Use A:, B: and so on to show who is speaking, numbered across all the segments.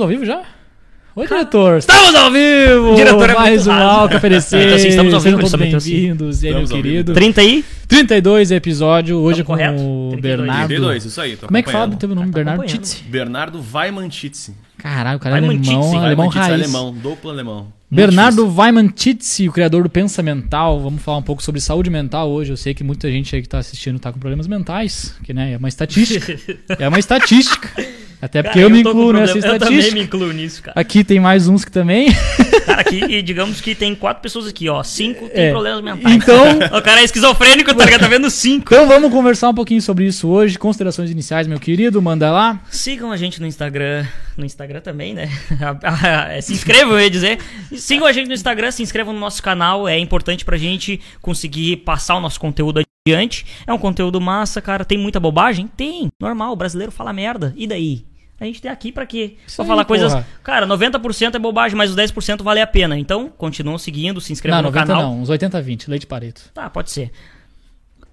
A: Estamos ao vivo já? Oi, diretor! Estamos ao vivo!
B: Diretor é
A: Mais um. Alca oferecer.
B: Então, assim, estamos ao vivo,
A: Sejam todos
B: assim.
A: bem-vindos. E aí, meu querido?
B: 30 aí?
A: 32 episódio, hoje com
B: correto?
A: o
B: 32.
A: Bernardo.
C: 32, isso aí. tô
A: Como é que fala do teu nome?
B: Tá
A: Bernardo
B: acompanhando.
A: Titsi.
C: Bernardo.
A: Caralho, o cara é alemão, alemão
C: Weimantitze
A: raiz.
C: alemão, duplo alemão.
A: Bernardo o criador do Pensa Mental. Vamos falar um pouco sobre saúde mental hoje. Eu sei que muita gente aí que tá assistindo tá com problemas mentais, que né, é uma estatística. é uma estatística. Até porque
B: Cara,
A: eu me incluo nessa
B: problema. Eu também
A: estatística.
B: me incluo nisso, cara.
A: Aqui tem mais uns que também.
B: Cara, aqui, digamos que tem quatro pessoas aqui, ó. Cinco tem
A: É.
B: problemas mentais.
A: Então,
B: O cara é esquizofrênico, tá ligado? Tá vendo cinco.
A: então vamos conversar um pouquinho sobre isso hoje. Considerações iniciais, meu querido, manda lá.
B: Sigam a gente no Instagram. No Instagram também, né? É, se inscrevam, eu ia dizer. Sigam a gente no Instagram, se inscrevam no nosso canal. É importante pra gente conseguir passar o nosso conteúdo adiante. É um conteúdo massa, cara. Tem muita bobagem? Tem. Normal, o brasileiro fala merda. E daí? A gente tem aqui pra quê? Pra falar coisas.
A: porra.
B: Cara, 90% é bobagem, mas os 10% vale a pena. Então, continuam seguindo, se inscrevam
A: Não,
B: no
A: 90
B: canal.
A: não, uns 80-20, leite pareto.
B: Tá, pode ser.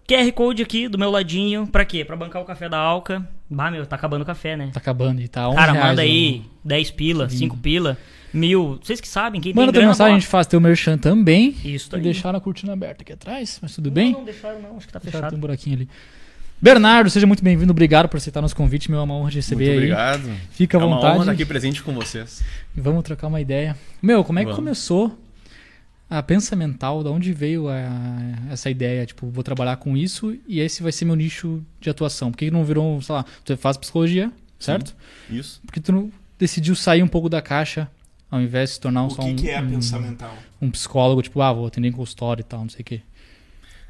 B: QR Code aqui do meu ladinho. Pra quê? Pra bancar o café da Alca. Bah, meu, tá acabando o café, né?
A: Tá acabando e tá 11
B: Cara, manda aí 10 pila, 5 pila, mil. Vocês que sabem, quem
A: Manda
B: tem grana,
A: mensagem, a gente faz teu merchan também.
B: Isso
A: E
B: aí.
A: deixaram a cortina aberta aqui atrás, mas tudo bem?
B: Não, não deixaram não, acho que tá fechado.
A: tem um buraquinho ali. Bernardo, seja muito bem-vindo, obrigado por aceitar nosso convite, meu é uma honra receber
C: Muito
A: aí.
C: obrigado.
A: Fica à
C: é uma
A: vontade.
C: honra estar aqui presente com vocês.
A: E vamos trocar uma ideia. Meu, como é que
C: Vamos.
A: começou a pensa mental? Da onde veio a- essa ideia? Tipo, vou trabalhar com isso e esse vai ser meu nicho de atuação. Por que não virou, sei lá, tu faz psicologia, certo?
C: Isso.
A: Por que tu não decidiu sair um pouco da caixa ao invés de se tornar
D: O
A: só
D: que,
A: um,
D: que é
A: um,
D: pensar mental?
A: um psicólogo, tipo, ah, vou atender em consultório e tal, não sei o quê.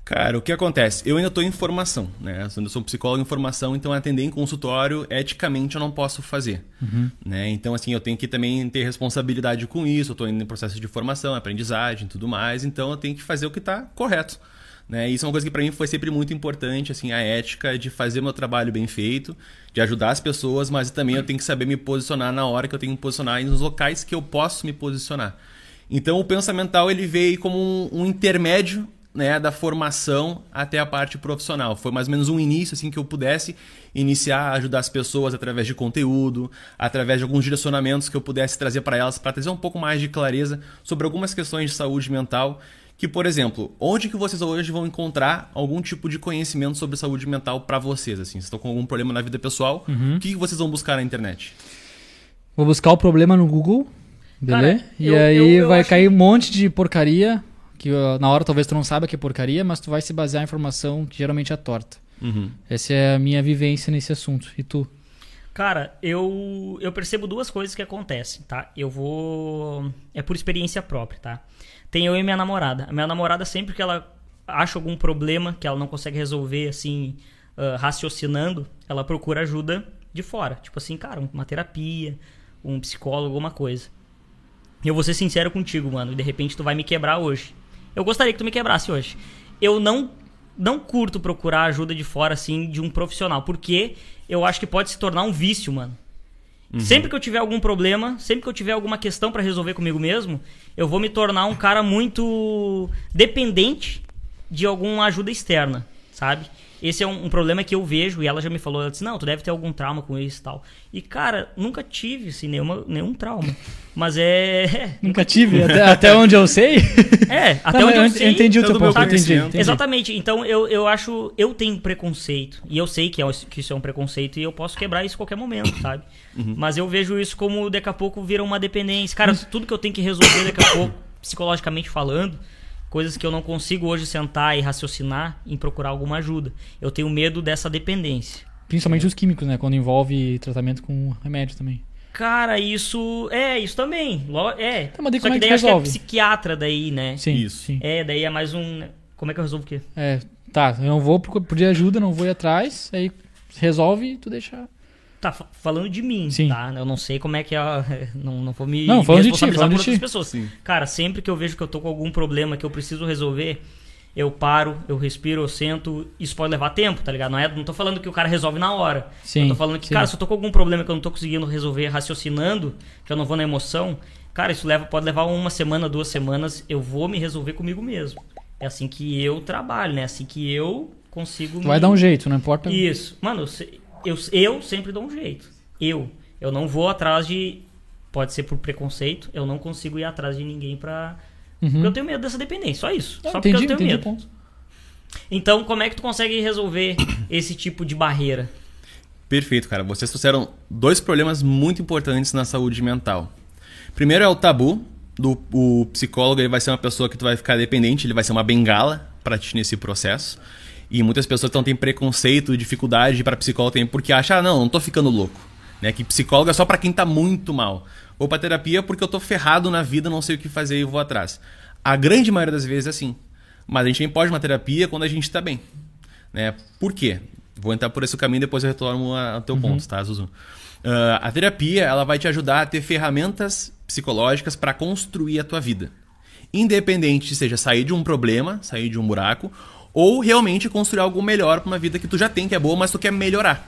C: Cara, o que acontece? Eu ainda estou em formação, né? Eu sou psicólogo em formação, então atender em consultório, eticamente, eu não posso fazer. Né? Então, assim, eu tenho que também ter responsabilidade com isso. Eu estou indo em processo de formação, aprendizagem e tudo mais, então eu tenho que fazer o que está correto. Né? Isso é uma coisa que para mim foi sempre muito importante, assim, a ética de fazer meu trabalho bem feito, de ajudar as pessoas, mas também eu tenho que saber me posicionar na hora que eu tenho que me posicionar e nos locais que eu posso me posicionar. Então o pensamental ele veio como um, um intermédio né, da formação até a parte profissional. Foi mais ou menos um início assim que eu pudesse iniciar a ajudar as pessoas através de conteúdo, através de alguns direcionamentos que eu pudesse trazer para elas para trazer um pouco mais de clareza sobre algumas questões de saúde mental. Que, por exemplo, onde que vocês hoje vão encontrar algum tipo de conhecimento sobre saúde mental para vocês? Assim, vocês estão com algum problema na vida pessoal? O que que vocês vão buscar na internet?
A: Vou buscar o problema no Google, beleza?
B: Cara,
A: e
B: eu-
A: aí
B: eu- eu
A: vai cair
B: que-
A: um monte de porcaria, que ó, na hora talvez tu não saiba que é porcaria, mas tu vai se basear em informação que geralmente é torta.
C: Uhum.
A: Essa é a minha vivência nesse assunto. E tu?
B: Cara, eu, eu percebo duas coisas que acontecem, tá? Eu vou. É por experiência própria, tá? Tem eu e minha namorada. A minha namorada, sempre que ela acha algum problema que ela não consegue resolver, assim, ah, raciocinando, ela procura ajuda de fora. Tipo assim, cara, uma terapia, um psicólogo, alguma coisa. E eu vou ser sincero contigo, mano. E de repente tu vai me quebrar hoje. Eu gostaria que tu me quebrasse hoje. Eu não não curto procurar ajuda de fora, assim, de um profissional. Porque eu acho que pode se tornar um vício, mano. Sempre que eu tiver algum problema, sempre que eu tiver alguma questão pra resolver comigo mesmo, eu vou me tornar um cara muito dependente de alguma ajuda externa, sabe? Esse é um, um problema que eu vejo e ela já me falou, ela disse, não, tu deve ter algum trauma com isso e tal. E, cara, nunca tive, assim, nenhuma, nenhum trauma. Mas é...
A: Nunca tive, até, até onde eu sei.
B: É, até
A: Não,
B: onde eu,
A: eu,
B: sei...
A: entendi o
C: é
A: teu ponto, entendi, entendi.
B: Exatamente. Então eu, eu acho. Eu tenho preconceito. E eu sei que, é, que isso é um preconceito e eu posso quebrar isso a qualquer momento, sabe? Mas eu vejo isso como daqui a pouco vira uma dependência. Cara, tudo que eu tenho que resolver daqui a pouco, psicologicamente falando, coisas que eu não consigo hoje sentar e raciocinar em procurar alguma ajuda. Eu tenho medo dessa dependência.
A: Principalmente os químicos, né? Quando envolve tratamento com remédio também.
B: Cara, isso. É, isso também. É.
A: Tá, mas daí
B: Só
A: como
B: que
A: é que
B: daí acho que é
A: resolve?
B: psiquiatra daí, né?
A: Sim,
C: Isso.
A: sim.
B: É, daí é mais um. Como é que eu resolvo o quê?
A: É, tá, eu não vou pedir ajuda, não vou ir atrás, aí resolve e tu deixa.
B: Tá, fa- falando de mim,
A: Sim.
B: tá? Eu não sei como é que é. a- Não, não vou me,
A: Não,
B: me
A: falando de ti,
B: por
A: de
B: outras
A: ti.
B: pessoas.
C: Sim.
B: Cara, sempre que eu vejo que eu tô com algum problema que eu preciso resolver, eu paro, eu respiro, eu sento. Isso pode levar tempo, tá ligado? Não, é, não tô falando que o cara resolve na hora.
A: Sim,
B: eu tô falando que,
A: sim.
B: cara, se eu tô com algum problema que eu não tô conseguindo resolver raciocinando, que eu não vou na emoção, cara, isso leva, pode levar uma semana, duas semanas, eu vou me resolver comigo mesmo. É assim que eu trabalho, né? É assim que eu consigo
A: Tu vai dar um jeito, não importa.
B: isso. Mano, eu, se- eu, eu sempre dou um jeito. Eu. Eu não vou atrás de Pode ser por preconceito, eu não consigo ir atrás de ninguém pra.
A: Uhum.
B: Porque eu tenho medo dessa dependência, só isso.
A: Ah,
B: só
A: entendi,
B: porque eu tenho
A: entendi
B: medo.
A: ponto.
B: Então, como é que tu consegue resolver esse tipo de barreira?
C: Perfeito, cara. Vocês trouxeram dois problemas muito importantes na saúde mental. Primeiro é o tabu. Do, o psicólogo ele vai ser uma pessoa que tu vai ficar dependente, ele vai ser uma bengala para ti nesse processo. E muitas pessoas então têm preconceito, dificuldade para psicólogo tem porque acham, ah, não, não tô ficando louco. Né? Que psicólogo é só para quem tá muito mal. Ou para terapia porque eu tô ferrado na vida, não sei o que fazer e vou atrás. A grande maioria das vezes é assim. Mas a gente nem pode uma terapia quando a gente tá bem. Né? Por quê? Vou entrar por esse caminho depois eu retorno ao teu ponto, tá, Zuzu? Uh, a terapia ela vai te ajudar a ter ferramentas psicológicas para construir a tua vida. Independente seja sair de um problema, sair de um buraco, ou realmente construir algo melhor para uma vida que tu já tem, que é boa, mas tu quer melhorar.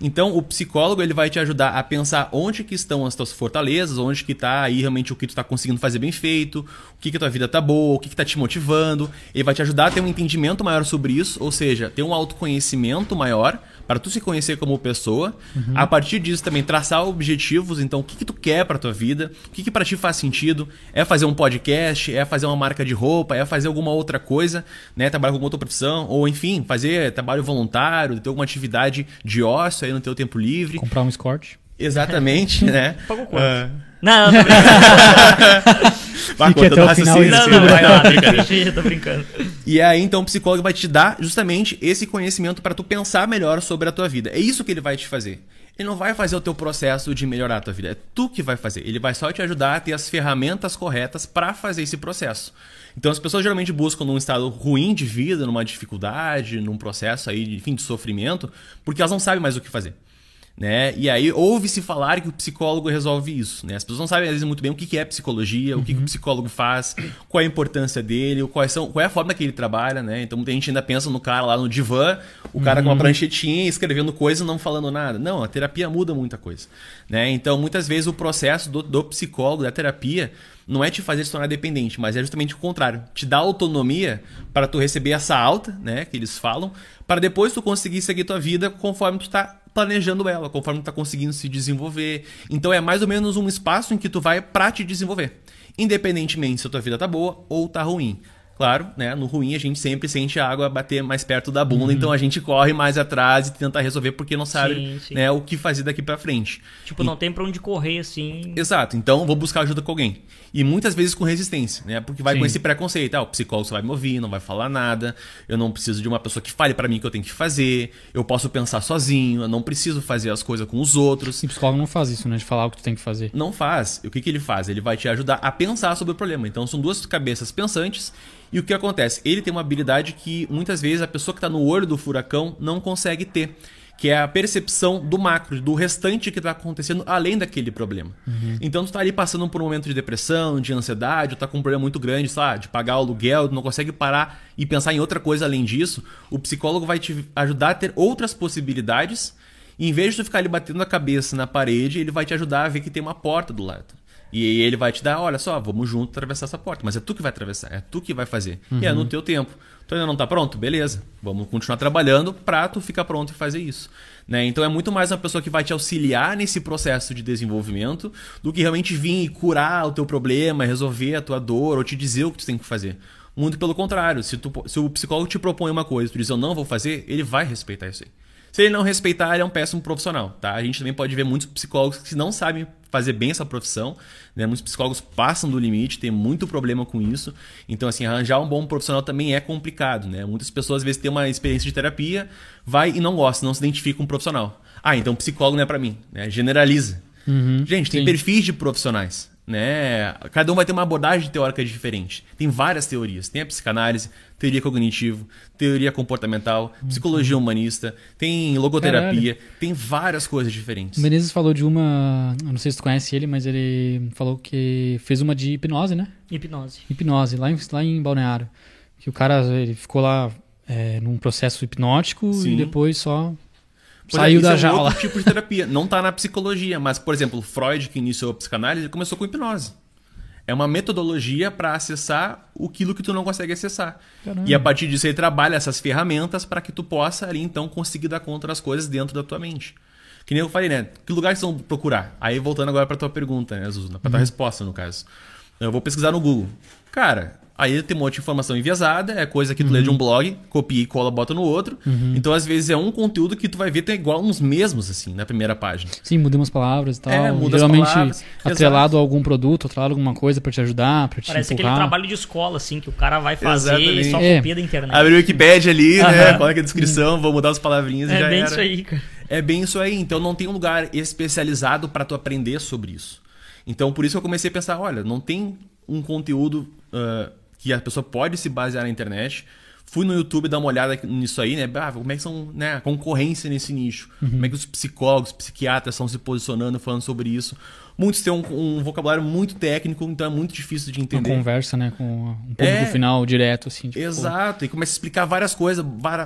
C: Então, o psicólogo ele vai te ajudar a pensar onde que estão as tuas fortalezas, onde que está aí realmente o que tu está conseguindo fazer bem feito, o que que a tua vida tá boa, o que que tá te motivando. Ele vai te ajudar a ter um entendimento maior sobre isso, ou seja, ter um autoconhecimento maior para tu se conhecer como pessoa. Uhum. A partir disso também traçar objetivos, então o que que tu quer para tua vida, o que que para ti faz sentido, é fazer um podcast, é fazer uma marca de roupa, é fazer alguma outra coisa, né, trabalhar com outra profissão, ou enfim, fazer trabalho voluntário, ter alguma atividade de ócio aí no teu tempo livre.
A: Comprar um escort.
C: Exatamente, né?
B: Paga o quanto?
C: Ah.
B: Não, não, tô brincando.
C: Vai,
A: Fique
C: cortando
A: até o final
C: raciocínio,
A: e
B: não,
C: assim,
B: não,
C: né?
B: vai lá, deixa, tô brincando.
C: E aí, então, o psicólogo vai te dar justamente esse conhecimento para tu pensar melhor sobre a tua vida. É isso que ele vai te fazer. Ele não vai fazer o teu processo de melhorar a tua vida. É tu que vai fazer. Ele vai só te ajudar a ter as ferramentas corretas para fazer esse processo. Então, as pessoas geralmente buscam num estado ruim de vida, numa dificuldade, num processo aí, enfim, de sofrimento, porque elas não sabem mais o que fazer. Né? E aí ouve-se falar que o psicólogo resolve isso. Né? As pessoas não sabem às vezes muito bem o que é psicologia, o que, o psicólogo faz, qual é a importância dele, quais são, qual é a forma que ele trabalha. Né? Então muita gente ainda pensa no cara lá no divã, o cara com uma pranchetinha escrevendo coisa e não falando nada. Não, a terapia muda muita coisa. Né? Então muitas vezes o processo do, do psicólogo, da terapia, não é te fazer se tornar dependente, mas é justamente o contrário. Te dá autonomia para tu receber essa alta, né, que eles falam, para depois tu conseguir seguir tua vida conforme tu tá planejando ela, conforme tu tá conseguindo se desenvolver. Então é mais ou menos um espaço em que tu vai para te desenvolver, independentemente se a tua vida tá boa ou tá ruim. Claro, né? No ruim a gente sempre sente a água bater mais perto da bunda, então a gente corre mais atrás e tenta resolver porque não sabe
B: Sim, sim.
C: Né, o que fazer daqui para frente.
B: Tipo, não tem pra onde correr assim.
C: Exato, então vou buscar ajuda com alguém. E muitas vezes com resistência, né? Porque vai
A: Sim.
C: com esse preconceito. Ah, o psicólogo só vai me ouvir, não vai falar nada. Eu não preciso de uma pessoa que fale para mim o que eu tenho que fazer. Eu posso pensar sozinho, eu não preciso fazer as coisas com os outros.
A: E psicólogo não faz isso, né? De falar o que tu tem que fazer.
C: Não faz. O que, que ele faz? Ele vai te ajudar a pensar sobre o problema. Então são duas cabeças pensantes. E o que acontece? Ele tem uma habilidade que muitas vezes a pessoa que está no olho do furacão não consegue ter. Que é a percepção do macro, do restante que está acontecendo além daquele problema. Então tu tá ali passando por um momento de depressão, de ansiedade, ou tá com um problema muito grande, sei lá, de pagar o aluguel, tu não consegue parar e pensar em outra coisa além disso. O psicólogo vai te ajudar a ter outras possibilidades. E em vez de tu ficar ali batendo a cabeça na parede, ele vai te ajudar a ver que tem uma porta do lado. E ele vai te dar, olha só, vamos junto atravessar essa porta. Mas é tu que vai atravessar, é tu que vai fazer. E é no teu tempo. Tu ainda não tá pronto? Beleza. Vamos continuar trabalhando pra tu ficar pronto e fazer isso. Né? Então é muito mais uma pessoa que vai te auxiliar nesse processo de desenvolvimento do que realmente vir e curar o teu problema, resolver a tua dor ou te dizer o que tu tem que fazer. Muito pelo contrário, se, tu, se o psicólogo te propõe uma coisa e tu diz eu não vou fazer, ele vai respeitar isso aí. Se ele não respeitar, ele é um péssimo profissional, tá? A gente também pode ver muitos psicólogos que não sabem fazer bem essa profissão, né? Muitos psicólogos passam do limite, tem muito problema com isso. Então, assim, arranjar um bom profissional também é complicado, né? Muitas pessoas, às vezes, têm uma experiência de terapia, vai e não gosta, não se identifica com um profissional. Ah, então psicólogo não é pra mim, né? Generaliza. Gente, tem
A: sim.
C: perfis de profissionais, né? Cada um vai ter uma abordagem teórica diferente. Tem várias teorias. Tem a psicanálise, teoria cognitivo, teoria comportamental, psicologia humanista, tem logoterapia, tem várias coisas diferentes.
A: O Menezes falou de uma. Eu não sei se tu conhece ele, mas ele falou que fez uma de hipnose, né?
B: Hipnose.
A: Hipnose, lá em, lá em Balneário. Que o cara ele ficou lá é, num processo hipnótico
C: Sim.
A: e depois só
C: Por
A: saiu
C: exemplo,
A: da
C: é um
A: jaula.
C: outro tipo de terapia. Não está na psicologia, mas, por exemplo, Freud, que iniciou a psicanálise, começou com hipnose. É uma metodologia para acessar aquilo que tu não consegue acessar.
A: Caramba.
C: E a partir disso ele trabalha essas ferramentas para que tu possa ali então conseguir dar conta das coisas dentro da tua mente. Que nem eu falei, né? Que lugar vocês vão procurar? Aí voltando agora pra tua pergunta, né, Zuzu? Pra tua
A: Uhum.
C: resposta, no caso. Eu vou pesquisar no Google. Cara, aí tem um monte de informação enviesada, é coisa que tu
A: Uhum.
C: lê de um blog, copia e cola, bota no outro. Então, às vezes, é um conteúdo que tu vai ver tem igual uns mesmos, assim, na primeira página.
A: Sim, muda umas palavras e tal.
C: É, muda as
A: Geralmente
C: palavras,
A: atrelado a algum produto, atrelado a alguma coisa pra te ajudar, pra te
B: Parece aquele
A: empurrar.
B: trabalho de escola, assim, que o cara vai fazer
C: Exatamente.
B: e só
A: É.
B: copia da internet.
C: Abre o Wikipedia ali, né? Coloca a descrição, vou mudar as palavrinhas e
B: é
C: já
B: bem
C: era.
B: isso aí, cara.
C: É bem isso aí. Então não tem um lugar especializado para tu aprender sobre isso. Então por isso eu comecei a pensar, olha, não tem um conteúdo ah, que a pessoa pode se basear na internet. Fui no YouTube dar uma olhada nisso aí, né? Ah, como é que são né, a concorrência nesse nicho? Como é que os psicólogos, psiquiatras estão se posicionando, falando sobre isso? Muitos têm um, um vocabulário muito técnico, então é muito difícil de
A: Uma
C: entender.
A: conversa, né, com um público
C: É.
A: final direto, assim. Tipo,
C: Exato, e começa a explicar várias coisas,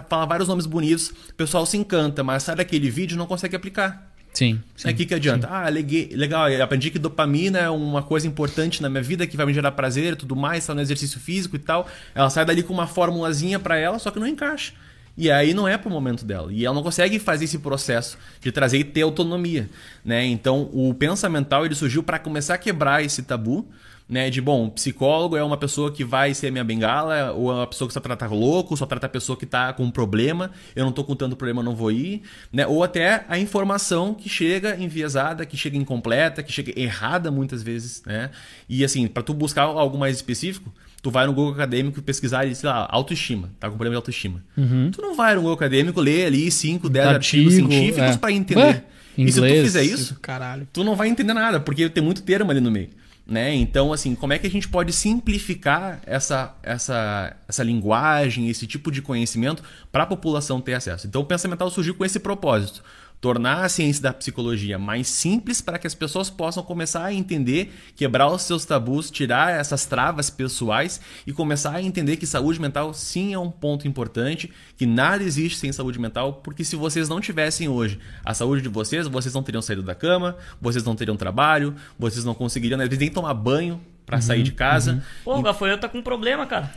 C: falar vários nomes bonitos, o pessoal se encanta, mas sai daquele vídeo e não consegue aplicar.
A: Sim. sim.
C: Aí o que, que adianta? Ah, legue- legal, aprendi que dopamina é uma coisa importante na minha vida, que vai me gerar prazer e tudo mais, tá no exercício físico e tal. Ela sai dali com uma formulazinha pra ela, só que não encaixa. E aí não é pro momento dela. E ela não consegue fazer esse processo de trazer e ter autonomia, né? Então, o pensamental ele surgiu para começar a quebrar esse tabu, né? De bom, psicólogo é uma pessoa que vai ser minha bengala, ou é uma pessoa que só trata louco, só trata a pessoa que tá com um problema, eu não tô com tanto problema, não vou ir, né? Ou até a informação que chega enviesada, que chega incompleta, que chega errada muitas vezes, né? E assim, para tu buscar algo mais específico, tu vai no Google Acadêmico pesquisar, sei lá, autoestima, tá com problema de autoestima. Tu não vai no Google Acadêmico ler ali 5, 10 artigos
A: Artigo,
C: científicos
A: é.
C: para entender.
A: Ué,
C: e se tu
A: inglês,
C: fizer isso,
A: Caralho.
C: tu não vai entender nada, porque tem muito termo ali no meio. Né? Então, assim, como é que a gente pode simplificar essa, essa, essa linguagem, esse tipo de conhecimento para a população ter acesso? Então, o Pensamental surgiu com esse propósito. Tornar a ciência da psicologia mais simples para que as pessoas possam começar a entender, quebrar os seus tabus, tirar essas travas pessoais e começar a entender que saúde mental sim é um ponto importante, que nada existe sem saúde mental, porque se vocês não tivessem hoje a saúde de vocês, vocês não teriam saído da cama, vocês não teriam trabalho, vocês não conseguiriam, né, às vezes, nem tomar banho para sair de casa.
B: Pô, o Gafanhoto tá com problema, cara.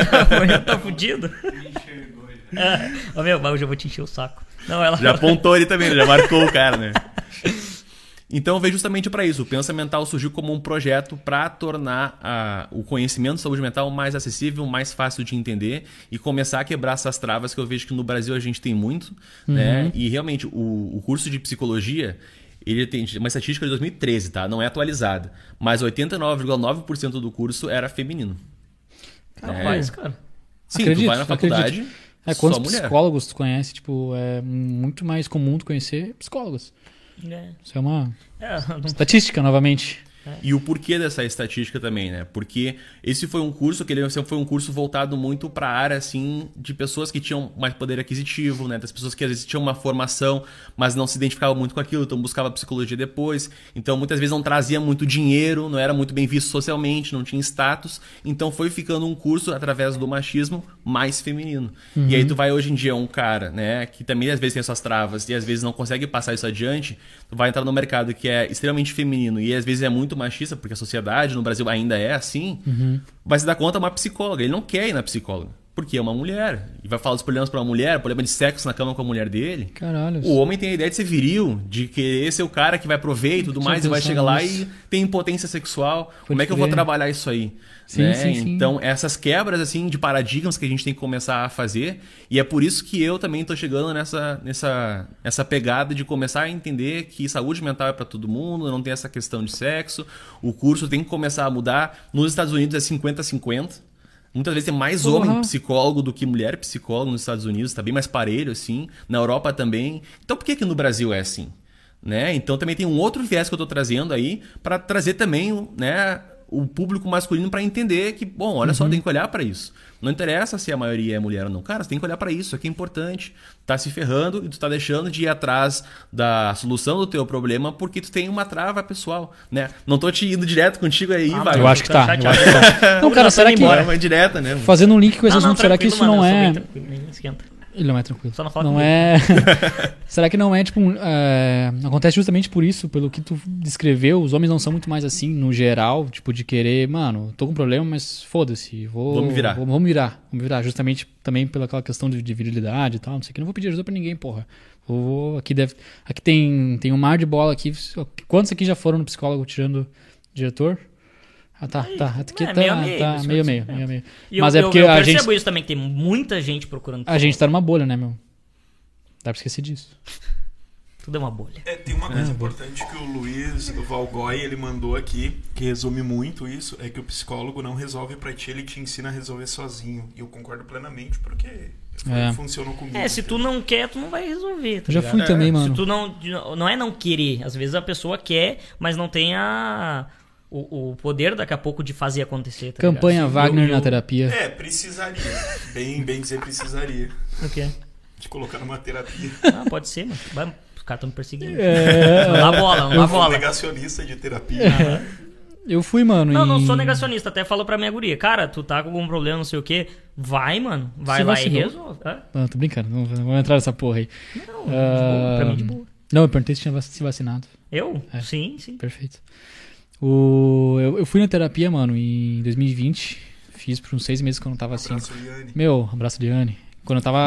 B: o Gafanhoto tá fudido. É. Ô, meu, hoje eu vou te encher o saco. Não, ela...
C: Já apontou ele também, né? já marcou o cara, né? Então veio justamente para isso. O Pensa Mental surgiu como um projeto para tornar a- o conhecimento de saúde mental mais acessível, mais fácil de entender e começar a quebrar essas travas que eu vejo que no Brasil a gente tem muito, né? E realmente o, o curso de psicologia ele tem uma estatística de 2013, tá? Não é atualizada, mas 89,9% do curso era feminino.
B: Rapaz, cara.
C: Sim,
A: Acredito,
C: tu vai na faculdade,
A: acredito. É,
C: só
A: quantos
C: mulher.
A: psicólogos tu conhece? Tipo, é muito mais comum tu conhecer psicólogos.
B: É.
A: Isso é uma
B: É, não-
A: estatística, novamente.
C: E o porquê dessa estatística também, né? Porque esse foi um curso que ele sempre foi um curso voltado muito para a área assim de pessoas que tinham mais poder aquisitivo, né? Das pessoas que às vezes tinham uma formação, mas não se identificavam muito com aquilo, então buscava psicologia depois. Então muitas vezes não trazia muito dinheiro, não era muito bem visto socialmente, não tinha status. Então foi ficando um curso através do machismo mais feminino. E aí tu vai hoje em dia um cara, né, que também às vezes tem suas travas e às vezes não consegue passar isso adiante, tu vai entrar no mercado que é extremamente feminino e às vezes é muito machista, porque a sociedade no Brasil ainda é assim, vai se dar conta uma psicóloga. Ele não quer ir na psicóloga, porque é uma mulher. E vai falar dos problemas para uma mulher, problema de sexo na cama com a mulher dele.
A: Caralho.
C: O homem tem a ideia de ser viril, de querer ser o cara que vai prover e tudo mais, e vai chegar lá
A: nisso.
C: e tem impotência sexual. Como é que eu vou trabalhar isso aí?
A: Sim,
C: né?
A: sim, sim.
C: Então, essas quebras assim de paradigmas que a gente tem que começar a fazer, e é por isso que eu também estou chegando nessa, nessa, nessa pegada de começar a entender que saúde mental é para todo mundo, não tem essa questão de sexo. O curso tem que começar a mudar. Nos Estados Unidos é 50-50. Muitas vezes tem mais
A: Porra.
C: homem psicólogo do que mulher psicólogo nos Estados Unidos, tá bem mais parelho assim, na Europa também. Então por que que no Brasil é assim? Né? Então também tem um outro viés que eu tô trazendo aí para trazer também, né, o público masculino para entender que, bom, olha só, tem que olhar para isso. Não interessa se a maioria é mulher ou não. Cara, você tem que olhar para isso, isso aqui é importante. Tá se ferrando e tu tá deixando de ir atrás da solução do teu problema porque tu tem uma trava pessoal, né? Não tô te indo direto contigo aí,
B: Ah,
C: vai.
A: Eu acho que tá. Eu acho que tá. Não, cara, será que.
B: embora.
C: É uma indireta, né?
A: Fazendo um link com esse
B: Não, não,
A: assunto, será que isso não
B: mano, bem
A: é.
B: nem esquenta.
A: Ele não é tranquilo.
B: Só não fala
A: não
B: comigo.
A: é. Será que não é tipo. um, é, Acontece justamente por isso, pelo que tu descreveu. Os homens não são muito mais assim, no geral, tipo, de querer, mano, tô com um problema, mas foda-se, vou.
C: Vou me virar.
A: Vou, vou me virar. Vou me virar. Justamente também pela aquela questão de, de virilidade e tal. Não sei o que. Não vou pedir ajuda pra ninguém, porra. Vou, vou- aqui deve. Aqui tem, tem um mar de bola aqui. Quantos aqui já foram no psicólogo tirando diretor? Ah, tá, tá. Aqui
B: é,
A: tá
B: meio a meio,
A: tá meio
B: assim,
A: meio,
B: é.
A: meio a meio.
B: E
A: Mas
B: eu,
A: é porque
B: eu, eu
A: a
B: percebo
A: gente-
B: isso também, que tem muita gente procurando.
A: A gente tá numa bolha, né, meu? Dá pra esquecer disso.
B: Tudo é uma bolha.
D: É, tem uma coisa importante que o Luiz Valgói ele mandou aqui, que resume muito isso, é que o psicólogo não resolve pra ti, ele te ensina a resolver sozinho. E eu concordo plenamente, porque
A: É.
D: funcionou comigo.
B: É, se tu não quer, tu não vai resolver. Tá
A: Eu já
B: ligado?
A: fui também,
B: Se
A: mano.
B: tu não. Não é não querer. Às vezes a pessoa quer, mas não tem a, o, o poder daqui a pouco de fazer acontecer. Tá
A: Campanha
B: ligado?
A: Wagner
B: Eu- eu-
A: na terapia.
D: É, precisaria. Bem, bem dizer precisaria.
B: O quê?
D: De colocar numa terapia.
B: Ah, pode ser, mano. Vai, os caras estão me perseguindo.
A: É,
B: Não dá bola, não dá
D: Um
B: bola.
D: negacionista de terapia.
A: eu fui, mano.
B: Não,
A: em-
B: não sou negacionista. Até falo pra minha guria. Cara, tu tá com algum problema, não sei o quê. Vai, mano. Vai
A: Se
B: lá
A: vacinou?
B: e resolve. Hã?
A: Não, tô brincando. Não, não vou entrar nessa porra aí.
B: Não, de
A: Ah,
B: boa, pra mim de boa.
A: Não, eu perguntei se tinha se vacinado.
B: Eu?
A: É.
B: Sim, sim.
A: Perfeito. O... Eu, eu fui na terapia, mano, em 2020. Fiz por uns seis meses quando eu tava assim.
D: Abraço, Liane.
A: Meu, abraço, Liane. Quando eu tava.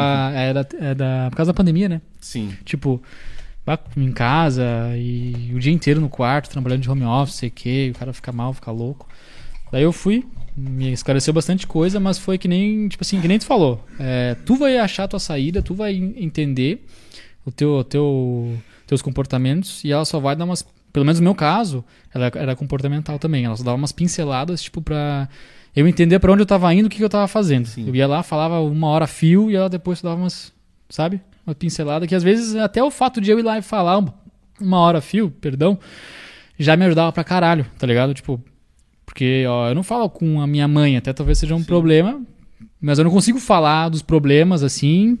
A: Da, é da, por causa da pandemia, né?
C: Sim.
A: Tipo, em casa e o dia inteiro no quarto, trabalhando de home office, sei que, o cara fica mal, fica louco. Daí eu fui, me esclareceu bastante coisa, mas foi que nem, tipo assim, que nem tu falou. É, tu vai achar a tua saída, tu vai en- entender o teu, teu, teus comportamentos e ela só vai dar umas. Pelo menos no meu caso, ela era comportamental também. Ela só dava umas pinceladas, tipo, pra eu entender pra onde eu tava indo, o que, que eu tava fazendo.
C: Sim.
A: Eu ia lá, falava uma hora fio e ela depois dava umas, sabe? Uma pincelada que às vezes até o fato de eu ir lá e falar uma- hora fio, perdão, já me ajudava pra caralho, tá ligado? Tipo, porque ó, eu não falo com a minha mãe, até talvez seja um problema, mas eu não consigo falar dos problemas assim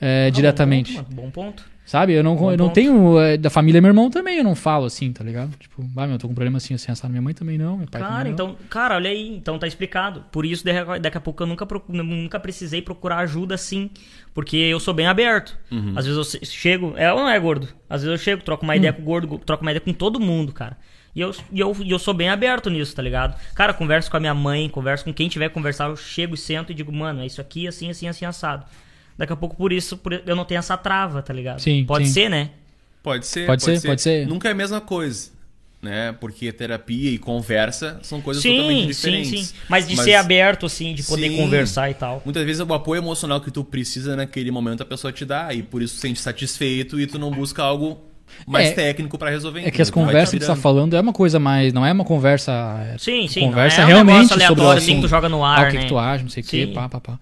A: é,
B: Ah,
A: diretamente.
B: Bom. Bom ponto.
A: Sabe? Eu não,
B: Bom
A: eu não
B: ponto.
A: tenho. é, da família meu irmão também, eu não falo assim, tá ligado? Tipo, ah, meu, eu tô com um problema assim, assim, assado. Minha mãe também não, meu pai
B: Cara,
A: também não.
B: então, cara, olha aí, então tá explicado. Por isso, daqui a pouco eu nunca, procu- nunca precisei procurar ajuda assim, porque eu sou bem aberto. Às vezes eu chego, é ou não é gordo? Às vezes eu chego, troco uma ideia com o gordo, go- troco uma ideia com todo mundo, cara. E eu, e eu, e eu sou bem aberto nisso, tá ligado? Cara, converso com a minha mãe, converso com quem tiver que conversar, eu chego e sento e digo, mano, é isso aqui, assim, assim, assim, assado. Daqui a pouco, por isso, por- eu não tenho essa trava, tá ligado?
A: Sim,
B: Pode
A: sim.
B: ser, né?
C: Pode ser,
A: Pode ser, pode ser.
C: Nunca é a mesma coisa, né? Porque terapia e conversa são coisas
B: Sim,
C: totalmente
B: sim,
C: diferentes.
B: sim. Mas de ser aberto, assim, de poder
C: Sim.
B: conversar e tal.
C: Muitas vezes o apoio emocional que tu precisa naquele momento a pessoa te dá e por isso tu se sente satisfeito e tu não busca algo mais
A: É-
C: técnico pra resolver.
A: É que as conversas que tu tá falando é uma coisa mais. Não é uma conversa. é,
B: Sim, sim.
A: Conversa
B: não é um
A: realmente
B: negócio
A: sobre o
B: assim
A: assunto.
B: que tu joga no
A: Ah,
B: ar,
A: o que,
B: né?
A: que tu acha, não sei o que,
B: Sim.
A: pá, pá, pá.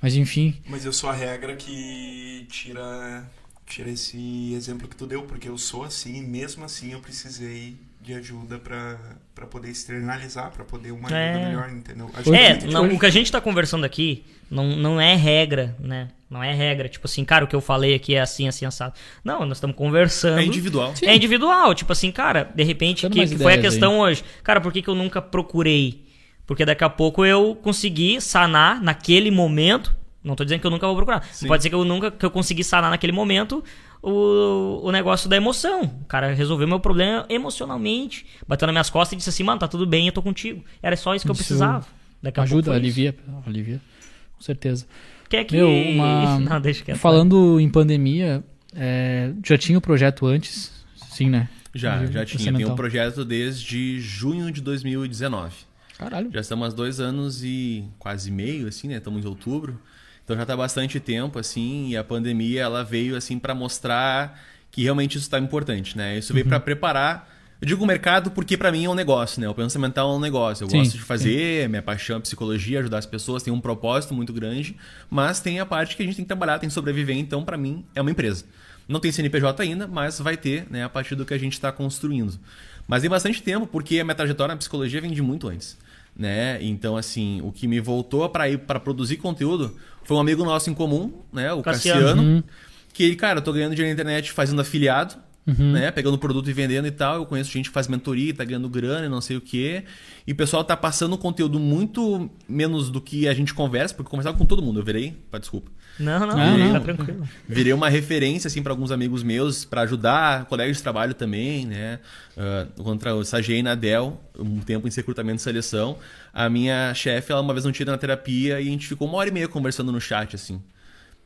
A: Mas enfim.
D: Mas eu sou a regra que tira, tira esse exemplo que tu deu, porque eu sou assim e mesmo assim eu precisei de ajuda pra, pra poder externalizar, pra poder uma
B: É.
D: ajuda melhor, entendeu? Acho
B: É, não, o que a gente tá conversando aqui não, não é regra, né? Não é regra. Tipo assim, cara, o que eu falei aqui é assim, assim, assado. Não, nós estamos conversando.
C: É individual.
B: É individual. Tipo assim, cara, de repente, que, que foi a questão hoje. Cara, por que, que eu nunca procurei? Porque daqui a pouco eu consegui sanar naquele momento. Não tô dizendo que eu nunca vou procurar.
C: Sim.
B: Pode ser que eu nunca que eu consegui sanar naquele momento o, o negócio da emoção. O cara resolveu meu problema emocionalmente. Bateu nas minhas costas e disse assim, mano, tá tudo bem, eu tô contigo. Era só isso que eu
A: Isso
B: precisava. Daqui a pouco
A: Ajuda,
B: foi isso.
A: alivia. Alivia. Com certeza.
B: Quer que...
A: Meu, uma-
B: Não, deixa quieto.
A: Falando em pandemia, é, já tinha o projeto antes? Sim, né?
C: Já, já tinha. Tem um projeto desde junho de 2019.
A: Caralho.
C: Já estamos há dois anos e quase meio, assim, né? Estamos em outubro. Então já está bastante tempo, assim, e a pandemia ela veio, assim, para mostrar que realmente isso está importante, né? Isso veio para preparar. Eu digo o mercado porque para mim é um negócio, né? O pensamento mental é um negócio. Eu
A: Sim,
C: gosto de fazer, minha paixão é psicologia, ajudar as pessoas, tem um propósito muito grande, mas tem a parte que a gente tem que trabalhar, tem que sobreviver, então para mim é uma empresa. Não tem CNPJ ainda, mas vai ter, né, a partir do que a gente está construindo. Mas tem bastante tempo, porque a minha trajetória na psicologia vem de muito antes né? Então, assim, o que me voltou para ir para produzir conteúdo foi um amigo nosso em comum, né? O
B: Cassiano.
C: Cassiano.
A: Uhum.
C: Que ele, cara, eu tô ganhando dinheiro na internet fazendo afiliado.
A: Uhum.
C: né? Pegando produto e vendendo e tal. Eu conheço gente que faz mentoria, tá ganhando grana e não sei o quê. E o pessoal tá passando um conteúdo muito menos do que a gente conversa, porque eu conversava com todo mundo. Eu virei, pá, desculpa.
B: Não, não,
A: Não,
B: não,
A: não.
B: tá tranquilo.
C: Virei uma referência assim para alguns amigos meus para ajudar, colegas de trabalho também, né? Uh, contra eu estagiei na Dell um tempo em recrutamento e seleção. A minha chefe, ela uma vez não tinha ido na terapia e a gente ficou uma hora e meia conversando no chat assim.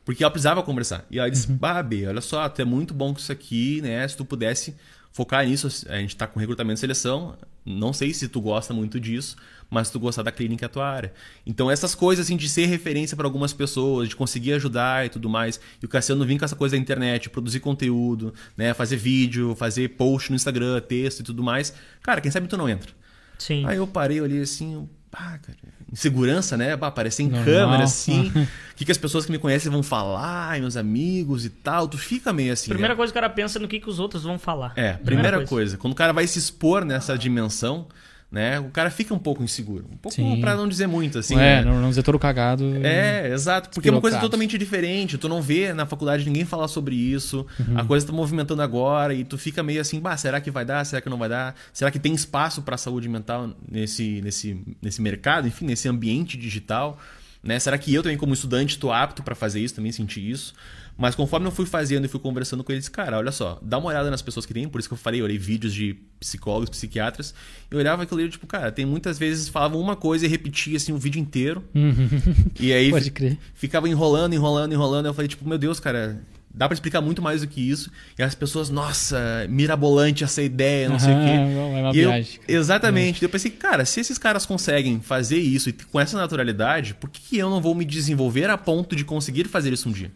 C: Porque ela precisava conversar. E ela disse: Bah, B, olha só, tu é muito bom com isso aqui, né? Se tu pudesse focar nisso, a gente tá com recrutamento e seleção. Não sei se tu gosta muito disso, mas tu gostar da clínica é a tua área. Então, essas coisas assim de ser referência para algumas pessoas, de conseguir ajudar e tudo mais. E o Cassiano vir com essa coisa da internet, produzir conteúdo, né? Fazer vídeo, fazer post no Instagram, texto e tudo mais. Cara, quem sabe tu não entra.
B: Sim.
C: Aí eu parei, olhei assim, pá, cara, insegurança, né? Bah, aparecer em
A: Normal.
C: câmera, assim. O que, que as pessoas que me conhecem vão falar, meus amigos e tal. Tu fica meio assim.
B: Primeira
C: né?
B: coisa que o cara pensa no que, que os outros vão falar.
C: É, primeira, coisa. Quando o cara vai se expor nessa dimensão, né? O cara fica um pouco inseguro. Um pouco pra não dizer muito, assim.
A: é,
C: né?
A: não, não dizer todo cagado.
C: É, exato. Porque é uma coisa totalmente diferente. Tu não vê na faculdade ninguém falar sobre isso.
A: Uhum.
C: A coisa tá movimentando agora e tu fica meio assim, bah, será que vai dar? Será que não vai dar? Será que tem espaço para saúde mental nesse, nesse, nesse mercado, enfim, nesse ambiente digital? Né? Será que eu também, como estudante, estou apto para fazer isso? Também senti isso. Mas conforme eu fui fazendo e fui conversando com eles, cara, olha só, dá uma olhada nas pessoas que tem, por isso que eu falei, eu olhei vídeos de psicólogos, psiquiatras, eu olhava aquilo ali, tipo, cara, tem muitas vezes falavam uma coisa e repetia assim o vídeo inteiro. E aí
A: Pode crer.
C: ficava enrolando, enrolando, enrolando. Eu falei, tipo, meu Deus, cara, dá pra explicar muito mais do que isso. E as pessoas, nossa, mirabolante essa ideia, não sei o quê.
A: é uma
C: E eu-
A: viagem.
C: exatamente. Eu pensei, cara, se esses caras conseguem fazer isso e com essa naturalidade, por que eu não vou me desenvolver a ponto de conseguir fazer isso um dia?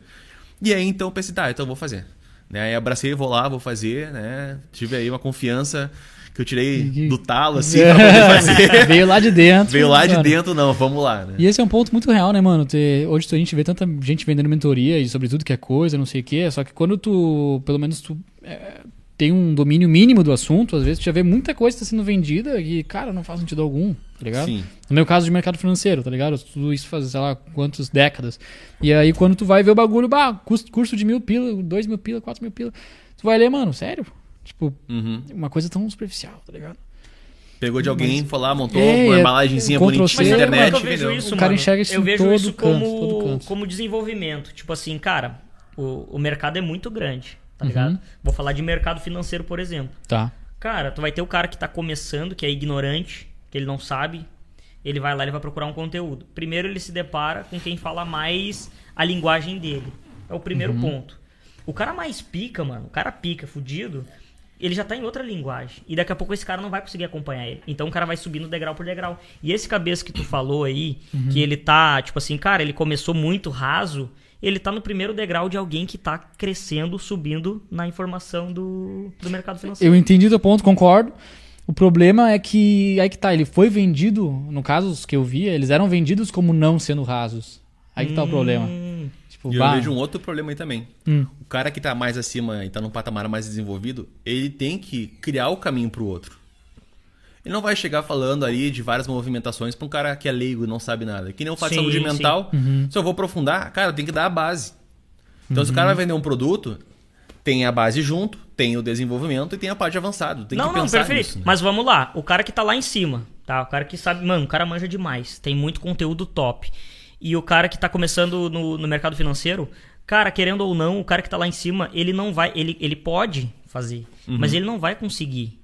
C: E aí então eu pensei, tá, então eu vou fazer. Né? Aí abracei, vou lá, vou fazer, né? Tive aí uma confiança que eu tirei do talo, assim, pra poder fazer.
A: Veio lá de dentro.
C: Veio lá de dentro, não, vamos lá, né?
A: E esse é um ponto muito real, né, mano? Hoje a gente vê tanta gente vendendo mentoria e sobre tudo que é coisa, não sei o quê. Só que quando tu, pelo menos, tu é, tem um domínio mínimo do assunto, às vezes tu já vê muita coisa que tá sendo vendida e, cara, não faz sentido algum, tá ligado?
C: Sim.
A: No meu caso de mercado financeiro, tá ligado? Tudo isso faz, sei lá, quantas décadas. E aí quando tu vai ver o bagulho, bah, curso, curso de mil pila, dois mil pila, quatro mil pila. Tu vai ler, mano, sério? Tipo,
C: Uhum.
A: uma coisa tão superficial, tá ligado?
C: Pegou de alguém, foi lá, montou
A: É,
C: uma
A: é,
C: embalagenzinha
A: Ctrl+C,
C: bonitinha na internet.
B: é eu vejo isso,
A: O cara
B: mano?
A: enxerga isso
B: eu
A: em
B: vejo
A: todo
B: isso
A: canto,
B: como,
A: todo canto.
B: como desenvolvimento. Tipo assim, cara, o, o mercado é muito grande, tá
A: Uhum.
B: ligado? Vou falar de mercado financeiro, por exemplo.
A: Tá.
B: Cara, tu vai ter o cara que tá começando, que é ignorante, que ele não sabe. Ele vai lá e vai procurar um conteúdo. Primeiro ele se depara com quem fala mais a linguagem dele. É o primeiro ponto. O cara mais pica, mano, o cara pica, fudido, ele já tá em outra linguagem. E daqui a pouco esse cara não vai conseguir acompanhar ele. Então o cara vai subindo degrau por degrau. E esse cabeça que tu falou aí, que ele tá, tipo assim, cara, ele começou muito raso, ele tá no primeiro degrau de alguém que tá crescendo, subindo na informação do, do mercado financeiro.
A: Eu entendi o teu ponto, concordo. O problema é que aí que tá, ele foi vendido, no caso os que eu via, eles eram vendidos como não sendo rasos. Aí que tá o problema.
B: Hum,
A: Tipo,
C: E eu
A: bah,
C: vejo um outro problema aí também.
A: Hum.
C: O cara que tá mais acima e tá num patamar mais desenvolvido, ele tem que criar o caminho pro outro. Ele não vai chegar falando ali de várias movimentações pra um cara que é leigo e não sabe nada. Que nem eu faço
B: Sim,
C: saúde mental.
A: Uhum.
C: Se eu vou aprofundar, cara, tem que dar a base. Então, se o cara vai vender um produto, tem a base junto, tem o desenvolvimento e tem a parte avançada. Tem
B: não,
C: que
B: não,
C: pensar
B: perfeito.
C: nisso, né?
B: Mas vamos lá. O cara que tá lá em cima, tá? O cara que sabe, mano, o cara manja demais. Tem muito conteúdo top. E o cara que tá começando no, no mercado financeiro, cara, querendo ou não, o cara que tá lá em cima, ele não vai. Ele, ele pode fazer,
C: Uhum.
B: mas ele não vai conseguir.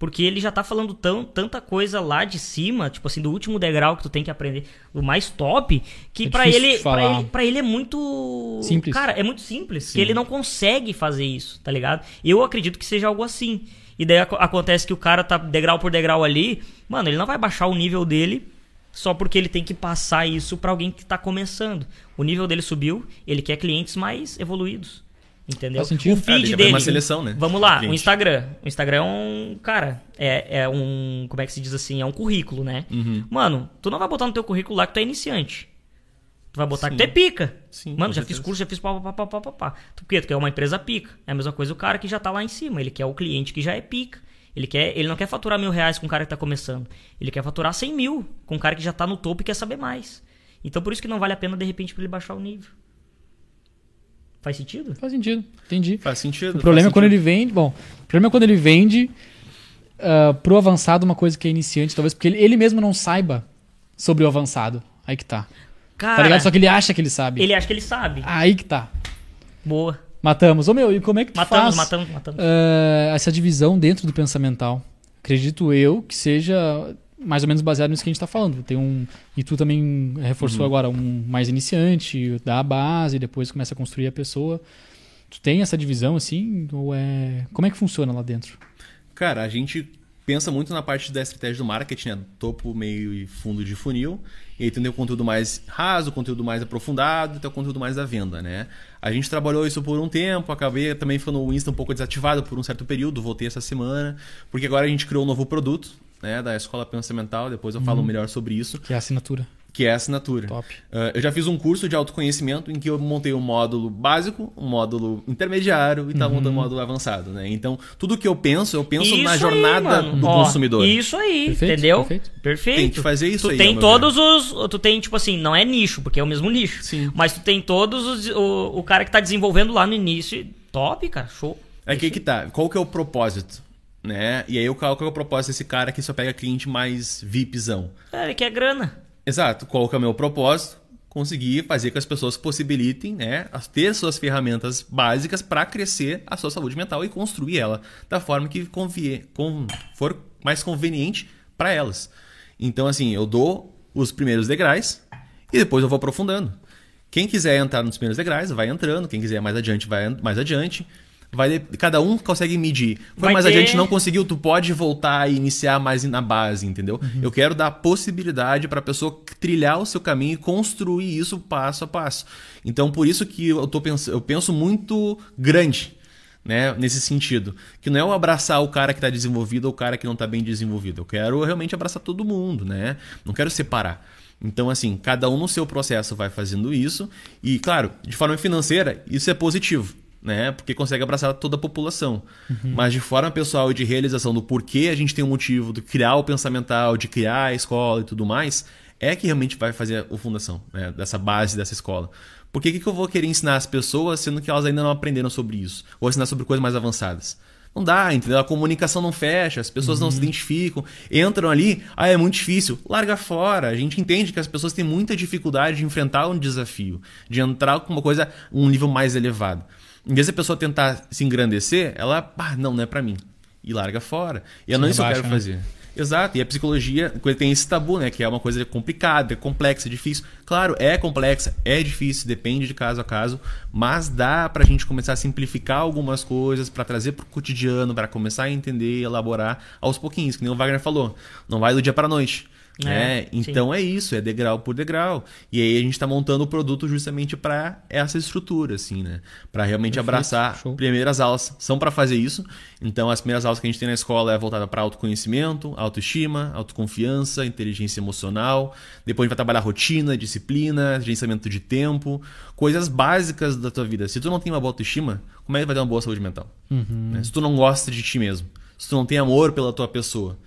B: Porque ele já tá falando tão, tanta coisa lá de cima, tipo assim, do último degrau que tu tem que aprender, o mais top, que
A: É
B: pra
A: difícil
B: ele, pra ele, pra ele é muito.
A: Simples.
B: Cara, é muito simples. Que ele não consegue fazer isso, tá ligado? Eu acredito que seja algo assim. E daí ac- acontece que o cara tá degrau por degrau ali, mano, ele não vai baixar o nível dele só porque ele tem que passar isso pra alguém que tá começando. O nível dele subiu, ele quer clientes mais evoluídos. Entendeu? O
C: Ah,
B: feed
C: vai
B: dele.
C: uma seleção, né?
B: Vamos lá,
C: Gente.
B: o Instagram. O Instagram é um. Cara, é, é um. Como é que se diz assim? É um currículo, né?
C: Uhum.
B: Mano, tu não vai botar no teu currículo lá que tu é iniciante. Tu vai botar
C: Sim.
B: que tu é pica.
C: Sim,
B: Mano, já fiz
C: certeza.
B: curso, já fiz pá, pá, pá, pá, pá, pá. Tu, quê? tu quer uma empresa pica. É a mesma coisa o cara que já tá lá em cima. Ele quer o cliente que já é pica. Ele, quer, ele não quer faturar mil reais com o cara que tá começando. Ele quer faturar 100 mil com o cara que já tá no topo e quer saber mais. Então por isso que não vale a pena, de repente, pra ele baixar o nível. Faz sentido?
A: Faz sentido, entendi.
C: Faz sentido.
A: O problema é quando
C: sentido.
A: ele vende. Bom, o problema é quando ele vende ah, pro avançado uma coisa que é iniciante, talvez porque ele, ele mesmo não saiba sobre o avançado. Aí que tá.
B: Cara,
A: Tá ligado? Só que ele acha que ele sabe.
B: ele acha que ele sabe.
A: Aí que tá.
B: Boa.
A: Matamos. Ô meu, e como é que tu
B: Matamos,
A: faz
B: matamos, matamos.
A: ah, essa divisão dentro do pensamental? Acredito eu que seja mais ou menos baseado nisso que a gente tá falando. Tem um. E tu também reforçou agora um mais iniciante, dá a base, depois começa a construir a pessoa. Tu tem essa divisão assim? Ou é. Como é que funciona lá dentro?
C: Cara, a gente pensa muito na parte da estratégia do marketing, né? Topo, meio e fundo de funil. E aí tem o conteúdo mais raso, o conteúdo mais aprofundado, e tem o conteúdo mais da venda, né? A gente trabalhou isso por um tempo, acabei também ficando o Insta um pouco desativado por um certo período, voltei essa semana, porque agora a gente criou um novo produto, né, da Escola Pensamental, depois eu falo melhor sobre isso,
A: Que é a assinatura.
C: que é a assinatura.
A: Top.
C: Uh, eu já fiz um curso de autoconhecimento em que eu montei um módulo básico, um módulo intermediário e tá montando um módulo avançado, né? Então, tudo que eu penso, eu penso na
B: Isso aí,
C: jornada
B: mano.
C: do
B: Ó,
C: consumidor.
B: Isso aí,
A: Perfeito,
B: entendeu?
A: perfeito.
B: Perfeito.
C: Tem que fazer isso
B: tu
C: aí,
B: tem
C: ao meu
B: todos os. Tu tem, tipo assim, não é nicho, porque é o mesmo nicho.
C: Sim.
B: Mas tu tem todos os. O, o cara que tá desenvolvendo lá no início. Top, cara. Show.
C: É que aí que tá. Qual que é o propósito? Né? E aí, qual que é o propósito desse cara que só pega cliente mais VIPzão?
B: É, ele quer grana.
C: Exato. Qual que é o meu propósito? Conseguir fazer com que as pessoas possibilitem né, as- ter suas ferramentas básicas para crescer a sua saúde mental e construir ela da forma que convie, con- for mais conveniente para elas. Então, assim, eu dou os primeiros degraus e depois eu vou aprofundando. Quem quiser entrar nos primeiros degraus, vai entrando. Quem quiser mais adiante, vai mais adiante. Vai cada um consegue medir. Foi
B: Vai
C: mais
B: ter-
C: adiante, não conseguiu, tu pode voltar e iniciar mais na base, entendeu?
B: Uhum.
C: Eu quero dar a possibilidade para a pessoa trilhar o seu caminho e construir isso passo a passo. Então, por isso que eu, tô pens eu penso muito grande, né? Nesse sentido. Que não é o abraçar o cara que está desenvolvido ou o cara que não está bem desenvolvido. Eu quero realmente abraçar todo mundo, né? Não quero separar. Então, assim, cada um no seu processo vai fazendo isso. E, claro, de forma financeira, isso é positivo né? Porque consegue abraçar toda a população. Mas de forma pessoal e de realização do porquê a gente tem um motivo de criar o pensamental, de criar a escola e tudo mais, é que realmente vai fazer a fundação né? dessa base dessa escola. Por que, que eu vou querer ensinar as pessoas sendo que elas ainda não aprenderam sobre isso? Ou ensinar sobre coisas mais avançadas? Não dá, entendeu? A comunicação não fecha, as pessoas não se identificam, entram ali, ah, é muito difícil. Larga fora. A gente entende que as pessoas têm muita dificuldade de enfrentar um desafio, de entrar com uma coisa, um nível mais elevado. Em vez da pessoa tentar se engrandecer, ela, ah, não, não é pra mim. E larga fora. E é
A: Se
C: não isso que eu quero
A: né?
C: fazer. Exato, e a psicologia tem esse tabu, né? Que é uma coisa complicada, é complexa, é difícil. Claro, é complexa, é difícil, depende de caso a caso, mas dá pra gente começar a simplificar algumas coisas, pra trazer pro cotidiano, pra começar a entender e elaborar aos pouquinhos, que nem o Wagner falou. Não vai do dia pra noite.
B: É, sim.
C: Então é isso, é degrau por degrau. E aí a gente tá montando o produto justamente pra essa estrutura, assim, né? Pra realmente
A: Perfeito,
C: abraçar
A: show.
C: primeiras aulas são para fazer isso. Então, as primeiras aulas que a gente tem na escola é voltada para autoconhecimento, autoestima, autoconfiança, inteligência emocional. Depois a gente vai trabalhar rotina, disciplina, gerenciamento de tempo, coisas básicas da tua vida. Se tu não tem uma boa autoestima, como é que vai ter uma boa saúde mental? Né? Se tu não gosta de ti mesmo, se tu não tem amor pela tua pessoa,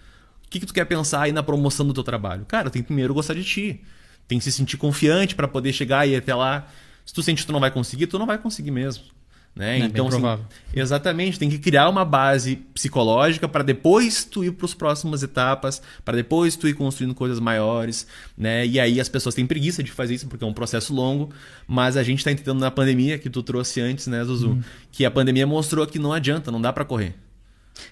C: que, que tu quer pensar aí na promoção do teu trabalho? Cara, tem que primeiro gostar de ti. Tem que se sentir confiante para poder chegar e ir até lá. Se tu sente que tu não vai conseguir, tu não vai conseguir mesmo. Né?
A: É,
C: então, assim, exatamente, tem que criar uma base psicológica para depois tu ir para as próximas etapas, para depois tu ir construindo coisas maiores, né? E aí as pessoas têm preguiça de fazer isso porque é um processo longo, mas a gente está entendendo na pandemia que tu trouxe antes, né, Zuzu,
A: Uhum.
C: que a pandemia mostrou que não adianta, não dá para correr.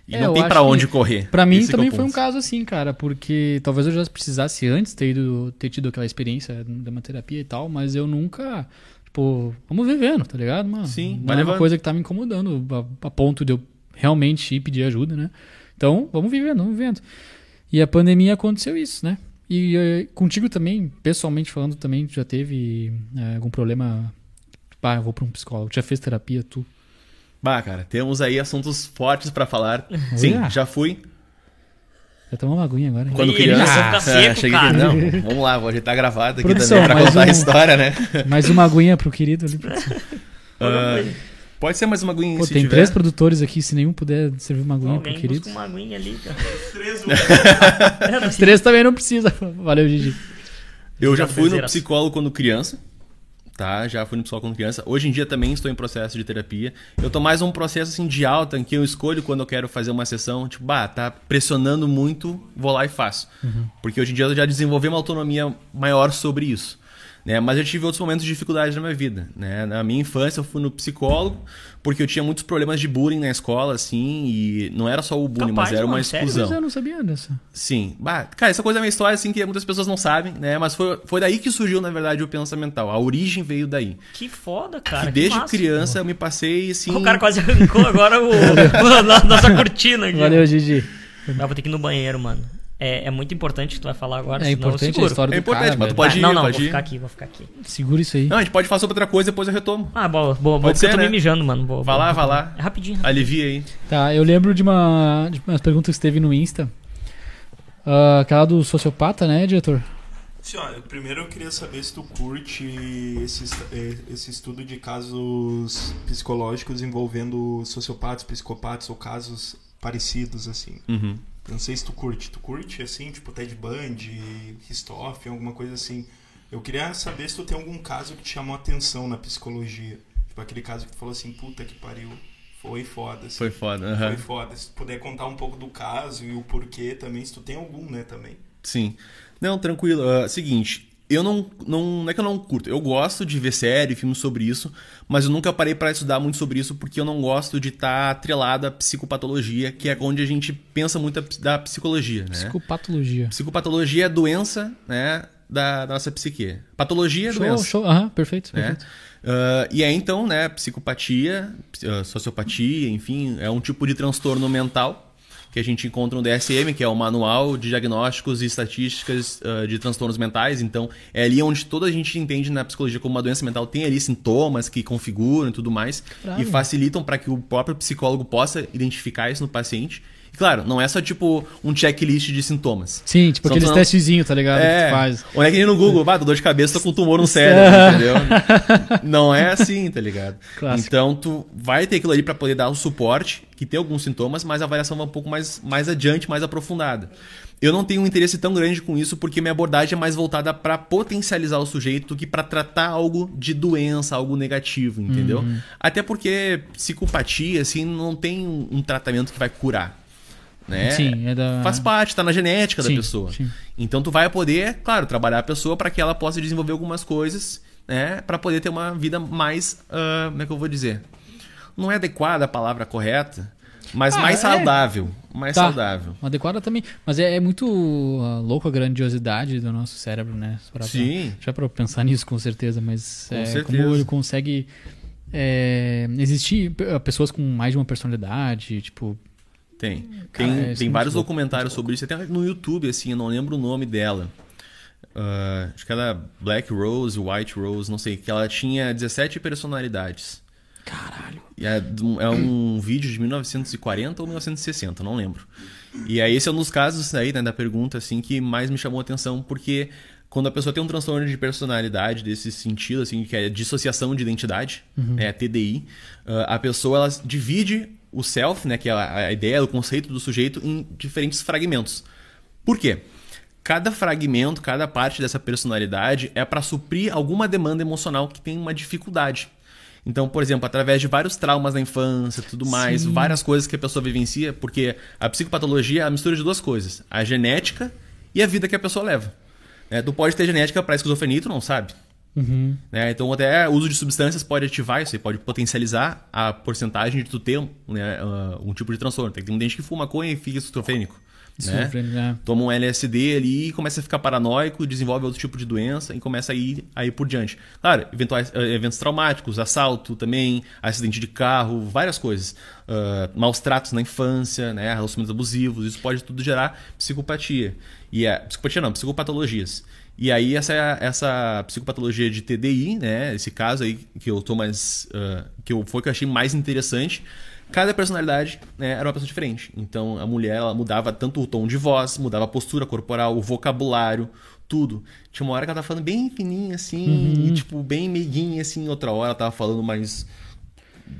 C: E
A: É,
C: não tem para onde correr.
A: Pra mim
C: Esse é
A: também foi um caso assim, cara, porque talvez eu já precisasse antes ter, ido, ter tido aquela experiência de uma terapia e tal, mas eu nunca, tipo, vamos vivendo, tá ligado, mano?
C: Sim,
A: não é uma coisa que tá me incomodando a, a ponto de eu realmente ir pedir ajuda, né? Então, vamos vivendo, vamos vivendo. E a pandemia aconteceu isso, né? E eh, contigo também, pessoalmente falando, também já teve eh, algum problema? Ah, eu vou pra um psicólogo. Já fez terapia, tu?
C: Bah, cara, temos aí assuntos fortes para falar. Sim, já fui.
A: Já tomou uma aguinha agora, hein?
C: Quando criança.
B: seco,
C: cheguei
B: cara.
C: Não, vamos lá, vou ajeitar gravado aqui
A: Produção,
C: também pra contar a história, né?
A: Mais uma aguinha pro querido ali.
C: Ah, pode ser mais uma aguinha
A: Pô,
C: se
A: tem
C: tiver.
A: três produtores aqui, se nenhum puder servir uma aguinha pro
B: Alguém
A: querido.
B: busca uma aguinha ali, cara.
D: Três,
B: É,
A: Os três também não precisa. Valeu, Gigi.
C: Eu já fui no psicólogo quando criança. Tá? Já fui no psicólogo quando criança. Hoje em dia também estou em processo de terapia. Eu tô mais um processo assim de alta em que eu escolho quando eu quero fazer uma sessão, tipo, bah, tá pressionando muito, vou lá e faço. Porque hoje em dia eu já desenvolvi uma autonomia maior sobre isso. Né? Mas eu tive outros momentos de dificuldade na minha vida. Né? Na minha infância eu fui no psicólogo porque eu tinha muitos problemas de bullying na escola, assim, e não era só o bullying,
B: Capaz,
C: mas era uma
B: mano, sério?
C: exclusão.
A: Mas eu não sabia dessa.
C: Sim. Bah, cara, essa coisa é uma história assim que muitas pessoas não sabem, né? Mas foi, foi daí que surgiu, na verdade, o pensamento mental. A origem veio daí.
B: Que foda, cara.
C: que
B: que
C: desde
B: massa.
C: criança eu me passei assim.
B: O cara quase arrancou agora o, o- na- nossa cortina aqui.
A: Valeu, Gigi.
B: Eu vou ter que ir no banheiro, mano. É, é muito importante o que tu vai falar agora,
A: É
B: senão eu
A: importante a história
C: É
A: do
C: importante,
A: cara,
C: mas tu
A: velho.
C: pode
B: Ah,
C: ir,
B: não, não,
C: pode
B: vou
C: ir.
B: ficar aqui, vou ficar aqui.
A: Segura isso aí.
C: Não, a gente pode falar sobre outra coisa, depois eu retomo.
B: Ah, boa, boa, boa
C: Pode
B: porque eu
C: ser,
B: tô me
C: né?
B: mijando, mano. Vou,
C: Vai
B: vou-
C: lá, vai lá.
B: É rapidinho, rapidinho.
C: Alivia aí.
A: Tá, eu lembro de, uma, de umas perguntas que teve no Insta. Ah, aquela do sociopata, né, diretor?
D: Sim, ó, primeiro eu queria saber se tu curte esse, eh, esse estudo de casos psicológicos envolvendo sociopatas, psicopatas ou casos parecidos, assim.
C: Uhum.
D: Não sei se tu curte. Tu curte, assim, tipo Ted Bundy, Ristoff, alguma coisa assim. Eu queria saber se tu tem algum caso que te chamou atenção na psicologia. Tipo aquele caso que tu falou assim, puta que pariu. Foi foda, assim.
C: Foi foda.
D: Foi foda. Se tu puder contar um pouco do caso e o porquê também, se tu tem algum, né, também.
C: Sim. Não, tranquilo. Ah, seguinte, eu não, não. Não é que eu não curto. Eu gosto de ver série, filmes sobre isso, mas eu nunca parei pra estudar muito sobre isso porque eu não gosto de estar atrelado à psicopatologia, que é onde a gente pensa muito da- psicologia, né?
A: Psicopatologia.
C: Psicopatologia é doença, né? Da, da nossa psique. Patologia é
A: Show,
C: doença.
A: show. Aham, perfeito,
C: né?
A: perfeito.
C: Ah, e aí então, né, psicopatia, ps- ah, sociopatia, enfim, é um tipo de transtorno mental que a gente encontra no DSM, que é o Manual de Diagnósticos e Estatísticas ah, de Transtornos Mentais. Então, é ali onde toda a gente entende na psicologia como uma doença mental tem ali sintomas que configuram e tudo mais
A: Caralho.
C: e facilitam para que o próprio psicólogo possa identificar isso no paciente. E claro, não é só tipo um checklist de sintomas.
A: Sim, tipo
C: São-
A: aqueles testezinhos, tá ligado? Que
C: É,
A: tu faz.
C: ou é que nem no Google, ah, tô dor de cabeça, tô com tumor no cérebro, entendeu? Não é assim, tá ligado?
A: Clássico.
C: Então tu vai ter aquilo ali pra poder dar o suporte, que tem alguns sintomas, mas a avaliação vai um pouco mais, mais adiante, mais aprofundada. Eu não tenho um interesse tão grande com isso porque minha abordagem é mais voltada pra potencializar o sujeito do que pra tratar algo de doença, algo negativo, entendeu?
A: Uhum.
C: Até porque psicopatia, assim, não tem um tratamento que vai curar. Né?
A: Sim, é da.
C: Faz parte, tá na genética
A: Sim,
C: da pessoa.
A: sim.
C: Então tu vai poder, claro, trabalhar a pessoa para que ela possa desenvolver algumas coisas, né, para poder ter uma vida mais, ah, como é que eu vou dizer? Não é adequada a palavra correta, mas
A: Ah,
C: mais
A: é.
C: saudável, mais
A: Tá.
C: saudável.
A: Adequada também. Mas é, é muito ah, louco a grandiosidade do nosso cérebro, né? Pra-
C: Sim.
A: Já pra pensar nisso, com certeza. Mas
C: Com
A: é,
C: certeza.
A: como ele consegue é, existir p- pessoas com mais de uma personalidade, tipo.
C: Tem.
A: Cara,
C: tem
A: é,
C: tem
A: é
C: vários
A: louco,
C: documentários sobre isso, até no YouTube, assim, eu não lembro o nome dela. Ah, acho que era Black Rose, White Rose, não sei, que ela tinha 17 personalidades.
A: Caralho.
C: E é, é um vídeo de 1940 ou 1960, não lembro. E aí esse é um dos casos aí, né, da pergunta assim que mais me chamou a atenção, porque quando a pessoa tem um transtorno de personalidade desse sentido, assim, que é dissociação de identidade, é TDI, ah, a pessoa ela divide o self, né, que é a, ideia, o conceito do sujeito, em diferentes fragmentos. Por quê? Cada fragmento, cada parte dessa personalidade é para suprir alguma demanda emocional que tem uma dificuldade. Então, por exemplo, através de vários traumas na infância, tudo mais,
A: Sim.
C: várias coisas que a pessoa vivencia, porque a psicopatologia é a mistura de duas coisas: a genética e a vida que a pessoa leva. Né? Tu pode ter genética para esquizofrenia tu não sabe.
A: Uhum.
C: né? Então, até o uso de substâncias pode ativar isso, e pode potencializar a porcentagem de tu ter né, ah, um tipo de transtorno. Tem muita gente que fuma maconha e fica esquizofrênico. Né?
A: É.
C: toma um LSD ali e começa a ficar paranoico, desenvolve outro tipo de doença e começa a ir, a ir por diante. Claro, eventuais, eh, eventos traumáticos, assalto também, acidente de carro, várias coisas. Ah, maus tratos na infância, né, relacionamentos abusivos, isso pode tudo gerar psicopatia. E é, psicopatia não, psicopatologias. E aí essa, essa psicopatologia de TDI, né, esse caso aí que eu tô mais... ah, que eu, foi que eu achei mais interessante, Cada personalidade né, era uma pessoa diferente. Então a mulher ela mudava tanto o tom de voz, mudava a postura corporal, o vocabulário, tudo. Tinha uma hora que ela tava falando bem fininha assim, e tipo, bem meiguinha assim, outra hora ela tava falando mais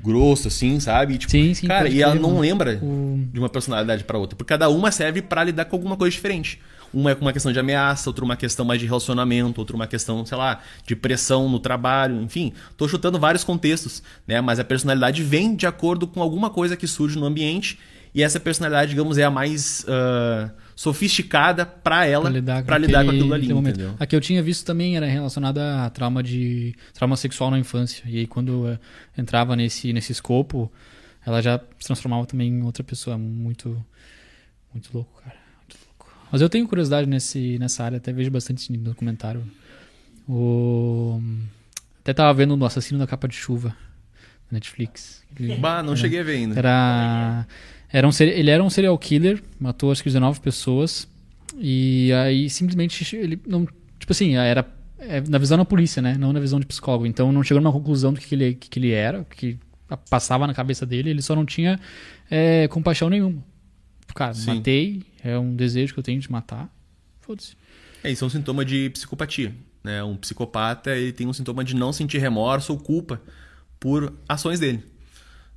C: grosso assim, sabe? E, tipo,
A: Sim, sim,
C: Cara, e ela
A: crer,
C: não lembra
A: O-
C: de uma personalidade para outra, porque cada uma serve para lidar com alguma coisa diferente. Uma é com uma questão de ameaça, outra uma questão mais de relacionamento, outra uma questão, sei lá, de pressão no trabalho, enfim. Tô chutando vários contextos, né? Mas a personalidade vem de acordo com alguma coisa que surge no ambiente e essa personalidade, digamos, é a mais uh, sofisticada para ela, para lidar, com, lidar aquele, com aquilo ali, entendeu?
A: A que eu tinha visto também era relacionada a trauma de trauma sexual na infância. E aí quando entrava nesse nesse escopo, ela já se transformava também em outra pessoa, muito muito louco, cara. Mas eu tenho curiosidade nesse nessa área, até vejo bastante documentário. O até tava vendo o Assassino da Capa de Chuva na Netflix.
C: Ele, bah, não era, cheguei a ver ainda.
A: Era era um, ele era um serial killer, matou acho que 19 pessoas. E aí simplesmente ele não. Tipo assim, era é, na visão da polícia, né? Não na visão de psicólogo. Então não chegou numa conclusão do que, que, ele, que, que ele era, o que passava na cabeça dele. Ele só não tinha é, compaixão nenhuma. Cara, Sim. matei, é um desejo que eu tenho de matar. Foda-se.
C: É, isso é um sintoma de psicopatia. Né? Um psicopata ele tem um sintoma de não sentir remorso ou culpa por ações dele.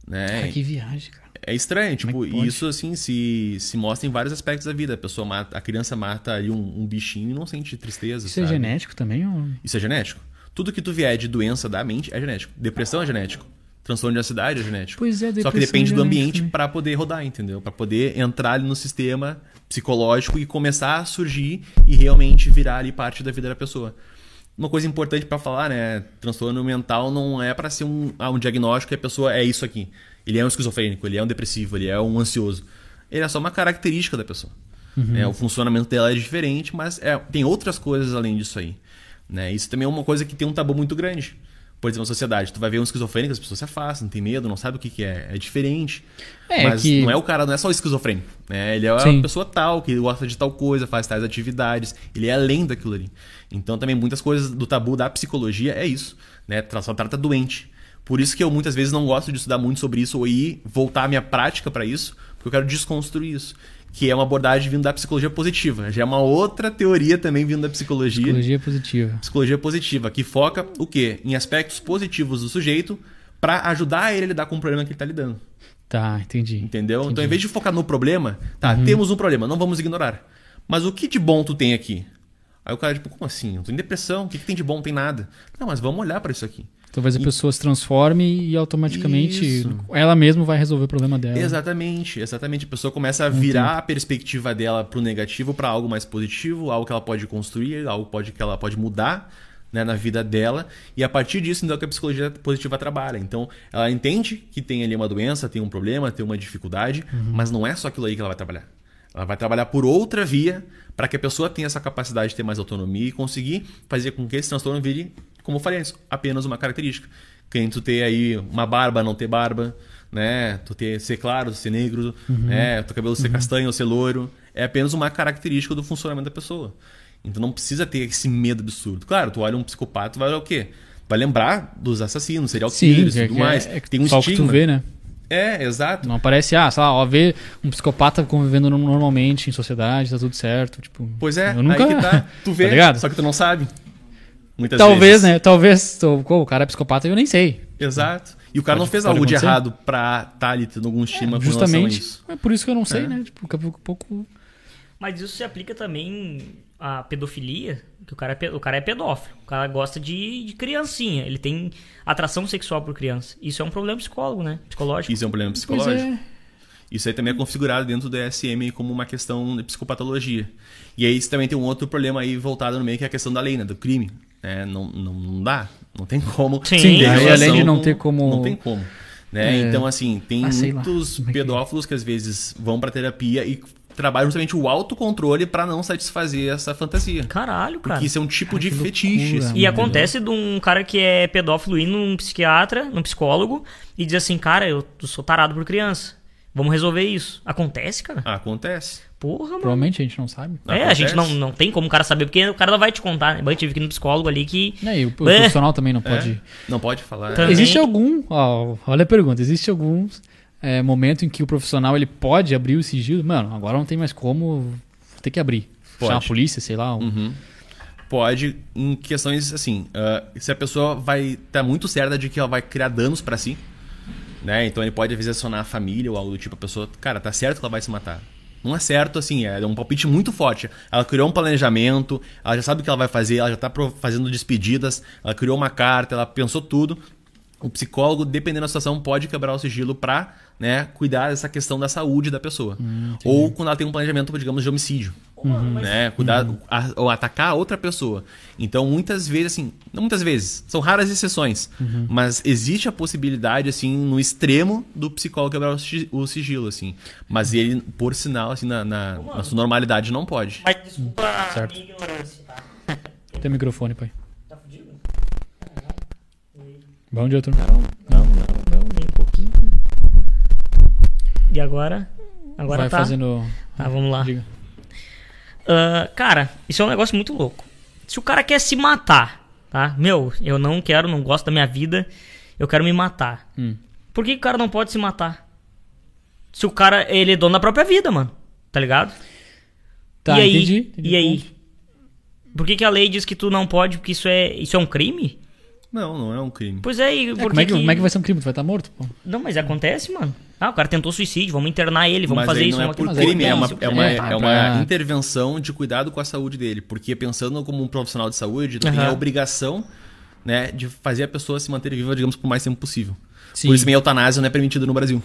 C: Né?
A: Cara, que viagem, cara.
C: É estranho, tipo, é isso assim se, se mostra em vários aspectos da vida. A pessoa mata, a criança mata ali um, um bichinho e não sente tristeza.
A: Isso é
C: sabe?
A: é genético também? Ou...
C: Isso é genético. Tudo que tu vier de doença da mente é genético. Depressão é genético. Transtorno de ansiedade é genético.
A: Pois é,
C: Só que depende é do ambiente para poder rodar, entendeu? Para poder entrar ali no sistema psicológico e começar a surgir e realmente virar ali parte da vida da pessoa. Uma coisa importante para falar, né? Transtorno mental não é para ser um, ah, um diagnóstico que a pessoa é isso aqui. Ele é um esquizofrênico, ele é um depressivo, ele é um ansioso. Ele é só uma característica da pessoa. Uhum. É, o funcionamento dela é diferente, mas é, tem outras coisas além disso aí. Né? Isso também é uma coisa que tem um tabu muito grande. Por exemplo, na sociedade, tu vai ver um esquizofrênico, as pessoas se afastam, tem medo, não sabe o que, que é. É diferente. É, mas que... não é o cara, não é só o esquizofrênico. Né? Ele é Sim. uma pessoa tal, que gosta de tal coisa, faz tais atividades. Ele é além daquilo ali. Então também muitas coisas do tabu da psicologia é isso. Né? Só trata doente. Por isso que eu muitas vezes não gosto de estudar muito sobre isso ou ir voltar a minha prática para isso, porque eu quero desconstruir isso. Que é uma abordagem vindo da psicologia positiva. Já é uma outra teoria também vindo da psicologia.
A: Psicologia positiva.
C: Psicologia positiva, que foca o quê? Em aspectos positivos do sujeito para ajudar ele a lidar com o problema que ele está lidando.
A: Tá, entendi.
C: Entendeu?
A: Entendi.
C: Então, em vez de focar no problema, tá, uhum. temos um problema, não vamos ignorar. Mas o que de bom tu tem aqui? Aí o cara, tipo, como assim? Eu tô em depressão, o que, que tem de bom? Não tem nada. Não, mas vamos olhar para isso aqui.
A: Talvez a e... pessoa se transforme e automaticamente Isso. ela mesma vai resolver o problema dela.
C: Exatamente, exatamente. A pessoa começa a virar a perspectiva dela para o negativo para algo mais positivo, algo que ela pode construir, algo pode, que ela pode mudar né, na vida dela. E a partir disso, então, que a psicologia positiva trabalha. Então, ela entende que tem ali uma doença, tem um problema, tem uma dificuldade, uhum. mas não é só aquilo aí que ela vai trabalhar. Ela vai trabalhar por outra via para que a pessoa tenha essa capacidade de ter mais autonomia e conseguir fazer com que esse transtorno vire como eu falei antes, apenas uma característica. Quem tu ter aí uma barba, não ter barba, né? Tu ter ser claro, ser negro, uhum. né? Tu cabelo ser uhum. castanho ou ser loiro, é apenas uma característica do funcionamento da pessoa. Então não precisa ter esse medo absurdo. Claro, tu olha um psicopata, tu vai olhar o quê? Vai lembrar dos assassinos, serial killers e tudo é, mais. É, é, Tem um estigma. que tu
A: vê, né?
C: É, exato.
A: Não aparece, ah, sei lá, ó, ver um psicopata convivendo normalmente em sociedade, tá tudo certo. Tipo,
C: pois é, eu nunca... aí que tá. Tu vê, tá só que tu não sabe.
A: Muitas Talvez, vezes. né? Talvez o cara é psicopata e eu nem sei.
C: Exato. E o cara pode, não fez algo acontecer. de errado pra estar tá ali tendo algum estima é,
A: Justamente. É por isso que eu não sei, é. né? Tipo, daqui a pouco.
B: Mas isso se aplica também à pedofilia, que o cara é, o cara é pedófilo. O cara gosta de, de criancinha. Ele tem atração sexual por criança. Isso é um problema psicólogo, né? Psicológico.
C: Isso é um problema psicológico. É. Isso aí também é configurado dentro do DSM como uma questão de psicopatologia. E aí também tem um outro problema aí voltado no meio, que é a questão da lei, né? Do crime. É, não, não, não dá, não tem como.
A: Sim, Sim além de não ter como.
C: Não tem como. Né? É... Então, assim, tem ah, muitos lá. É pedófilos que às vezes vão pra terapia e trabalham justamente o autocontrole para não satisfazer essa fantasia.
B: Caralho, cara.
C: Porque isso é um tipo cara, de fetiche. Assim,
B: e acontece de um cara que é pedófilo ir num psiquiatra, num psicólogo, e diz assim, cara, eu sou tarado por criança. Vamos resolver isso. Acontece, cara?
C: Acontece.
A: Porra, mano. Provavelmente a gente não sabe.
B: É, Acontece. a gente não, não tem como o cara saber, porque o cara não vai te contar, né? Eu tive que ir no psicólogo ali que.
A: É, e o, o é. profissional também não pode. É.
C: Não pode falar.
A: Também... Existe algum. Ó, olha a pergunta. Existe algum é, momento em que o profissional ele pode abrir o sigilo? Mano, agora não tem mais como. ter que abrir. Pode. Chamar a polícia, sei lá. Um...
C: Uhum. Pode, em questões assim. Uh, se a pessoa vai estar tá muito certa de que ela vai criar danos para si né? Então ele pode às vezes acionar a família ou algo do tipo, a pessoa, cara, tá certo que ela vai se matar. Não é certo, assim, é um palpite muito forte. Ela criou um planejamento, ela já sabe o que ela vai fazer, ela já tá pro- fazendo despedidas, ela criou uma carta, ela pensou tudo. O psicólogo, dependendo da situação, pode quebrar o sigilo pra né, cuidar dessa questão da saúde da pessoa. Ou quando ela tem um planejamento, digamos, de homicídio. Né, cuidar, a- ou atacar a outra pessoa. Então, muitas vezes, assim, não muitas vezes, são raras exceções, mas existe a possibilidade, assim, no extremo do psicólogo quebrar o si- o sigilo, assim. Mas ele, por sinal, assim, na, na, na sua normalidade, não pode.
B: Mas desculpa a
A: Certo.
B: minha ignorância, tá?
A: Tem microfone, pai.
B: Tá fudido?
A: Bom dia, turma.
B: Não, não, não, não, nem um pouquinho. E agora? Agora
A: Vai
B: tá.
A: fazendo.
B: Tá, vamos lá.
A: Diga.
B: Ah, cara, isso é um negócio muito louco. Se o cara quer se matar, tá? Meu, eu não quero, não gosto da minha vida, eu quero me matar.
A: Hum.
B: Por que, que o cara não pode se matar? Se o cara, ele é dono da própria vida, mano. Tá ligado?
A: Tá,
B: e aí?
A: entendi. entendi
B: e aí? Por que, que a lei diz que tu não pode, porque isso é, isso é um crime?
C: Não, não é um crime.
B: Pois é, e
A: É,
B: por
A: como, é que,
B: que
A: como é que vai ser um crime? Tu vai estar morto, pô.
B: Não, mas acontece, mano. Ah, o cara tentou suicídio, vamos internar ele, vamos
C: Mas
B: fazer isso.
C: não é por crime, é uma, é uma,
A: é,
C: é uma intervenção de cuidado com a saúde dele. Porque pensando como um profissional de saúde, tu tem
B: Aham.
C: a obrigação né, de fazer a pessoa se manter viva, digamos, por mais tempo possível.
A: Sim.
C: Por isso, meio eutanásia não é permitido no Brasil.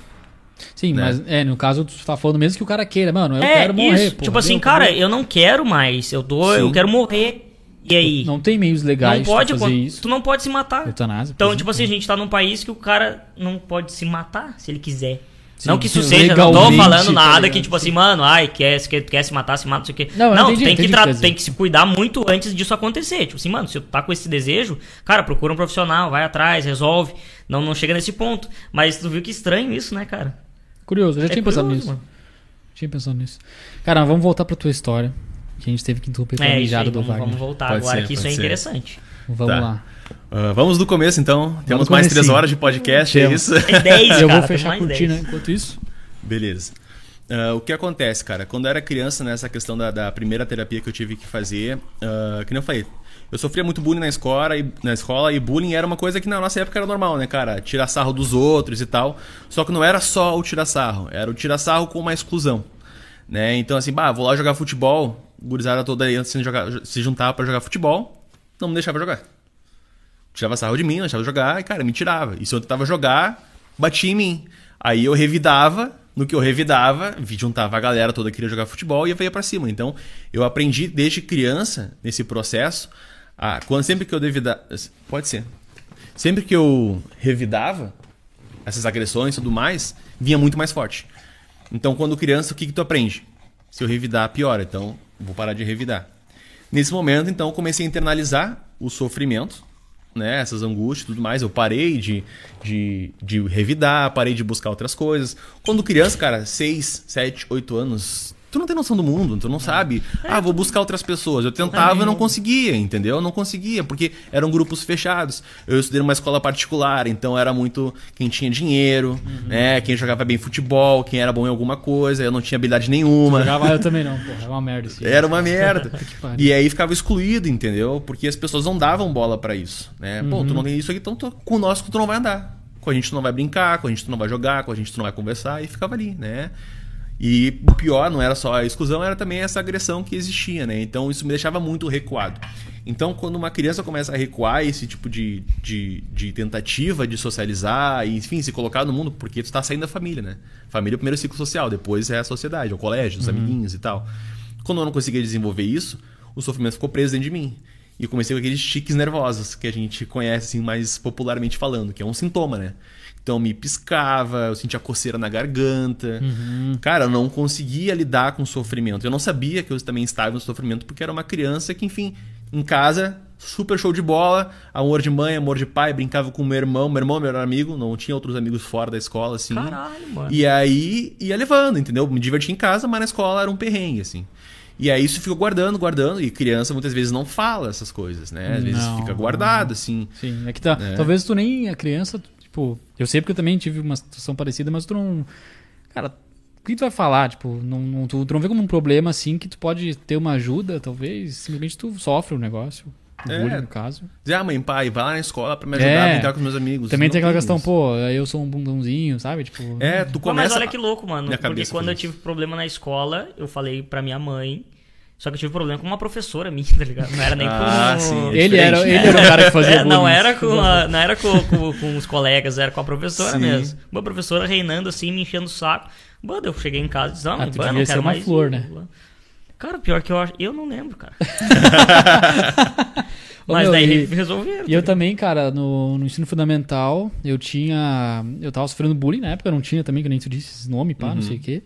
A: Sim,
C: né?
A: mas é, no caso, tu tá falando mesmo que o cara queira, mano, eu
B: é,
A: quero morrer,
B: isso.
A: pô.
B: tipo assim, cara, eu não quero mais. Eu tô, eu quero morrer. E aí?
A: Não tem meios legais
B: Não pode,
A: de fazer isso.
B: tu não pode se matar.
A: Eutanásia.
B: Então, tipo assim, a gente tá num país que o cara não pode se matar se ele quiser.
A: Sim,
B: não que isso seja, não tô falando
A: tá
B: nada que, tipo assim, mano, ai, quer, quer, quer se matar, se mata, não sei o quê.
A: Não,
B: Não,
A: entendi,
B: tem, que tra- tem que se cuidar muito antes disso acontecer. Tipo assim, mano, se tu tá com esse desejo, cara, procura um profissional, vai atrás, resolve. Não, não chega nesse ponto. Mas tu viu que estranho isso, né, cara?
A: Curioso, eu já
B: É
A: tinha pensado
B: curioso,
A: nisso.
B: mano.
A: Tinha pensado nisso. Cara, vamos voltar pra tua história. Que a gente teve que interromper pela
B: É,
A: mijada do
B: vamos,
A: Wagner.
B: vamos voltar
C: Pode
B: agora
C: ser,
B: que isso é
C: ser.
B: interessante.
A: Vamos
C: Tá.
A: lá.
C: Ah, vamos do começo, então. Temos
A: do
C: mais três horas de podcast, é
A: Temos.
C: isso?
B: É 10,
A: eu
B: cara.
A: vou fechar cortina
B: 10.
A: enquanto isso.
C: Beleza. Ah, o que acontece, cara? Quando eu era criança, nessa questão da, da primeira terapia que eu tive que fazer, ah, que nem eu falei, eu sofria muito bullying na escola, e, na escola e bullying era uma coisa que na nossa época era normal, né, cara? Tirar sarro dos outros e tal. Só que não era só o tirar sarro, era o tirar sarro com uma exclusão. Né? Então, assim, bah, vou lá jogar futebol, gurizada toda aí se, jogar, se juntava pra jogar futebol, não me deixava jogar. Tirava sarro de mim, não deixava jogar, e, cara, me tirava. E se eu tentava jogar, batia em mim. Aí eu revidava, no que eu revidava, vi- juntava a galera toda que queria jogar futebol e eu ia pra cima. Então, eu aprendi desde criança, nesse processo, a, quando sempre que eu devida, Pode ser. Sempre que eu revidava essas agressões e tudo mais, vinha muito mais forte. Então, quando criança, o que, que tu aprende? Se eu revidar, piora. Então, vou parar de revidar. Nesse momento, então, eu comecei a internalizar o sofrimento, né? Essas angústias e tudo mais. Eu parei de, de, de revidar, parei de buscar outras coisas. Quando criança, cara, 6, 7, 8 anos, tu não tem noção do mundo, tu não sabe. Ah, vou buscar outras pessoas. Eu tentava e não conseguia, entendeu? Eu não conseguia, porque eram grupos fechados. Eu estudei numa escola particular, então era muito quem tinha dinheiro, né? Quem jogava bem futebol, quem era bom em alguma coisa. Eu não tinha habilidade nenhuma.
A: Jogava eu também não, porra. É uma merda isso.
C: Era uma merda. e aí ficava excluído, entendeu? Porque as pessoas não davam bola pra isso, né? Pô, tu não tem isso aqui, então tu, conosco tu não vai andar. Com a gente tu não vai brincar, com a gente tu não vai jogar, com a gente tu não vai conversar e ficava ali, né? E o pior não era só a exclusão, era também essa agressão que existia, né? Então isso me deixava muito recuado. Então, quando uma criança começa a recuar esse tipo de, de, de tentativa de socializar e, enfim, se colocar no mundo, porque tu tá saindo da família, né? Família é o primeiro ciclo social, depois é a sociedade, é o colégio, os amiguinhos e tal. Quando eu não conseguia desenvolver isso, o sofrimento ficou preso dentro de mim. E eu comecei com aqueles tiques nervosos que a gente conhece assim, mais popularmente falando, que é um sintoma, né? Então me piscava, eu sentia coceira na garganta. Cara, eu não conseguia lidar com o sofrimento. Eu não sabia que eu também estava no sofrimento porque era uma criança que, enfim, em casa, super show de bola, amor de mãe, amor de pai, brincava com meu irmão, meu irmão, meu amigo, não tinha outros amigos fora da escola, assim.
B: Caralho, mano.
C: E aí ia levando, entendeu? Me divertia em casa, mas na escola era um perrengue, assim. E aí isso ficou guardando, guardando, e criança muitas vezes não fala essas coisas, né? Às vezes
A: Não.
C: fica guardado, assim.
A: Sim, é que tá.
C: É.
A: Talvez tu nem a criança, tipo, eu sei porque eu também tive uma situação parecida, mas tu não. Cara, o que tu vai falar? Tipo, não, não- tu, tu não vê como um problema assim que tu pode ter uma ajuda, talvez. Simplesmente tu sofre o negócio. O
C: É.
A: bullying, no caso.
C: Dizer, ah, mãe, pai, vai lá na escola pra me ajudar
A: É.
C: a brincar com os meus amigos.
A: Também
C: Não
A: tem aquela questão,
C: isso.
A: pô, eu sou um bundãozinho, sabe? Tipo.
C: É, tu
B: Pô,
C: começa.
B: mas olha que louco, mano. Porque quando eu tive problema na escola, eu falei pra minha mãe. Só que eu tive problema com uma professora minha, tá ligado? Não era nem
C: Ah,
B: com.
C: sim.
A: Ele era, ele era o cara que fazia
B: É, não era, com, a- não era com, com- com os colegas, era com a professora
C: Sim.
B: mesmo. Uma professora reinando assim, me enchendo o saco. Mano, eu cheguei em casa e disse, ah, mãe,
A: devia
B: não
A: ser
B: quero
A: uma
B: mais
A: flor, né?
B: Cara, pior que eu acho. Eu não lembro, cara.
A: Ô,
B: Mas
A: meu,
B: daí
A: e-
B: resolveram.
A: E eu
B: tá
A: também, cara, no, no ensino fundamental, eu tinha. Eu tava sofrendo bullying na época, eu não tinha também, que nem tu disse, esse nome, pá, não sei o quê.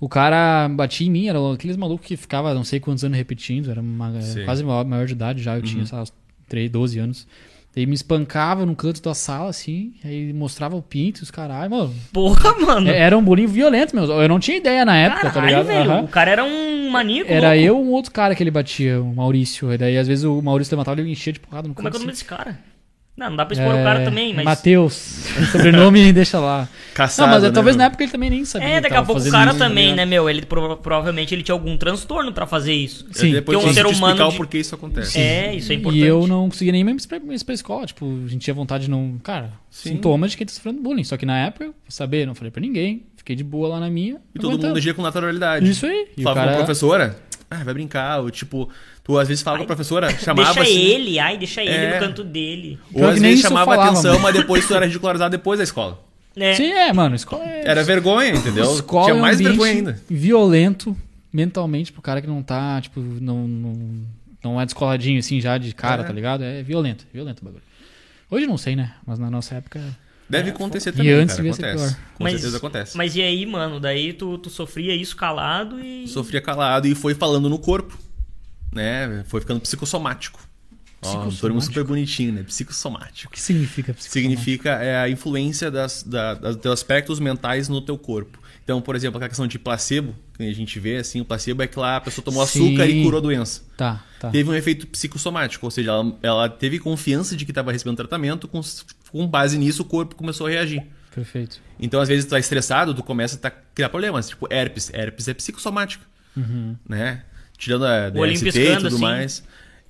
A: O cara batia em mim, era aqueles malucos que ficava não sei quantos anos repetindo, era uma- quase maior, maior de idade já, eu tinha, sei lá, uns 3, 12 anos. Daí me espancava no canto da sala, assim, aí mostrava o pinto e os caralho, mano.
B: Porra, mano.
A: É- Era um bullying violento, meu. Eu não tinha ideia na época, tá
B: Caralho,
A: ligado?
B: velho.
A: Aham.
B: O cara era um maníaco.
A: Era
B: louco.
A: eu e um outro cara que ele batia, o Maurício. E daí, às vezes, o Maurício levantava e ele enchia de porrada no
B: Como é que é o
A: canto,
B: nome
A: assim.
B: desse cara? Não, não dá pra expor o cara também, mas.
A: Matheus. Sobrenome deixa lá.
C: Caçado,
A: não, mas é,
C: né,
A: talvez
C: meu?
A: na época ele também nem sabia.
B: É,
A: que
B: daqui a pouco o cara
A: isso, tá
B: também, né, meu? Ele pro- provavelmente ele tinha algum transtorno pra fazer isso.
A: Sim.
C: Depois
B: Porque um
C: eu
B: ser humano
C: explicar
B: de-
C: o porquê isso acontece.
B: É, isso é importante.
A: E eu não conseguia nem mesmo ir pra, pra escola. Tipo, a gente tinha vontade de não. Cara,
C: Sim.
A: sintomas de quem tá sofrendo bullying. Só que na época, eu saber, não falei pra ninguém. Fiquei de boa lá na minha.
C: E todo
A: aguentando.
C: mundo agia com naturalidade.
A: Isso aí. E o
C: Falava com
A: cara-
C: a professora, ah, vai brincar. Ou, tipo, tu às vezes falava com a professora, chamava
B: Deixa
C: assim.
B: ele, ai, deixa ele
C: É.
B: no canto dele.
C: Ou
A: Pior
C: às
A: nem
C: vezes chamava
A: falava,
C: atenção,
A: mano.
C: mas depois tu era ridicularizado depois da escola.
B: É.
A: Sim, é, mano. Escola é.
C: Era vergonha, entendeu?
A: Escola
C: Tinha
A: é um
C: mais vergonha ainda.
A: Violento mentalmente pro cara que não tá, tipo, não, não, não é descoladinho assim já de cara,
C: É.
A: tá ligado? É violento, violento o bagulho. Hoje não sei, né? Mas na nossa época.
C: Deve acontecer
A: E
C: também,
A: antes
C: cara. Acontece.
A: pior.
C: Com
B: Mas-
C: certeza acontece.
B: Mas e aí, mano? Daí tu, tu sofria isso calado e.
C: Sofria calado e foi falando no corpo, né? Foi ficando psicossomático. Ó, um termo
A: Psicossomático?
C: super bonitinho, né?
A: O
C: Psicossomático.
A: que significa psicossomático?
C: Significa é, a influência das, da, das, dos aspectos mentais no teu corpo. Então, por exemplo, aquela questão de placebo, que a gente vê assim, o placebo é que lá a pessoa tomou
A: Sim.
C: açúcar e curou a doença.
A: Tá, tá.
C: Teve um efeito psicossomático, ou seja, ela, ela teve confiança de que estava recebendo tratamento, com, com base nisso o corpo começou a reagir.
A: Perfeito.
C: Então, às vezes, tu tá estressado, tu começa a tá- criar problemas, tipo herpes. Herpes é psicossomático,
A: Uhum.
C: né? Tirando a
B: O
C: DST e tudo
B: assim.
C: mais.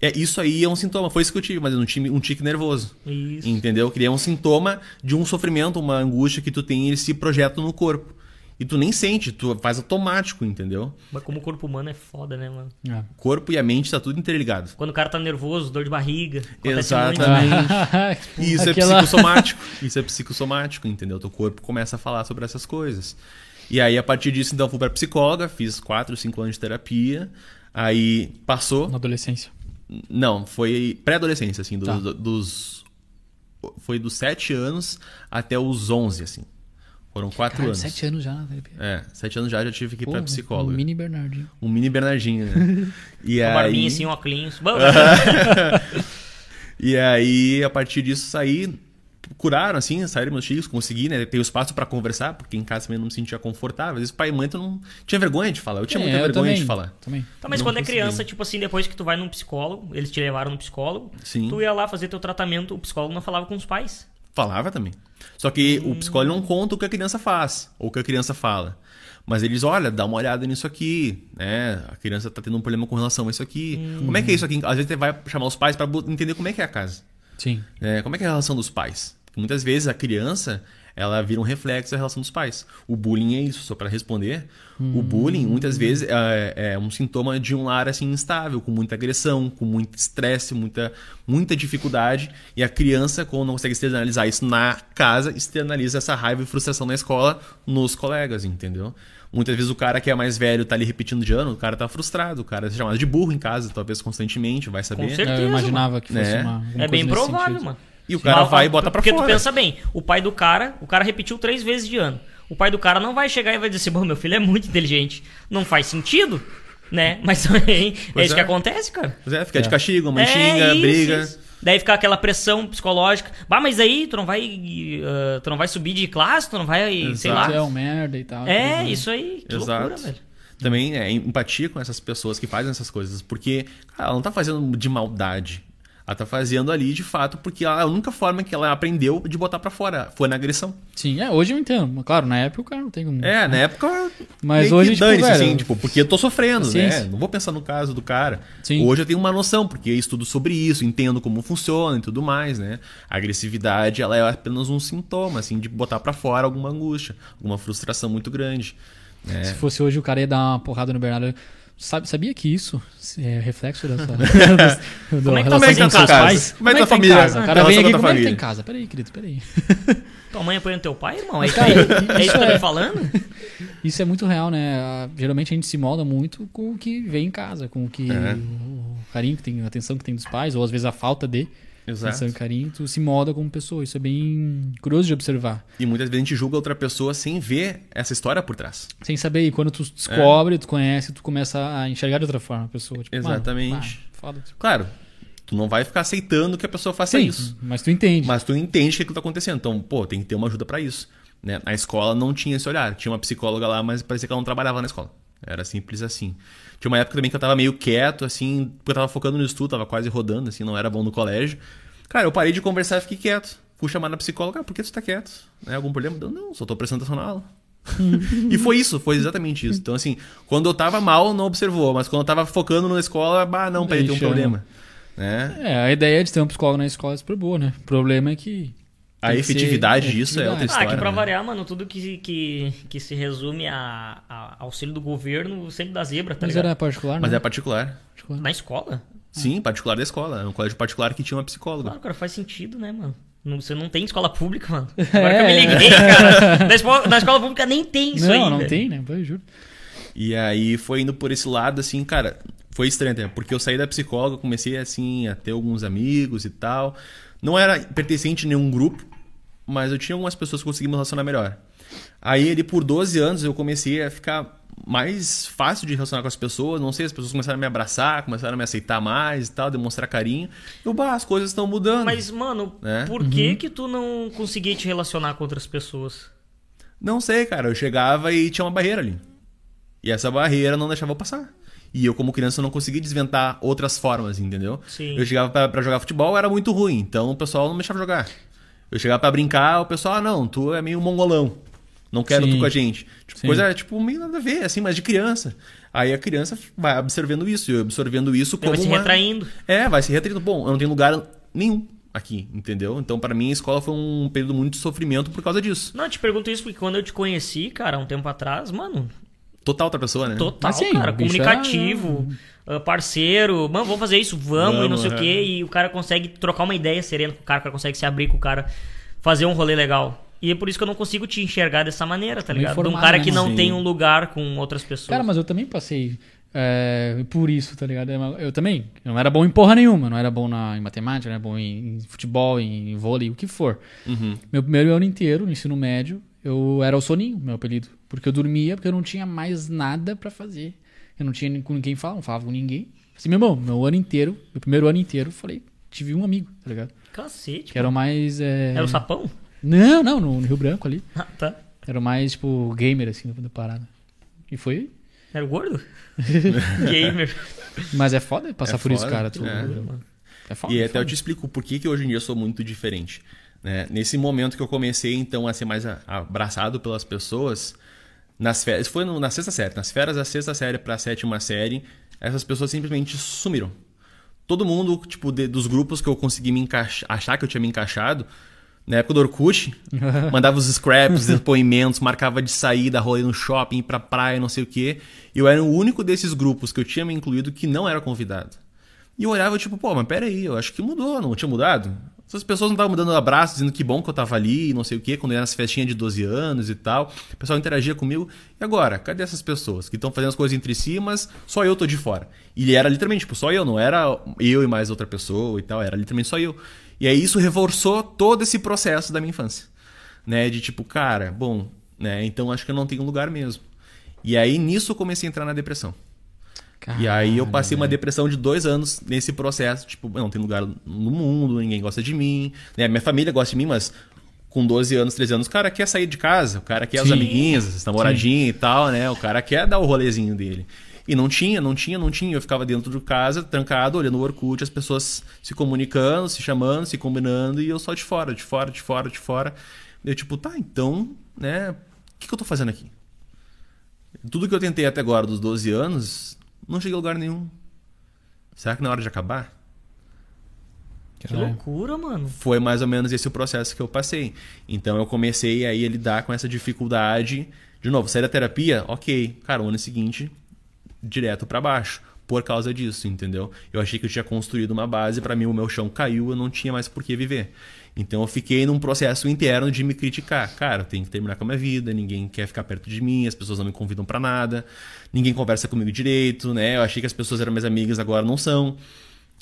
C: É, isso aí é um sintoma. Foi isso que eu tive, mas um, time, um tique nervoso.
B: Isso.
C: Entendeu? Que é um sintoma de um sofrimento, uma angústia que tu tem, ele se projeta no corpo. E tu nem sente, tu faz automático, entendeu?
B: Mas como o corpo humano é foda, né, mano?
A: É.
C: O corpo e a mente tá tudo interligado.
B: Quando o cara tá nervoso, dor de barriga. acontece
C: Exatamente.
B: muito.
C: E isso
A: Aquela-
C: é psicossomático. Isso é psicossomático, entendeu? Teu corpo começa a falar sobre essas coisas. E aí, a partir disso, então, fui pra psicóloga, fiz 4, 5 anos de terapia. Aí passou.
A: Na adolescência.
C: Não, foi pré-adolescência, assim, do-
A: Tá.
C: do- dos. Foi dos 7 anos até os 11, assim. Foram 4
A: Caralho,
C: anos.
A: sete anos já na terapia.
C: É, 7 anos já já tive que ir
A: Pô,
C: pra
A: um
C: psicóloga.
A: mini Bernardinho.
C: Um mini Bernardinho, né? E
B: Uma
C: aí...
B: barbinha assim, um óculos.
C: E aí, a partir disso, saí. Curaram, assim, saíram meus filhos, consegui, né? Ter o espaço pra conversar, porque em casa também não me sentia confortável. Às vezes, pai e mãe, tu não tinha vergonha de falar. Eu tinha
A: É,
C: muita
A: eu
C: vergonha
A: também,
C: de falar.
A: Também.
B: Tá, mas
C: Não
B: quando é criança, tipo assim, depois que tu vai num psicólogo, eles te levaram num psicólogo,
C: Sim.
B: tu ia lá fazer teu tratamento, o psicólogo não falava com os pais.
C: Falava também. Só que o psicólogo não conta o que a criança faz, ou o que a criança fala. Mas eles, olha, dá uma olhada nisso aqui, né? A criança tá tendo um problema com relação a isso aqui. Como é que é isso aqui? Às vezes você vai chamar os pais pra bu- entender como é que é a casa.
A: Sim.
C: É, como é que é a relação dos pais? Porque muitas vezes a criança ela vira um reflexo da relação dos pais. O bullying é isso, só para responder. O bullying muitas vezes é, é um sintoma de um lar assim instável, com muita agressão, com muito estresse, muita muita dificuldade. E a criança, quando não consegue externalizar isso na casa, externaliza essa raiva e frustração na escola nos colegas, entendeu? Muitas vezes o cara que é mais velho tá ali repetindo de ano, o cara tá frustrado, o cara é chamado de burro em casa, talvez constantemente, vai saber.
B: certeza.
A: eu imaginava que fosse
C: Né?
A: uma.
B: é bem provável,
A: sentido.
B: mano.
C: E o cara
B: Mas,
C: vai e bota pra
B: Porque
C: fora.
B: tu pensa bem, o pai do cara, o cara repetiu três vezes de ano. O pai do cara não vai chegar e vai dizer assim, bom, meu filho é muito inteligente. Não faz sentido, né? Mas também é
C: Pois
B: isso
C: é.
B: que acontece, cara.
C: Pois é, fica de
A: É.
C: castigo, a mãe
B: É
C: xinga,
B: isso,
C: briga.
B: isso. Daí fica aquela pressão psicológica. Bah, mas aí tu não vai, ah, tu não vai subir de classe, tu não vai, sei
C: Exato.
A: É
B: lá.
A: um merda e tal.
B: É,
A: tudo,
B: isso aí, que
C: Exato.
B: loucura, velho.
C: Também é empatia com essas pessoas que fazem essas coisas. Porque, cara, ela não tá fazendo de maldade. Ela tá fazendo ali de fato porque ela- a única forma que ela aprendeu de botar pra fora foi na agressão.
A: Sim, é, hoje eu entendo. Claro, na época o cara não tem como.
C: É, na época.
A: Mas hoje, tipo, velho,
C: assim, tipo, porque eu tô sofrendo, né? Não vou pensar no caso do cara.
A: Sim.
C: Hoje eu tenho uma noção, porque eu estudo sobre isso, entendo como funciona e tudo mais, né? A agressividade, ela é apenas um sintoma, assim, de botar pra fora alguma angústia, alguma frustração muito grande. né?
A: Se fosse hoje o cara ia dar uma porrada no Bernardo. Sabe, sabia que isso é reflexo dessa. do,
B: Como é que
A: relação
B: tá
A: com
B: sendo
A: seus
B: casa?
A: pais?
C: Como é que tá a
A: tá em
C: família?
A: casa? O cara
C: Relação
A: vem
C: com
A: aqui, como é que tá
C: família?
A: em casa? Peraí, querido, peraí.
B: Tua mãe apoiando teu pai, irmão? É isso
A: Cara,
B: aí? É isso que tá
A: é-
B: me falando?
A: Isso é muito real, né? Geralmente a gente se molda muito com o que vem em casa, com o que
C: É.
A: o carinho que tem, a atenção que tem dos pais, ou às vezes a falta de
C: Exato.
A: e carinho, tu se molda como pessoa. Isso é bem curioso de observar.
C: E muitas vezes a gente julga outra pessoa sem ver essa história por trás.
A: Sem saber, e quando tu descobre, tu conhece, tu começa a enxergar de outra forma a pessoa. Tipo, mano,
C: Exatamente.
A: ah, foda.
C: Claro, tu não vai ficar aceitando que a pessoa faça
A: Sim,
C: isso.
A: mas tu entende.
C: Mas tu entende que aquilo tá acontecendo. Então, pô, tem que ter uma ajuda pra isso. Né? Na escola não tinha esse olhar. Tinha uma psicóloga lá, mas parecia que ela não trabalhava na escola. Era simples assim. Tinha uma época também que eu tava meio quieto, assim, porque eu tava focando no estudo, tava quase rodando, assim, não era bom no colégio. Cara, eu parei de conversar e fiquei quieto. Fui chamar na psicóloga, ah, por que tu tá quieto? É algum problema? Eu, não, só tô prestando atenção na aula. e foi isso, foi exatamente isso. Então, assim, quando eu tava mal, não observou, mas quando eu tava focando na escola, bah, não, peraí, tem um
A: Deixa-
C: problema. Né?
A: É, a ideia de ter um psicólogo na escola é super boa, né? O problema é que.
C: A
A: que ser-
C: efetividade
A: é,
C: disso é outra
A: efetividade.
B: Ah, que
C: história,
B: pra
C: né?
B: variar, mano, tudo que, que, que se resume a, a auxílio do governo sempre dá zebra, tá
A: Mas
B: ligado?
A: era particular,
C: Mas
A: né?
C: é particular.
A: Particular.
B: Na escola?
C: Sim, particular da escola. É um colégio particular que tinha uma psicóloga.
B: Claro, cara, faz sentido, né, mano? Não- Você não tem escola pública, mano. Agora que eu me
A: É.
B: liguei, cara. Na escola, na escola pública nem tem isso
A: não,
B: aí.
A: não
B: velho.
A: tem, né? Eu juro.
C: E aí foi indo por esse lado, assim, cara, foi estranho, né? porque eu saí da psicóloga, comecei, assim, a ter alguns amigos e tal. Não era pertencente a nenhum grupo, mas eu tinha algumas pessoas que conseguiam me relacionar melhor. Aí, ele, por 12 anos, eu comecei a ficar mais fácil de relacionar com as pessoas. Não sei, as pessoas começaram a me abraçar, começaram a me aceitar mais e tal, demonstrar carinho. Eu, bah, as coisas estão mudando.
B: Mas, mano,
C: É.
B: por que que tu não conseguia te relacionar com outras pessoas?
C: Não sei, cara. Eu chegava e tinha uma barreira ali. E essa barreira não deixava eu passar. E eu, como criança, não conseguia desventar outras formas, entendeu?
B: Sim.
C: Eu chegava pra, pra jogar futebol, era muito ruim. Então o pessoal não me deixava jogar. Eu chegava pra brincar, o pessoal, ah, não, tu é meio mongolão. Não quero
A: Sim.
C: tu com a gente. Tipo, coisa, tipo, meio nada a ver, assim, mas de criança. Aí a criança vai absorvendo isso, e absorvendo isso
B: Vai
C: como
B: se
C: uma...
B: retraindo.
C: É, vai se retraindo. Bom, eu não tenho lugar nenhum aqui, entendeu? Então, pra mim, a escola foi um período muito de sofrimento por causa disso.
B: Não, eu te pergunto isso porque quando eu te conheci, cara, um tempo atrás, mano,
C: Total outra pessoa, né?
B: total,
A: Mas sim,
B: cara,
A: o bicho
B: ah, parceiro, mano, vamos fazer isso, vamos, e não
C: Vamos,
B: sei o
C: é.
B: quê, e o cara consegue trocar uma ideia serena com o cara, o cara consegue se abrir com o cara, fazer um rolê legal. E é por isso que eu não consigo te enxergar dessa maneira, tá ligado? De um cara
A: né,
B: que não
C: mano?
B: tem
C: Sim.
B: um lugar com outras pessoas.
A: Cara, mas eu também passei é, por isso, tá ligado? Eu também. Eu não era bom em porra nenhuma. Não era bom na, em matemática, não era bom em, em futebol, em vôlei, o que for.
C: Uhum.
A: Meu primeiro ano inteiro, no ensino médio, eu era o soninho, meu apelido. Porque eu dormia, porque eu não tinha mais nada pra fazer. Eu não tinha com ninguém falar, não falava com ninguém. Assim, meu irmão, meu ano inteiro, meu primeiro ano inteiro, eu falei, tive um amigo, tá ligado?
B: Cacete.
A: Que era o mais. é,
B: Era o sapão?
A: Não, não, no, no Rio Branco ali.
B: Ah, tá.
A: Era mais, tipo, gamer, assim, da parada. E foi.
B: Era o gordo? Gamer.
A: Mas é foda passar
C: É
A: por isso,
C: foda,
A: cara. Tu,
C: é.
A: é. foda.
C: E
A: é
C: até eu
A: foda.
C: te explico por que, que hoje em dia eu sou muito diferente. né? Nesse momento que eu comecei, então, a ser mais abraçado pelas pessoas, nas férias, foi no- na sexta série, nas férias da sexta série pra sétima série, essas pessoas simplesmente sumiram. Todo mundo, tipo, de- dos grupos que eu consegui me encaixar, achar que eu tinha me encaixado, na época do Orkut, mandava os scraps, depoimentos, marcava de saída, rolê no shopping, ir pra praia, não sei o quê. E eu era o único desses grupos que eu tinha me incluído que não era convidado. E eu olhava, tipo, pô, mas peraí, eu acho que mudou, não tinha mudado? Essas pessoas não estavam me dando abraço, dizendo que bom que eu tava ali, não sei o quê, quando eu ia nas festinhas de 12 anos e tal. O pessoal interagia comigo. E agora? Cadê essas pessoas que estão fazendo as coisas entre si, mas só eu tô de fora? E era literalmente, tipo, só eu, não era eu e mais outra pessoa e tal, era literalmente só eu. E aí isso reforçou todo esse processo da minha infância. Né? De tipo, cara, bom, né? Então acho que eu não tenho lugar mesmo. E aí nisso eu comecei a entrar na depressão. E aí eu passei uma depressão de dois anos nesse processo. Tipo, não tem lugar no mundo, ninguém gosta de mim. Né? Minha família gosta de mim, mas com 12 anos, 13 anos, o cara quer sair de casa, o cara quer os
A: Sim.
C: amiguinhos, as namoradinhas e tal, né? O cara quer dar o rolezinho dele. E não tinha, não tinha, não tinha. Eu ficava dentro de casa, trancado, olhando o Orkut, as pessoas se comunicando, se chamando, se combinando, e eu só de fora, de fora, de fora, de fora. Eu, tipo, tá, então, né? O que, que eu tô fazendo aqui? Tudo que eu tentei até agora, dos 12 anos, não cheguei a lugar nenhum. Será que na hora de acabar?
B: Que loucura, mano.
C: Foi mais ou menos esse o processo que eu passei. Então eu comecei aí a lidar com essa dificuldade. De novo, sair da terapia, ok. Cara, o ano seguinte, direto pra baixo. Por causa disso, entendeu? Eu achei que eu tinha construído uma base, pra mim o meu chão caiu, eu não tinha mais por que viver. Então eu fiquei num processo interno de me criticar. Cara, eu tenho que terminar com a minha vida, ninguém quer ficar perto de mim, as pessoas não me convidam pra nada, ninguém conversa comigo direito, né? Eu achei que as pessoas eram minhas amigas, agora não são.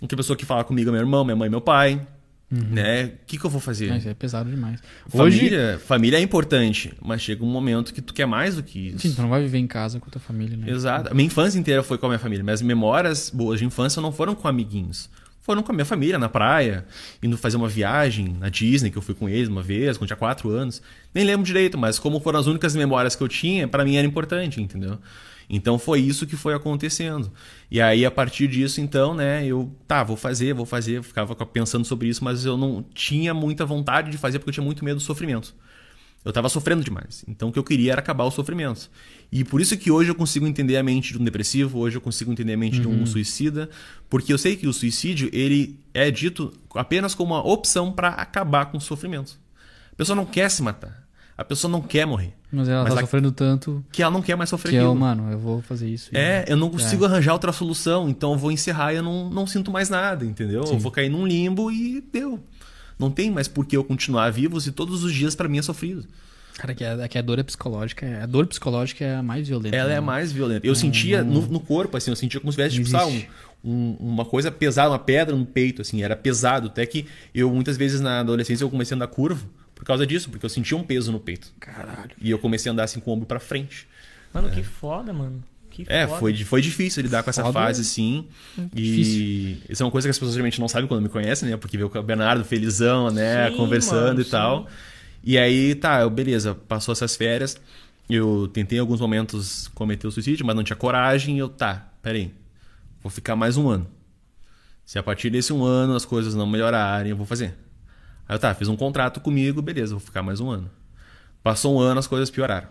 C: A única pessoa que fala comigo é meu irmão, minha mãe meu pai. Né? O que, que eu vou fazer?
A: Isso é pesado demais. Hoje,
C: Família, família é importante, mas chega um momento que tu quer mais do que isso.
A: sim, tu não vai viver em casa com a tua família, né?
C: Exato. A minha infância inteira foi com a minha família. Minhas memórias boas de infância não foram com amiguinhos. Foram com a minha família na praia, indo fazer uma viagem na Disney, que eu fui com eles uma vez, quando tinha 4 anos. Nem lembro direito, mas como foram as únicas memórias que eu tinha, pra mim era importante, entendeu? Então foi isso que foi acontecendo. E aí, a partir disso, então, né, eu, tá, vou fazer, vou fazer, ficava pensando sobre isso, mas eu não tinha muita vontade de fazer porque eu tinha muito medo do sofrimento. Eu estava sofrendo demais. Então o que eu queria era acabar o sofrimento. E por isso que hoje eu consigo entender a mente de um depressivo, hoje eu consigo entender a mente de um suicida, porque eu sei que o suicídio ele é dito apenas como uma opção para acabar com o sofrimento. A pessoa não quer se matar. A pessoa não quer morrer.
A: Mas ela
C: Mas
A: tá sofrendo tanto
C: Que ela não quer mais sofrer
A: que eu, mano, eu vou fazer isso.
C: É, eu não consigo arranjar outra solução, então eu vou encerrar e eu não, não sinto mais nada, entendeu?
A: Sim.
C: Eu vou cair num limbo e deu. Não tem mais por que eu continuar vivo se todos os dias pra mim é sofrido.
A: Cara, que a, que a dor é psicológica. é- A dor psicológica é a mais violenta.
C: Ela é
A: né?
C: a mais violenta. Eu sentia no, no corpo, assim, eu sentia como se tivesse, tipo, sabe, um- um- uma coisa pesada, uma pedra no peito, assim, era pesado. Até que eu, muitas vezes na adolescência, eu comecei a andar curvo por causa disso, porque eu sentia um peso no peito.
A: Caralho.
C: E eu comecei a andar assim com o ombro pra frente.
B: Mano, que foda, mano. Que
C: É,
B: foda.
C: foi, foi difícil lidar com essa
A: Foda.
C: fase, sim. E isso é uma coisa que as pessoas geralmente não sabem quando me conhecem, né? Porque vê o Bernardo felizão, né?
B: Sim,
C: Conversando
B: mano,
C: e tal. E aí, tá, eu- beleza, passou essas férias. Eu tentei em alguns momentos cometer o suicídio, mas não tinha coragem. E eu, tá, peraí. Vou ficar mais um ano. Se a partir desse um ano as coisas não melhorarem, eu vou fazer. Aí eu, tá, fiz um contrato comigo, beleza, vou ficar mais um ano. Passou um ano, as coisas pioraram.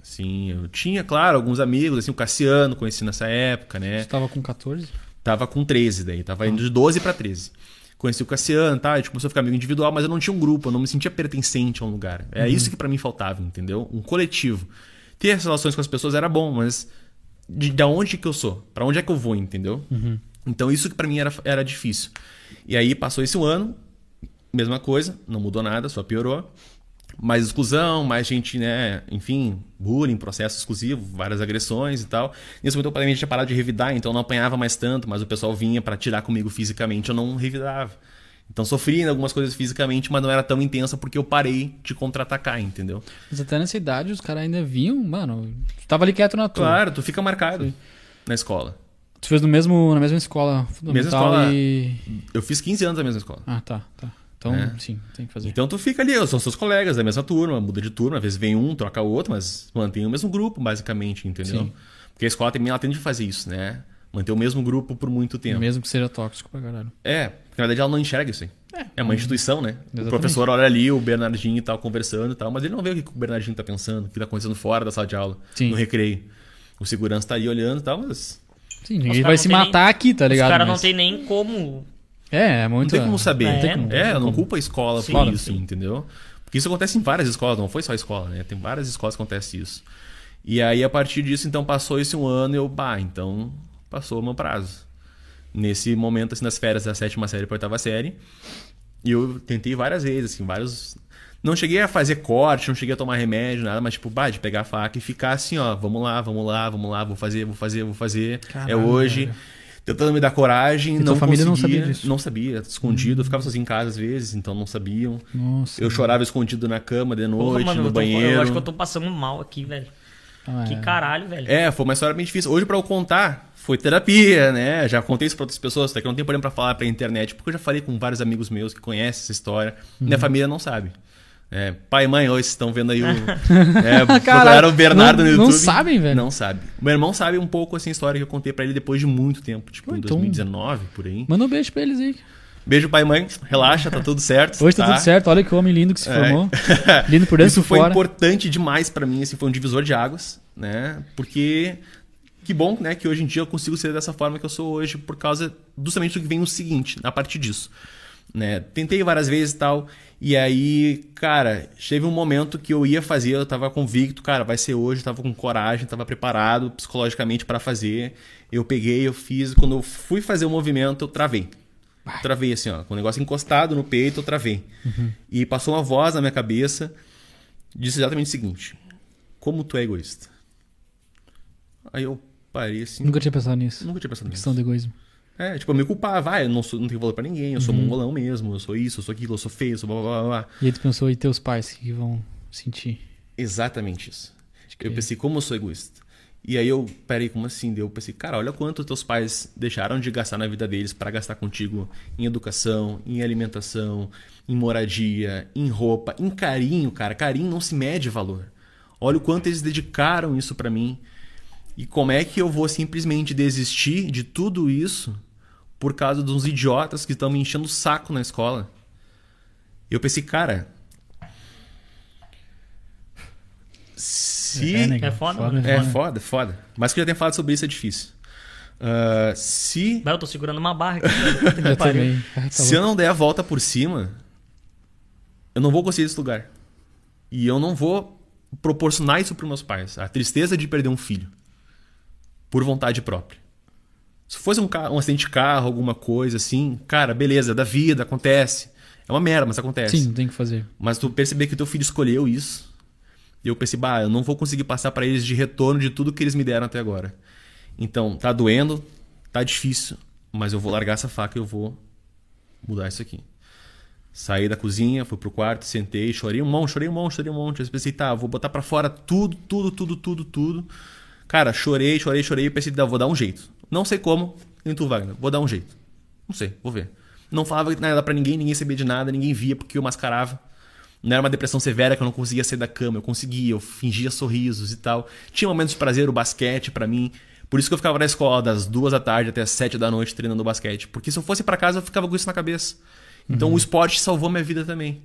C: Assim, eu tinha, claro, alguns amigos, assim, o Cassiano, conheci nessa época, né?
A: Você tava com 14?
C: Tava com 13 daí, tava indo de 12 pra 13. Conheci o Cassiano, tá? A gente começou a ficar amigo individual, mas eu não tinha um grupo, eu não me sentia pertencente a um lugar. É isso que pra mim faltava, entendeu? Um coletivo. Ter as relações com as pessoas era bom, mas de, de onde que eu sou? Pra onde é que eu vou, entendeu? Então isso que pra mim era, era difícil. E aí passou esse um ano, mesma coisa, não mudou nada, só piorou. Mais exclusão, mais gente, né? Enfim, bullying, processo exclusivo, várias agressões e tal. Nesse momento eu tinha parado de revidar, então eu não apanhava mais tanto, mas o pessoal vinha pra tirar comigo fisicamente, eu não revidava. Então sofri em algumas coisas fisicamente, mas não era tão intensa porque eu parei de contra-atacar, entendeu?
A: Mas até nessa idade os caras ainda vinham, mano. Tu tava ali quieto na tua.
C: Claro, tu fica marcado na escola.
A: Tu fez no mesmo, na mesma escola fundamental
C: escola.
A: e.
C: Eu fiz 15 anos na mesma escola.
A: Ah, tá, tá. Então,
C: É.
A: sim, tem que fazer.
C: Então tu fica ali, são seus colegas da mesma turma, muda de turma, às vezes vem um, troca o outro, mas mantém o mesmo grupo, basicamente, entendeu?
A: Sim.
C: Porque a escola também ela tende a fazer isso, né? Manter o mesmo grupo por muito tempo.
A: Mesmo que seja tóxico pra caralho.
C: É, porque na verdade ela não enxerga isso aí. É, uma instituição, né? O
A: Exatamente.
C: professor olha ali, o Bernardinho e tal, conversando e tal, mas ele não vê o que o Bernardinho tá pensando, o que tá acontecendo fora da sala de aula,
A: Sim.
C: no recreio. O segurança tá ali olhando e tal, mas
A: Sim, ninguém vai
B: não
A: se matar
B: nem-
A: aqui, tá ligado?
B: Os caras não
A: Mas-
B: tem nem como.
A: É, é muito.
C: não tem como saber.
B: É,
C: Não tem como. É, não culpo a escola
B: Sim,
C: por isso,
B: sim.
C: entendeu? Porque isso acontece em várias escolas, não foi só a escola, né? Tem várias escolas que acontece isso. E aí, a partir disso, então, passou esse um ano e eu, bah, então passou o meu prazo. Nesse momento, assim, das férias da sétima série pra oitava série. E eu tentei várias vezes, assim, vários. Não cheguei a fazer corte, não cheguei a tomar remédio, nada, mas tipo, bah, de pegar a faca e ficar assim, ó, vamos lá, vamos lá, vamos lá, vou fazer, vou fazer, vou fazer. é
A: Caralho,
C: hoje.
A: velho.
C: Tentando me dar coragem,
A: E
C: não
A: tua família não sabia disso? Hum.
C: Não sabia, escondido. Eu ficava sozinho em casa às vezes, então não sabiam.
A: Nossa.
C: Eu chorava escondido na cama de
B: Porra,
C: noite,
B: mano,
C: no
B: eu, tô-
C: banheiro.
B: eu acho que eu tô passando mal aqui, velho.
A: Ah,
B: Que
A: é.
B: caralho, velho.
C: É, foi uma história bem difícil. Hoje, pra eu contar, foi terapia, né? Já contei isso pra outras pessoas, até que não tem problema pra falar pra internet, porque eu já falei com vários amigos meus que conhecem essa história.
A: Uhum.
C: Minha família não sabe. É, pai e mãe, hoje vocês estão vendo aí o. É, procuraram o Bernardo
A: não,
C: no YouTube.
A: Não sabem, velho.
C: Não sabe. Meu irmão sabe um pouco assim a história que eu contei pra ele depois de muito tempo, tipo
A: Pô,
C: em
A: então-
C: 2019, por aí.
A: Manda um beijo pra eles aí.
C: Beijo, pai e mãe. Relaxa, tá tudo certo.
A: Hoje tá, tudo certo. Olha que homem lindo que se
C: É.
A: formou. Lindo por dentro
C: Isso foi
A: fora.
C: importante demais pra mim, assim, foi um divisor de águas, né? Porque que bom, né, que hoje em dia eu consigo ser dessa forma que eu sou hoje por causa justamente do que vem o seguinte, a partir disso, né? Tentei várias vezes e tal, e aí, cara, teve um momento que eu ia fazer, eu tava convicto, cara, vai ser hoje, tava com coragem, tava preparado psicologicamente pra fazer. Eu peguei, eu fiz, quando eu fui fazer o movimento, eu travei. Travei assim, ó, com o negócio encostado no peito, eu travei. E passou uma voz na minha cabeça, disse exatamente o seguinte: Como tu é egoísta? Aí eu parei assim.
A: Nunca tinha pensado nisso.
C: Nunca tinha pensado nisso.
A: Questão do egoísmo.
C: É, tipo, eu me culpava, vai, eu não, sou, não tenho valor pra ninguém, eu sou mongolão mesmo, eu sou isso, eu sou aquilo, eu sou feio, eu sou blá blá blá blá.
A: E aí tu pensou, e teus pais, que vão sentir?
C: Exatamente isso. Eu pensei, como eu sou egoísta? E aí eu, peraí, como assim? Eu pensei, cara, olha quanto teus pais deixaram de gastar na vida deles para gastar contigo em educação, em alimentação, em moradia, em roupa, em carinho, cara. Carinho não se mede valor. Olha o quanto eles dedicaram isso para mim. E como é que eu vou simplesmente desistir de tudo isso por causa de uns idiotas que estão me enchendo o saco na escola? Eu pensei, cara. Se.
A: É, negão,
B: É foda,
A: foda,
B: mano.
C: É foda, foda. Mas que eu já tenho falado sobre isso é difícil. Ah, se
B: Vai, eu tô segurando uma barra aqui.
A: Eu também. Ai, tá
C: se
A: louco.
C: eu não der a volta por cima, eu não vou conseguir esse lugar. E eu não vou proporcionar isso para meus pais. A tristeza de perder um filho. Por vontade própria. Se fosse um, um acidente de carro, alguma coisa assim, cara, beleza, da vida, acontece. É uma merda, mas acontece.
A: Sim, não tem o que fazer.
C: Mas tu perceber que teu filho escolheu isso. E eu pensei, bah, eu não vou conseguir passar pra eles de retorno de tudo que eles me deram até agora. Então, tá doendo, tá difícil, mas eu vou largar essa faca e eu vou mudar isso aqui. Saí da cozinha, fui pro quarto, sentei, chorei um monte, chorei um monte, chorei um monte. Eu pensei, tá, vou botar pra fora tudo, tudo, tudo, tudo, tudo. Cara, chorei, chorei, chorei e pensei, "Dá, vou dar um jeito. Não sei como, tu, Wagner, vou dar um jeito. Não sei, vou ver. Não falava nada pra ninguém, ninguém sabia de nada, ninguém via porque eu mascarava. Não era uma depressão severa que eu não conseguia sair da cama, eu conseguia, eu fingia sorrisos e tal. Tinha momentos de prazer, o basquete pra mim. Por isso que eu ficava na escola das duas da tarde até as sete da noite treinando basquete. Porque se eu fosse pra casa eu ficava com isso na cabeça. Então o esporte salvou minha vida também.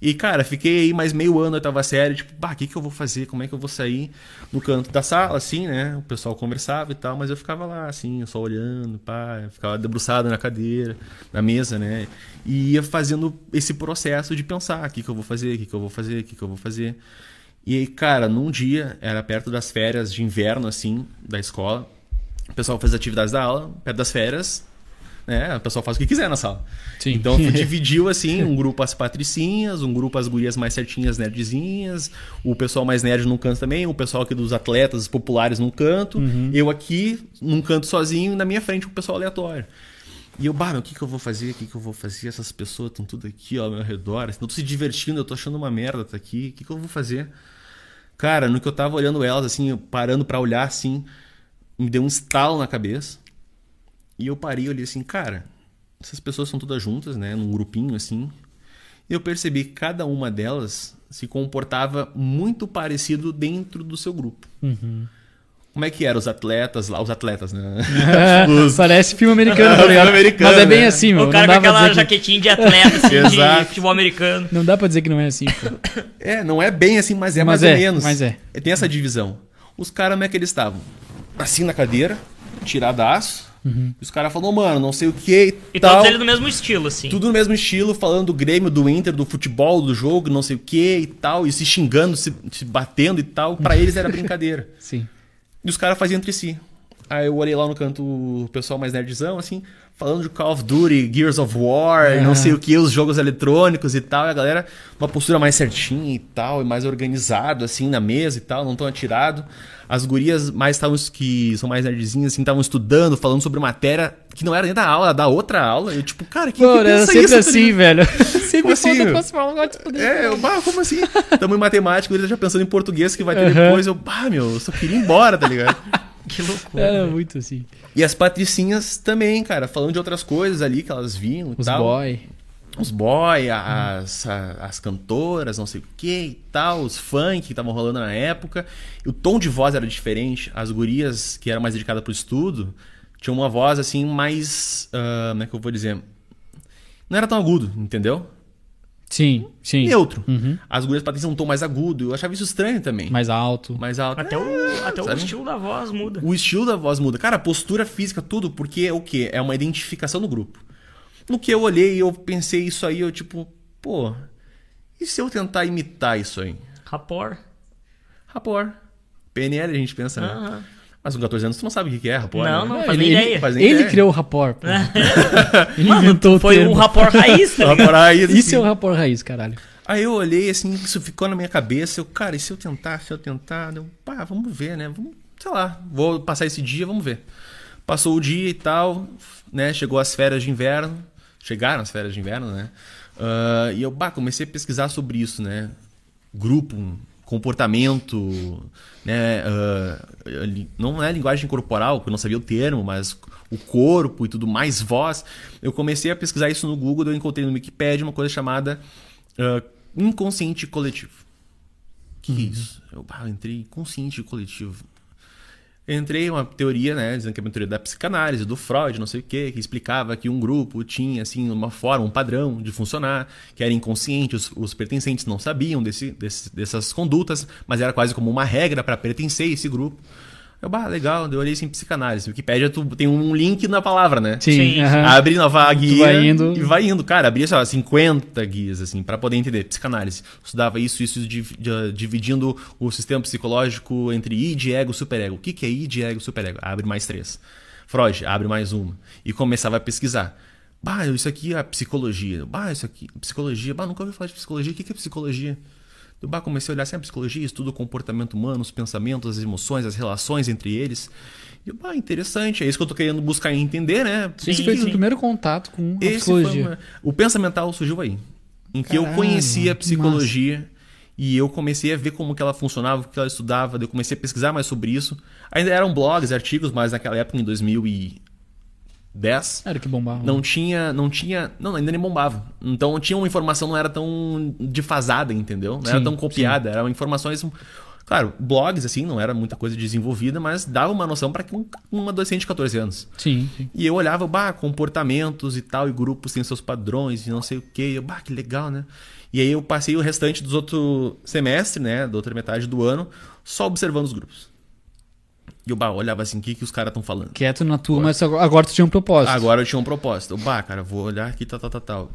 C: E, cara, fiquei aí mais meio ano, oitava série, tipo, bah, o que, que eu vou fazer? Como é que eu vou sair? No canto da sala, assim, né? O pessoal conversava e tal, mas eu ficava lá, assim, só olhando, pá, eu ficava debruçado na cadeira, na mesa, né? E ia fazendo esse processo de pensar, o que, que eu vou fazer, o que, que eu vou fazer, o que, que eu vou fazer. E aí, cara, num dia, era perto das férias de inverno, assim, da escola, o pessoal fez atividades da aula, perto das férias, né? O pessoal faz o que quiser na sala.
A: Sim.
C: Então dividiu assim, um grupo as patricinhas, um grupo as gurias mais certinhas, nerdzinhas, o pessoal mais nerd num canto também, o pessoal aqui dos atletas populares num canto, eu aqui num canto sozinho e na minha frente o pessoal aleatório. E eu, bah, meu, o que, que eu vou fazer? O que, que eu vou fazer? Essas pessoas estão tudo aqui ó, ao meu redor. Estão se divertindo, eu tô achando uma merda tá aqui. O que, que eu vou fazer? Cara, no que eu tava olhando elas, assim, parando pra olhar assim, me deu um estalo na cabeça. E eu parei e olhei assim, cara, essas pessoas são todas juntas, né? Num grupinho assim. E eu percebi que cada uma delas se comportava muito parecido dentro do seu grupo.
A: Uhum.
C: Como é que eram os atletas lá? Os atletas, né?
A: Parece filme americano, tá ligado?
C: americano,
A: Mas é bem
C: né?
A: assim, meu.
B: O cara com aquela
A: dizer que-
B: jaquetinha de atleta, assim, de
C: Exato.
B: futebol americano.
A: Não dá pra dizer que não é assim, pô.
C: É, não é bem assim, mas é
A: Mas
C: mais
A: é,
C: ou menos.
A: mas é.
C: Tem essa divisão. Os caras, como é que eles estavam? Assim na cadeira, tiradaço.
A: Uhum.
C: E os caras falaram, mano, não sei o que
B: E
C: tal.
B: todos eles no mesmo estilo, assim.
C: Tudo no mesmo estilo, falando do Grêmio, do Inter, do futebol, do jogo, não sei o que e tal, e se xingando, se, se batendo e tal. Pra eles era brincadeira.
A: Sim.
C: E os caras faziam entre si. Aí eu olhei lá no canto o pessoal mais nerdzão, assim, falando de Call of Duty, Gears of War,
A: Ah.
C: não sei o que, os jogos eletrônicos e tal. E a galera, uma postura mais certinha e tal, e mais organizado, assim, na mesa e tal, não tão atirado. As gurias mais estavam, que são mais nerdzinhas, assim, estavam estudando, falando sobre matéria que não era nem da aula, da outra aula. Eu, tipo, cara, quem
A: Pô,
C: que pensa
A: sempre
C: isso? tá
A: assim, velho. Sempre
C: assim,
A: agora de poder.
C: É, eu, bah, como assim? Tamo em matemática, ele tá já pensando em português que vai ter
A: Aham.
C: depois. Eu, bah, meu, eu só queria ir embora, tá ligado?
B: Que loucura.
A: Era
B: velho.
A: muito assim.
C: E as patricinhas também, cara, falando de outras coisas ali que elas viam e
A: Os
C: tal.
A: boy.
C: os boy, as, a- as cantoras, não sei o que e tal, os funk que estavam rolando na época. E o tom de voz era diferente. As gurias, que eram mais dedicadas pro estudo, tinham uma voz assim mais. ah, como é que eu vou dizer? Não era tão agudo, entendeu?
A: Sim, sim.
C: Neutro.
A: Uhum.
C: As gurias patriciam um tom mais agudo. Eu achava isso estranho também.
A: Mais alto.
C: Mais alto.
B: Até,
C: É,
B: o, até o estilo da voz muda.
C: O estilo da voz muda. Cara, a postura física, tudo, porque é o quê? É uma identificação do grupo. No que eu olhei, eu pensei isso aí, eu tipo, pô, e se eu tentar imitar isso aí?
B: Rapor.
C: Rapor. PNL a gente pensa, né? Mas com 14 anos tu não sabe o que é rapor,
B: Não,
C: né?
B: não,
A: É,
B: faz
A: ele,
B: nem
A: ele-
B: ideia.
C: Faz nem
A: ele
C: ideia.
A: criou o rapor. pô. ele inventou o
B: Foi
A: termo.
B: um rapor raiz, tá ligado?
C: Rapor raiz,
A: Isso
C: assim.
A: é o rapor raiz, caralho.
C: Aí eu olhei assim, isso ficou na minha cabeça. Eu, cara, e se eu tentar, se eu tentar? Eu, pá, vamos ver, né? Vamos, sei lá, vou passar esse dia, vamos ver. Passou o dia e tal, né? Chegou as férias de inverno. Chegaram as férias de inverno, né? Ah, e eu, bah, comecei a pesquisar sobre isso, né? Grupo, comportamento, né? li- não é linguagem corporal, porque eu não sabia o termo, mas o corpo e tudo mais, voz. Eu comecei a pesquisar isso no Google, eu encontrei no Wikipedia uma coisa chamada ah, inconsciente coletivo. Que, é isso? Eu, eu entrei inconsciente coletivo. Entrei uma teoria, né, dizendo que é uma teoria da psicanálise, do Freud, não sei o quê, que explicava que um grupo tinha, assim, uma forma, um padrão de funcionar, que era inconsciente, os, os pertencentes não sabiam desse, desse- dessas condutas, mas era quase como uma regra para pertencer a esse grupo. Eu, bah, legal, eu olhei assim, psicanálise. Wikipédia tu, tem um link na palavra, né?
A: Sim.
B: Sim.
A: aham.
C: Abre nova guia
A: vai indo.
C: e vai indo. Cara, abria, sei lá, 50 guias, assim, para poder entender. Psicanálise. Estudava isso, isso, dividindo o sistema psicológico entre id, ego, superego. O que, que é id, ego, superego? Abre mais três. Freud, abre mais uma. E começava a pesquisar. Bah, isso aqui é a psicologia. Bah, isso aqui, psicologia. Bah, nunca ouvi falar de psicologia. O que, que é psicologia? Eu bah, comecei a olhar assim, a psicologia estuda o comportamento humano, os pensamentos, as emoções, as relações entre eles. E eu, interessante. É isso que eu tô querendo buscar entender, né?
A: Esse
B: sim.
A: o primeiro contato com a
C: Esse
A: psicologia.
C: uma- O pensamental surgiu aí. Em que eu
A: Caralho,
C: conhecia a psicologia e eu comecei a ver como que ela funcionava, o que ela estudava, eu comecei a pesquisar mais sobre isso. Ainda eram blogs, artigos, mas naquela época, em 2010,
A: Era que bombava.
C: não tinha, não tinha, não, ainda nem bombava. Então tinha uma informação não era tão defasada, entendeu? Não era
A: Sim,
C: tão copiada, eram informações Claro, blogs assim, não era muita coisa desenvolvida, mas dava uma noção para um, um adolescente de 14 anos.
A: Sim, sim.
C: E eu olhava, bah, comportamentos e tal, e grupos têm seus padrões e não sei o quê. Eu, bah, que legal, né? E aí eu passei o restante dos outros semestre, né, da outra metade do ano, só observando os grupos. E eu, bah, olhava assim, o que, que os caras estão falando.
A: Quieto na tua, mas agora, agora tu tinha um propósito.
C: Agora eu tinha um propósito. Eu, bah, cara, vou olhar aqui, tal, tal, tal, tal.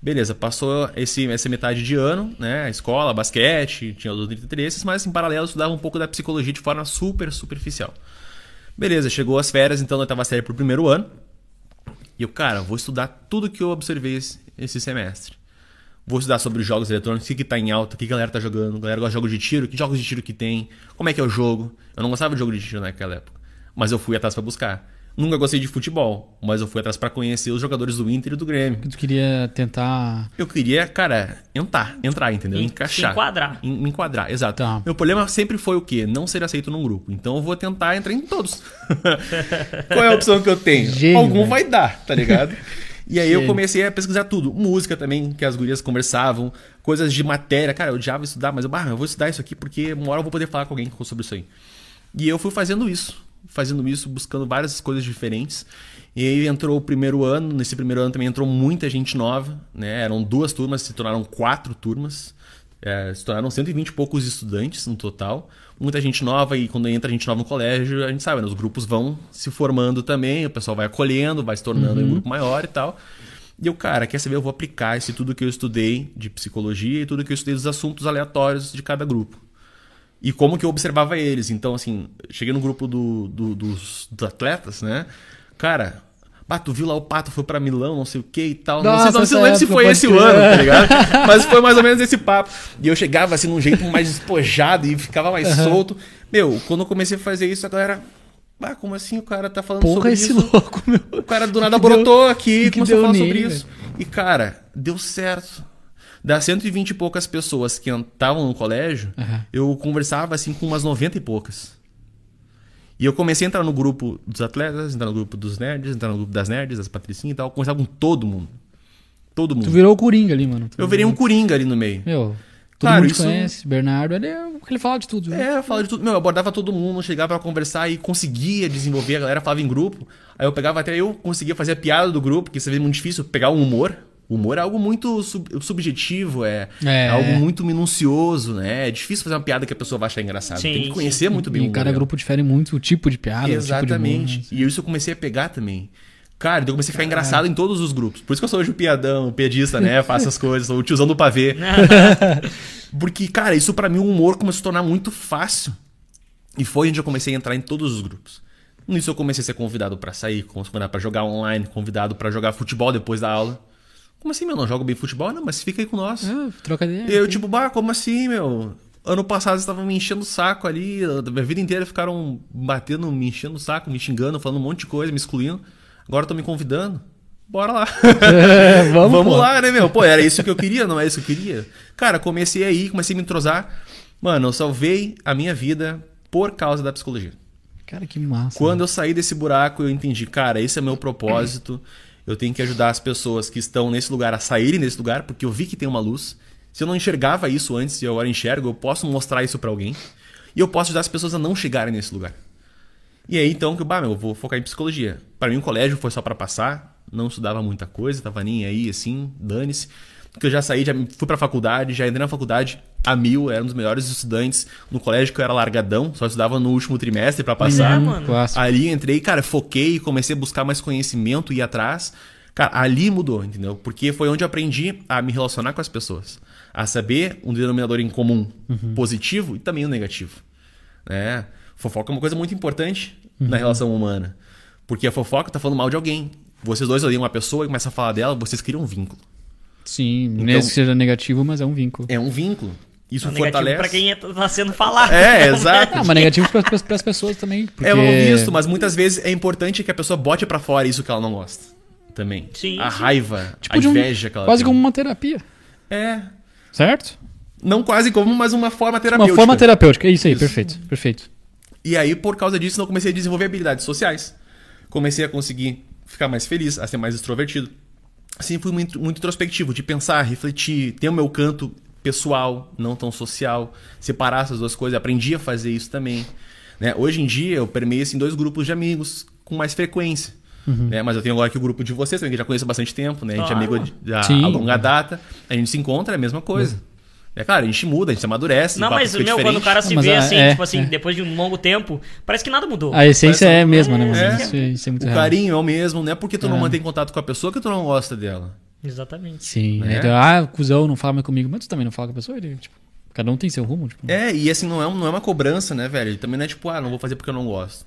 C: Beleza, passou esse, essa metade de ano, né? A escola, basquete, tinha outros interesses, mas em paralelo eu estudava um pouco da psicologia de forma super superficial. Beleza, chegou as férias, então eu tava série pro primeiro ano. E eu, cara, vou estudar tudo que eu observei esse semestre. Vou estudar sobre os jogos eletrônicos, o que, que tá em alta, o que a galera tá jogando, a galera gosta de jogos de tiro, que jogos de tiro que tem, como é que é o jogo. Eu não gostava de jogo de tiro naquela época, mas eu fui atrás pra buscar. Nunca gostei de futebol, mas eu fui atrás pra conhecer os jogadores do Inter e do Grêmio.
A: Tu queria tentar.
C: Eu queria, cara, entrar, entrar, entendeu?
B: En-
C: Encaixar.
B: se enquadrar.
C: En- me enquadrar, exato.
A: Tá.
C: Meu problema sempre foi o quê? Não ser aceito num grupo. Então eu vou tentar entrar em todos. Qual é a opção que eu tenho?
A: Gênio,
C: Algum
A: velho.
C: vai dar, tá ligado? E aí eu
A: Gênio.
C: comecei a pesquisar tudo. Música também, que as gurias conversavam. Coisas de matéria. Cara, eu odiava estudar, mas eu, bah, eu vou estudar isso aqui porque uma hora eu vou poder falar com alguém sobre isso aí. E eu fui fazendo isso. Fazendo isso, buscando várias coisas diferentes. E aí entrou o primeiro ano. Nesse primeiro ano também entrou muita gente nova. Né? Eram duas turmas, se tornaram quatro turmas. É, se tornaram 120 e poucos estudantes no total. Muita gente nova e quando entra gente nova no colégio, a gente sabe, né? os grupos vão se formando também, o pessoal vai acolhendo, vai se tornando um grupo maior e tal. E eu, cara, quer saber? Eu vou aplicar esse tudo que eu estudei de psicologia e tudo que eu estudei dos assuntos aleatórios de cada grupo. E como que eu observava eles. Então, assim, cheguei no grupo do, do- dos, dos atletas, né? Cara, bah, tu viu lá o Pato foi pra Milão, não sei o que e tal. não sei,
A: Nossa,
C: não, sei- não
A: essa
C: lembro se foi esse o ano, tá ligado? Mas foi mais ou menos esse papo. E eu chegava assim num jeito mais despojado e ficava mais solto. Meu, quando eu comecei a fazer isso, a galera. Ah, como assim o cara tá falando
A: Porra,
C: sobre
A: esse
C: isso?
A: louco, meu.
C: O cara do nada
A: que deu-
C: brotou aqui e começou a
A: deu
C: falar sobre isso. E, cara, deu certo. Das 120 e poucas pessoas que estavam no colégio,
A: Aham.
C: eu conversava assim com umas 90 e poucas. E eu comecei a entrar no grupo dos atletas, entrar no grupo dos nerds, entrar no grupo das nerds, das patricinhas e tal. Conversava com todo mundo. Todo mundo.
A: Tu virou o Coringa ali, mano. Tu-
C: Eu virei um coringa ali no meio.
A: Meu, todo
C: Claro,
A: mundo
C: isso-
A: conhece. Bernardo, ele é ele fala de tudo. né?
C: É, eu falava de tudo. Meu, eu abordava todo mundo, chegava pra conversar e conseguia desenvolver. A galera falava em grupo. Aí eu pegava até eu conseguia fazer a piada do grupo, que isso é muito difícil, pegar o humor. O humor é algo muito sub- subjetivo, é,
A: É.
C: é algo muito minucioso, né? É difícil fazer uma piada que a pessoa vai achar engraçada. Tem que conhecer muito bem
A: E
C: o
A: cada
C: humor.
A: grupo difere muito o tipo de piada, o tipo de humor,
C: Exatamente.
A: né?
C: E isso eu comecei a pegar também. Cara, eu comecei a ficar engraçado em todos os grupos. Por isso que eu sou hoje o piadão, o piadista, né? Faço as coisas, sou o tiozão do pavê. Porque, cara, isso pra mim o humor começou a se tornar muito fácil. E foi onde eu comecei a entrar em todos os grupos. Nisso eu comecei a ser convidado pra sair, convidado pra jogar online, convidado pra jogar futebol depois da aula. Como assim, meu? Não jogo bem futebol? Não, mas fica aí com nós.
A: Ah, troca ideia.
C: E eu, tipo, bah, como assim, meu? Ano passado eles estavam me enchendo o saco ali, a minha vida inteira ficaram batendo, me enchendo o saco, me xingando, falando um monte de coisa, me excluindo. Agora estão me convidando. Bora lá.
A: É, vamos,
C: Vamos
A: pô.
C: lá, né, meu? Pô, era isso que eu queria, não é isso que eu queria? Cara, comecei aí, comecei a me entrosar. Mano, eu salvei a minha vida por causa da psicologia.
A: Cara, que massa.
C: Quando eu saí desse buraco, eu entendi, cara, esse é meu propósito. Eu tenho que ajudar as pessoas que estão nesse lugar a saírem desse lugar, porque eu vi que tem uma luz. Se eu não enxergava isso antes e agora enxergo, eu posso mostrar isso pra alguém. E eu posso ajudar as pessoas a não chegarem nesse lugar. E aí então que eu vou focar em psicologia. Para mim o colégio foi só pra passar, não estudava muita coisa, tava nem aí assim, dane-se. Porque eu já saí, já fui pra faculdade, já entrei na faculdade a mil, era um dos melhores estudantes no colégio que eu era largadão, só estudava no último trimestre pra passar.
B: É, mano.
A: Clássico.
C: Ali entrei, cara, foquei, comecei a buscar mais conhecimento e ir atrás. Cara, ali mudou, entendeu? Porque foi onde eu aprendi a me relacionar com as pessoas. A saber um denominador em comum positivo e também o negativo. Né? Fofoca é uma coisa muito importante na relação humana. Porque a fofoca tá falando mal de alguém. Vocês dois odeiam uma pessoa e começam a falar dela, vocês criam um vínculo.
A: Sim,
C: Então-
A: mesmo que seja negativo, mas é um vínculo.
C: É um vínculo. Isso
B: É negativo
C: fortalece.
B: pra quem tá sendo falado.
C: É, exato.
A: Ah, mas negativo para as pessoas também. Porque...
C: É mal visto, mas muitas vezes é importante que a pessoa bote pra fora isso que ela não gosta. Também.
B: Sim,
C: A
B: sim.
C: raiva,
A: Tipo
C: a
A: de um-
C: inveja que ela
A: Quase
C: tem.
A: como uma terapia,
C: É.
A: certo?
C: Não quase como, mas uma forma terapêutica.
A: Uma forma terapêutica. É isso aí,
C: Isso.
A: perfeito. Perfeito.
C: E aí, por causa disso, eu comecei a desenvolver habilidades sociais. Comecei a conseguir ficar mais feliz, a ser mais extrovertido. Assim, fui muito, muito introspectivo, de pensar, refletir, ter o meu canto pessoal, não tão social, separar essas duas coisas. Aprendi a fazer isso também. Né? Hoje em dia, eu permeio assim, dois grupos de amigos com mais frequência. Né? Mas eu tenho agora aqui o grupo de vocês também, que já conheço há bastante tempo, né? A gente é
B: Claro.
C: amigo
A: Sim.
C: a longa data. A gente se encontra, é a mesma coisa. É claro, a gente muda, a gente amadurece.
B: Não, mas meu, quando o cara se
A: Mas
B: vê
A: a-
B: assim,
A: é,
B: tipo assim,
A: é.
B: depois de um longo tempo, parece que nada mudou.
A: A essência é a mesma, né?
C: É.
A: Isso, é- isso é muito
C: O
A: real.
C: carinho é o mesmo, não é porque tu não
A: É.
C: mantém contato com a pessoa que tu não gosta dela.
B: Exatamente.
A: Sim.
C: Né?
A: Aí tu, ah, cuzão, não fala mais comigo. Mas tu também não fala com a pessoa. Ele, tipo, cada um tem seu rumo. Tipo.
C: É, e assim, não é, não é uma cobrança, né, velho? Também não é tipo, ah, não vou fazer porque eu não gosto.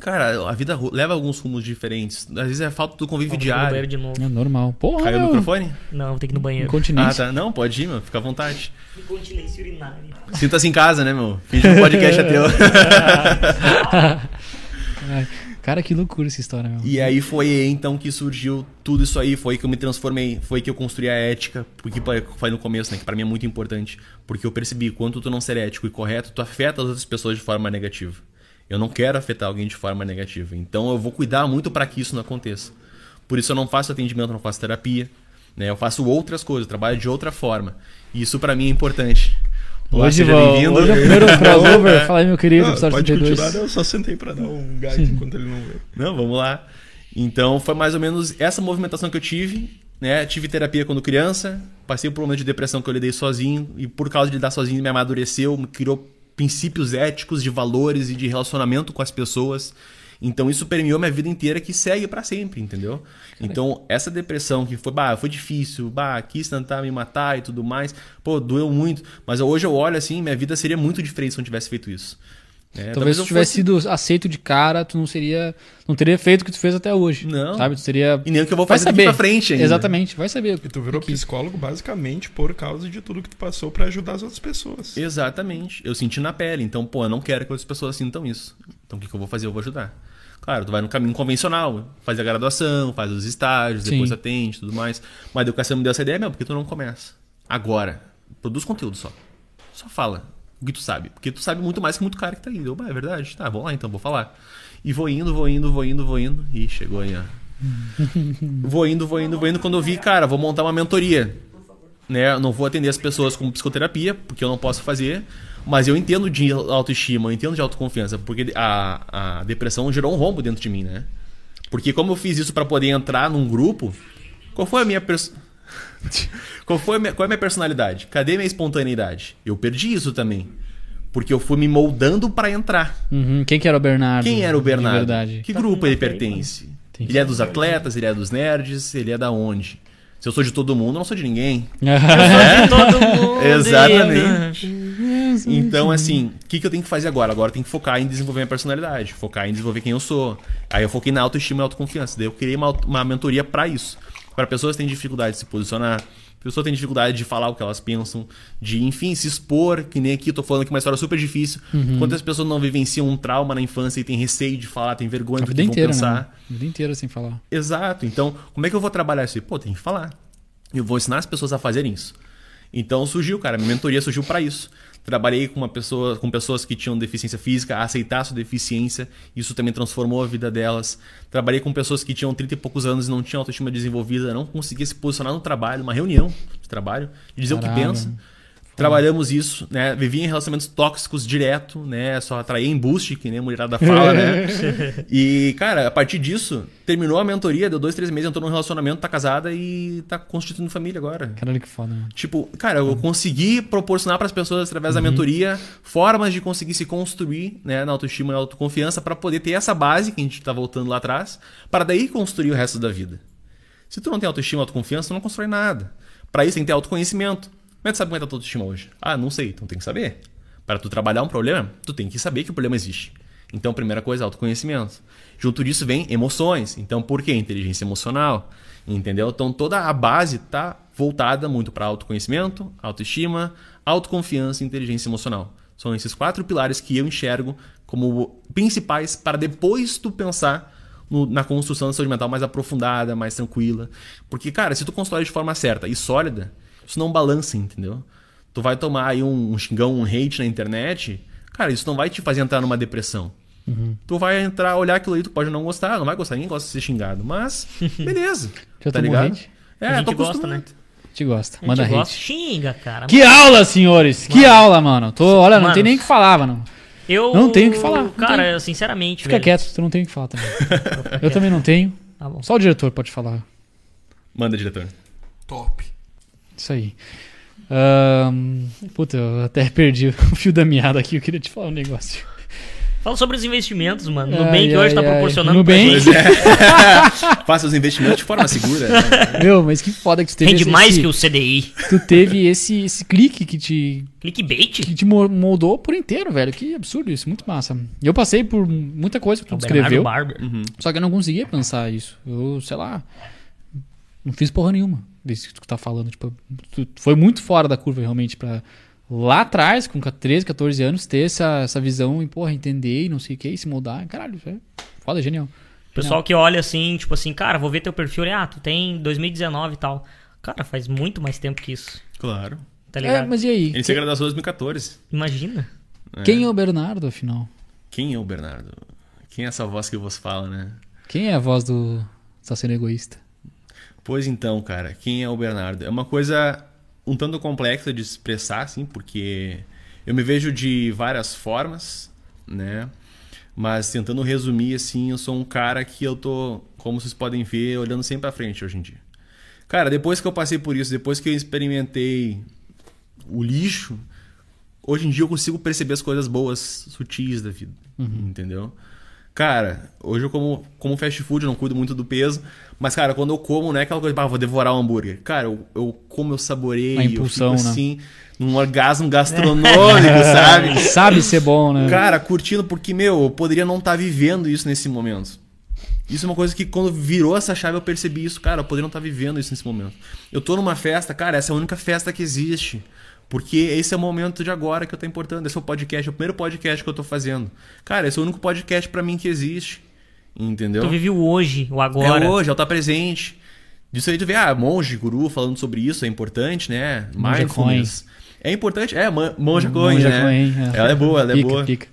C: Cara, a vida leva alguns rumos diferentes. Às vezes é falta do convívio
B: Vamos no banheiro
C: diário.
B: de novo.
A: É normal. Porra,
C: Caiu o
A: meu.
C: microfone?
B: Não, vou ter que ir no
C: é
B: banheiro.
C: Ah,
A: Incontinência.
C: tá. Não, pode ir, meu. Fica à vontade.
B: Incontinência urinária.
C: Sinta-se em casa, né, meu? Finge que o podcast é teu.
A: Ai, Cara, que loucura essa história, meu.
C: E aí foi então que surgiu tudo isso aí, foi que eu me transformei, foi que eu construí a ética, porque falei no começo, né, que pra mim é muito importante, porque eu percebi quanto tu não ser ético e correto, tu afeta as outras pessoas de forma negativa. Eu não quero afetar alguém de forma negativa, então eu vou cuidar muito pra que isso não aconteça. Por isso eu não faço atendimento, não faço terapia, né? Eu faço outras coisas, trabalho de outra forma. E isso pra mim é importante. Olá,
A: Hoje,
C: seja bem-vindo.
A: hoje é o primeiro crossover. Fala aí, meu querido,
D: Não, pode
A: 32.
D: continuar, eu só sentei pra dar um gás enquanto ele não veio.
C: Não, vamos lá. Então foi mais ou menos essa movimentação que eu tive. Né? Tive terapia quando criança, passei por um momento de depressão que eu lidei sozinho, e por causa de lidar sozinho me amadureceu, me criou princípios éticos, de valores e de relacionamento com as pessoas. Então isso permeou minha vida inteira que segue pra sempre, entendeu? Então essa depressão que foi, bah, foi difícil, bah, quis tentar me matar e tudo mais, pô, doeu muito. Mas hoje eu olho assim, minha vida seria muito diferente se eu não tivesse feito isso. É,
A: Talvez se
C: eu
A: tu tivesse
C: fosse-
A: sido aceito de cara, tu não seria. Não teria feito o que tu fez até hoje.
C: Não.
A: Sabe? Tu seria.
C: E nem o que eu vou
A: Vai
C: fazer daqui
A: saber.
C: pra frente ainda.
A: Exatamente, vai saber.
D: E tu virou
A: que-
D: psicólogo basicamente por causa de tudo que tu passou pra ajudar as outras pessoas.
C: Exatamente. Eu senti na pele. Então, pô, eu não quero que outras pessoas sintam isso. Então, o que, que eu vou fazer? Eu vou ajudar. Claro, tu vai no caminho convencional, faz a graduação, faz os estágios, depois
A: Sim.
C: atende tudo mais. Mas a educação me deu essa ideia, meu, porque tu não começa. Agora, produz conteúdo só. Só fala o que tu sabe. Porque tu sabe muito mais que muito cara que tá aí. Eu, "Bah, é verdade? Tá, vamos lá então, vou falar. E vou indo, vou indo, vou indo, vou indo. E chegou aí, ó. vou indo, vou indo, vou indo. Quando eu vi, cara, vou montar uma mentoria. Né? Eu não vou atender as pessoas com psicoterapia, porque eu não posso fazer. Mas eu entendo de autoestima, eu entendo de autoconfiança, porque a, a depressão gerou um rombo dentro de mim, né? Porque como eu fiz isso para poder entrar num grupo, qual foi a minha pers... qual foi a minha, qual é a minha personalidade? Cadê minha espontaneidade? Eu perdi isso também. Porque eu fui me moldando para entrar.
A: Uhum. Quem que era o Bernardo?
C: Quem era o Bernardo?
A: verdade?
C: Que
B: Tá
C: grupo ele pertence?
A: Tem
C: Ele é dos atletas, ele é dos nerds, ele é da onde? Se eu sou de todo mundo, eu não sou de ninguém.
B: De todo mundo.
C: Exatamente. Então, assim, o que, que eu tenho que fazer agora? Agora eu tenho que focar em desenvolver minha personalidade, focar em desenvolver quem eu sou. Aí eu foquei na autoestima e autoconfiança. Daí eu criei uma, uma mentoria para isso. Para pessoas que têm dificuldade de se posicionar, pessoas que têm dificuldade de falar o que elas pensam, de, enfim, se expor, que nem aqui eu tô falando que é uma história super difícil. Quantas pessoas não vivenciam um trauma na infância e têm receio de falar, têm vergonha
A: A
C: do que
A: vida
C: vão
A: inteira,
C: pensar?
A: né? A vida inteira sem falar.
C: Exato. Então, como é que eu vou trabalhar isso? Pô, tem que falar. Eu vou ensinar as pessoas a fazerem isso. Então surgiu, cara, minha mentoria surgiu para isso. Trabalhei com uma pessoa, com pessoas que tinham deficiência física, a aceitar sua deficiência, isso também transformou a vida delas. Trabalhei com pessoas que tinham 30 e poucos anos e não tinham autoestima desenvolvida, não conseguia se posicionar no trabalho, uma reunião de trabalho, de dizer o
A: Caralho.
C: que pensa. Trabalhamos isso, né? Vivia em relacionamentos tóxicos direto, né? Só atraía embuste, que nem a mulherada fala, né? E, cara, a partir disso, terminou a mentoria, deu dois, três meses, entrou num relacionamento, tá casada e tá constituindo família agora.
A: Caralho, que foda, mano.
C: Tipo, cara, eu consegui proporcionar para as pessoas, através da mentoria, formas de conseguir se construir né, na autoestima e autoconfiança para poder ter essa base que a gente tá voltando lá atrás, para daí construir o resto da vida. Se tu não tem autoestima e autoconfiança, tu não constrói nada. Para isso tem que ter autoconhecimento. Como é que tu sabe como é que tá a tua autoestima hoje? Ah, não sei, então tem que saber. Para tu trabalhar um problema, tu tem que saber que o problema existe. Então, primeira coisa, autoconhecimento. Junto disso vem emoções. Então, por quê? Inteligência emocional. Entendeu? Então, toda a base tá voltada muito para autoconhecimento, autoestima, autoconfiança e inteligência emocional. São esses quatro pilares que eu enxergo como principais para depois tu pensar no- na construção da saúde mental mais aprofundada, mais tranquila. Porque, cara, se tu constrói de forma certa e sólida, isso não balança, entendeu? Tu vai tomar aí um, um xingão, um hate na internet, cara, isso não vai te fazer entrar numa depressão. Tu vai entrar, olhar aquilo aí, tu pode não gostar, não vai gostar, ninguém gosta de ser xingado, mas beleza.
A: Já
C: tá ligado?
A: hate?
C: É,
B: A gente
C: tô
B: gosta,
C: acostumado.
B: né?
A: Te gosta.
B: A
A: Manda
B: gente
A: hate.
B: gosta. Xinga, cara.
A: Que aula, senhores! Que aula, mano. Tô, olha, não
B: Mano,
A: tem nem o que falar, mano.
B: Eu
A: Não tenho o que falar,
B: Cara,
A: tenho.
B: sinceramente,
A: Fica
B: velho.
A: quieto, tu não tem o que falar também. Eu também não tenho.
B: Tá bom.
A: Só o diretor pode falar.
C: Manda, diretor.
D: Top.
A: Isso aí. Ahn, puta, eu até perdi o fio da meada aqui. Eu queria te falar um negócio.
B: Fala sobre os investimentos, mano.
A: Ai,
B: Nubank hoje tá
A: ai, ai.
B: proporcionando
A: Nubank.
C: Pois é. Faça os investimentos de forma segura. né?
A: Meu, mas que foda que tu teve
B: Rende
A: esse,
B: mais que o CDI.
A: Tu teve esse, esse clique que te,
B: Clickbait?
A: que te mo- moldou por inteiro, velho. Que absurdo isso, muito massa. Eu passei por muita coisa que tu
B: O Bernardo
A: descreveu,
B: Barber.
A: só que eu não conseguia pensar isso. Eu, sei lá, não fiz porra nenhuma disso que tu tá falando. Tipo, tu tu foi muito fora da curva realmente pra lá atrás, com 13, 14 anos, ter essa, essa visão e, porra, entender e não sei o que, e se mudar. Caralho, isso é foda, genial.
B: Pessoal que olha assim, tipo assim, cara, vou ver teu perfil. Ah, tu tem 2019 e tal. Cara, faz muito mais tempo que isso.
C: Claro.
B: Tá
A: É,
B: ligado?
A: mas e aí?
C: Ele se agradeceu em 2014.
B: Imagina.
A: Quem é o Bernardo, afinal?
C: Quem é o Bernardo? Quem é essa voz que vos fala, né?
A: Quem é a voz do Está Sendo Egoísta?
C: Pois então, cara, quem é o Bernardo? É uma coisa um tanto complexa de expressar, assim, porque eu me vejo de várias formas, né? Mas tentando resumir, assim, eu sou um cara que eu tô, como vocês podem ver, olhando sempre pra frente hoje em dia. Cara, depois que eu passei por isso, depois que eu experimentei o lixo, hoje em dia eu consigo perceber as coisas boas, sutis da vida, entendeu? Cara, hoje eu como, como fast food, eu não cuido muito do peso. Mas, cara, quando eu como, não é aquela coisa, ah, vou devorar um hambúrguer. Cara, eu, eu como, eu saboreio,
A: A impulsão,
C: eu fico
A: né?
C: assim, num orgasmo gastronômico, sabe?
A: Sabe ser bom, né?
C: Cara, curtindo, porque, meu, eu poderia não estar vivendo isso nesse momento. Isso é uma coisa que quando virou essa chave eu percebi isso, cara, eu poderia não estar vivendo isso nesse momento. Eu tô numa festa, cara, essa é a única festa que existe. Porque esse é o momento de agora que eu tô importando. Esse é o podcast, é o primeiro podcast que eu tô fazendo. Cara, esse é o único podcast pra mim que existe. Entendeu?
B: Tu vive o hoje, o agora.
C: É hoje, é o tá presente. Disso aí tu vê, ah, monge, guru falando sobre isso, é importante, né? Mindfulness. É importante, é, monja coin, né?
A: Coen, é.
C: Ela é boa, ela é
A: Pica,
C: boa.
A: pica.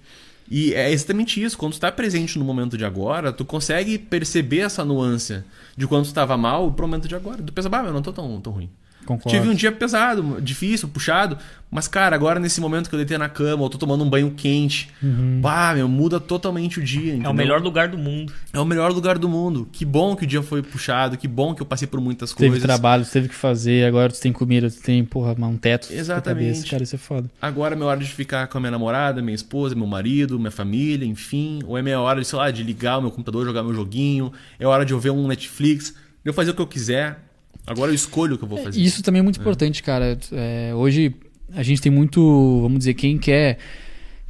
C: E é exatamente isso. Quando tu tá presente no momento de agora, tu consegue perceber essa nuance de quando tu tava mal pro momento de agora. Tu pensa, bah, eu não tô tão, tão ruim.
A: Concordo.
C: Tive um dia pesado, difícil, puxado, mas, cara, agora nesse momento que eu deitei na cama, eu tô tomando um banho quente,
A: Uhum.
C: bah, meu, muda totalmente o dia.
B: É
C: entendeu?
B: o melhor lugar do mundo.
C: É o melhor lugar do mundo. Que bom que o dia foi puxado, que bom que eu passei por muitas
A: Teve
C: coisas.
A: trabalho, tu teve que fazer, agora tu tem comida, tu tem, porra, um teto.
C: Exatamente.
A: Cabeça. Cara, isso é foda.
C: Agora é minha hora de ficar com a minha namorada, minha esposa, meu marido, minha família, enfim. Ou é minha hora, sei lá, de ligar o meu computador, jogar meu joguinho. É hora de eu ver um Netflix, de eu fazer o que eu quiser. Agora eu escolho o que eu vou fazer.
A: Isso também é muito importante, cara. É, hoje a gente tem muito, vamos dizer, quem quer.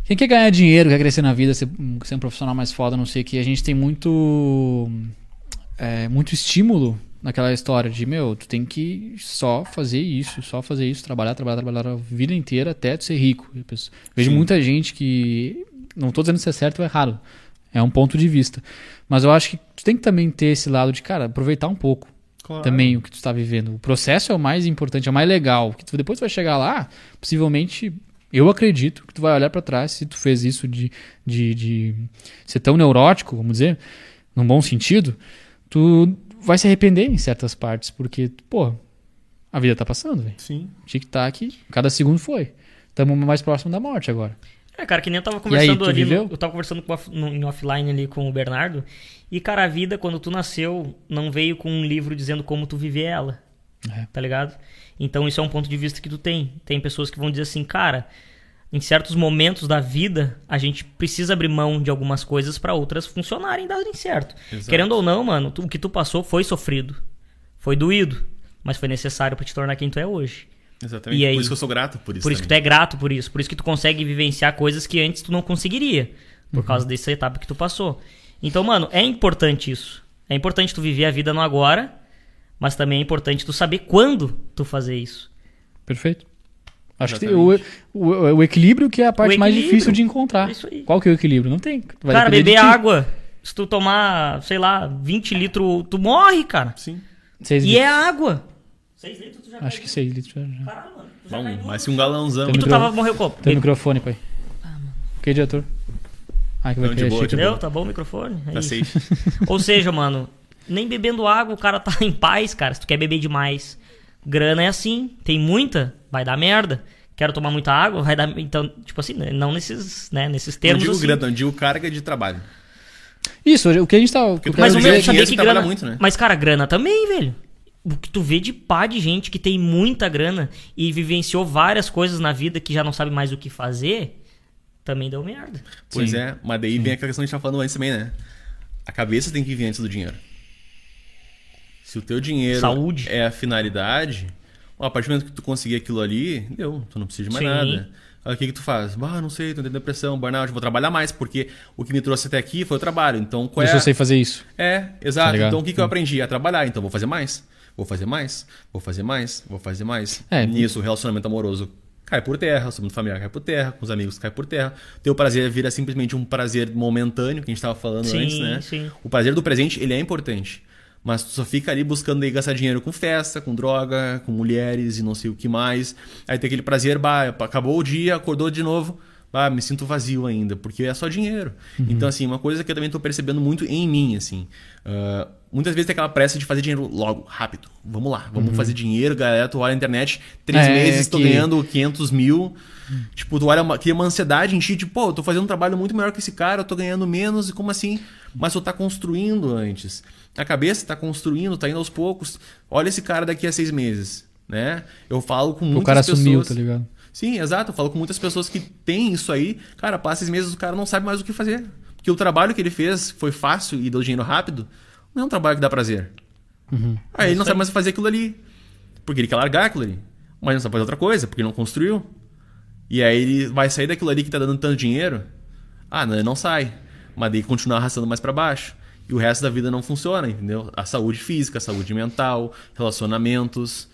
A: Quem quer ganhar dinheiro, quer crescer na vida, ser, ser um profissional mais foda, não sei o que, a gente tem muito. é, muito estímulo naquela história de, meu, tu tem que só fazer isso, só fazer isso, trabalhar, trabalhar, trabalhar a vida inteira até tu ser rico. Eu Vejo
C: Sim.
A: muita gente que. Não tô dizendo se é certo ou errado. É um ponto de vista. Mas eu acho que tu tem que também ter esse lado de, cara, aproveitar um pouco
C: Claro.
A: também o que tu está vivendo. O processo é o mais importante, é o mais legal. Que tu, depois tu vai chegar lá, possivelmente, eu acredito que tu vai olhar pra trás se tu fez isso de, de, de ser tão neurótico, vamos dizer, num bom sentido, tu vai se arrepender em certas partes, porque, pô, a vida tá passando, velho.
C: Sim.
A: Tic-tac, cada segundo foi. Estamos mais próximo da morte agora.
B: É, cara, que nem eu tava
A: aí,
B: conversando
A: tu
B: ali. no- eu tava conversando off- no- em offline ali com o Bernardo. E, cara, a vida, quando tu nasceu, não veio com um livro dizendo como tu viver ela.
A: É.
B: Tá ligado? Então isso é um ponto de vista que tu tem. Tem pessoas que vão dizer assim, cara, em certos momentos da vida, a gente precisa abrir mão de algumas coisas pra outras funcionarem e darem certo.
C: Exato.
B: Querendo ou não, mano, tu- o que tu passou foi sofrido. Foi doído. Mas foi necessário pra te tornar quem tu é hoje.
C: Exatamente.
B: E aí?
C: Por isso que eu sou grato por isso.
B: Por isso que tu
C: também.
B: é grato por isso. Por isso que tu consegue vivenciar coisas que antes tu não conseguiria. Por causa dessa etapa que tu passou. Então, mano, é importante isso. É importante tu viver a vida no agora, mas também é importante tu saber quando tu fazer isso.
A: Perfeito. Acho que o, o, o equilíbrio que é a parte mais difícil de encontrar.
B: É isso aí.
A: Qual que é o equilíbrio? Não tem. Vai
B: cara, beber água, se tu tomar, sei lá, 20 litros, tu morre, cara.
C: Sim.
A: Seis
B: E
A: litros.
B: é água. 6 litros tu já
A: Acho que 6 litros. já- já.
B: Caralho, mano. Tu já
C: Bom, mas se um galãozão.
A: Tem
B: E tu tava morreu como?
A: Teu microfone, pai. Ok, diretor? Ah, que vai
C: Não, de boa, de.
B: Entendeu? Tá bom o microfone? É
C: Tá
B: isso.
C: safe.
B: Ou seja, mano, nem bebendo água o cara tá em paz, cara. Se tu quer beber demais, grana é assim. Tem muita, vai dar merda. Quero tomar muita água, vai dar. Então, tipo assim, né, não nesses, né, nesses
C: Não
B: termos.
C: digo
B: assim.
C: grana, não digo carga de trabalho.
A: Isso, o que a gente tá.
B: Mas o meu eu sabia que grana.
C: muito, né?
B: Mas, cara, grana também, velho. O que tu vê de pá de gente que tem muita grana e vivenciou várias coisas na vida que já não sabe mais o que fazer, também deu merda.
C: Pois
A: Sim.
C: é, mas daí vem aquela questão que a gente tava falando antes também, né? A cabeça tem que vir antes do dinheiro. Se o teu dinheiro
B: Saúde.
C: é a finalidade, a partir do momento que tu conseguir aquilo ali, deu, tu não precisa de mais
B: Sim.
C: nada. Aí o que que tu faz? Ah, não sei, tô tendo depressão, burnout, vou trabalhar mais, porque o que me trouxe até aqui foi o trabalho. Então, qual
A: Deixa
C: é...
A: eu sei fazer isso.
C: É,
A: Tá
C: exato.
A: ligado?
C: então o que, que eu aprendi? A trabalhar. Então vou fazer mais. Vou fazer mais. Vou fazer mais. Vou fazer mais.
A: É.
C: Nisso, o relacionamento amoroso cai por terra, o relacionamento familiar cai por terra, com os amigos cai por terra. Teu prazer vira simplesmente um prazer momentâneo, que a gente estava falando
B: Sim,
C: antes, né?
B: sim.
C: O prazer do presente, ele é importante. Mas tu só fica ali buscando aí gastar dinheiro com festa, com droga, com mulheres e não sei o que mais. Aí tem aquele prazer, bah, acabou o dia, acordou de novo. Bah, me sinto vazio ainda, porque é só dinheiro. Então, assim, uma coisa que eu também tô percebendo muito em mim, assim. ah, muitas vezes tem aquela pressa de fazer dinheiro logo, rápido. Vamos lá, vamos fazer dinheiro, galera. Tu olha na internet, três
A: É,
C: meses, tô
A: que-
C: ganhando 500 mil. Tipo, tu olha, uma, cria uma ansiedade em ti, tipo, pô, eu tô fazendo um trabalho muito melhor que esse cara, eu tô ganhando menos, e como assim? Mas tu tá construindo antes. A cabeça tá construindo, tá indo aos poucos. Olha esse cara daqui a seis meses, né? Eu falo com muitas
A: O cara
C: pessoas...
A: sumiu, tá ligado?
C: Sim, exato. Eu falo com muitas pessoas que têm isso aí. Cara, passa seis meses o cara não sabe mais o que fazer. Porque o trabalho que ele fez foi fácil e deu dinheiro rápido. Não é um trabalho que dá prazer.
A: Uhum.
C: Aí ele não sabe mais fazer aquilo ali. Porque ele quer largar aquilo ali. Mas não sabe fazer outra coisa, porque não construiu. E aí ele vai sair daquilo ali que tá dando tanto dinheiro. Ah, não, ele não sai. Mas daí continua arrastando mais pra baixo. E o resto da vida não funciona, entendeu? A saúde física, a saúde mental, relacionamentos,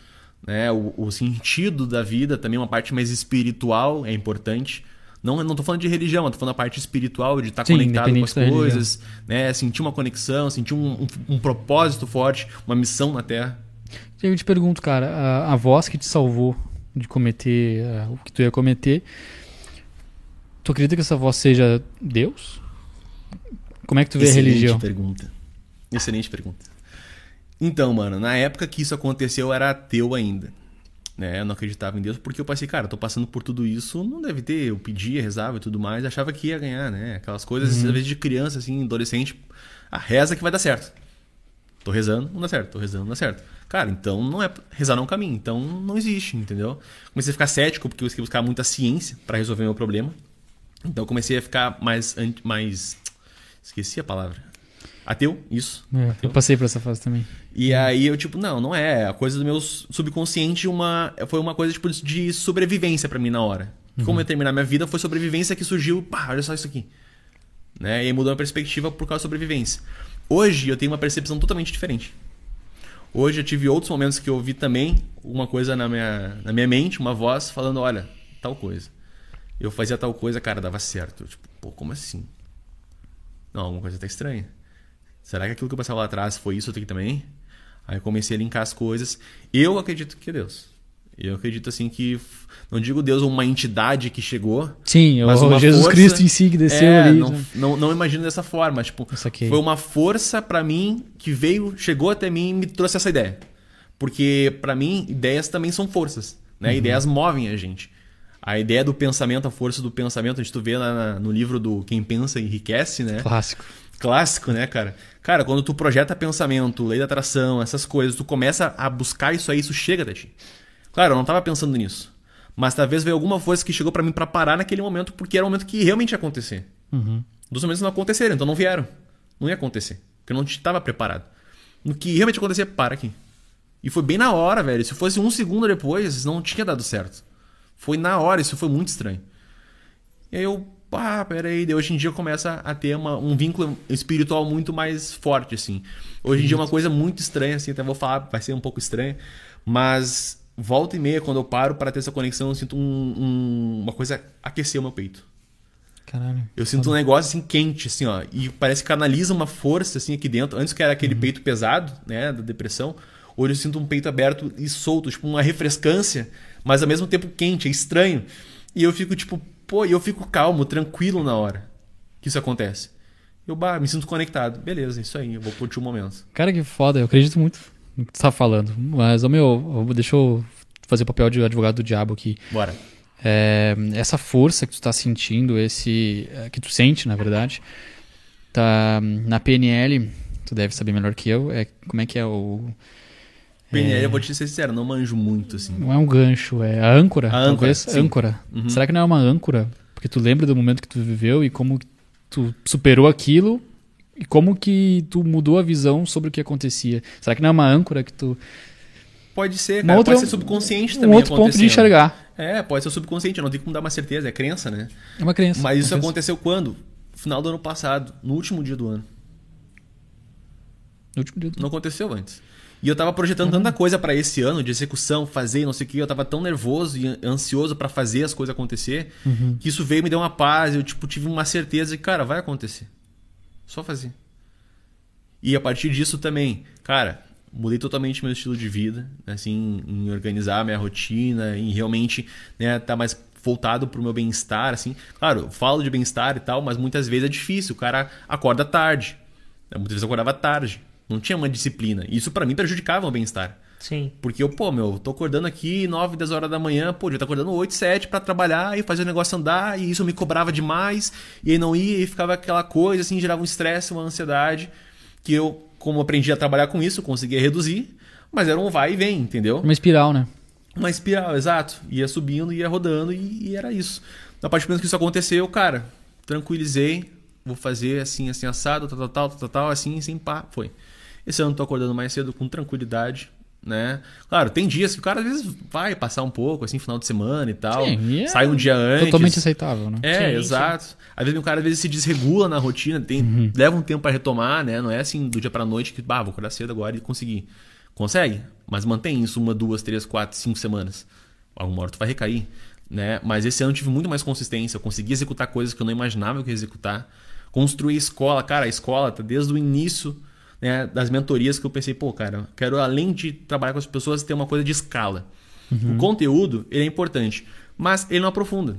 C: né? O, o sentido da vida também, uma parte mais espiritual é importante. Não, não tô falando de religião, tô falando da parte espiritual, de estar
A: Sim,
C: conectado com as coisas, né? Sentir uma conexão, sentir um, um, um propósito forte, uma missão na Terra.
A: Eu te pergunto, cara, a, a voz que te salvou de cometer ah, o que tu ia cometer, Tu acredita que essa voz seja Deus? Como é que tu vê
C: Excelente
A: a religião?
C: pergunta. Excelente pergunta. Então, mano, na época que isso aconteceu, eu era ateu ainda. Né? Eu não acreditava em Deus, porque eu pensei, cara, eu tô passando por tudo isso, não deve ter. Eu pedia, rezava e tudo mais, achava que ia ganhar, né? Aquelas coisas, às vezes, de criança, assim, adolescente, a reza que vai dar certo. Tô rezando, não dá certo. Tô rezando, não dá certo. Cara, então não é. Rezar não é um caminho. Então não existe, entendeu? Comecei a ficar cético, porque eu queria buscar muita ciência para resolver meu problema. Então comecei a ficar mais. mais esqueci a palavra. Ateu, isso.
A: É,
C: Ateu.
A: eu passei por essa fase também.
C: E aí eu, tipo, não, não é. A coisa do meu subconsciente uma, foi uma coisa tipo, de sobrevivência pra mim na hora. Como eu terminar minha vida, foi sobrevivência que surgiu, pá, olha só isso aqui. Né? E aí mudou a perspectiva por causa da sobrevivência. Hoje eu tenho uma percepção totalmente diferente. Hoje eu tive outros momentos que eu ouvi também uma coisa na minha, na minha mente, uma voz falando, olha, tal coisa. Eu fazia tal coisa, cara, dava certo. Eu, tipo, pô, como assim? Não, alguma coisa tá estranha. Será que aquilo que eu passava lá atrás foi isso aqui também? Aí eu comecei a linkar as coisas. Eu acredito que é Deus. Eu acredito assim que. Não digo Deus uma entidade que chegou.
A: Sim,
C: Mas
A: o Jesus
C: força-
A: Cristo em si que desceu
C: É,
A: ali.
C: não,
A: né?
C: não, não imagino dessa forma. Tipo, foi uma força pra mim que veio, chegou até mim e me trouxe essa ideia. Porque pra mim, ideias também são forças. Né?
A: Uhum.
C: Ideias movem a gente. A ideia do pensamento, a força do pensamento, a gente tu vê lá no livro do Quem Pensa Enriquece, né?
A: Clássico.
C: Clássico, né, cara? Cara, quando tu projeta pensamento, lei da atração, essas coisas, tu começa a buscar isso aí, isso chega até ti. Claro, eu não tava pensando nisso. Mas talvez veio alguma força que chegou pra mim pra parar naquele momento, porque era o momento que realmente ia acontecer.
A: Uhum.
C: Dos momentos não aconteceram, então não vieram. Não ia acontecer. Porque eu não estava preparado. No que realmente acontecer, para aqui. E foi bem na hora, velho. Se fosse um segundo depois, não tinha dado certo. Foi na hora, isso foi muito estranho. E aí eu, pá, peraí. Daí hoje em dia começa a ter uma- um vínculo espiritual muito mais forte, assim. Hoje em dia é uma coisa muito estranha, assim, até vou falar, vai ser um pouco estranho. Mas volta e meia, quando eu paro para ter essa conexão, eu sinto um- um- uma coisa aquecer o meu peito.
A: Caralho.
C: Eu sinto um negócio assim quente, assim, ó. E parece que canaliza uma força assim aqui dentro. Antes que era aquele peito pesado, né, da depressão. Hoje eu sinto um peito aberto e solto, tipo uma refrescância, mas ao mesmo tempo quente, é estranho. E eu fico tipo, pô, e eu fico calmo, tranquilo na hora que isso acontece. Eu bah, me sinto conectado. Beleza, isso aí, eu vou curtir o momento.
A: Cara, que foda. Eu acredito muito no que tu tá falando. Mas, ô meu, deixa eu fazer o papel de advogado do diabo aqui.
C: Bora.
A: É, essa força que tu tá sentindo, esse é, que tu sente, na verdade, tá na PNL, tu deve saber melhor que eu, é como é que é o
C: PNL, eu vou te ser sincero, não manjo muito, assim.
A: não é um gancho, é a âncora,
C: A âncora,
A: âncora.
C: Uhum.
A: Será que não é uma âncora? Porque tu lembra do momento que tu viveu e como tu superou aquilo e como que tu mudou a visão sobre o que acontecia. Será que não é uma âncora que tu
C: Pode ser,
A: Uma
C: cara.
A: outra-
C: pode ser subconsciente
A: um
C: também
A: outro ponto de enxergar?
C: É, pode ser subconsciente, não tem como dar uma certeza, é crença, né?
A: É uma crença.
C: Mas isso
A: crença.
C: aconteceu quando? Final do ano passado, no último dia do ano.
A: No último dia do-
C: Não aconteceu antes. E eu tava projetando tanta coisa pra esse ano de execução, fazer, não sei o que, eu tava tão nervoso e ansioso pra fazer as coisas acontecer, que isso veio e me deu uma paz, eu tipo tive uma certeza de, cara, vai acontecer. Só fazer. E a partir disso também, cara, mudei totalmente meu estilo de vida, assim, em organizar a minha rotina, em realmente, né, tá mais voltado pro meu bem-estar, assim. Claro, falo de bem-estar e tal, mas muitas vezes é difícil, o cara acorda tarde. Muitas vezes eu acordava tarde, não tinha uma disciplina. Isso pra mim prejudicava o bem-estar.
B: Sim.
C: Porque eu, pô, meu, tô acordando aqui 9, 10 horas da manhã, pô, já tá acordando 8, 7 pra trabalhar e fazer o negócio andar, e isso me cobrava demais, e aí não ia, e ficava aquela coisa, assim, gerava um estresse, uma ansiedade, que eu, como aprendi a trabalhar com isso, conseguia reduzir, mas era um vai e vem, entendeu?
A: Uma espiral, né?
C: Uma espiral, exato. Ia subindo, ia rodando e, e era isso. Na partir do momento que isso aconteceu, cara, tranquilizei, vou fazer assim, assim, assado, tal, tal, tal, tal, tal, assim, sem pá, foi. Esse ano eu tô acordando mais cedo com tranquilidade, né? Claro, tem dias que o cara às vezes vai passar um pouco, assim, final de semana e tal.
A: Sim, é
C: sai um dia antes.
A: Totalmente aceitável, né?
C: É,
B: Sim,
C: exato. Às vezes o cara às vezes se desregula na rotina, tem, leva um tempo pra retomar, né? Não é assim do dia pra noite que, bah, vou acordar cedo agora e conseguir. Consegue, mas mantém isso uma, duas, três, quatro, cinco semanas. Alguma hora tu vai recair, né? Mas esse ano eu tive muito mais consistência, eu consegui executar coisas que eu não imaginava que eu ia executar. Construir escola, cara, a escola tá desde o início né, das mentorias que eu pensei, pô, cara, quero além de trabalhar com as pessoas ter uma coisa de escala. O conteúdo, ele é importante, mas ele não aprofunda.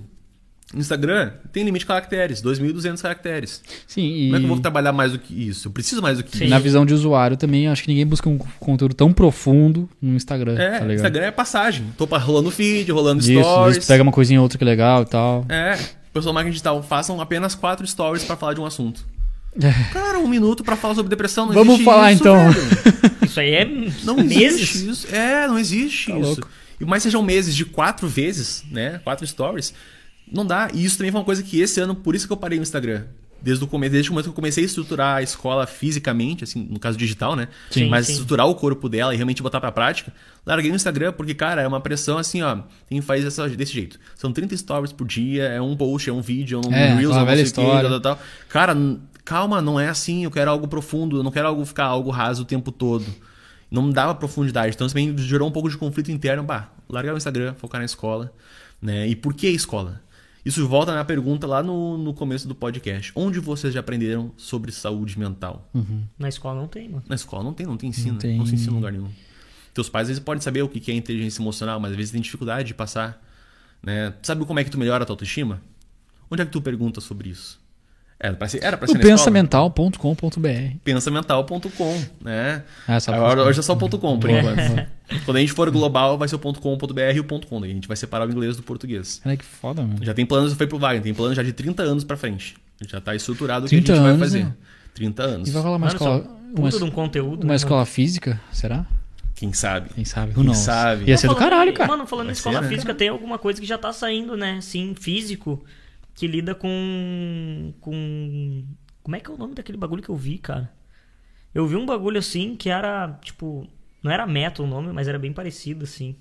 C: Instagram tem limite de caracteres, 2.200 caracteres.
A: Sim, e
C: Como é que eu vou trabalhar mais do que isso? Eu preciso mais do que
B: Sim.
C: isso.
A: na visão de usuário também, acho que ninguém busca um conteúdo tão profundo no Instagram,
C: É,
A: tá?
C: Instagram é passagem. Tô rolando feed, rolando
A: Isso,
C: stories.
A: vezes pega uma coisinha ou outra que é legal e tal.
C: É, pessoal marketing digital, façam apenas quatro stories pra falar de um assunto.
A: É.
C: Cara, um minuto pra falar sobre depressão. Não
A: Vamos
C: existe
A: falar,
C: isso,
A: então.
C: velho.
B: Isso aí é
C: Não
B: meses.
C: existe isso. É, não existe
A: Tá
C: isso.
A: louco.
C: E mais sejam meses de quatro vezes, né? Quatro stories. Não dá. E isso também foi uma coisa que esse ano, por isso que eu parei no Instagram. Desde o começo, desde o momento que eu comecei a estruturar a escola fisicamente, assim, no caso digital, né?
B: Sim,
C: Mas
B: sim.
C: estruturar o corpo dela e realmente botar pra prática, larguei no Instagram, porque, cara, é uma pressão assim, ó. Tem que fazer essa- desse jeito. São 30 stories por dia, é um post, é um vídeo, é um
A: É,
C: Reels, é um
A: velha história.
C: tal, tal, tal. Cara, calma, não é assim. Eu quero algo profundo, eu não quero algo ficar algo raso o tempo todo. Não me dava profundidade. Então isso também gerou um pouco de conflito interno. Bah, largar o Instagram, focar na escola. Né? E por que escola? Isso volta na pergunta lá no, no começo do podcast. Onde vocês já aprenderam sobre saúde mental?
B: Na escola não tem, mano.
C: Na escola não tem, não tem ensino. Não,
A: tem.
C: se ensina em lugar nenhum. Teus pais às vezes podem saber o que é inteligência emocional, mas às vezes tem dificuldade de passar. Né? Sabe como é que tu melhora a tua autoestima? Onde é que tu pergunta sobre isso? Era pra ser, era pra ser
A: O pensamental.com.br.
C: Pensamental.com, né?
A: Ah, só
C: Agora,
A: ponto
C: hoje é só o ponto .com, por
A: É.
C: enquanto. Quando a gente for global, vai ser o ponto .com.br e o ponto .com. Daí a gente vai separar o inglês do português.
A: Cara, que foda, mano.
C: Já tem planos, foi pro Wagner, tem planos já de 30 anos pra frente. Já tá estruturado o que a
A: 30
C: gente vai
A: anos,
C: fazer.
A: né?
C: 30 anos.
A: E vai rolar uma
B: Mano,
A: escola.
B: só
A: Uma,
B: um conteúdo.
A: uma
B: né,
A: escola física? Será?
C: Quem sabe?
A: Quem sabe?
C: Quem sabe?
A: Ia ser do caralho, cara.
B: Mano, falando
C: Vai
B: em escola
C: ser, né?
B: física, tem alguma coisa que já tá saindo, né? Sim, físico, que lida com. com. Como é que é o nome daquele bagulho que eu vi, cara? Eu vi um bagulho assim que era, tipo. Não era meta o nome, mas era bem parecido, assim.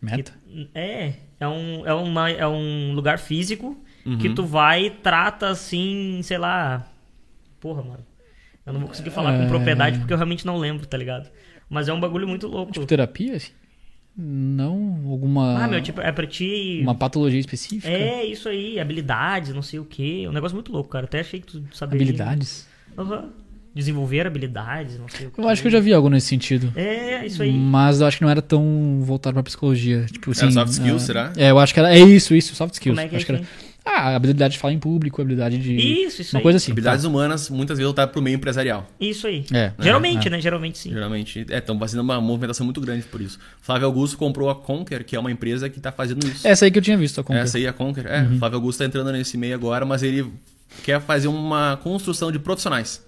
A: Meta?
B: É, é um, é uma, é um lugar físico
C: Uhum.
B: que tu vai e trata assim, sei lá. Porra, mano. Eu não vou conseguir falar
A: É.
B: com propriedade porque eu realmente não lembro, tá ligado? Mas é um bagulho muito louco.
A: Tipo terapia? assim? Não? Alguma.
B: ah, meu, tipo, é pra ti.
A: Uma patologia específica?
B: É, isso aí, habilidades, não sei o que. É um negócio muito louco, cara. Até achei que tu saberia.
A: Habilidades?
B: Aham. Desenvolver habilidades, não sei o que.
A: Eu acho que eu já vi algo nesse sentido.
B: É, isso aí.
A: Mas eu acho que não era tão voltado pra psicologia. Tipo assim.
C: soft skills,
A: é-
C: será?
A: É, eu acho que era. É isso, isso, soft skills.
B: Como é que é
A: acho que era. Ah, habilidade de falar em público, habilidade de.
B: Isso, isso
A: Uma
B: aí.
A: coisa assim.
C: Habilidades
A: tá.
C: humanas, muitas vezes, voltadas pro meio empresarial.
B: Isso aí.
A: É,
B: Geralmente,
A: é,
B: né? Geralmente sim.
C: Geralmente. É, estão fazendo uma movimentação muito grande por isso. Flávio Augusto comprou a Conquer, que é uma empresa que tá fazendo isso.
A: Essa aí que eu tinha visto a compra.
C: Essa aí é a Conquer. É,
A: Uhum.
C: Flávio Augusto tá entrando nesse meio agora, mas ele quer fazer uma construção de profissionais.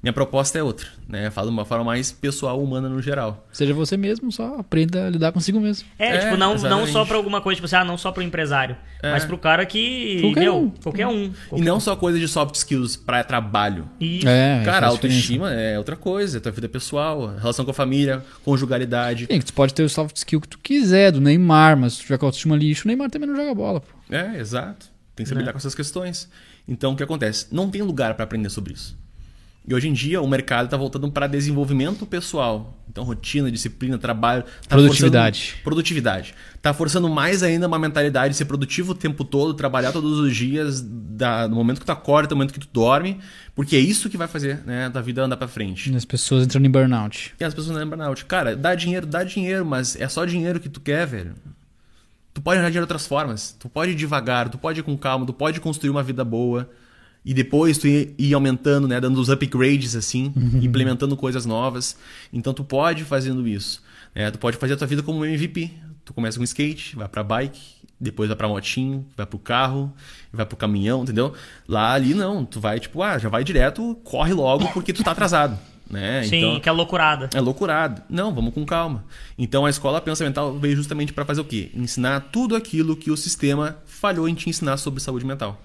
C: Minha proposta é outra, né? Falo de uma forma mais pessoal, humana no geral.
A: Seja você mesmo, só aprenda a lidar consigo mesmo.
B: É,
C: É,
B: tipo, não, não só pra alguma coisa, tipo assim, ah, não só pro empresário.
C: É.
B: Mas pro cara que.
A: Qualquer
B: meu,
A: um.
B: qualquer um.
C: E não só coisa de soft skills para trabalho.
B: Isso.
A: É,
C: Cara, autoestima é outra coisa, é tua vida pessoal, relação com a família, conjugalidade.
A: Sim, tu pode ter o soft skill que tu quiser, do Neymar, mas se tu tiver com a autoestima lixo, o Neymar também não joga bola, pô.
C: É, exato. Tem que saber
B: Né?
C: lidar com essas questões. Então, o que acontece? Não tem lugar para aprender sobre isso. E hoje em dia, o mercado está voltando para desenvolvimento pessoal. Então, rotina, disciplina, trabalho. tá
A: Produtividade.
C: forçando- produtividade. Tá forçando mais ainda uma mentalidade de ser produtivo o tempo todo, trabalhar todos os dias, da, no momento que tu acorda, no momento que tu dorme, porque é isso que vai fazer né, da vida andar para frente.
A: As pessoas entrando em burnout.
C: E as pessoas não lembram burnout. Cara, dá dinheiro, dá dinheiro, mas é só dinheiro que tu quer, velho. Tu pode arranjar de outras formas. Tu pode ir devagar, tu pode ir com calma, tu pode construir uma vida boa. E depois tu ir, ir aumentando, né? Dando os upgrades, assim, implementando coisas novas. Então tu pode ir fazendo isso. né? Tu pode fazer a tua vida como um MVP. Tu começa com skate, vai pra bike, depois vai pra motinho, vai pro carro, vai pro caminhão, entendeu? Lá ali não, tu vai tipo, ah, já vai direto, corre logo porque tu tá atrasado. Né?
B: Sim,
C: Então-
B: que é loucurada.
C: é loucurado. Não, vamos com calma. Então a escola pensamental veio justamente para fazer o quê? Ensinar tudo aquilo que o sistema falhou em te ensinar sobre saúde mental.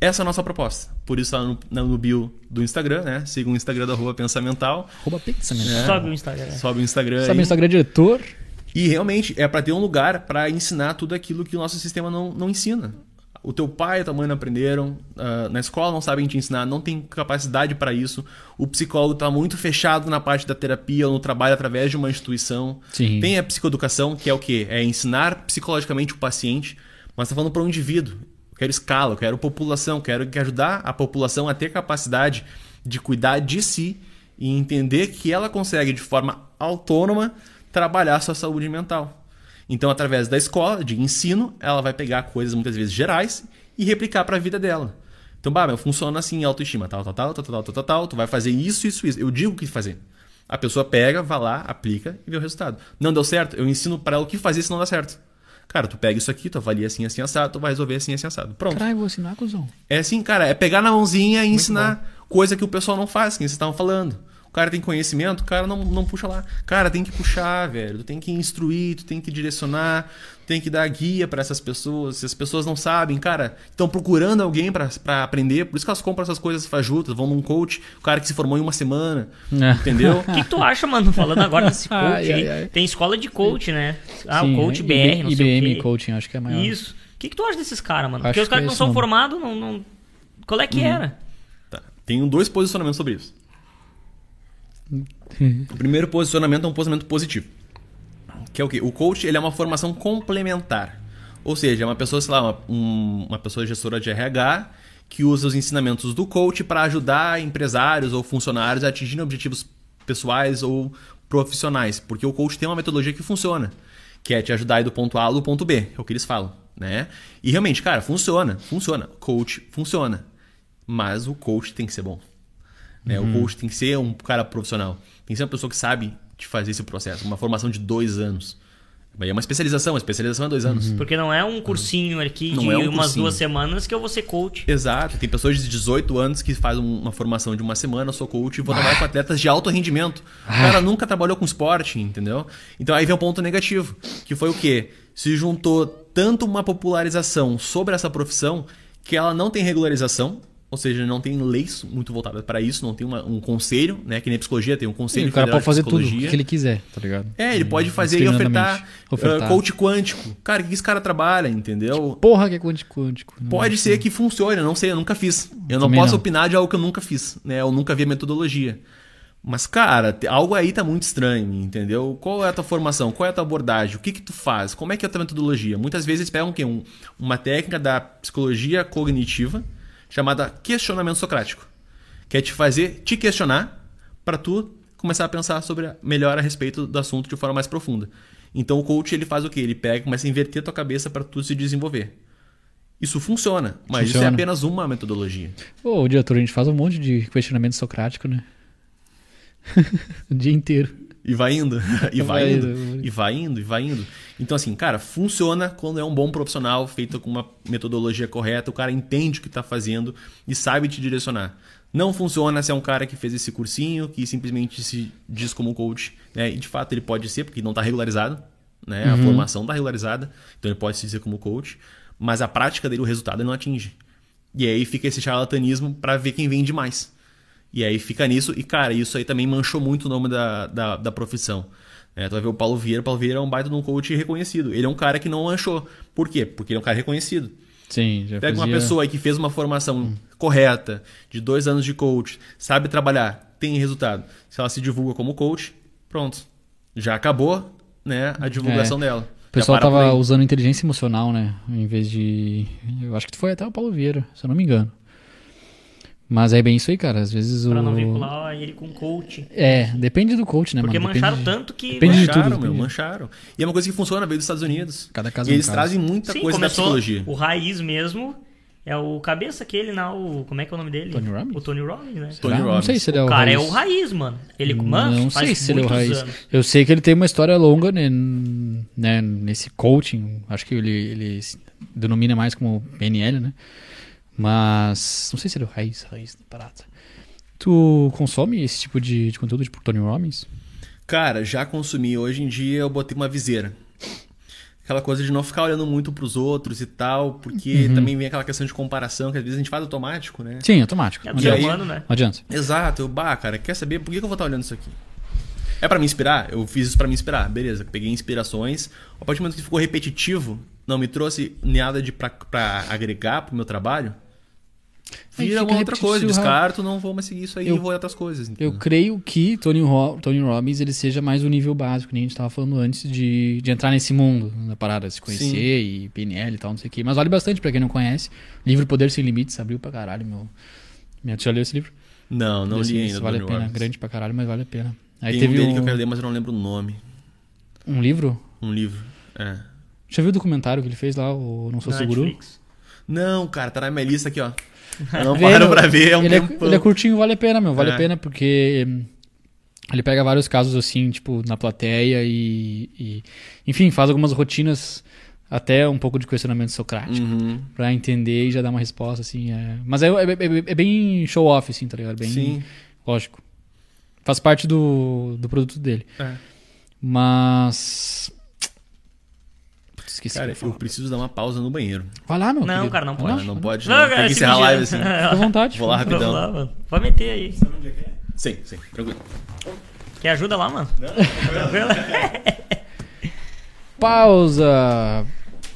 C: Essa é a nossa proposta. Por isso, lá no, no bio do Instagram, né? Siga o Instagram da Rua Pensamental.
A: Arroba pensamento.
C: É.
B: Sobe o Instagram.
C: Sobe o Instagram
A: Sabe
C: aí.
A: o Instagram diretor?
C: E realmente é para ter um lugar para ensinar tudo aquilo que o nosso sistema não, não ensina. O teu pai e a tua mãe não aprenderam, ah, na escola não sabem te ensinar, não tem capacidade para isso. O psicólogo está muito fechado na parte da terapia ou no trabalho através de uma instituição.
A: Sim.
C: Tem a psicoeducação, que é o quê? É ensinar psicologicamente o paciente, mas está falando para um indivíduo. Quero escala, quero população, quero que ajudar a população a ter capacidade de cuidar de si e entender que ela consegue, de forma autônoma, trabalhar sua saúde mental. Então, através da escola, de ensino, ela vai pegar coisas muitas vezes gerais e replicar para a vida dela. Então, bah, meu, funciona assim, autoestima, tal, tal, tal, tal, tal, tal, tal, tal, tu vai fazer isso, isso, isso. Eu digo o que fazer. A pessoa pega, vai lá, aplica e vê o resultado. Não deu certo, eu ensino para ela o que fazer se não dá certo. Cara, tu pega isso aqui, tu avalia assim, assim, assado, tu vai resolver assim, assim, assado. Pronto.
A: Caralho, vou assinar, cuzão.
C: É assim, cara, é pegar na mãozinha e ensinar coisa que o pessoal não faz, que vocês estavam falando. O cara tem conhecimento, o cara não, não puxa lá. Cara, tem que puxar, velho. Tu tem que instruir, tu tem que direcionar, tu tem que dar guia para essas pessoas. Se as pessoas não sabem, cara, estão procurando alguém para aprender, por isso que elas compram essas coisas fajutas, vão num coach, o cara que se formou em uma semana,
A: É.
C: entendeu?
B: O que, que tu acha, mano, falando agora desse coach
A: Ai,
B: aí?
A: ai, ai.
B: Tem escola de coach, né? Ah,
A: Sim,
B: o coach
A: é,
B: BR, não sei
A: IBM
B: o quê.
A: Coaching, acho que é maior.
B: Isso. O que, que tu acha desses caras, mano?
A: Acho
B: Porque os
A: que
B: caras
A: é
B: que não
A: esse
B: são formados, não, não... Qual é que era?
C: Tá. Tenho dois posicionamentos sobre isso. O primeiro posicionamento é um posicionamento positivo. Que é o quê? O coach ele é uma formação complementar. Ou seja, é uma pessoa, sei lá, uma, um- uma pessoa gestora de RH que usa os ensinamentos do coach para ajudar empresários ou funcionários a atingirem objetivos pessoais ou profissionais. Porque o coach tem uma metodologia que funciona, que é te ajudar a ir do ponto A ao ponto B, é o que eles falam. Né? E realmente, cara, funciona, funciona. Coach funciona. Mas o coach tem que ser bom. Né? O coach tem que ser um cara profissional. Tem que ser uma pessoa que sabe de fazer esse processo. Uma formação de dois anos. É uma especialização. A especialização é dois anos.
B: Porque não é um cursinho aqui
C: Não
B: de
C: é um
B: umas
C: cursinho.
B: duas semanas que eu vou ser coach.
C: Exato. Tem pessoas de 18 anos que fazem uma formação de uma semana, eu sou coach e vou trabalhar com atletas de alto rendimento. O cara nunca trabalhou com esporte, entendeu? Então aí vem o ponto negativo, que foi o quê? Se juntou tanto uma popularização sobre essa profissão que ela não tem regularização, ou seja, não tem leis muito voltadas para isso, não tem uma- um conselho, né? Que nem a psicologia tem um conselho
A: o cara pode fazer tudo o que ele quiser, tá ligado?
C: É, ele pode fazer e ofertar,
A: Indiscriminadamente. Ofertar.
C: uh, coach quântico. Cara, o que esse cara trabalha, entendeu?
A: Porra que é quântico quântico. Não
C: Pode ser que funcione, não sei, eu nunca fiz. Eu não
A: Também
C: posso
A: não.
C: opinar de algo que eu nunca fiz, né? Eu nunca vi a metodologia. Mas, cara, algo aí tá muito estranho, entendeu? Qual é a tua formação? Qual é a tua abordagem? O que que tu faz? Como é que é a tua metodologia? Muitas vezes eles pegam o quê? Um- uma técnica da psicologia cognitiva chamada questionamento socrático. Que é te fazer te questionar para tu começar a pensar sobre a- melhor a respeito do assunto de forma mais profunda. Então o coach ele faz o quê? Ele pega começa a inverter a tua cabeça para tu se desenvolver. Isso funciona, mas isso é
A: Funciona.
C: apenas uma metodologia.
A: Ô, diretor, a gente faz um monte de questionamento socrático, né? o dia inteiro.
C: E vai indo, e vai
A: Vai
C: indo,
A: indo.
C: e vai indo, e vai indo. Então, assim, cara, funciona quando é um bom profissional, feito com uma metodologia correta, o cara entende o que está fazendo e sabe te direcionar. Não funciona se é um cara que fez esse cursinho, que simplesmente se diz como coach, né? E de fato ele pode ser, porque não está regularizado, né? A formação está regularizada, então ele pode se dizer como coach, mas a prática dele, o resultado, ele não atinge. E aí fica esse charlatanismo para ver quem vende mais. E aí fica nisso, e cara, isso aí também manchou muito o nome da, da, da profissão. É, tu vai ver o Paulo Vieira, o Paulo Vieira é um baita de um coach reconhecido. Ele é um cara que não manchou. Por quê? Porque ele é um cara reconhecido.
A: Sim, já
C: Pega uma
A: fazia-
C: pessoa aí que fez uma formação correta, de dois anos de coach, sabe trabalhar, tem resultado. Se ela se divulga como coach, pronto. Já acabou né, a divulgação dela.
A: O pessoal tava usando inteligência emocional, né? Em vez de. Eu acho que foi até o Paulo Vieira, se eu não me engano. Mas é bem isso aí, cara. Às vezes o.
B: Pra não vincular ele com coach.
A: É, depende do coach, né,
B: Porque
A: mano?
B: mancharam
A: Depende-
B: tanto que.
A: depende de
C: Mancharam,
A: tudo,
C: meu, mancharam. E é uma coisa que funciona, veio dos Estados Unidos.
A: Cada caso
C: e
A: é um
C: eles
A: caso.
C: trazem muita
B: Sim,
C: coisa da psicologia.
B: o raiz mesmo. É o cabeça aquele lá, o. Como é que é o nome dele?
A: Tony Robbins?
B: O Tony Robbins, né?
C: Tony
A: Será? Não
C: Robbins.
A: sei se ele é o,
B: O cara é
A: raiz.
B: o raiz, mano. Ele, mano,
A: não
B: faz
A: sei se ele é o raiz.
B: anos.
A: Eu sei que ele tem uma história longa né, né, nesse coaching. Acho que ele, ele se denomina mais como PNL, né? Mas não sei se ele é o raiz, raiz da parada. Tu consome esse tipo de, de conteúdo, tipo Tony Robbins?
C: Cara, já consumi. Hoje em dia eu botei uma viseira. Aquela coisa de não ficar olhando muito pros outros e tal, porque
A: Uhum.
C: também vem aquela questão de comparação que às vezes a gente faz automático, né?
A: Sim, automático.
B: É do ser
C: aí-
A: adianta.
B: humano, né?
A: Não adianta.
C: Exato, eu, bah, cara, quer saber por que eu vou estar olhando isso aqui? É pra me inspirar? Eu fiz isso pra me inspirar, beleza. Peguei inspirações. A partir do momento que ficou repetitivo, não me trouxe nada de pra, pra agregar pro meu trabalho, vira uma outra coisa.
A: repetitivo,
C: Descarto, não vou mais seguir isso aí
A: Eu-
C: e vou outras coisas.
A: Eu
C: entendeu?
A: creio que Tony, Ro Tony Robbins ele seja mais o nível básico, que nem a gente estava falando antes de, de entrar nesse mundo da parada, se conhecer
C: Sim.
A: e PNL e tal, não sei o quê. Mas vale bastante pra quem não conhece. Livro Poder Sem Limites abriu pra caralho, meu. Minha tia leu esse livro?
C: Não, não li ainda.
A: Vale a pena,
C: Robbins.
A: grande pra caralho, mas vale a pena. Aí
C: Tem
A: teve
C: um dele
A: um,
C: que eu quero ler, mas eu não lembro o nome.
A: um livro.
C: Um livro. É.
A: Já viu o documentário que ele fez lá, o Não Sou
B: Na
A: Seguro?
B: Netflix.
C: Não, cara, tá na minha lista aqui, ó. Não paro pra ver, é um
A: ele, é, ele é curtinho, vale a pena, meu. Vale
C: É.
A: a pena porque hum, ele pega vários casos assim, tipo, na plateia e, e- Enfim, faz algumas rotinas, até um pouco de questionamento socrático,
C: Uhum.
A: pra entender e já dar uma resposta, assim. É... Mas é, é- é- é bem show-off, assim, tá ligado? Bem,
C: Sim.
A: Lógico. Faz parte do, do produto dele.
C: É.
A: Mas. Esqueci
C: Cara,
A: que eu
C: eu preciso dar uma pausa no banheiro.
A: Vai lá, meu.
B: Não,
A: querido.
B: cara, não
A: Vai
B: pode.
A: lá.
C: não pode,
B: Não,
C: não.
B: cara,
C: Tem que encerrar a live assim.
A: Fica à vontade.
C: Vou lá rapidão.
B: lá, mano. Pode meter aí.
C: Sim, sim, tranquilo.
B: Quer ajuda lá, mano? Tranquilo?
A: Pausa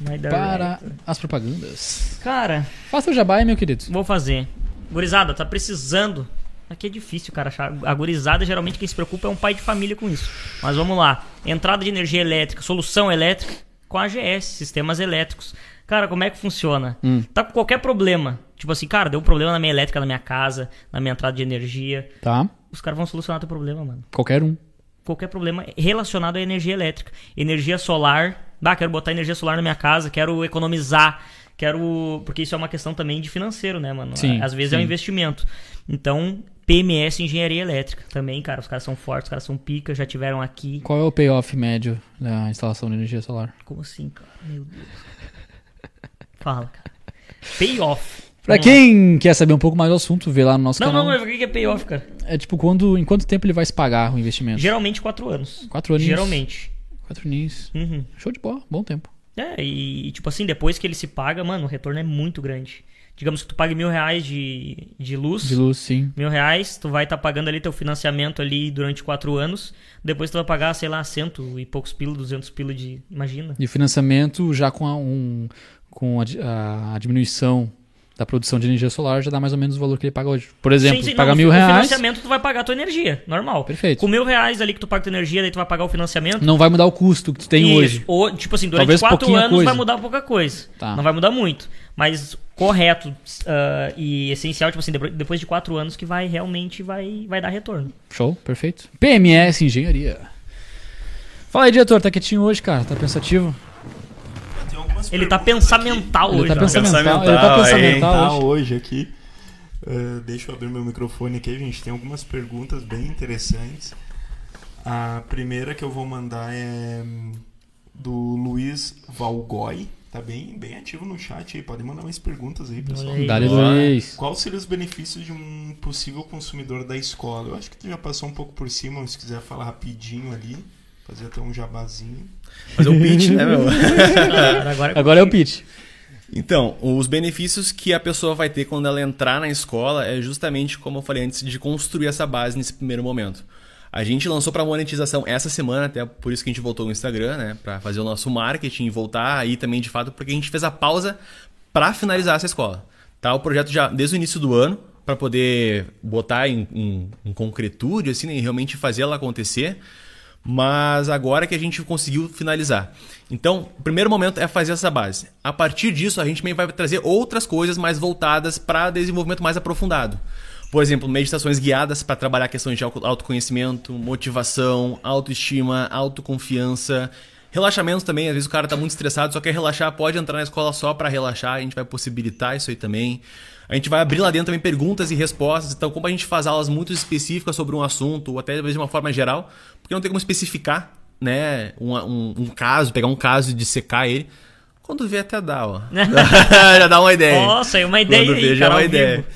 B: Vai
A: para
B: certo.
A: as propagandas.
B: Cara,
A: Faça o jabá aí, meu querido.
B: vou fazer. Gurizada, tá precisando. Aqui é difícil, cara, achar. A gurizada, geralmente, quem se preocupa é um pai de família com isso. Mas vamos lá. Entrada de energia elétrica, solução elétrica com a AGS, sistemas elétricos. Cara, como é que funciona?
A: Hum.
B: Tá com qualquer problema. Tipo assim, cara, deu um problema na minha elétrica, na minha casa, na minha entrada de energia.
A: Tá?
B: Os caras vão solucionar teu problema, mano.
A: Qualquer um.
B: qualquer problema relacionado à energia elétrica. Energia solar. Ah, quero botar energia solar na minha casa, quero economizar, quero. Porque isso é uma questão também de financeiro, né, mano?
A: Sim,
B: Às vezes é um
A: sim.
B: investimento. Então, PMS Engenharia Elétrica também, cara. Os caras são fortes, os caras são pica, já tiveram aqui.
A: Qual é o payoff médio da instalação de energia solar?
B: Como assim, cara? Meu Deus. Fala, cara. Payoff.
A: Pra
B: Vamos lá.
A: quem quer saber um pouco mais do assunto, vê lá no nosso
B: Não,
A: canal.
B: não, mas o que é payoff, cara?
A: É tipo, quando, em quanto tempo ele vai se pagar o investimento?
B: Geralmente quatro anos.
A: Quatro aninhos.
B: Geralmente.
A: Quatro aninhos.
B: Uhum.
A: Show de bola, bom tempo.
B: É, e tipo assim, depois que ele se paga, mano, o retorno é muito grande. Digamos que tu pague mil reais de, de luz.
A: De luz, sim.
B: Mil reais, tu vai estar pagando ali teu financiamento ali durante quatro anos. Depois tu vai pagar, sei lá, cento e poucos pila, duzentos pila de. Imagina.
A: De financiamento, já com a, um, com a, di- a diminuição da produção de energia solar, já dá mais ou menos o valor que ele paga hoje. Por exemplo,
B: Sim, sim,
A: paga
B: não,
A: mil
B: o
A: reais,
B: financiamento tu vai pagar a tua energia, normal.
A: Perfeito.
B: Com mil reais ali que tu paga tua energia, daí tu vai pagar o financiamento.
A: não vai mudar o custo que tu tem
B: Isso.
A: hoje.
B: Ou, tipo assim, durante
A: Talvez
B: quatro anos
A: coisa.
B: vai mudar pouca coisa.
A: Tá.
B: Não vai mudar muito. Mas correto ah, e essencial, tipo assim, depois- depois de quatro anos que vai realmente vai, vai dar retorno.
A: Show, perfeito. PMS Engenharia. Fala aí, diretor, tá quietinho hoje, cara? Tá pensativo?
B: Ele tá pensamental hoje.
A: tá pensamental,
C: Pensamental,
A: ele tá pensamental hoje.
D: hoje aqui. Uh, deixa eu abrir meu microfone aqui, gente. Tem algumas perguntas bem interessantes. A primeira que eu vou mandar é hum, do Luiz Valgói. Tá bem, bem ativo no chat aí. Podem mandar mais perguntas aí, pessoal.
A: Dale. Luiz.
D: Quais seriam os benefícios de um possível consumidor da escola? Eu acho que tu já passou um pouco por cima, mas se quiser falar rapidinho ali, fazer até um jabazinho.
C: Fazer o pitch, né, meu?
B: Agora,
A: Agora é o pitch.
C: Então, os benefícios que a pessoa vai ter quando ela entrar na escola é justamente, como eu falei antes, de construir essa base nesse primeiro momento. A gente lançou para monetização essa semana, até por isso que a gente voltou no Instagram, né, para fazer o nosso marketing e voltar aí também de fato, porque a gente fez a pausa para finalizar essa escola. Tá o projeto já desde o início do ano para poder botar em, em, em concretude assim, né, e realmente fazer ela acontecer. Mas agora que a gente conseguiu finalizar. Então, o primeiro momento é fazer essa base. A partir disso, a gente também vai trazer outras coisas mais voltadas para desenvolvimento mais aprofundado. Por exemplo, meditações guiadas para trabalhar questões de auto- autoconhecimento, motivação, autoestima, autoconfiança. Relaxamentos também, às vezes o cara está muito estressado, só quer relaxar, pode entrar na escola só para relaxar, a gente vai possibilitar isso aí também. A gente vai abrir lá dentro também perguntas e respostas, então como a gente faz aulas muito específicas sobre um assunto, ou até de uma forma geral, porque não tem como especificar né, um, um, um caso, pegar um caso e dissecar ele. Quando vê até dá, ó. Já dá uma ideia.
B: Nossa, é uma ideia
C: Quando
B: aí,
C: vê, já é uma ideia.
B: vivo.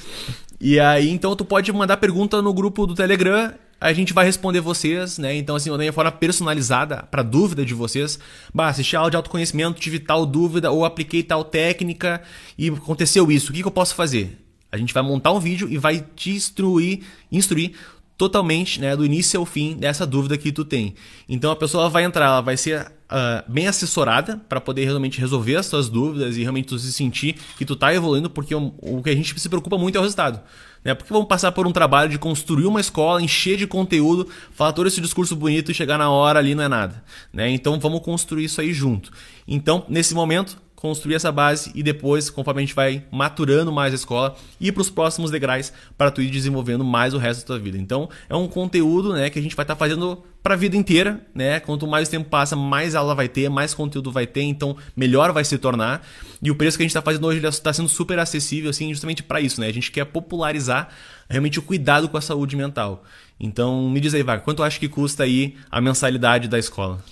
C: E aí, então, tu pode mandar pergunta no grupo do Telegram, a gente vai responder vocês, né? Então, assim, de forma personalizada para dúvida de vocês. Bah, assisti a aula de autoconhecimento, tive tal dúvida, ou apliquei tal técnica e aconteceu isso. O que, que eu posso fazer? A gente vai montar um vídeo e vai te instruir, instruir totalmente, né, do início ao fim dessa dúvida que tu tem. Então a pessoa vai entrar, ela vai ser ah, bem assessorada para poder realmente resolver as suas dúvidas e realmente tu se sentir que tu tá evoluindo, porque o, o que a gente se preocupa muito é o resultado. Né? Porque vamos passar por um trabalho de construir uma escola, encher de conteúdo, falar todo esse discurso bonito e chegar na hora ali não é nada. Né? Então vamos construir isso aí junto. Então, nesse momento, construir essa base e depois, conforme a gente vai maturando mais a escola, ir para os próximos degraus para tu ir desenvolvendo mais o resto da tua vida. Então, é um conteúdo, né, que a gente vai estar tá fazendo para a vida inteira, né? Quanto mais tempo passa, mais aula vai ter, mais conteúdo vai ter, então melhor vai se tornar. E o preço que a gente está fazendo hoje está sendo super acessível, assim, justamente para isso, né? A gente quer popularizar realmente o cuidado com a saúde mental. Então, me diz aí, Vaga, quanto acha que custa aí a mensalidade da escola?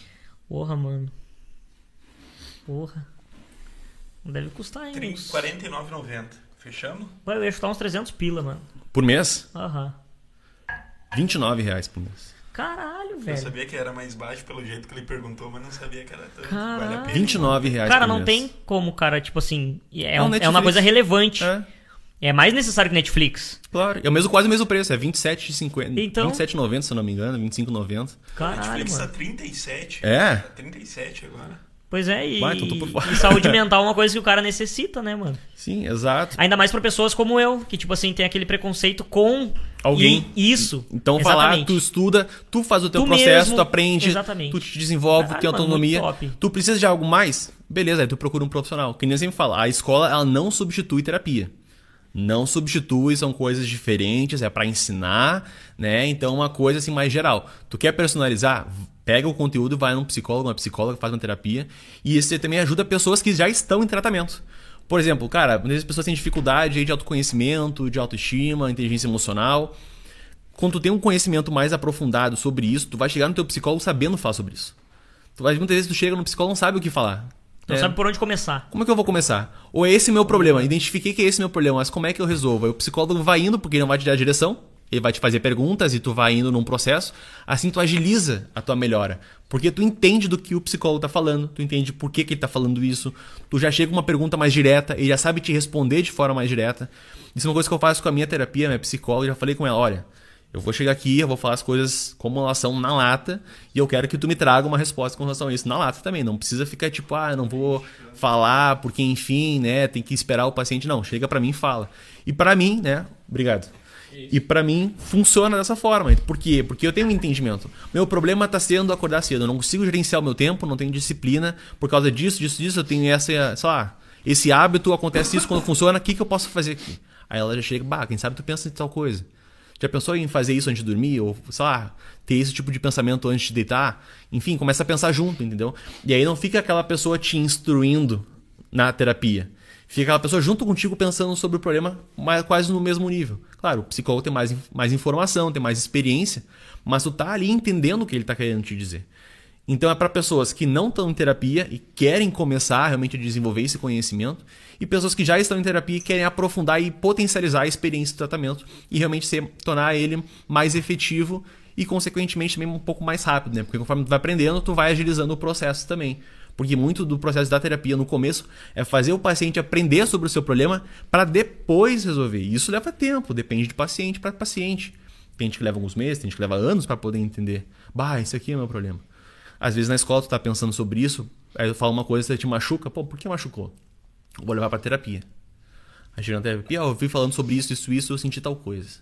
B: Porra, mano. Porra. Deve custar, hein? uns-
D: R$ 49,90. Fechamos?
B: Vai, eu ia chutar uns 300 pila, mano.
C: Por mês?
B: Aham.
C: 29 reais por mês.
B: Caralho,
D: Eu
B: velho.
D: sabia que era mais baixo pelo jeito que ele perguntou, mas não sabia que era tanto.
B: Caralho.
D: Vale a pena.
C: 29 reais
B: Cara,
C: por
B: não
C: mês.
B: tem como, cara, tipo assim. É,
C: É um
B: é uma coisa relevante.
C: É,
B: É mais necessário que Netflix.
C: claro. É o mesmo, quase o mesmo preço, é 27,50.
B: Então-
C: 27,90 se eu não me engano, 25,90.
B: Caralho,
D: Netflix tá
B: mano.
D: 37.
C: É?
D: Tá 37 agora.
B: Pois é, e,
C: Vai, então
B: e saúde mental é uma coisa que o cara necessita, né, mano?
C: Sim, exato.
B: Ainda mais pra pessoas como eu, que, tipo assim, tem aquele preconceito com
C: Alguém.
B: isso.
C: Então
B: Exatamente.
C: tu estuda, tu faz o teu
B: Tu
C: processo,
B: mesmo,
C: tu aprende,
B: exatamente.
C: tu te desenvolve,
B: Caralho,
C: tem autonomia. Tu precisa de algo mais? Beleza, aí tu procura um profissional. Que nem sempre falo, a escola ela não substitui terapia. Não substitui, são coisas diferentes, é pra ensinar, né? Então uma coisa assim mais geral. Tu quer personalizar? Pega o conteúdo, vai num psicólogo, uma psicóloga, faz uma terapia. E isso também ajuda pessoas que já estão em tratamento. Por exemplo, cara, muitas vezes as pessoas têm dificuldade de autoconhecimento, de autoestima, inteligência emocional quando tu tem um conhecimento mais aprofundado sobre isso, tu vai chegar no teu psicólogo sabendo falar sobre isso. Tu muitas vezes tu chega no psicólogo e não sabe o que falar.
B: Não
C: É,
B: sabe por onde começar.
C: Como é que eu vou começar? Ou é esse meu problema? Identifiquei que é esse meu problema, mas como é que eu resolvo? Aí o psicólogo vai indo porque ele não vai te dar a direção, ele vai te fazer perguntas e tu vai indo num processo. Assim tu agiliza a tua melhora. Porque tu entende do que o psicólogo tá falando, tu entende por que, que ele tá falando isso. Tu já chega com uma pergunta mais direta, ele já sabe te responder de forma mais direta. Isso é uma coisa que eu faço com a minha terapia, minha psicóloga, já falei com ela, olha, eu vou chegar aqui, eu vou falar as coisas como elas são na lata e eu quero que tu me traga uma resposta com relação a isso na lata também. Não precisa ficar tipo, ah, não vou falar porque enfim, né, tem que esperar o paciente. Não, chega pra mim e fala. E pra mim, né, obrigado. E pra mim funciona dessa forma. Por quê? Porque eu tenho um entendimento. Meu problema tá sendo acordar cedo. Eu não consigo gerenciar o meu tempo, não tenho disciplina. Por causa disso, disso, disso, eu tenho essa, sei lá, esse hábito, acontece isso quando funciona, o que, que eu posso fazer aqui? Aí ela já chega, bah, quem sabe tu pensa em tal coisa. Já pensou em fazer isso antes de dormir? Ou, sei lá, ter esse tipo de pensamento antes de deitar? Enfim, começa a pensar junto, entendeu? E aí não fica aquela pessoa te instruindo na terapia. Fica aquela pessoa junto contigo pensando sobre o problema mas quase no mesmo nível. Claro, o psicólogo tem mais, mais informação, tem mais experiência, mas tu tá ali entendendo o que ele tá querendo te dizer. Então é para pessoas que não estão em terapia e querem começar realmente a desenvolver esse conhecimento, e pessoas que já estão em terapia e querem aprofundar e potencializar a experiência do tratamento e realmente ser, tornar ele mais efetivo e, consequentemente, também um pouco mais rápido, né? Porque conforme tu vai aprendendo, tu vai agilizando o processo também. Porque muito do processo da terapia no começo é fazer o paciente aprender sobre o seu problema para depois resolver. E isso leva tempo, depende de paciente para paciente. Tem gente que leva alguns meses, tem gente que leva anos para poder entender. Bah, isso aqui é o meu problema. Às vezes na escola tu tá pensando sobre isso, aí eu falo uma coisa, você te machuca, pô, por que machucou? Vou levar pra terapia. Aí chega na terapia, ó, eu vi falando sobre isso, isso, isso, eu senti tal coisa.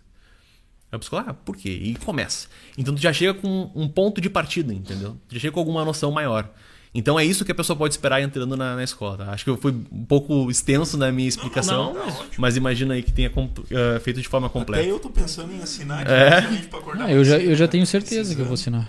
C: Aí psicólogo, ah, por quê? E começa. Então tu já chega com um ponto de partida, entendeu? Tu já chega com alguma noção maior. Então é isso que a pessoa pode esperar entrando na, na escola. tá? Acho que eu fui um pouco extenso na minha explicação,
B: não, mas-
C: mas imagina aí que tenha eh, feito de forma
D: Até
C: completa.
D: eu tô pensando em assinar
C: É.
D: justamente pra acordar
A: Ah, eu, já, eu já
D: cedo,
A: tenho
D: né?
A: certeza que eu vou assinar.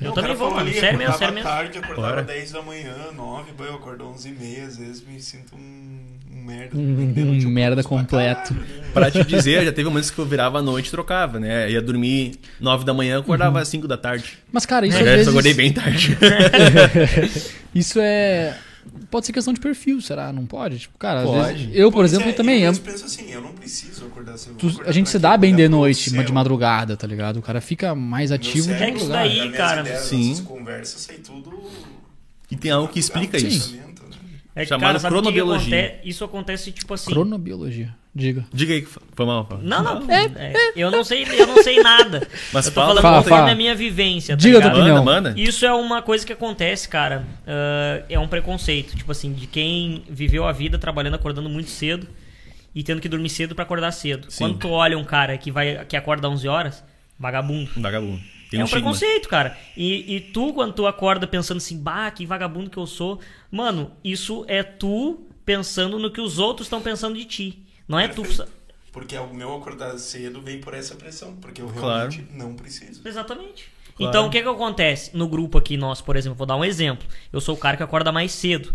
B: Eu
D: Não,
B: também vou,
D: ali,
B: Sério mesmo,
D: acordava
B: sério mesmo.
D: tarde, acordava
C: Bora.
D: 10 da manhã, 9, vai, eu acordo 11 e meia, às vezes me sinto um merda.
A: Um- um
D: tipo,
A: merda
D: pra
A: completo.
D: caralho.
C: Pra te dizer, já teve momentos que eu virava à noite e trocava, né? Ia dormir 9 da manhã, acordava às 5 da tarde.
A: Mas, cara, isso
C: É,
A: às
C: eu
A: vezes...
C: acordei bem tarde.
A: Isso é... Pode ser questão de perfil, será? Não pode? Tipo, cara, às
C: Pode.
A: vezes... Eu, por
D: Pois
A: exemplo,
D: é,
A: também...
D: Eu
A: Eu,
D: penso assim, eu não preciso acordar cedo. acordar
A: a gente
D: pra
A: se dá bem de noite,
D: céu.
A: mas de madrugada, tá ligado? O cara fica mais
D: Meu
A: ativo de
D: cérebro,
B: É que isso
A: madrugada.
B: daí,
D: minhas
B: cara.
D: ideias,
C: Sim.
D: conversas, sai tudo...
C: E tem algo que explica
A: Sim.
C: isso.
B: É que,
C: Chamado
B: cara,
C: cronobiologia.
B: aconte- Isso acontece, tipo assim.
A: Cronobiologia, diga.
C: Diga aí que foi mal. Fábio.
B: Não, não. é, eu não sei, eu não sei nada.
C: Mas
B: eu tô
C: fala,
B: falando
A: fala,
B: conforme
A: fala.
B: a minha vivência, tá
A: Diga a tua opinião.
C: Manda, manda.
B: Isso é uma coisa que acontece, cara. ah, é um preconceito, tipo assim, de quem viveu a vida trabalhando, acordando muito cedo e tendo que dormir cedo pra acordar cedo.
C: Sim.
B: Quando tu olha um cara que vai que acorda 11 horas, vagabundo.
C: Vagabundo. Tem
B: é
C: um
B: um preconceito, cara. E, e tu, quando tu acorda pensando assim, bah, que vagabundo que eu sou. Mano, isso é tu pensando no que os outros estão pensando de ti. Não é tu.
D: Porque o meu acordar cedo vem por essa pressão, porque eu
C: Claro.
D: realmente não preciso.
B: Exatamente.
C: Claro.
B: Então, o que que acontece no grupo aqui nosso, por exemplo? Vou dar um exemplo. Eu sou o cara que acorda mais cedo.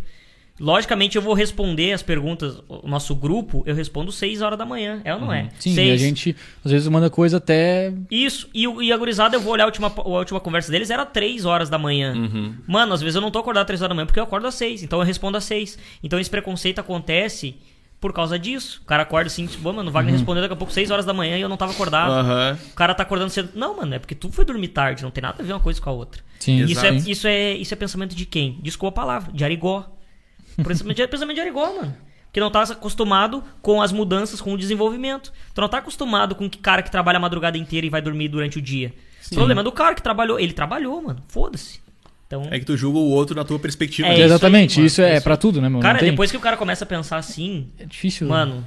B: Logicamente, eu vou responder as perguntas. O nosso grupo, eu respondo 6 horas da manhã. É ou não é?
A: Sim, e
B: Seis.
A: a gente às vezes manda coisa até.
B: Isso, e, e a gurizada, eu vou olhar a última, a última conversa deles, era 3 horas da manhã.
C: Uhum.
B: Mano, às vezes eu não tô acordado 3 horas da manhã porque eu acordo às 6, então eu respondo às 6. Então esse preconceito acontece por causa disso. O cara acorda assim, tipo, "Ô, mano, o Wagner respondeu daqui a pouco 6 horas da manhã e eu não tava acordado.
C: Aham.
B: O cara tá acordando cedo. Não, mano, é porque tu foi dormir tarde, não tem nada a ver uma coisa com a outra.
A: Sim,
B: Isso é,
A: sim.
B: isso, é, isso é pensamento de quem? Desculpa a palavra, de Arigó. Pensamento de, pensamento de Arigó, mano. Porque não tá acostumado com as mudanças, com o desenvolvimento. Tu não tá acostumado com que cara que trabalha a madrugada inteira e vai dormir durante o dia. O problema é do cara que trabalhou. Ele trabalhou, mano. Foda-se. Então,
C: É que tu julga o outro na tua perspectiva.
B: É
C: né?
B: isso aí,
A: Exatamente,
B: mano,
A: isso,
B: é
A: é
B: isso
A: pra tudo, né, meu?
B: cara, depois que o cara começa a pensar assim,
A: É difícil.
B: mano,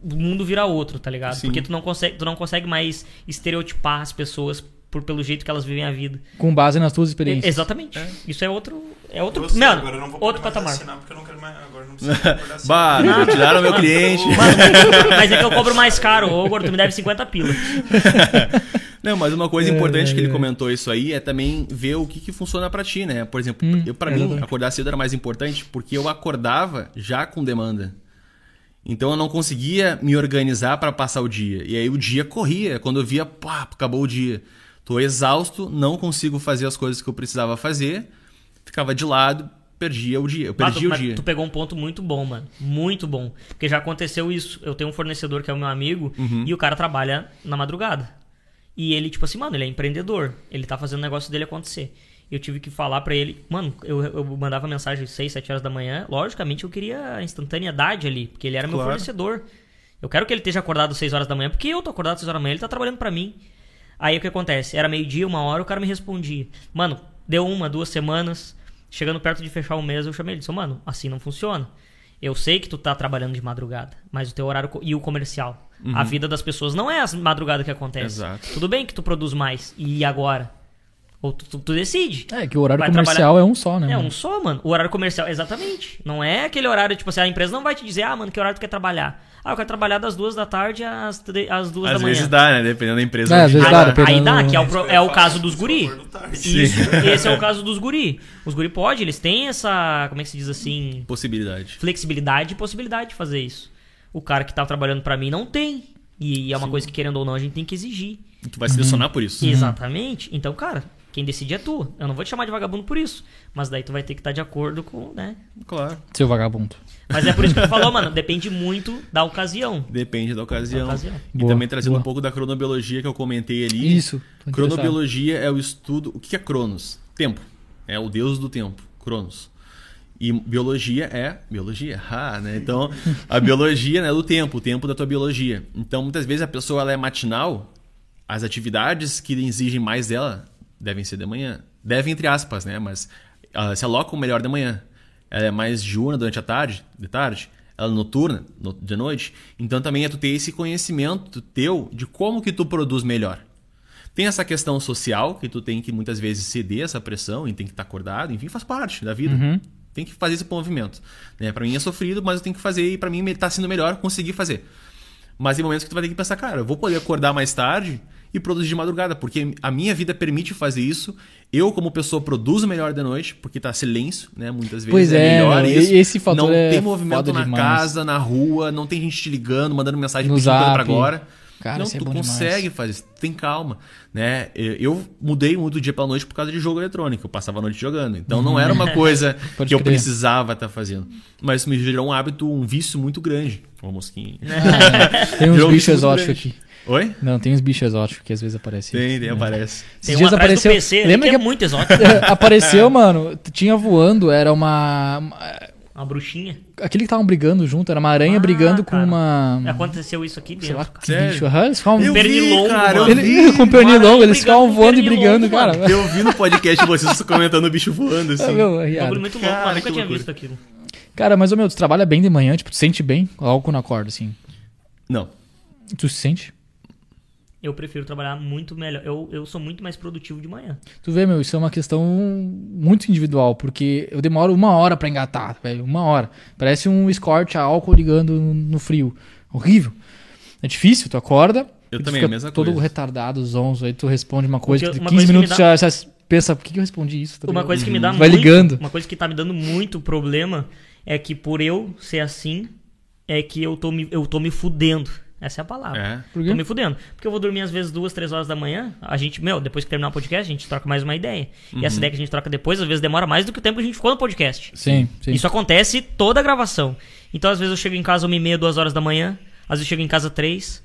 B: o mundo vira outro, tá ligado?
C: Sim.
B: Porque tu não consegue, tu não consegue mais estereotipar as pessoas por, pelo jeito que elas vivem a vida.
A: Com base nas tuas experiências.
B: Exatamente. Isso é outro. É outro.
D: Sei,
B: mano,
D: agora eu não vou
B: outro patamar.
D: assinar porque eu não quero mais. Agora eu não preciso acordar cedo.
C: Bah,
B: Não.
C: tiraram meu cliente.
B: Mano, mas é que eu cobro mais caro. Ô, gordo, tu me deve 50 pila.
C: Não, mas uma coisa
A: É,
C: importante que ele
A: é.
C: comentou isso aí é também ver o que, que funciona pra ti, né? Por exemplo,
A: Hum,
C: eu para mim
A: exatamente.
C: acordar cedo era mais importante porque eu acordava já com demanda. Então eu não conseguia me organizar pra passar o dia. E aí o dia corria, quando eu via, pá, acabou o dia. Tô exausto, não consigo fazer as coisas que eu precisava fazer. Ficava de lado, perdia o dia. Eu
B: Ah, tu,
C: perdia o dia.
B: tu pegou um ponto muito bom, mano. Muito bom. Porque já aconteceu isso. Eu tenho um fornecedor que é o meu amigo
C: Uhum.
B: e o cara trabalha na madrugada. E ele, tipo assim, mano, ele é empreendedor. Ele tá fazendo o negócio dele acontecer. Eu tive que falar pra ele, mano, eu, eu mandava mensagem às 6, 7 horas da manhã. Logicamente eu queria a instantaneidade ali, porque ele era meu
C: Claro.
B: fornecedor. Eu quero que ele esteja acordado às 6 horas da manhã, porque eu tô acordado às 6 horas da manhã, ele tá trabalhando pra mim. Aí o que acontece? Era meio-dia, uma hora, o cara me respondia. Mano, deu uma, duas semanas. Chegando perto de fechar o mês, eu chamei ele. Disse, mano, assim não funciona. Eu sei que tu tá trabalhando de madrugada, mas o teu horário co- e o comercial. A vida das pessoas não é as madrugadas que acontece.
C: Exato.
B: Tudo bem que tu produz mais. E agora? Ou tu, tu- tu decide.
A: É, que o horário
B: Vai
A: comercial é um só, né?
B: É
A: mano?
B: um só, mano. O horário comercial, exatamente. Não é aquele horário, tipo assim, a empresa não vai te dizer, ah, mano, que horário tu quer trabalhar. Ah, eu quero trabalhar das duas da tarde às, tre- às duas
C: Às
B: da manhã.
C: vezes dá, né? Dependendo da empresa.
A: É, às
C: onde
A: vezes
C: tá.
A: dá,
B: Aí,
A: dependendo
B: aí dá, que é o, pro- é o caso dos guri. Isso, esse é o caso dos guri. Os guri pode, eles têm essa, como é que se diz assim,
C: Possibilidade.
B: flexibilidade e possibilidade de fazer isso. O cara que tá trabalhando pra mim não tem. E é uma coisa que, querendo ou não, a gente tem que exigir.
C: E tu vai selecionar por isso.
B: Exatamente. Então, cara, quem decide é tu. Eu não vou te chamar de vagabundo por isso. Mas daí tu vai ter que estar de acordo com, né?
C: Claro.
A: Seu vagabundo.
B: Mas é por isso que tu falou, mano, depende muito da ocasião.
C: Depende da ocasião.
B: Da ocasião.
C: E
A: Boa,
C: também trazendo
A: boa.
C: um pouco da cronobiologia que eu comentei ali.
A: Isso.
C: Cronobiologia é o estudo. O que é Cronos? Tempo. É o deus do tempo. Cronos. E biologia é biologia. Ah, né? Então, a biologia né, é do tempo, o tempo da tua biologia. Então, muitas vezes a pessoa ela é matinal, as atividades que exigem mais dela devem ser de manhã. Devem, entre aspas, né? Mas ela se aloca o melhor de manhã. Ela é mais diurna durante a tarde, de tarde. Ela é noturna, no- de noite. Então, também é tu ter esse conhecimento teu de como que tu produz melhor. Tem essa questão social, que tu tem que muitas vezes ceder essa pressão e tem que estar acordado, enfim, faz parte da vida.
A: Uhum.
C: Tem que fazer esse movimento. Né? Para mim é sofrido, mas eu tenho que fazer e para mim tá sendo melhor conseguir fazer. Mas tem momentos que tu vai ter que pensar, cara, eu vou poder acordar mais tarde e produzir de madrugada, porque a minha vida permite fazer isso. Eu, como pessoa, produzo melhor de noite, porque tá silêncio, né? Muitas vezes
A: Pois é,
C: melhor
A: meu,
C: isso.
A: esse fator
C: Não
A: é
C: tem movimento na
A: demais.
C: casa, na rua, não tem gente te ligando, mandando mensagem
A: No
C: pedindo pra agora.
A: Cara,
C: não,
A: é
C: tu
A: demais.
C: consegue fazer isso, tem calma, né? Eu eu mudei muito do dia pela noite por causa de jogo eletrônico, eu passava a noite jogando. Então não era uma coisa
A: Pode
C: que eu
A: crer.
C: precisava estar fazendo. Mas isso me gerou um hábito, um vício muito grande. Uma mosquinha.
A: Tem uns
C: um
A: bichos exóticos aqui.
C: Oi?
A: Não, tem uns bichos exóticos que às vezes aparecem.
C: Tem, tem, aparece.
A: Esses
B: Tem um
A: dias apareceu.
B: do PC ali
A: Lembra
B: que
A: que
B: é muito exótico.
A: apareceu, mano? Tinha voando, era uma. Uma-
B: bruxinha.
A: Aquele que estavam brigando junto, era uma aranha
B: Ah,
A: brigando com
B: cara.
A: uma.
B: Aconteceu isso aqui
A: Sei
B: dentro.
A: lá
B: cara.
A: que
C: Sério?
A: bicho. Aham, eles ficavam.
C: Eu vi,
B: Pernilongo,
C: cara, eu
B: mano.
C: vi.
A: Ele, com o pernilongo, eles ficavam
B: com
A: voando e brigando, cara.
B: mano.
C: Eu vi no podcast vocês comentando o bicho voando, assim.
A: Ah, meu, é
B: Um muito louco,
C: Cara,
B: mano.
C: que
B: Nunca tinha
C: loucura.
B: visto aquilo.
A: Cara, mas, ô meu, tu trabalha bem de manhã, tipo, tu sente bem logo quando acorda, assim.
C: Não.
A: Tu se sente?
B: Eu prefiro trabalhar muito melhor. Eu, eu sou muito mais produtivo de manhã.
A: Tu vê, meu, isso é uma questão muito individual, porque eu demoro uma hora pra engatar, velho, uma hora. Parece um escort a álcool ligando no frio. Horrível. É difícil, tu acorda,
C: Eu
A: tu
C: também,
A: fica
C: a mesma
A: todo
C: coisa.
A: retardado, zonzo, aí tu responde uma coisa
B: Porque
A: que
B: uma
A: 15
B: coisa que
A: minutos
B: me dá-
A: já, já pensa, por que, que eu respondi isso? Tá
B: Uma
A: ligado?
B: coisa que me dá
A: Vai
B: muito,
A: ligando.
B: Uma coisa que tá me dando muito problema é que por eu ser assim, é que eu tô me, eu tô me fudendo. Essa é a palavra.
C: É.
A: Por quê?
B: Tô me fudendo. Porque eu vou dormir às vezes duas, três horas da manhã. A gente, meu, depois que terminar o podcast, a gente troca mais uma ideia. E
A: Uhum.
B: essa ideia que a gente troca depois, às vezes demora mais do que o tempo que a gente ficou no podcast.
A: Sim, sim.
B: Isso acontece toda a gravação. Então, às vezes, eu chego em casa uma e meia, duas horas da manhã. Às vezes, eu chego em casa três.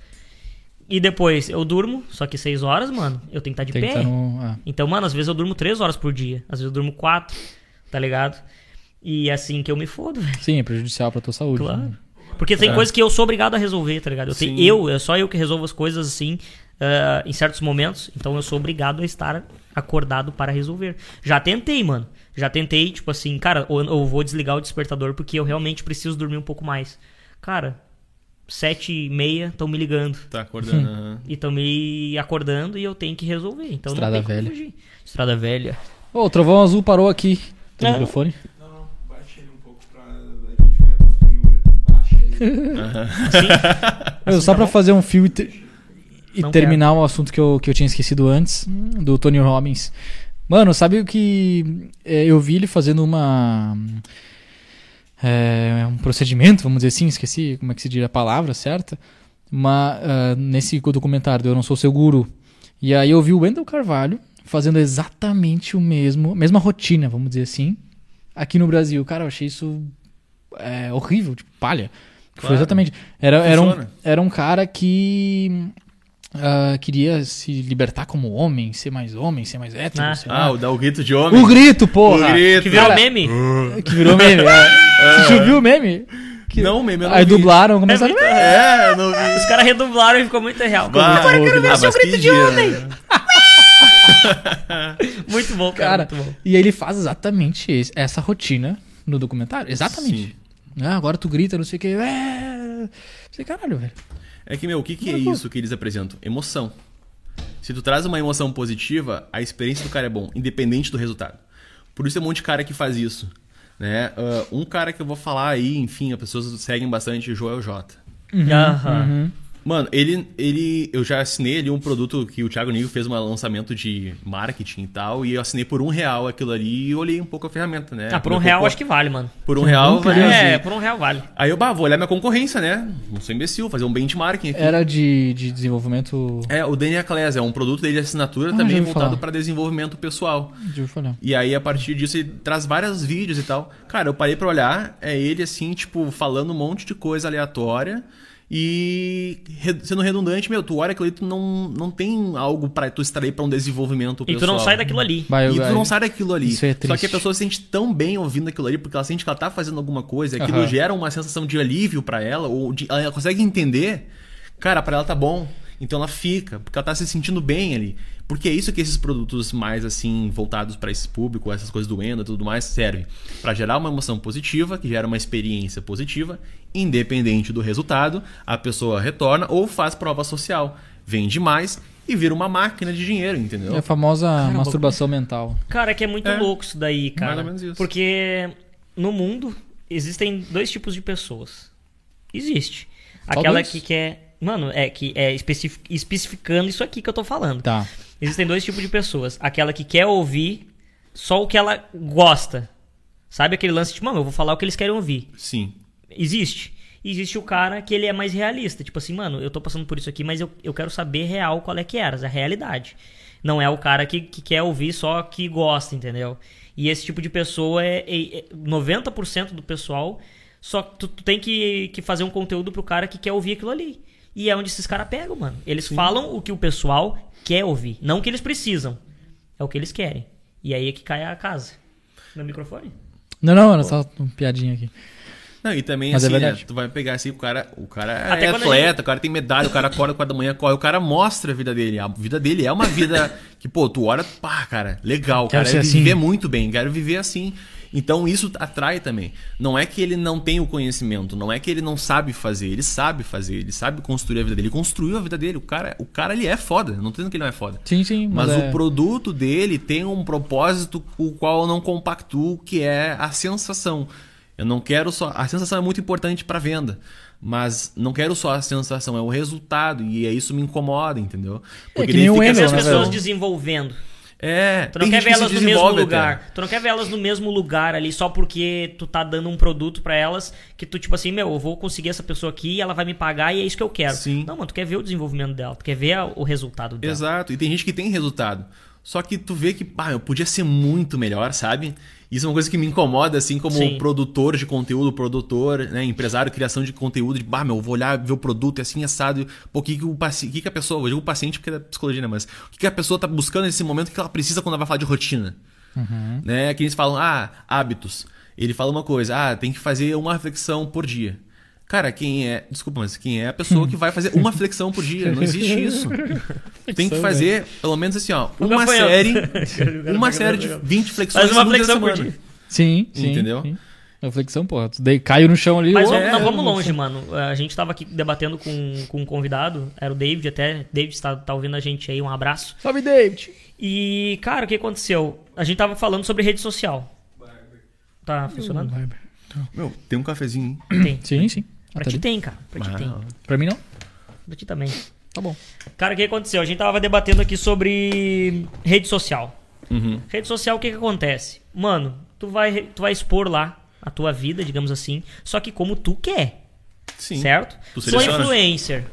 B: E depois eu durmo, só que seis horas, mano, eu tenho que estar de
A: Tem
B: pé.
A: estar no. ah.
B: Então, mano, às vezes eu durmo três horas por dia. Às vezes eu durmo quatro, tá ligado? E é assim que eu me fodo, velho.
A: Sim, é prejudicial pra tua saúde.
B: Claro.
A: né?
B: Porque tem
C: É.
B: coisas que eu sou obrigado a resolver, tá ligado? Eu, tenho, eu, é só eu que resolvo as coisas assim, ah, em certos momentos. Então eu sou obrigado a estar acordado para resolver. Já tentei, mano. Já tentei, tipo assim, cara, ou eu vou desligar o despertador porque eu realmente preciso dormir um pouco mais. Cara, sete e meia estão me ligando.
C: Tá acordando. aham.
B: E estão me acordando e eu tenho que resolver. Então
A: Estrada
B: não tem como
A: velha.
B: fugir. Estrada velha.
A: Ô, o trovão azul parou aqui. Tem
B: Ah.
A: microfone?
B: Assim,
A: só
B: tá
A: pra
B: bom?
A: fazer um fio e, ter- e terminar o assunto que eu, que eu tinha esquecido antes, do Tony Robbins. Mano, sabe o que é, eu vi ele fazendo uma. é, um procedimento, vamos dizer assim, esqueci como é que se diz a palavra certa. Uma, ah, nesse documentário do Eu Não Sou Seu Guru. E aí eu vi o Wendell Carvalho fazendo exatamente o mesmo, mesma rotina, vamos dizer assim, aqui no Brasil. Cara, eu achei isso é, horrível, tipo, palha. Foi
C: Claro.
A: exatamente. Era, era, um, era um cara que ah, queria se libertar como homem, ser mais homem, ser mais hétero,
B: Ah.
C: Ah, o o grito de homem.
A: O grito, porra!
C: O grito.
B: que virou
A: Cara,
B: meme.
A: Que virou meme. é. Você já viu o meme? Que-
C: Não, meme eu não
A: Aí
C: vi.
A: dublaram, começaram.
B: muito-
C: É, eu não vi.
B: Os caras redublaram e ficou muito real.
C: Bah,
A: Agora eu quero ver
C: ah,
B: seu grito
C: que
B: de
C: dia,
B: homem.
C: né?
B: Muito bom, cara.
A: Cara,
B: muito bom.
A: e aí ele faz exatamente esse- essa rotina no documentário. Exatamente. Ah, agora tu grita, não sei o que. É. Sei caralho, velho.
C: É que, meu, o que, que é isso que eles apresentam? Emoção. Se tu traz uma emoção positiva, a experiência do cara é bom, independente do resultado. Por isso é um monte de cara que faz isso. Né? Ah, um cara que eu vou falar aí, enfim, as pessoas seguem bastante, Joel J.
B: Aham.
C: Mano, ele, ele. Eu já assinei ali um produto que o Thiago Nigo fez um lançamento de marketing e tal, e eu assinei por um real aquilo ali e olhei um pouco a ferramenta, né?
B: Ah, por um real
C: eu-
B: acho que vale, mano.
C: Por um real, vale
B: É, por um real vale.
C: Aí eu, bah, vou olhar minha concorrência, né? Não sou imbecil, fazer um benchmarking aqui.
A: Era de, de desenvolvimento.
C: É, o DNA Class é um produto dele de assinatura
A: Ah, já
C: também voltado para desenvolvimento pessoal.
A: Eu falar.
C: E aí, a partir disso, ele traz vários vídeos e tal. Cara, eu parei pra olhar, é ele assim, tipo, falando um monte de coisa aleatória e sendo redundante, meu, tu olha aquilo ali, tu não, não tem algo pra tu extrair pra um desenvolvimento
B: E
C: pessoal.
B: tu não sai daquilo ali.
A: Vai,
C: E tu
A: vai.
C: não sai daquilo ali.
A: Isso é
C: Só que
A: triste.
C: a pessoa se sente tão bem ouvindo aquilo ali, porque ela sente que ela tá fazendo alguma coisa, aquilo
A: Aham.
C: gera uma sensação de alívio pra ela, ou de- ela consegue entender, cara, pra ela tá bom. Então ela fica, porque ela tá se sentindo bem ali. Porque é isso que esses produtos mais assim, voltados pra esse público, essas coisas do Endo e tudo mais, servem. Pra gerar uma emoção positiva, que gera uma experiência positiva, independente do resultado, a pessoa retorna ou faz prova social. Vende mais e vira uma máquina de dinheiro, entendeu?
A: É a famosa masturbação mental.
B: Cara, que é muito
C: É.
B: louco isso daí, cara.
C: Mais ou menos isso.
B: Porque no mundo existem dois tipos de pessoas. Existe. Aquela
A: dois?
B: que quer. Mano, é que é especifi- especificando isso aqui que eu tô falando.
A: Tá.
B: Existem dois tipos de pessoas. Aquela que quer ouvir só o que ela gosta. Sabe aquele lance de, mano, eu vou falar o que eles querem ouvir.
C: Sim.
B: Existe. Existe o cara que ele é mais realista. Tipo assim, mano, eu tô passando por isso aqui, mas eu, eu quero saber real qual é que era, a realidade. Não é o cara que, que quer ouvir só que gosta, entendeu? E esse tipo de pessoa é, é- é 90% do pessoal. Só tu, tu tem que, que fazer um conteúdo pro cara que quer ouvir aquilo ali. E é onde esses caras pegam, mano. Eles falam o que o pessoal quer ouvir. Não o que eles precisam. É o que eles querem. E aí é que cai a casa. Meu microfone?
A: Não, não, era só uma piadinha aqui.
C: Não, e também,
A: Mas é
C: assim, né,
A: verdade.
C: tu vai pegar assim, o cara, o cara
B: Até
C: é atleta, o cara tem medalha, o cara acorda 4 da manhã, corre, o cara mostra a vida dele. A vida dele é uma vida que, pô, tu olha, pá, cara, legal,
A: Quero
C: cara, é
A: assim.
C: viver muito bem, quero viver assim. Então isso atrai também. Não é que ele não tem o conhecimento, não é que ele não sabe fazer, ele sabe fazer, ele sabe construir a vida dele, ele construiu a vida dele. O cara, o cara ele é foda, não tô dizendo que ele não é foda.
A: Sim, sim.
C: Mas
A: é-
C: o produto dele tem um propósito com o qual eu não compactuo, que é a sensação. Eu não quero só. A sensação é muito importante para venda. Mas não quero só a sensação, é o resultado. E é isso me incomoda, entendeu?
A: que
C: daí
A: nem o
B: Quer
A: Wendel,
B: ver as
A: né,
B: pessoas
A: velho?
B: desenvolvendo.
C: É,
B: Tu não quer ver
C: que
B: elas no mesmo lugar.
C: até.
B: Tu não quer ver elas no mesmo lugar ali só porque tu tá dando um produto pra elas que tu, tipo assim, meu, eu vou conseguir essa pessoa aqui e ela vai me pagar e é isso que eu quero.
C: Sim.
B: Não, mano, tu quer ver o desenvolvimento dela, tu quer ver o resultado dela.
C: Exato. E tem gente que tem resultado. Só que tu vê que, pá, eu podia ser muito melhor, sabe? Isso é uma coisa que me incomoda, assim, como
B: Sim.
C: produtor de conteúdo, produtor, né, empresário, criação de conteúdo, de, bah, meu, eu vou olhar, ver o produto, é assim, assado. Pô, o que, que, o paci... o que, que a pessoa, eu digo paciente porque é da psicologia, né, mas o que, que a pessoa tá buscando nesse momento, o que ela precisa quando ela vai falar de rotina? Né? Que eles falam, ah, hábitos. Ele fala uma coisa, ah, tem que fazer uma reflexão por dia. Cara, quem é. Desculpa, mas quem é a pessoa que vai fazer uma flexão por dia? Não existe isso. Tem que fazer, pelo menos assim, ó, uma série. Uma série de 20 flexões
B: Faz uma flexão por dia.
A: Sim, sim.
C: Entendeu?
A: Sim. Reflexão, porra. Tu daí caiu no chão ali.
B: Mas
A: ô,
B: vamos, não
A: é,
B: vamos longe, mano. A gente tava aqui debatendo com, com um convidado, era o David até. David tá, tá ouvindo a gente aí, um abraço.
A: Salve, David.
B: E, cara, o que aconteceu? A gente tava falando sobre rede social. Tá funcionando?
C: Meu, tem um cafezinho. hein?
B: Tem.
A: Sim, sim.
B: Pra
A: Tá
B: ti
A: ali.
B: tem, cara. Pra ti tem.
A: Pra mim não?
B: Pra ti também.
A: Tá bom.
B: Cara, o que aconteceu? A gente tava debatendo aqui sobre rede social.
C: Uhum.
B: Rede social, o que que acontece? Mano, tu vai, tu vai expor lá a tua vida, digamos assim, só que como tu quer,
C: Sim.
B: certo?
C: Tu
B: Sou influencer.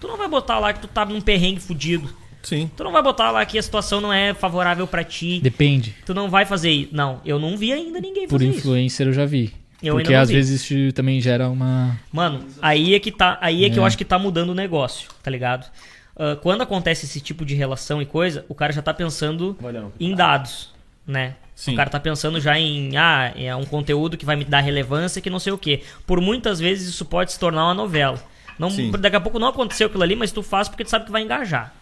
B: Tu não vai botar lá que tu tá num perrengue fudido.
C: Sim.
B: Tu não vai botar lá que a situação não é favorável pra ti.
A: Depende.
B: Tu não vai fazer isso. Não, eu não vi ainda ninguém
A: Por
B: fazer isso.
A: influencer eu já vi.
B: Eu
A: Porque às
B: vi.
A: vezes isso também gera uma.
B: Mano, aí é que tá, aí é, que
A: É.
B: eu acho que tá mudando o negócio, tá ligado? Ah, quando acontece esse tipo de relação e coisa, o cara já tá pensando
C: Valeu.
B: em dados, né?
C: Sim.
B: O cara tá pensando já em, ah, é um conteúdo que vai me dar relevância, que não sei o quê. Por muitas vezes isso pode se tornar uma novela. Não,
C: Sim.
B: daqui a pouco não aconteceu aquilo ali, mas tu faz porque tu sabe que vai engajar.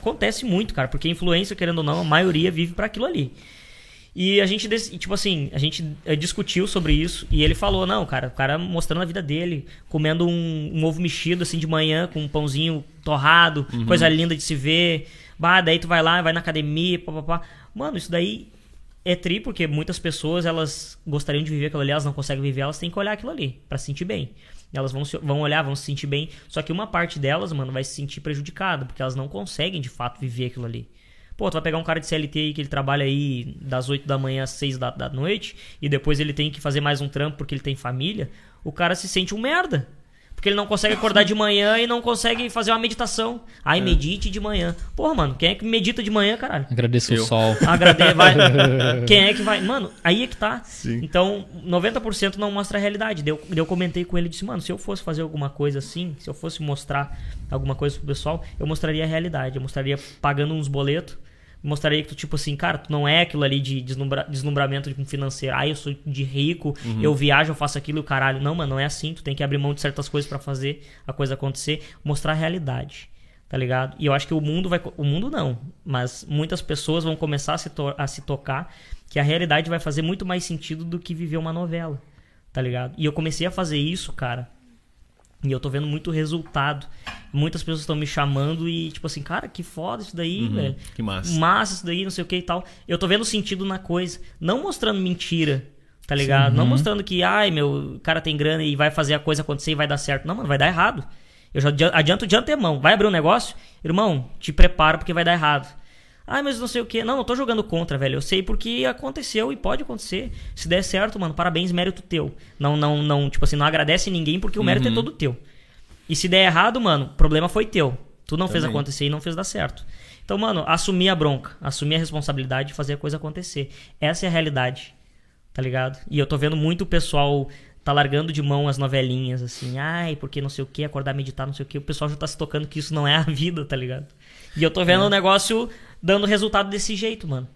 B: Acontece muito, cara, porque influência, querendo ou não, a maioria vive pra aquilo ali. E a gente, tipo assim, a gente eh, discutiu sobre isso e ele falou, não, cara, o cara mostrando a vida dele, comendo um, um ovo mexido assim de manhã com um pãozinho torrado, coisa linda de se ver. Bah, daí tu vai lá, vai na academia, papapá. Mano, isso daí é tri, porque muitas pessoas, elas gostariam de viver aquilo ali, elas não conseguem viver, elas têm que olhar aquilo ali pra se sentir bem. Elas vão, se- vão olhar, vão se sentir bem. Só que uma parte delas, mano, vai se sentir prejudicada, porque elas não conseguem de fato viver aquilo ali. Pô, tu vai pegar um cara de CLT aí que ele trabalha aí das 8 da manhã às 6 da, da noite e depois ele tem que fazer mais um trampo porque ele tem família. O cara se sente um merda. Porque ele não consegue acordar de manhã e não consegue fazer uma meditação. Ai, medite de manhã. Porra, mano, quem é que medita de manhã, caralho?
A: Agradeço
C: Eu.
A: o sol.
B: Agrade... vai. Quem é que vai? Mano, aí é que tá.
C: Sim.
B: Então, 90% não mostra a realidade. Eu, eu comentei com ele e disse, mano, se eu fosse fazer alguma coisa assim, se eu fosse mostrar alguma coisa pro pessoal, eu mostraria a realidade. Eu mostraria pagando uns boletos. Mostraria que tu, tipo assim, cara, tu não é aquilo ali de deslumbra... deslumbramento de um financeiro. Ah, eu sou de rico, eu viajo, eu faço aquilo e o caralho. Não, mano, não é assim. Tu tem que abrir mão de certas coisas pra fazer a coisa acontecer. Mostrar a realidade tá ligado? E eu acho que o mundo vai. O mundo não, mas muitas pessoas vão começar a se, to- a se tocar que a realidade vai fazer muito mais sentido do que viver uma novela, tá ligado? E eu comecei a fazer isso, cara. E eu tô vendo muito resultado. Muitas pessoas estão me chamando e, tipo assim, cara, que foda isso daí,
C: Uhum,
B: velho.
C: que massa.
B: Massa isso daí, não sei o que e tal. Eu tô vendo sentido na coisa. Não mostrando mentira, tá ligado? Não mostrando que, ai, meu, o cara tem grana e vai fazer a coisa acontecer e vai dar certo. Não, mano, vai dar errado. Eu já adi- adianto de antemão. Vai abrir um negócio? Irmão, te prepara porque vai dar errado. Ah, mas não sei o que. Não, eu tô jogando contra, velho. Eu sei porque aconteceu e pode acontecer. Se der certo, mano, parabéns, mérito teu. Não, não, não, tipo assim, não agradece ninguém porque o mérito é todo teu. E se der errado, mano, o problema foi teu. Tu não fez
C: Também.
B: acontecer e não fez dar certo. Então, mano, assumir a bronca, assumir a responsabilidade de fazer a coisa acontecer. Essa é a realidade. Tá ligado? E eu tô vendo muito o pessoal tá largando de mão as novelinhas, assim, ai, porque não sei o que, acordar, meditar, não sei o que. O pessoal já tá se tocando que isso não é a vida, tá ligado? E eu tô vendo o negócio dando resultado desse jeito, mano.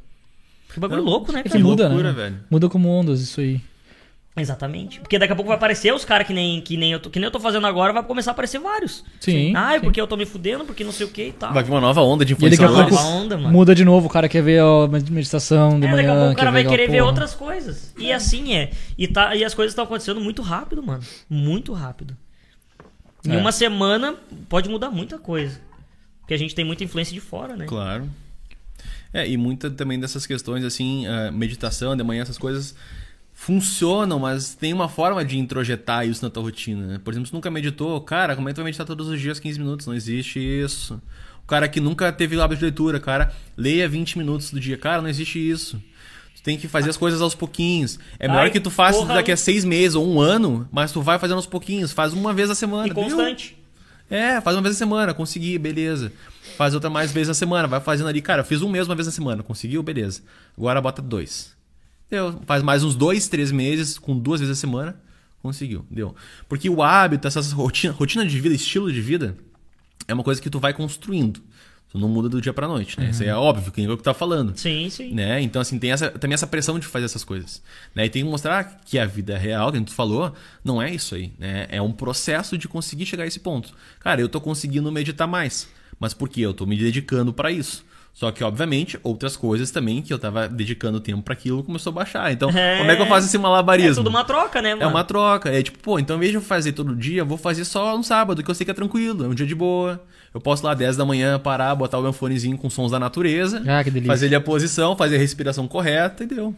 B: Que bagulho
C: Não,
B: louco, né,
A: É que
B: cara?
A: muda,
C: loucura,
A: né?
C: velho.
A: Muda como ondas isso aí.
B: Exatamente. Porque daqui a pouco vai aparecer os caras que nem, que, nem eu tô, que nem eu tô fazendo agora, vai começar a aparecer vários.
A: Sim,
B: Ah, é
A: sim.
B: porque eu tô me fudendo, porque não sei o que e tal.
C: Vai vir uma nova onda de influenciadores.
A: pouco
B: Nova onda, mano.
A: muda de novo, o cara quer ver a meditação de
B: É,
A: manhã.
B: daqui a pouco o cara vai querer ver outras coisas. E assim é. E, tá, e as coisas estão acontecendo muito rápido, mano. Muito rápido. Em
A: É.
B: uma semana pode mudar muita coisa. Porque a gente tem muita influência de fora, né?
C: Claro. É, e muita também dessas questões, assim, a meditação de manhã, essas coisas funcionam, mas tem uma forma de introjetar isso na tua rotina. Né? Por exemplo, se nunca meditou, cara, como é que tu vai meditar todos os dias 15 minutos? Não existe isso. O cara que nunca teve hábito de leitura, cara, leia 20 minutos do dia. Cara, não existe isso. Tu tem que fazer as coisas aos pouquinhos. É melhor
B: Ai,
C: que tu faça
B: porra.
C: daqui a seis meses ou um ano, mas tu vai fazendo aos pouquinhos. Faz uma vez a semana.
B: E
C: viu? É, faz uma vez na semana, consegui, beleza. Faz outra mais vezes na semana, vai fazendo ali. Cara, fiz um mês uma vez na semana, conseguiu, beleza. Agora bota dois. Deu. Faz mais uns dois, três meses, com duas vezes a semana, conseguiu, deu. Porque o hábito, essa rotina, rotina de vida, estilo de vida, é uma coisa que tu vai construindo. Tu não muda do dia pra noite, né? Isso aí é óbvio, que é o que tu tá falando.
B: Sim, sim.
C: Né? Então, assim, tem essa, também essa pressão de fazer essas coisas. Né? E tem que mostrar que a vida real, que a gente falou, não é isso aí. Né? É um processo de conseguir chegar a esse ponto. Cara, eu tô conseguindo meditar mais. Mas por quê? Eu tô me dedicando para isso. Só que, obviamente, outras coisas também que eu tava dedicando tempo para aquilo começou a baixar. Então,
B: É.
C: como é que eu faço esse malabarismo?
B: É tudo uma troca, né, mano?
C: É uma troca. É tipo, pô, então em vez de eu fazer todo dia, eu vou fazer só no sábado, que eu sei que é tranquilo, é um dia de boa. Eu posso lá 10 da manhã parar, botar o meu fonezinho com sons da natureza,
A: Ah, que delícia.
C: fazer ali a posição, fazer a respiração correta e deu.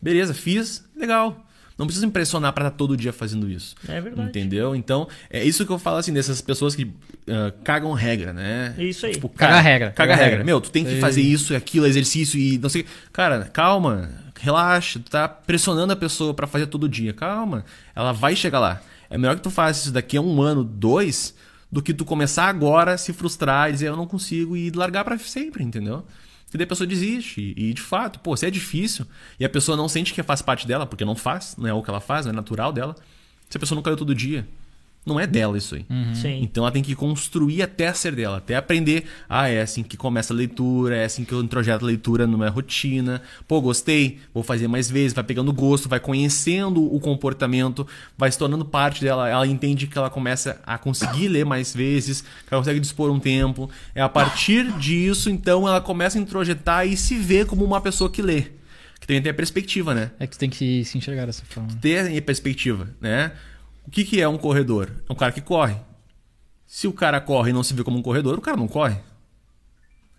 C: Beleza, fiz, legal. Não preciso impressionar pra estar todo dia fazendo isso.
B: É verdade.
C: Entendeu? Então, é isso que eu falo assim, dessas pessoas que ah, cagam regra, né?
B: Isso aí.
C: Tipo,
A: Caga a regra,
C: Caga
A: caga
C: regra.
A: regra.
C: Meu, tu tem que
A: Sei.
C: fazer isso e aquilo, exercício e não sei. Cara, calma, relaxa. Tu tá pressionando a pessoa pra fazer todo dia. Calma, ela vai chegar lá. É melhor que tu faça isso daqui a um ano, dois, do que tu começar agora, se frustrar e dizer eu não consigo e largar pra sempre, entendeu? E daí a pessoa desiste. E de fato, pô, se é difícil e a pessoa não sente que faz parte dela, porque não faz, não é o que ela faz, não é natural dela. Se a pessoa não caiu todo dia, não é dela isso aí.
B: Sim.
C: Então ela tem que construir até ser dela, até aprender. Ah, é assim que começa a leitura, é assim que eu introjeto a leitura numa rotina. Pô, gostei, vou fazer mais vezes, vai pegando gosto, vai conhecendo o comportamento, vai se tornando parte dela. Ela entende que ela começa a conseguir ler mais vezes, que ela consegue dispor um tempo. É a partir disso, então, ela começa a introjetar e se vê como uma pessoa que lê. Que tem a perspectiva, né?
A: É que você tem que se enxergar dessa forma.
C: ter a perspectiva, né? O que, que é um corredor? É um cara que corre. Se o cara corre e não se vê como um corredor, o cara não corre.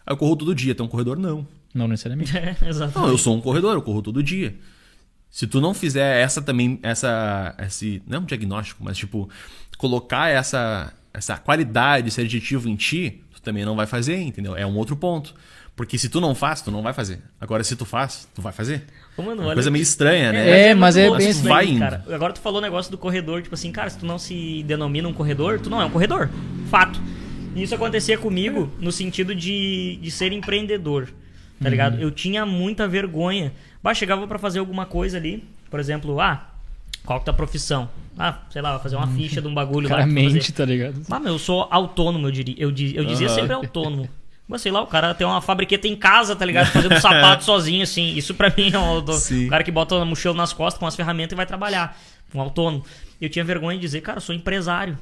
C: Ah, eu corro todo dia, então um corredor não.
A: Não necessariamente.
B: É, exatamente.
C: Não, eu sou um corredor, eu corro todo dia. Se tu não fizer essa também, essa, esse, não é um diagnóstico, mas tipo, colocar essa, essa qualidade, esse adjetivo em ti, tu também não vai fazer, entendeu? É um outro ponto. Porque se tu não faz, tu não vai fazer. Agora, se tu faz, tu vai fazer.
B: Mano, olha
C: coisa
B: que-
C: meio estranha, né?
A: É, mas
B: muito
A: é bem
B: isso
C: assim. Vai indo.
B: cara. Agora tu falou o negócio do corredor, tipo assim, cara, se tu não se denomina um corredor, tu não é um corredor. Fato. E isso acontecia comigo no sentido de, de ser empreendedor, tá ligado? Eu tinha muita vergonha. Bah, chegava pra fazer alguma coisa ali, por exemplo, ah, qual que é a tua profissão? Ah, sei lá, fazer uma ficha de um bagulho lá. pra
A: Claramente, tá ligado?
B: Ah, meu, eu sou autônomo, eu, diria, eu, eu dizia sempre autônomo. Mas sei lá, o cara tem uma fabriqueta em casa, tá ligado? Fazendo sapato sozinho, assim. Isso pra mim é
C: Sim.
B: o cara que bota a mochila nas costas com as ferramentas e vai trabalhar. Um autônomo. Eu tinha vergonha de dizer, cara, eu sou empresário,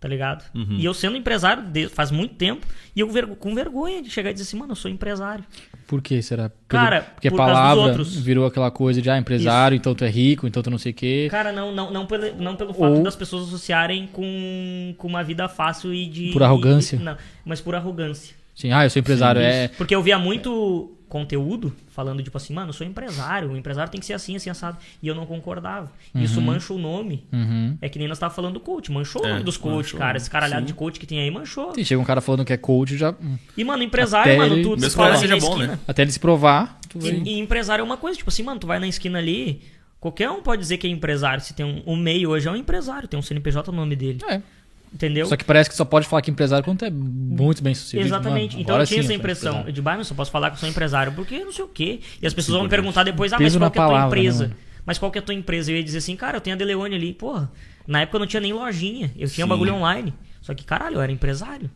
B: tá ligado?
C: Uhum.
B: E eu sendo empresário de- faz muito tempo, e eu com vergonha de chegar e dizer assim, mano, eu sou empresário.
A: Por que será? Pelo-
B: Cara,
A: porque a
B: por dos
A: palavra virou aquela coisa de ah, empresário, então tu é rico, então tu não sei o quê.
B: Cara, não, não, não, pelo, não pelo fato
A: Ou-
B: das pessoas associarem com, com uma vida fácil e de.
A: Por arrogância.
B: e- não, mas por arrogância.
A: Sim, ah, eu sou empresário. É,
B: Porque eu via muito conteúdo falando, tipo assim, mano, eu sou empresário, o empresário tem que ser assim, assim, assado. E eu não concordava. E Isso mancha o nome.
A: Uhum.
B: É que nem nós tava falando do coach, manchou o
C: É,
B: nome dos coach,
C: manchou,
B: cara. Esse caralhado
C: sim.
B: de coach que tem aí manchou.
A: Sim, chega um cara falando que é coach, já.
B: E, mano, empresário,
A: Até
B: mano,
A: ele-
B: tu,
C: Mesmo
B: fala
C: seja
B: na
C: bom,
B: esquina.
C: né?
A: Até ele se provar.
B: E, e empresário é uma coisa, tipo assim, mano, tu vai na esquina ali, qualquer um pode dizer que é empresário. Se tem um, um meio hoje é um empresário, tem um CNPJ no nome dele.
A: É.
B: Entendeu?
A: Só que parece que só pode falar que empresário quando é muito bem sucedido.
B: Exatamente.
A: Mano,
B: então eu tinha
A: sim
B: essa
A: sou
B: impressão. De bairro, só posso falar que eu sou empresário, porque não sei o quê. E as pessoas vão me perguntar depois, ah, mas qual que é a tua
A: palavra,
B: empresa?
A: né,
B: mas qual que é a tua empresa? Eu ia dizer assim, cara, eu tenho a Deleone ali. Porra, na época eu não tinha nem lojinha. Eu tinha
C: Sim.
B: bagulho online. Só que, caralho, eu era empresário.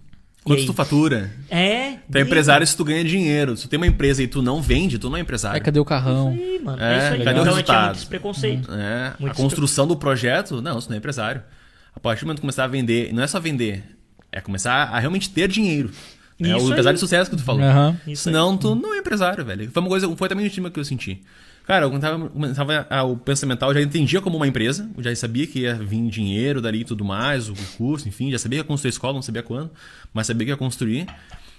C: Quanto tu fatura?
B: É.
C: Tu é empresário se tu ganha dinheiro. Se tu tem uma empresa e tu não vende, tu não é
A: Aí
C: empresário.
A: cadê o carrão?
B: Isso aí, mano.
C: É,
B: É, isso aí.
C: cadê o
B: então eu tinha
C: resultado?
B: muito esse preconceito.
C: É,
B: Muito
C: a construção do projeto, não, você não é empresário. A partir do momento que começar a vender, não é só vender, é começar a realmente ter dinheiro. É
B: Isso
C: o
B: aí.
C: empresário de sucesso que tu falou.
B: Aí.
C: Senão tu não é empresário, velho. Foi uma coisa, foi também o estima que eu senti. Cara, eu começava, o pensamento mental, eu já entendia como uma empresa, eu já sabia que ia vir dinheiro dali e tudo mais, o curso, enfim, já sabia que ia construir a escola, não sabia quando, mas sabia que ia construir.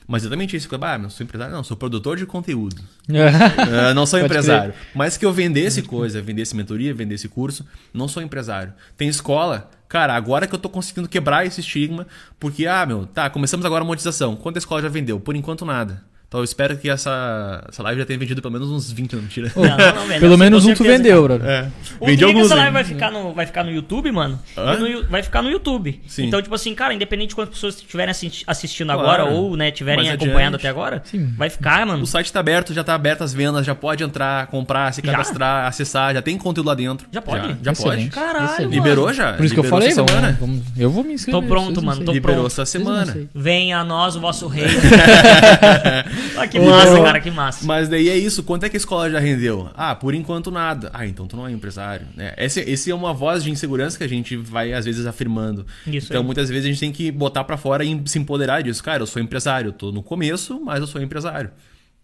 C: Mas exatamente isso, ah, não sou empresário, não, sou produtor de conteúdo. Ah, não sou
A: Pode
C: empresário. Mas que eu vendesse coisa, vendesse mentoria, vendesse curso, não sou empresário. Tem escola, cara, agora que eu tô conseguindo quebrar esse estigma, porque, ah, meu, tá, começamos agora a monetização. Quanto a escola já vendeu? Por enquanto, nada. Então eu espero que essa, essa live já tenha vendido pelo menos uns 20, não, mentira.
A: Ô,
B: Não, não, velho,
A: Pelo
B: com
A: menos um tu vendeu,
B: cara.
A: brother.
C: É.
B: Ou
C: Vendi alguns.
B: essa live
C: hein?
B: vai ficar, no, vai ficar no YouTube, mano. No vai ficar no YouTube.
C: Sim.
B: Então, tipo assim, cara, independente de quantas pessoas estiverem assi- assistindo
C: Claro.
B: agora ou, né, estiverem
C: Mais
B: acompanhando até agora,
A: Sim.
B: vai ficar, mano.
C: O site tá aberto, já tá aberto as vendas, já pode entrar, comprar, se
B: Já?
C: cadastrar, acessar, já tem conteúdo lá dentro.
B: Já pode?
C: Já, já pode.
B: Caralho, mano.
C: Liberou já?
A: Por isso que eu
C: Liberou
A: falei,
C: essa
A: vamos,
C: semana.
A: vamos- eu vou me inscrever.
B: Tô pronto, mano, tô
C: Liberou
B: pronto.
C: essa
A: Vocês não
C: semana.
B: Venha a nós, o vosso rei. ah, que massa, cara, que massa.
C: Mas daí é isso, quanto é que a escola já rendeu? Ah, por enquanto nada. Ah, então tu não é empresário. Né? Esse, esse é uma voz de insegurança que a gente vai às vezes afirmando.
B: Isso
C: então
B: aí.
C: muitas vezes a gente tem que botar pra fora e se empoderar disso. Cara, eu sou empresário, eu tô no começo, mas eu sou empresário.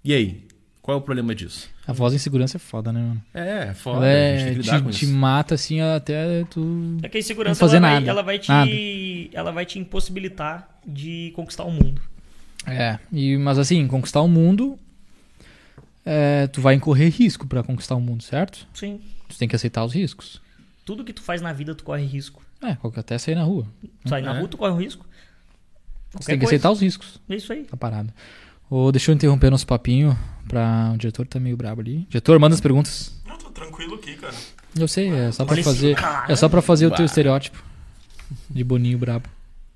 C: E aí? Qual é o problema disso?
A: A voz de insegurança é foda, né, mano?
C: É, foda,
A: Ela
C: a
A: é,
C: gente tem que lidar
A: te,
C: com
A: te mata assim até tu.
B: É que a insegurança
A: Não fazer
B: ela, vai,
A: nada.
B: ela vai te
A: Nada.
B: ela vai te impossibilitar de conquistar o mundo.
A: É, e, mas assim, conquistar o mundo. é, tu vai incorrer risco pra conquistar o mundo, certo?
B: Sim.
A: Tu tem que aceitar os riscos.
B: Tudo que tu faz na vida tu corre risco.
A: É, qualquer- até sair na rua.
B: Tu sai na
C: É.
B: rua tu corre um risco.
A: Você tem que
B: coisa.
A: aceitar os riscos
B: É isso aí.
A: da parada. Ô, deixa eu interromper nosso papinho pra. O diretor tá meio brabo ali. Diretor, manda as perguntas.
D: Não, tô tranquilo aqui, cara.
A: Eu sei, é só pra fazer. É só pra fazer o teu estereótipo. De boninho brabo.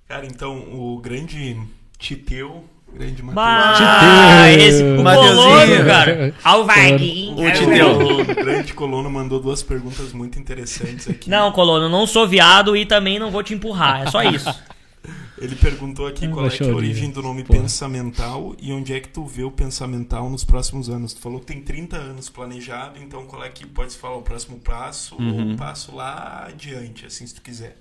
D: Cara, então, o grande Titeu, grande Matheus.
B: Bah,
A: Titeu.
B: esse o colono, cara. Ao Vaguinho.
C: O Titeu.
D: O grande colono mandou duas perguntas muito interessantes aqui.
B: Não, colono, eu não sou viado e também não vou te empurrar. É só isso.
D: Ele perguntou aqui
A: Hum,
D: qual é, é a origem do nome
A: Porra.
D: pensamental e onde é que tu vê o pensamental nos próximos anos. Tu falou que tem 30 anos planejado, então qual é que pode se falar o próximo passo ou
C: Uhum.
D: o passo lá adiante, assim, se tu quiser.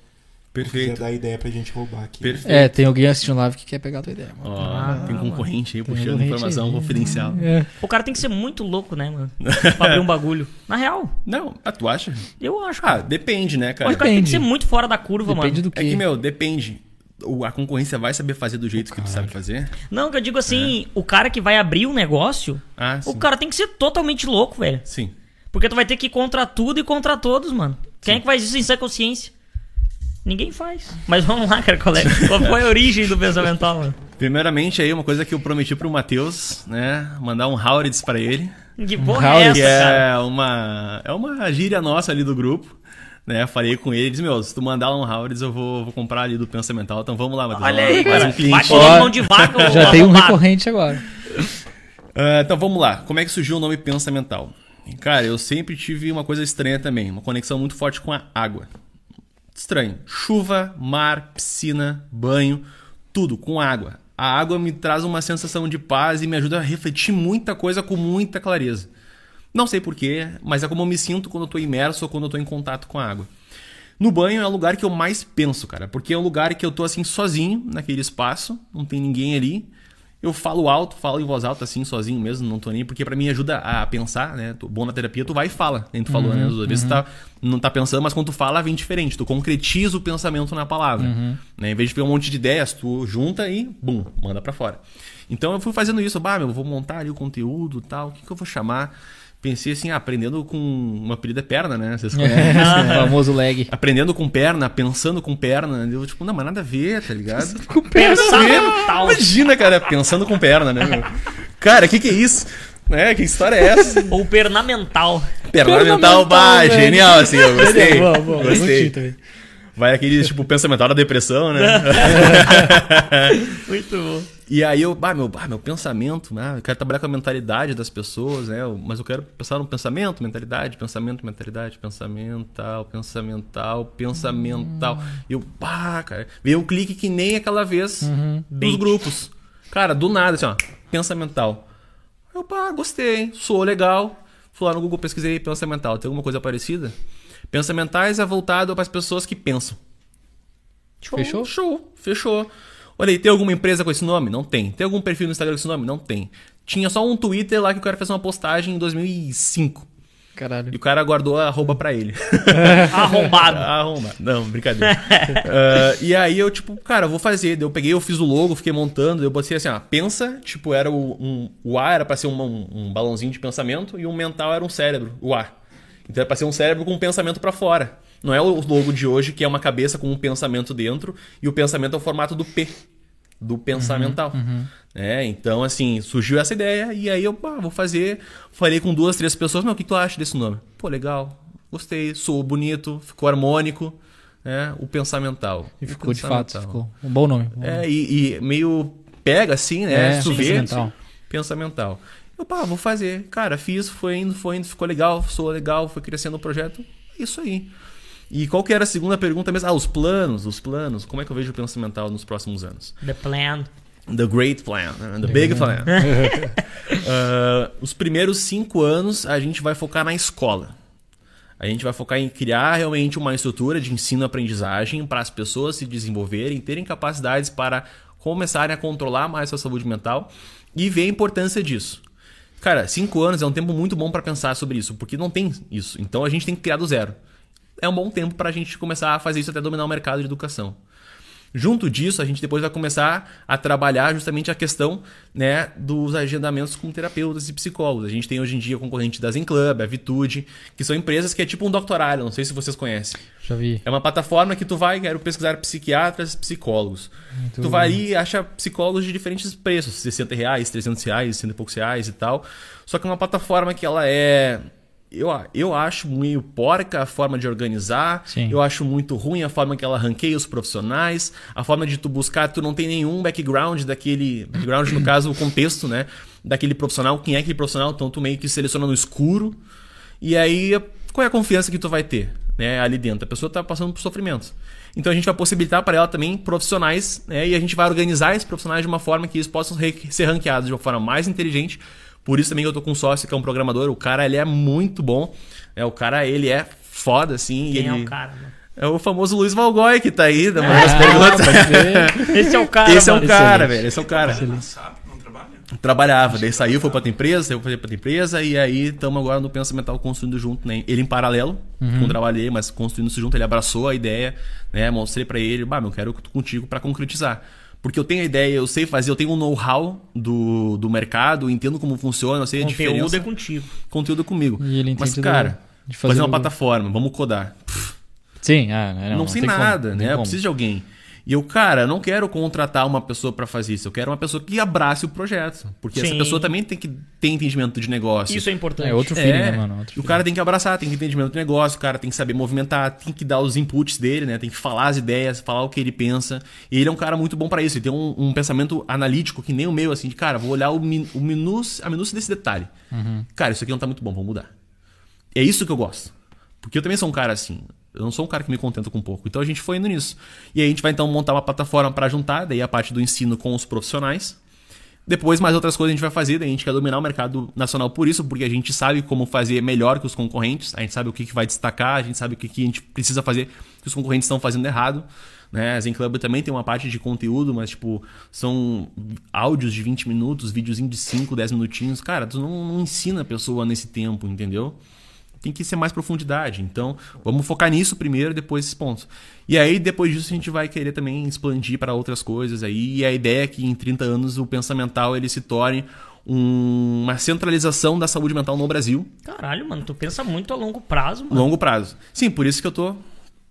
C: Perfeito.
D: dar ideia pra gente roubar aqui.
C: Perfeito.
A: É, tem alguém assistindo live que quer pegar a tua ideia, mano.
C: Ó,
B: Ah,
C: tem concorrente aí puxando
A: concorrente
C: informação
A: aí.
C: confidencial.
A: É.
B: O cara tem que ser muito louco, né, mano? Pra abrir um bagulho. Na real,
C: Não, ah, tu acha?
B: eu acho.
C: Ah,
B: Cara.
C: depende, né,
B: Mas
C: cara?
B: o cara tem que
A: depende.
B: ser muito fora da curva,
A: Depende
B: mano.
A: do que.
C: É que, meu, depende. O- A concorrência vai saber fazer do jeito que tu sabe fazer?
B: Não, que eu digo assim, o cara que vai abrir um negócio,
C: Ah,
B: o cara tem que ser totalmente louco, velho.
C: Sim.
B: Porque tu vai ter que ir contra tudo e contra todos, mano. Quem é que faz isso em sã consciência? Ninguém faz. Mas vamos lá, cara, qual, é, qual foi a origem do pensamental, mano?
C: Primeiramente aí, uma coisa que eu prometi pro Matheus, né? Mandar um Howreds pra ele.
B: Que porra
A: Raul,
B: é essa,
C: que
B: cara?
C: é uma, é uma gíria nossa ali do grupo. Né, falei com ele, disse, meu, se tu mandar um Howreds, eu vou, vou comprar ali do Pensamental. Então vamos lá, Matheus.
B: Olha aí, cara.
C: um cliente.
B: Bate na mão de vaca,
A: Já tem um recorrente agora.
C: Ah, então vamos lá. Como é que surgiu o nome Pensamental? Cara, eu sempre tive uma coisa estranha também, uma conexão muito forte com a água. Estranho. Chuva, mar, piscina, banho, tudo com água. A água me traz uma sensação de paz e me ajuda a refletir muita coisa com muita clareza. Não sei porquê, mas é como eu me sinto quando eu tô imerso ou quando eu tô em contato com a água. No banho é o lugar que eu mais penso, cara, porque é um lugar que eu tô assim sozinho naquele espaço, não tem ninguém ali. Eu falo alto, falo em voz alta assim, sozinho mesmo, não tô nem, porque pra mim ajuda a pensar, né? Tô bom na terapia, tu vai e fala, nem tu falou, né? Às vezes tu tá, não tá pensando, mas quando tu fala, vem diferente, tu concretiza o pensamento na palavra. Né? Em vez de ver um monte de ideias, tu junta e, bum, manda pra fora. Então eu fui fazendo isso, bah, meu, vou montar ali o conteúdo e tal, o que, que eu vou chamar? Pensei assim, ah, aprendendo com uma apelido é perna, né? Vocês conhecem?
A: É, o famoso lag.
C: aprendendo com perna, pensando com perna. Eu, tipo, não, mas nada a ver, tá ligado?
B: Pensamental.
C: Imagina, cara, pensando com perna, né? meu? Cara, o que, que é isso? Né? Que história é essa?
B: Ou pernamental.
C: Perna mental,
A: Pernamental,
C: bah, genial, assim, eu gostei.
A: Boa, boa,
C: gostei.
A: gostei também.
C: Vai aquele, tipo, pensamental da depressão, né?
B: Muito bom.
C: E aí eu, ah, meu, ah, meu pensamento, né? Eu quero trabalhar com a mentalidade das pessoas, né? Mas eu quero pensar no pensamento, mentalidade, pensamento, mentalidade, pensamental, pensamental, pensamental. E eu, pá, cara, veio o clique que nem aquela vez
A: Uhum.
C: dos grupos. Cara, do nada, assim, ó, pensamental. Eu, pá, gostei, hein? Sou legal. Fui lá no Google, pesquisei pensamental. Tem alguma coisa parecida? Pensamentais é voltado para as pessoas que pensam.
A: Fechou?
C: Show, fechou. Olha aí, tem alguma empresa com esse nome? Não tem. Tem algum perfil no Instagram com esse nome? Não tem. Tinha só um Twitter lá que o cara fez uma postagem em 2005. E
A: Caralho.
C: o cara guardou a arroba pra ele.
B: Arrombado.
C: Arromba. Não, brincadeira. Ah, e aí eu, tipo, cara, eu vou fazer. Eu peguei, eu fiz o logo, fiquei montando. Eu botei assim, ó, pensa, tipo, era o, um, o A era pra ser um, um, um balãozinho de pensamento e o mental era um cérebro, o A. Então era pra ser um cérebro com um pensamento pra fora. Não é o logo de hoje, que é uma cabeça com um pensamento dentro, e o pensamento é o formato do P, do pensamental. É, então, assim, surgiu essa ideia, e aí eu ah, vou fazer. Falei com duas, três pessoas, meu, o que tu acha desse nome? Pô, legal, gostei, sou bonito, ficou harmônico, né? O pensamental.
A: E ficou de fato,
C: pensamental.
A: ficou um bom nome. Bom
C: É,
A: nome.
C: e, e meio pega assim, né?
A: É,
C: tu vê,
A: pensamental.
C: pensamental. Eu, pá, vou fazer. Cara, fiz, foi indo, foi indo, ficou legal, sou legal, foi crescendo o projeto. É Isso aí. E qual que era a segunda pergunta mesmo? Ah, os planos, os planos. Como é que eu vejo o pensamental nos próximos anos?
B: The plan.
C: The Great Plan, né? The Big Plan. Ah, os primeiros cinco anos a gente vai focar na escola. A gente vai focar em criar realmente uma estrutura de ensino-aprendizagem para as pessoas se desenvolverem, terem capacidades para começarem a controlar mais sua saúde mental e ver a importância disso. Cara, cinco anos é um tempo muito bom para pensar sobre isso, porque não tem isso. Então a gente tem que criar do zero. É um bom tempo para a gente começar a fazer isso até dominar o mercado de educação. Junto disso, a gente depois vai começar a trabalhar justamente a questão né, dos agendamentos com terapeutas e psicólogos. A gente tem hoje em dia concorrente da Zen Club, a Vitude, que são empresas que é tipo um doctorário, não sei se vocês conhecem.
A: Já vi.
C: É uma plataforma que tu vai, quero pesquisar psiquiatras, psicólogos.
A: Muito
C: tu vai ali e acha psicólogos de diferentes preços, 60 reais, 300 reais, 100 e poucos reais e tal. Só que é uma plataforma que ela é... Eu, eu acho meio porca a forma de organizar.
A: Sim.
C: Eu acho muito ruim a forma que ela ranqueia os profissionais. A forma de tu buscar, tu não tem nenhum background daquele... Background, no caso, o contexto, né? Daquele profissional. Quem é aquele profissional? Então tu meio que seleciona no escuro. E aí, qual é a confiança que tu vai ter né, ali dentro? A pessoa está passando por sofrimentos. Então a gente vai possibilitar para ela também profissionais, né, e a gente vai organizar esses profissionais de uma forma que eles possam ser ranqueados de uma forma mais inteligente. Por isso também que eu tô com um sócio que é um programador. O cara, ele é muito bom. É, o cara, ele é foda, assim. e
B: Quem é
C: ele...
B: o cara, mano?
C: É o famoso Luiz Valgói que tá aí, dando umas perguntas.
B: Esse é o cara,
C: Esse é o cara,
A: Excelente.
C: velho. Esse é o cara. Trabalhava, daí saiu, foi pra outra empresa, saiu foi pra outra empresa, e aí estamos agora no Pensamental construindo junto, né? Ele em paralelo, com o trabalho dele, mas construindo isso junto, ele abraçou a ideia, né? Mostrei pra ele, bah, meu, quero contigo pra concretizar. Porque eu tenho a ideia, eu sei fazer, eu tenho um know-how do, do mercado, eu entendo como funciona, eu sei a
B: Conteúdo
C: diferença.
B: é contigo.
C: Conteúdo comigo.
A: E ele
C: mas, cara,
A: de
C: fazer,
A: fazer
C: uma
A: o-
C: plataforma, vamos codar.
A: Sim, ah, não,
C: Não, sei
A: como,
C: nada,
A: não
C: né?
A: tem
C: Eu
A: como.
C: preciso de alguém. E eu, cara, não quero contratar uma pessoa pra fazer isso. Eu quero uma pessoa que abrace o projeto. Porque essa
B: Sim.
C: pessoa também tem que ter entendimento de negócio.
B: Isso é importante.
A: É outro feeling,
C: É,
A: né, mano? Outro
C: o
A: feeling.
C: cara tem que abraçar, tem que ter entendimento do negócio, o cara tem que saber movimentar, tem que dar os inputs dele, né? Tem que falar as ideias, falar o que ele pensa. E ele é um cara muito bom pra isso. Ele tem um, um pensamento analítico que nem o meu, assim, de cara, vou olhar o, min, o minúcio, a minúcia desse detalhe.
A: Uhum.
C: Cara, isso aqui não tá muito bom, vamos mudar. É isso que eu gosto. Porque eu também sou um cara assim. Eu não sou um cara que me contenta com pouco. Então a gente foi indo nisso. E aí a gente vai então montar uma plataforma para juntar, daí a parte do ensino com os profissionais. Depois, mais outras coisas a gente vai fazer, daí a gente quer dominar o mercado nacional por isso, porque a gente sabe como fazer melhor que os concorrentes, a gente sabe o que, que vai destacar, a gente sabe o que, que a gente precisa fazer que os concorrentes estão fazendo errado. Né? A Zen Club também tem uma parte de conteúdo, mas tipo, são áudios de 20 minutos, videozinho de 5, 10 minutinhos. Cara, tu não, não ensina a pessoa nesse tempo, entendeu? Tem que ser mais profundidade. Então, vamos focar nisso primeiro, depois esses pontos. E aí, depois disso, a gente vai querer também expandir para outras coisas aí. E a ideia é que em 30 anos o pensamental ele se torne um- uma centralização da saúde mental no Brasil,
B: Caralho, mano, tu pensa muito a longo prazo, mano.
C: longo prazo. Sim, por isso que eu tô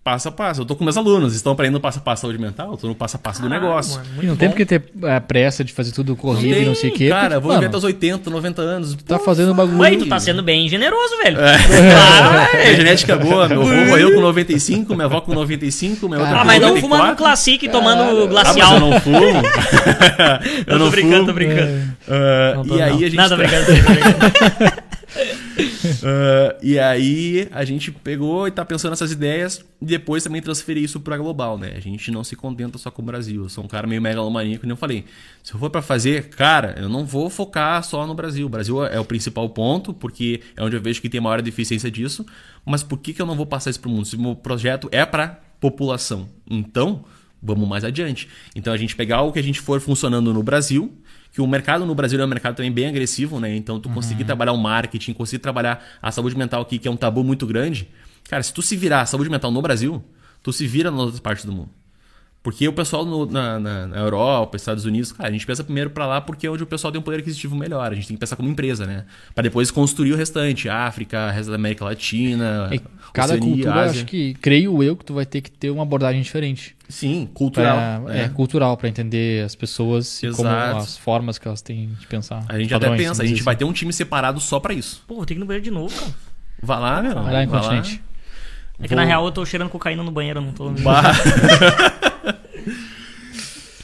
C: passo a passo. Eu tô com meus alunos, estão aprendendo passo a passo saúde mental, eu tô no passo a passo do
B: Caralho,
C: negócio.
B: mano,
A: E
B: muito
A: não tem
B: bom.
A: porque ter é, pressa de fazer tudo corrido e não sei o quê.
C: Cara,
A: porque,
C: vou viver até os 80, 90 anos.
A: Tá fazendo bagulho.
B: Mãe, tu tá sendo bem generoso, velho.
C: É.
B: Ah,
C: A genética é boa. Meu avô morreu com 95, minha avó com 95, minha outra
A: Ah,
B: Ah,
C: com
B: mas não
C: 94.
B: fumando Classic e tomando
C: Ah, mas
B: glacial.
C: eu não fumo.
B: Eu tô brincando, tô brincando.
C: Ah,
A: Não tô,
C: e aí
A: não.
C: a gente
B: Nada,
C: tá-
B: brincando.
C: Ah, e aí a gente pegou e tá pensando nessas ideias e depois também transferir isso pra global, né? A gente não se contenta só com o Brasil. Eu sou um cara meio megalomaníaco, como eu falei. Se eu for pra fazer, cara, eu não vou focar só no Brasil. O Brasil é o principal ponto, porque é onde eu vejo que tem maior deficiência disso. Mas por que, que eu não vou passar isso pro mundo? Se o meu projeto é pra população. Então, vamos mais adiante. Então a gente pegar o que a gente for funcionando no Brasil, que o mercado no Brasil é um mercado também bem agressivo, né? Então tu conseguir trabalhar o marketing, conseguir trabalhar a saúde mental aqui, que é um tabu muito grande. Cara, se tu se virar a saúde mental no Brasil, tu se vira nas outras partes do mundo. Porque o pessoal no- na, na- na Europa, Estados Unidos, cara, a gente pensa primeiro pra lá porque é onde o pessoal tem um poder aquisitivo melhor. A gente tem que pensar como empresa, né? Pra depois construir o restante. África, resto da América Latina,
A: E cada
C: Oceania,
A: cultura,
C: Ásia.
A: acho que, creio eu, que tu vai ter que ter uma abordagem diferente.
C: Sim, cultural.
A: Pra- é. cultural, pra entender as pessoas e como as formas que elas têm de pensar.
C: A gente
A: Padrões,
C: até pensa, a gente vai ter um time separado só pra isso.
B: Pô, vou ter que ir no banheiro de novo, cara.
C: Vai lá, meu.
A: Vai lá, incontinente.
B: É que na real eu tô cheirando cocaína no banheiro, eu não tô.
C: Bah.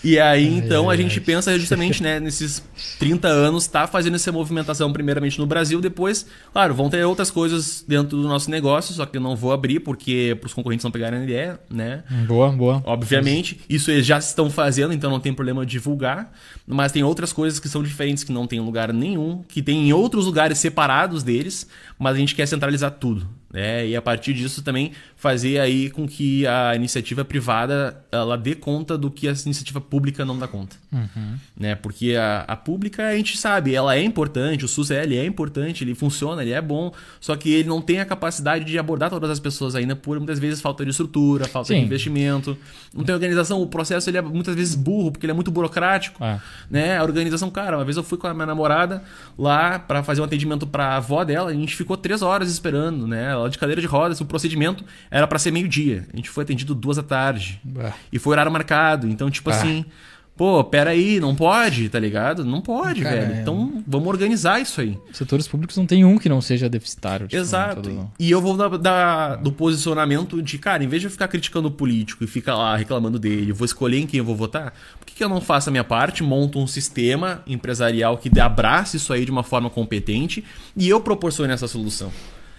C: E aí, então, a gente pensa justamente, né, nesses 30 anos, tá fazendo essa movimentação primeiramente no Brasil, depois, claro, vão ter outras coisas dentro do nosso negócio, só que eu não vou abrir porque para os concorrentes não pegarem a ideia, né?
A: Boa, boa.
C: Obviamente, isso eles já estão fazendo, então não tem problema divulgar. Mas tem outras coisas que são diferentes, que não tem lugar nenhum, que tem em outros lugares separados deles, mas a gente quer centralizar tudo. Né? E a partir disso também fazer aí com que a iniciativa privada ela dê conta do que a iniciativa pública não dá conta. Né? Porque a, a pública a gente sabe, ela é importante, o SUS é, ele é importante, ele funciona, ele é bom, só que ele não tem a capacidade de abordar todas as pessoas ainda por muitas vezes falta de estrutura, falta de
A: Sim.
C: investimento, não tem organização, o processo ele é muitas vezes burro, porque ele é muito burocrático
A: É.
C: né? A organização, cara, uma vez eu fui com a minha namorada lá pra fazer um atendimento pra avó dela, a gente ficou três horas esperando, né? Ela de cadeira de rodas, o procedimento era pra ser meio-dia. A gente foi atendido duas da tarde.
A: Bah.
C: E foi horário marcado. Então, tipo
A: Ah.
C: assim, pô, peraí, não pode, tá ligado? Não pode,
A: Cara,
C: velho.
A: é-
C: Então, vamos organizar isso aí.
A: Setores públicos não tem um que não seja deficitário. tipo,
C: Exato.
A: todo-
C: E eu vou da, da- do posicionamento de, cara, em vez de eu ficar criticando o político e ficar lá reclamando dele, vou escolher em quem eu vou votar, por que, que eu não faço a minha parte, monto um sistema empresarial que abrace isso aí de uma forma competente e eu proporcione essa solução?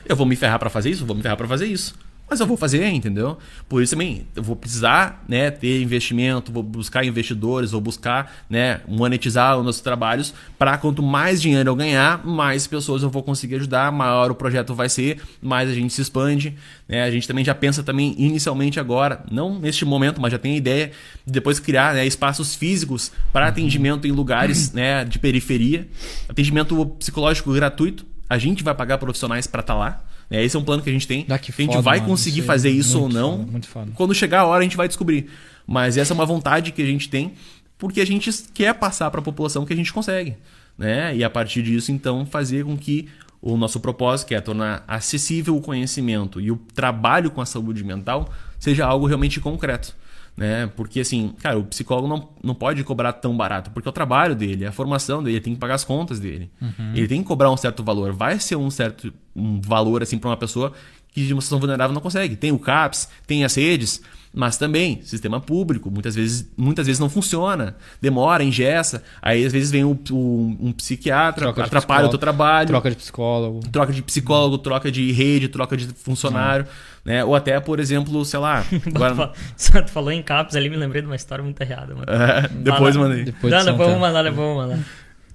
C: Eu vou me ferrar pra fazer isso? Vou me ferrar pra fazer isso. Mas eu vou fazer, entendeu? Por isso também, eu vou precisar né, ter investimento, vou buscar investidores, vou buscar né, monetizar os nossos trabalhos para quanto mais dinheiro eu ganhar, mais pessoas eu vou conseguir ajudar, maior o projeto vai ser, mais a gente se expande. Né? A gente também já pensa também inicialmente agora, não neste momento, mas já tem a ideia de depois criar né, espaços físicos para atendimento em lugares né, de periferia, atendimento psicológico gratuito. A gente vai pagar profissionais para estar lá. né? Esse é um plano que a gente tem.
A: Ah, que
C: a gente
A: foda,
C: vai
A: mano.
C: conseguir
A: Isso
C: fazer
A: é
C: isso ou não.
A: foda, foda.
C: Quando chegar a hora, a gente vai descobrir. Mas essa é uma vontade que a gente tem, porque a gente quer passar para a população que a gente consegue. Né? E a partir disso, então, fazer com que o nosso propósito, que é tornar acessível o conhecimento e o trabalho com a saúde mental, seja algo realmente concreto. Né? Porque, assim, cara, o psicólogo não, não pode cobrar tão barato, porque é o trabalho dele, é a formação dele, ele tem que pagar as contas dele. Ele tem que cobrar um certo valor. Vai ser um certo um valor, assim, para uma pessoa que de uma situação vulnerável não consegue. Tem o CAPS, tem as redes, mas também sistema público, muitas vezes, muitas vezes não funciona, demora, engessa, aí às vezes vem um, um- um psiquiatra,
A: Troca
C: atrapalha o teu trabalho, troca.
A: Troca de psicólogo.
C: de psicólogo, troca de rede, troca de funcionário, né? Ou até, por exemplo, sei lá, agora,
B: Só tu falou em caps ali, me lembrei de uma história muito errada, mano.
C: É, depois
B: Fala.
C: mandei.
A: Depois
B: não,
A: de
B: depois vamos mandar, depois vamos mandar.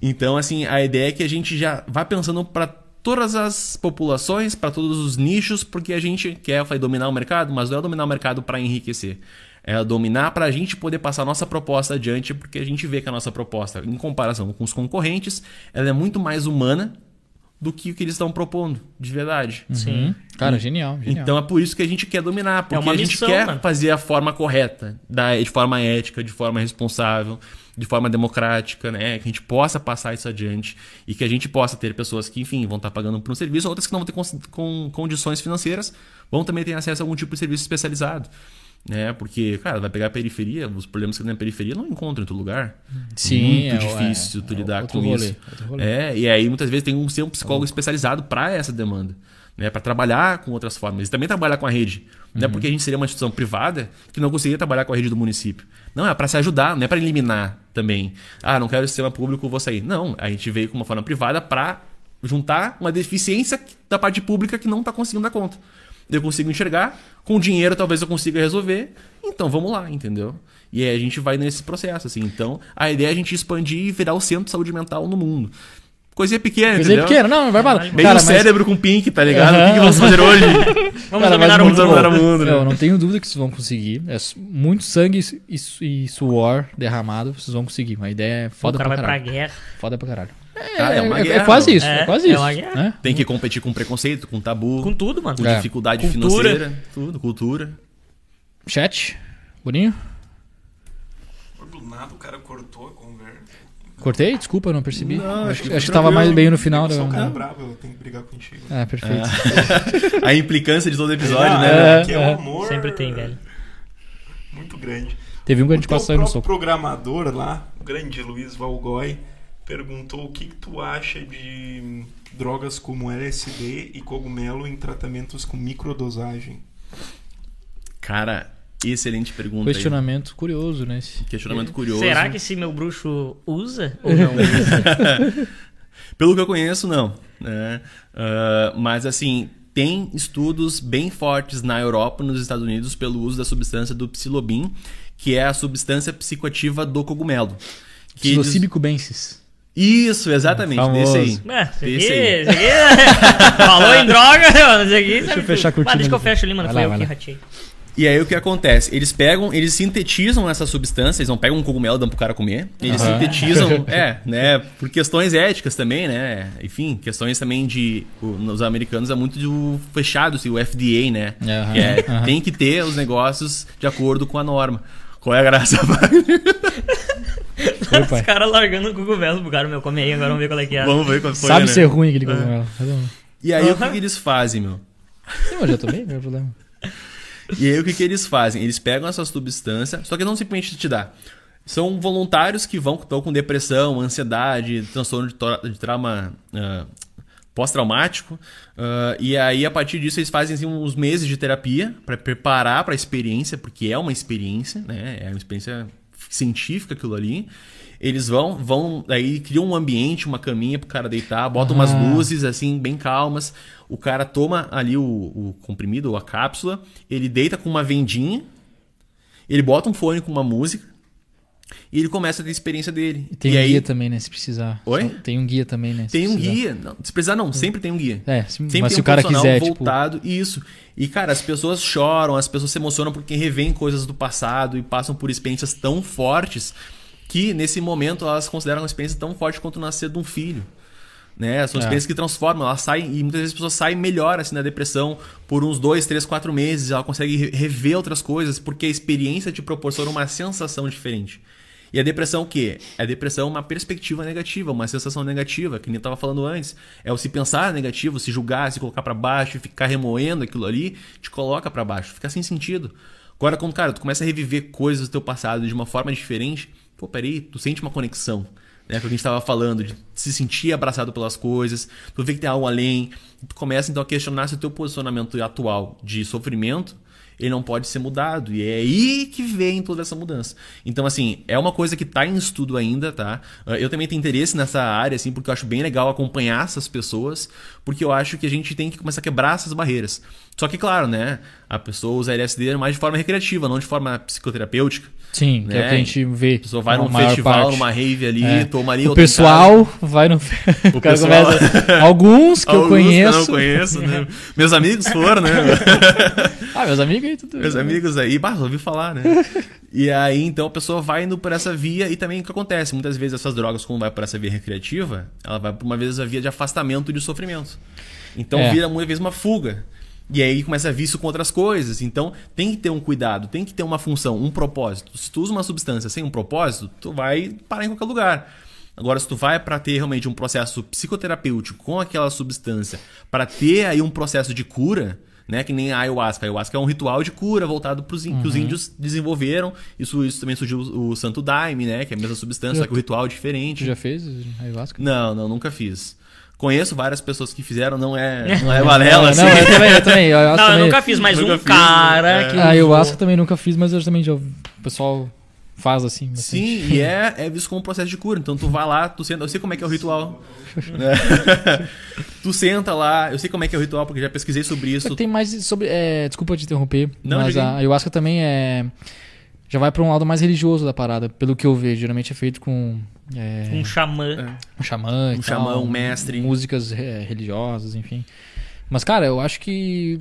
C: Então, assim, a ideia é que a gente já vá pensando para todas as populações, para todos os nichos, porque a gente quer eu falei, dominar o mercado, mas não é dominar o mercado para enriquecer. É dominar para a gente poder passar a nossa proposta adiante, porque a gente vê que a nossa proposta, em comparação com os concorrentes, ela é muito mais humana do que o que eles estão propondo, de verdade.
B: Sim.
A: Uhum. Cara, genial, genial.
C: Então é por isso que a gente quer dominar, porque
B: uma
C: a gente
B: missão,
C: quer
B: mano.
C: fazer a forma correta, da, de forma ética, de forma responsável, de forma democrática, né? Que a gente possa passar isso adiante e que a gente possa ter pessoas que, enfim, vão estar pagando por um serviço, outras que não vão ter com, condições financeiras, vão também ter acesso a algum tipo de serviço especializado. Né? Porque, cara, vai pegar a periferia, os problemas que tem na periferia não encontram em outro lugar.
A: Sim,
C: Muito
A: é,
C: difícil tu
A: é,
C: lidar
A: outro
C: com
A: rolê,
C: isso.
A: rolê.
C: É, e aí muitas vezes tem um ser um psicólogo especializado para essa demanda, né, para trabalhar com outras formas. E também trabalhar com a rede, não é porque a gente seria uma instituição privada que não conseguiria trabalhar com a rede do município. Não, é para se ajudar, não é para eliminar também. Ah, não quero sistema público, vou sair. Não, a gente veio com uma forma privada para juntar uma deficiência da parte pública que não está conseguindo dar conta. Eu consigo enxergar, com dinheiro talvez eu consiga resolver, então vamos lá, entendeu? E aí a gente vai nesse processo, assim. Então, a ideia é a gente expandir e virar o centro de saúde mental no mundo. Coisinha pequena,
A: Coisa
C: entendeu?
A: pequena, não, vai falar.
B: Bem
C: Bem
A: Cara,
C: o
A: mas-
C: cérebro com pink, tá ligado? O
A: Aham.
C: que, que vamos fazer hoje?
B: Vamos
A: Cara,
B: dominar o mundo.
C: dominar o mundo, né?
A: Eu não tenho dúvida que vocês vão conseguir. É muito sangue e, su- suor derramado, vocês vão conseguir. Uma ideia é
B: O
A: foda
B: cara
A: pra
B: vai pra
A: caralho.
B: guerra.
A: Foda pra caralho.
C: Ah, é uma
A: é,
C: guerra,
A: quase isso,
B: É,
A: é, quase
B: é
A: isso.
B: uma guerra.
A: né?
C: Tem que competir com preconceito, com tabu,
B: Com tudo, mano.
C: com
A: É.
C: dificuldade
B: Cultura.
C: financeira, tudo, cultura.
A: Chat, Boninho?
D: Do nada o cara cortou a conversa.
A: Cortei? Desculpa, eu não percebi.
C: Não, acho
A: acho
C: que
A: que, acho que
C: foi
A: tava mais bem no final.
D: Eu sou um cara bravo, eu tenho que brigar contigo.
A: Ah, perfeito.
C: A implicância de todo episódio,
D: Ah,
C: né?
A: É,
D: que é
A: é.
D: um amor
B: Sempre tem, velho.
D: muito grande.
A: Teve um
D: O
A: passou aí no soco.
D: programador lá, o grande Luiz Valgói, perguntou o que, que tu acha de drogas como LSD e cogumelo em tratamentos com microdosagem.
C: Cara, excelente pergunta. aí.
A: Questionamento curioso, né?
C: Questionamento curioso.
B: Será que esse meu bruxo usa ou não usa?
C: Pelo que eu conheço, não. né? Ah, mas assim, tem estudos bem fortes na Europa e nos Estados Unidos pelo uso da substância do psilobin, que é a substância psicoativa do cogumelo.
A: Psilocybe cubensis.
C: Isso, exatamente,
A: Famoso.
C: desse aí.
B: É, esse aqui,
C: Esse aí.
B: esse aqui. Falou em droga, mano. Esse aqui. Deixa
A: eu fechar a cortina
B: Deixa que eu fecho ali, mano. Foi eu que ratei.
C: E aí o que acontece? Eles pegam, eles sintetizam essa substância, eles não pegam um cogumelo e dão pro cara comer. Eles
A: Aham.
C: sintetizam, é, né, por questões éticas também, né? Enfim, questões também de. o- nos americanos é muito do fechado, assim, o FDA, né?
A: Aham,
C: Que é,
A: aham.
C: tem que ter os negócios de acordo com a norma. Qual é a graça?
A: Foi, pai.
B: Os caras largando o cogumelo pro cara, meu, come aí, agora vamos ver qual é que é.
C: Vamos ver qual foi.
A: Sabe
C: né?
A: ser ruim aquele cogumelo. Cada um.
C: E aí o que, que eles fazem, meu?
A: Sim, mas já tomei, não é problema.
C: E aí o que, que eles fazem? Eles pegam essa substância, só que não simplesmente te dá. São voluntários que vão estão com depressão, ansiedade, transtorno de, to- de trauma ah, pós-traumático. ah, e aí, a partir disso, eles fazem assim, uns meses de terapia para preparar para a experiência, porque é uma experiência, né? É uma experiência científica aquilo ali. Eles vão, vão, aí criam um ambiente, uma caminha pro cara deitar, botam umas
A: Ah.
C: luzes assim, bem calmas. O cara toma ali o, o comprimido ou a cápsula, ele deita com uma vendinha, ele bota um fone com uma música e ele começa a ter a experiência dele.
A: E tem
C: e
A: um
C: aí
A: guia também, né? Se precisar.
C: Oi?
A: Só- Tem um guia também, né?
C: tem um
A: precisar.
C: guia. Não, se precisar, não, sempre tem um guia.
A: É, se,
C: Sempre
A: mas
C: tem
A: se
C: um
A: o cara quiser, tipo.
C: voltado, isso. E, cara, as pessoas choram, as pessoas se emocionam porque revêem coisas do passado e passam por experiências tão fortes que, nesse momento, elas consideram uma experiência tão forte quanto o nascer de um filho. Né? São
A: É.
C: experiências que transformam, elas saem, e muitas vezes as pessoas saem melhor assim, da depressão por uns dois, três, quatro meses, ela consegue re- rever outras coisas, porque a experiência te proporciona uma sensação diferente. E a depressão o quê? A depressão é uma perspectiva negativa, uma sensação negativa, que nem eu estava falando antes. É o se pensar negativo, se julgar, se colocar para baixo, ficar remoendo aquilo ali, te coloca para baixo, fica sem sentido. Agora, quando, cara, tu começa a reviver coisas do teu passado de uma forma diferente, pô, peraí, tu sente uma conexão. Né, que a gente estava falando, de se sentir abraçado pelas coisas, tu vê que tem algo além, tu começa então a questionar se o teu posicionamento atual de sofrimento ele não pode ser mudado. E é aí que vem toda essa mudança. Então, assim, é uma coisa que está em estudo ainda, tá? Ah, Eu também tenho interesse nessa área, assim, porque eu acho bem legal acompanhar essas pessoas, porque eu acho que a gente tem que começar a quebrar essas barreiras. Só que, claro, né? A pessoa usa LSD mais de forma recreativa, não de forma psicoterapêutica.
A: Sim, que é o
C: né?
A: que a gente vê.
C: A pessoa vai num festival,
A: parte.
C: numa rave ali,
A: É.
C: toma ali
A: O pessoal vai no. O,
C: pessoal-.
A: Alguns que eu
C: Alguns
A: conheço.
C: Que eu não conheço, né? Meus amigos foram, né?
A: Ah, meus amigos aí, tudo.
C: Meus amigos aí, bah, ouvi falar, né? E aí, então, a pessoa vai indo por essa via e também o que acontece? Muitas vezes essas drogas, quando vai por essa via recreativa, ela vai por uma vez a via de afastamento de sofrimento. Então
A: É.
C: vira muitas vezes uma fuga. E aí começa a vício com outras coisas. Então tem que ter um cuidado, tem que ter uma função, um propósito. Se tu usa uma substância sem um propósito, tu vai parar em qualquer lugar. Agora, se tu vai para ter realmente um processo psicoterapêutico com aquela substância, para ter aí um processo de cura, né? Que nem a ayahuasca. A ayahuasca é um ritual de cura voltado para os que os índios desenvolveram. Isso, isso também surgiu o, o Santo Daime, né? Que é a mesma substância, só que o ritual é diferente.
A: Tu já fez ayahuasca?
C: Não, não, nunca fiz. Conheço várias pessoas que fizeram, não é, não é balela, assim.
A: Não, eu também, eu também. Eu,
B: Não, eu
A: também,
B: nunca fiz, mas
C: Nunca
B: um
C: fiz,
B: cara
C: é.
B: que.
A: A
B: usou-
A: ayahuasca também nunca fiz, mas eu também já. O pessoal faz assim. bastante.
C: Sim, e é, é visto como um processo de cura. Então tu vai lá, tu senta, eu sei como é que é o ritual. né? tu senta lá, eu sei como é que é o ritual, porque já pesquisei sobre isso.
A: Tem mais sobre. é, desculpa te interromper,
C: Não,
A: mas a ayahuasca também é. Já vai pra um lado mais religioso da parada, pelo que eu vejo. Geralmente é feito com é,
B: Um xamã.
A: um xamã,
C: Um
A: tal,
C: xamã, um mestre.
A: músicas é, religiosas, enfim. Mas, cara, eu acho que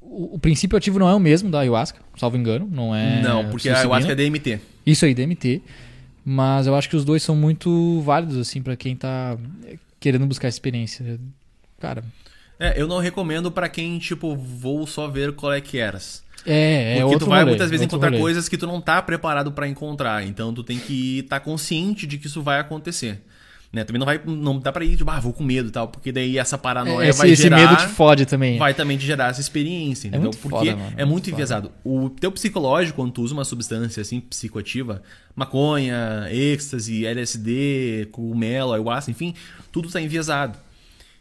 A: o, o princípio ativo não é o mesmo da ayahuasca, salvo engano. Não é.
C: não, porque a ayahuasca é DMT.
A: Isso aí, DMT. Mas eu acho que os dois são muito válidos, assim, pra quem tá querendo buscar experiência. Cara,
C: É, eu não recomendo pra quem, tipo, vou só ver qual é que eras.
A: É, é
C: Porque tu vai
A: rolê,
C: muitas vezes encontrar
A: rolê.
C: coisas que tu não tá preparado pra encontrar. Então tu tem que estar consciente de que isso vai acontecer. Né? Também não vai, não dá pra ir, tipo, ah, vou com medo e tal, porque daí essa paranoia
A: Esse,
C: vai
A: esse
C: gerar...
A: medo te fode também.
C: vai também te gerar essa experiência, entendeu?
A: muito
C: Porque
A: foda, mano,
C: é
A: é
C: muito enviesado. O teu psicológico, quando tu usa uma substância assim, psicoativa, maconha, êxtase, LSD, cogumelo, ayahuasca, enfim, tudo tá enviesado.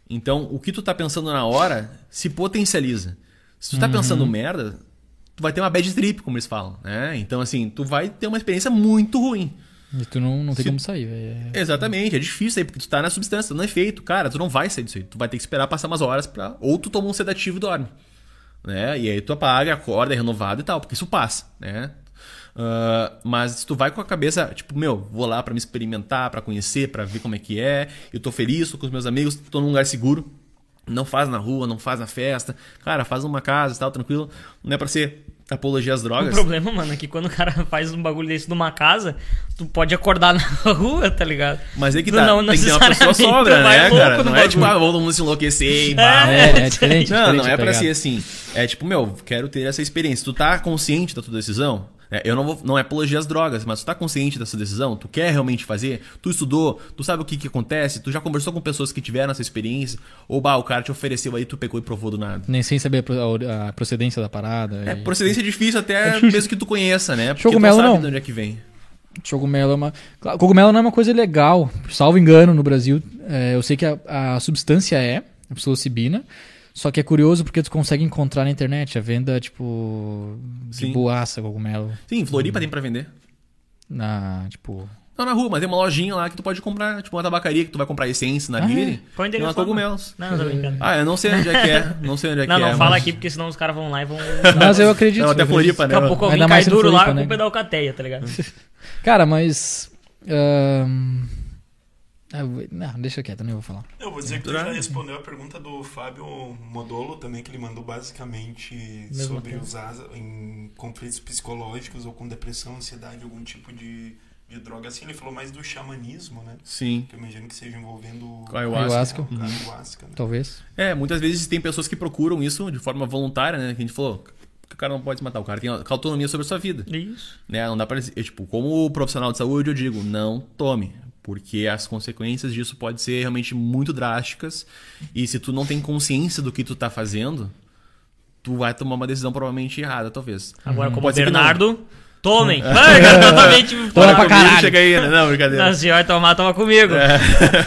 C: Então, o que tu tá pensando na hora se potencializa. Se tu tá
A: Uhum.
C: pensando merda, tu vai ter uma bad trip, como eles falam, né? Então, assim, tu vai ter uma experiência muito ruim.
A: E tu não, não tem
C: Se-
A: como sair, velho. É-
C: Exatamente, é difícil aí, porque tu tá na substância, no efeito. Cara, tu não vai sair disso aí. Tu vai ter que esperar passar umas horas pra. Ou tu toma um sedativo e dorme. Né? E aí tu apaga, acorda, é renovado e tal, porque isso passa, né? Ah, mas se tu vai com a cabeça, tipo, meu, vou lá pra me experimentar, pra conhecer, pra ver como é que é, eu tô feliz, tô com os meus amigos, tô num lugar seguro. Não faz na rua, não faz na festa. Cara, faz numa casa e tal, tranquilo. Não é pra ser apologia às
B: O
C: drogas.
B: problema, mano, é que quando o cara faz um bagulho desse numa casa, tu pode acordar na rua, tá ligado?
C: Mas aí que
B: Tu
C: tá,
B: não
C: tem que ter uma pessoa sobra, né, cara? Não é tipo, ah, vamos todo mundo se enlouquecer e bah,
A: É, é diferente.
C: Não,
A: diferente
C: não é
A: a
C: pra
A: pegada.
C: ser assim. É tipo, meu, quero ter essa experiência. Tu tá consciente da tua decisão? É, eu não vou, não é apologia às drogas, mas tu tá consciente dessa decisão? Tu quer realmente fazer? Tu estudou? Tu sabe o que que acontece? Tu já conversou com pessoas que tiveram essa experiência? Ou, bah, o cara te ofereceu aí, tu pegou e provou do nada?
A: Nem sem saber a pro- a procedência da parada.
C: É,
A: e-
C: procedência é difícil até
A: difícil.
C: mesmo que tu conheça, né? Porque
A: Cogumelo
C: tu sabe
A: não.
C: de onde é que vem.
A: Cogumelo é uma. Claro, Cogumelo não é uma coisa legal. Salvo engano, no Brasil, é, eu sei que a, a substância é a psilocibina. Só que é curioso porque tu consegue encontrar na internet a venda, tipo, de
C: Sim.
A: boaça, cogumelo.
C: Sim, em Floripa tem pra vender.
A: Na, tipo...
C: Não na rua, mas tem uma lojinha lá que tu pode comprar, tipo uma tabacaria que tu vai comprar essência na
A: Ah,
C: Lire.
B: Qual o
C: e
B: endereço
C: uma
B: lá,
C: cogumelos.
B: Não, tô brincando.
C: Ah, eu não sei onde é que é. Não sei onde é
B: não,
C: que é.
B: não fala
C: mas-
B: aqui, porque senão os caras vão lá e vão.
A: Mas eu acredito.
C: Não, até. Floripa, né?
B: Daqui a pouco alguém
A: Ainda
B: cai duro lá,
A: Floripa,
B: a
A: né?
B: culpa é da alcateia, tá ligado?
A: Cara, mas... ahn, ah, eu vou- Não, deixa quieto, nem vou falar.
D: Eu vou dizer que tu já respondeu a pergunta do Fábio Modolo também, que ele mandou basicamente
B: Mesma
D: sobre
B: coisa.
D: usar em conflitos psicológicos ou com depressão, ansiedade, algum tipo de, de droga assim. Ele falou mais do xamanismo, né?
C: Sim.
D: Que eu imagino que seja envolvendo
C: Com a ayahuasca.
A: Ayahuasca.
D: a ayahuasca, né?
A: Talvez.
C: É, muitas vezes tem pessoas que procuram isso de forma voluntária, né? Que a gente falou, que o cara não pode se matar, o cara tem autonomia sobre a sua vida.
B: Isso.
C: Né? Não dá pra. eu, Tipo, como profissional de saúde, eu digo, não tome. Porque as consequências disso podem ser realmente muito drásticas. E se tu não tem consciência do que tu tá fazendo, tu vai tomar uma decisão provavelmente errada, talvez.
B: Agora, como
C: Pode.
B: Bernardo, tomem. Vai, cara, totalmente.
A: Toma pra
C: comigo,
A: caralho.
C: Chega aí, né? Não, brincadeira.
B: Não, se vai tomar, toma comigo.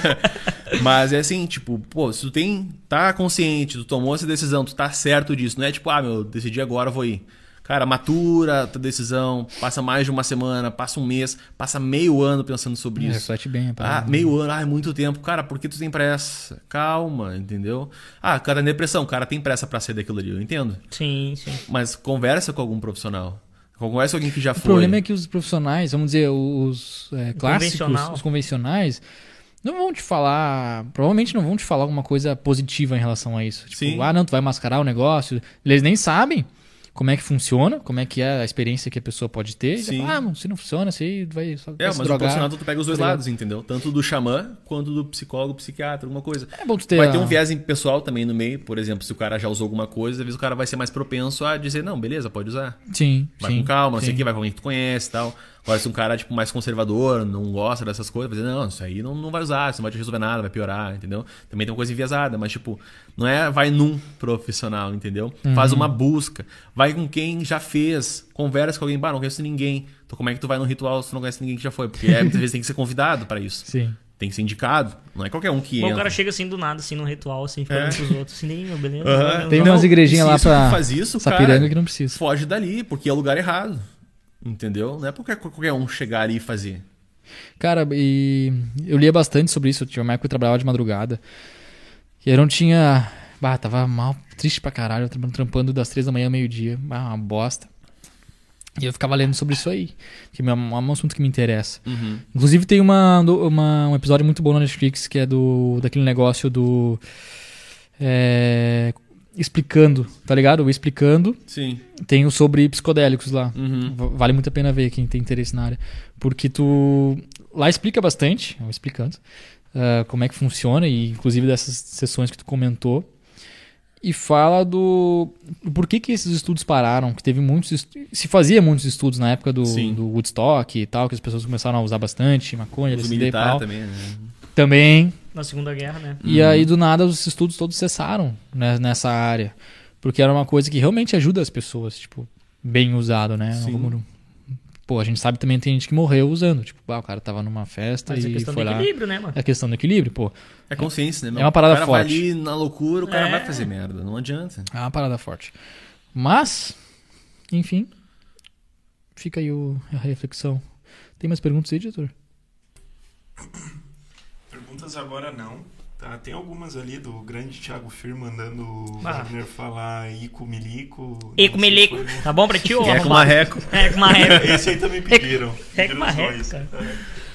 C: Mas é assim, tipo, pô, se tu tem. tá consciente, tu tomou essa decisão, tu tá certo disso, não é tipo, ah, meu, decidi agora, eu vou ir. Cara, matura a tua decisão, passa mais de uma semana, passa um mês, passa meio ano pensando sobre
A: É,
C: isso.
A: reflete bem a
C: Ah, meio ano, ah, é muito tempo. Cara, por que tu tem pressa? Calma, entendeu? Ah, cara, depressão, o cara tem pressa pra sair daquilo ali, eu entendo.
B: Sim, sim.
C: Mas conversa com algum profissional. Conversa com alguém que já
A: O
C: foi.
A: problema é que os profissionais, vamos dizer, os é, clássicos,
B: convencional.
A: os convencionais, não vão te falar, provavelmente não vão te falar alguma coisa positiva em relação a isso. Tipo,
C: Sim.
A: ah, não, tu vai mascarar o negócio. Eles nem sabem como é que funciona, como é que é a experiência que a pessoa pode ter.
C: Sim.
A: fala, ah, se não funciona, você aí vai só
C: É,
A: se
C: mas o profissional tu pega os dois
A: tá
C: lados, entendeu? Tanto do xamã quanto do psicólogo, psiquiatra, alguma coisa.
A: É bom tu ter
C: Vai
A: a-
C: ter um viés pessoal também no meio, por exemplo, se o cara já usou alguma coisa, às vezes o cara vai ser mais propenso a dizer, não, beleza, pode usar.
A: Sim,
C: Vai
A: sim.
C: com calma, não sei
A: sim.
C: o que, vai com alguém que tu conhece e tal. Se um cara, tipo, mais conservador, não gosta dessas coisas, vai dizer, não, isso aí não, não vai usar, isso não vai te resolver nada, vai piorar, entendeu? Também tem uma coisa enviesada, mas, tipo, não é vai num profissional, entendeu? Faz uma busca, vai com quem já fez, conversa com alguém, bah, não conheço ninguém. Então, como é que tu vai num ritual se tu não conhece ninguém que já foi? Porque é, muitas vezes tem que ser convidado pra isso.
A: Sim.
C: Tem que ser indicado. Não é qualquer um que
B: Bom, o
C: entra.
B: cara chega assim do nada, assim, num ritual, assim, fica
C: É.
B: pros outros, assim, nem, meu, beleza. Valeu,
A: Tem
B: não.
A: umas igrejinhas
C: se
A: lá pra
C: tu faz isso,
A: Sapiranga
C: cara,
A: que não precisa.
C: foge dali, porque é o lugar errado. Entendeu? Não é porque qualquer um chegar ali e fazer.
A: Cara, e eu lia bastante sobre isso. Tinha uma época que eu trabalhava de madrugada. E eu não tinha. Bah, tava mal, triste pra caralho. Eu trampando das três da manhã ao meio-dia. Ah, uma bosta. E eu ficava lendo sobre isso aí. Que é um, é um assunto que me interessa.
C: Uhum.
A: Inclusive tem uma, uma- um episódio muito bom na Netflix que é do daquele negócio do. é, explicando, tá ligado? O explicando.
C: Sim.
A: Tem o sobre psicodélicos lá.
C: Uhum.
A: Vale muito a pena ver quem tem interesse na área. Porque tu. Lá explica bastante, eu explicando, ah, como é que funciona, e inclusive dessas sessões que tu comentou. E fala do. Por que, que esses estudos pararam? Que teve muitos. estu- Se fazia muitos estudos na época do, do Woodstock e tal, que as pessoas começaram a usar bastante, maconha,
C: Os
A: e tal.
C: também, né?
A: Também.
B: Na Segunda Guerra, né?
A: E aí, do nada, os estudos todos cessaram né, nessa área. Porque era uma coisa que realmente ajuda as pessoas, tipo, bem usado, né?
C: Sim.
A: Pô, a gente sabe também tem gente que morreu usando. Tipo, ah, o cara tava numa festa
B: Mas é
A: e
B: questão
A: foi
B: do
A: lá.
B: equilíbrio, né, mano?
A: É questão do equilíbrio, pô.
C: É consciência, né? meu?
A: É uma parada
C: O cara vai
A: forte.
C: ali na loucura, o cara
B: É.
C: vai fazer merda. Não adianta.
A: É uma parada forte. Mas, enfim, fica aí o- a reflexão. Tem mais perguntas aí, diretor?
D: Perguntas agora não. Tá, tem algumas ali do grande Thiago Fir mandando o
B: Ah.
D: Wagner falar Ico Milico.
B: Eco
D: Não
B: Melico.
D: se foi,
B: Tá bom pra ti, ô
C: com
B: arrombado?
C: marreco.
B: É, com marreco.
D: Esse aí também pediram.
B: É
D: Pediram os
B: marreco.
D: É.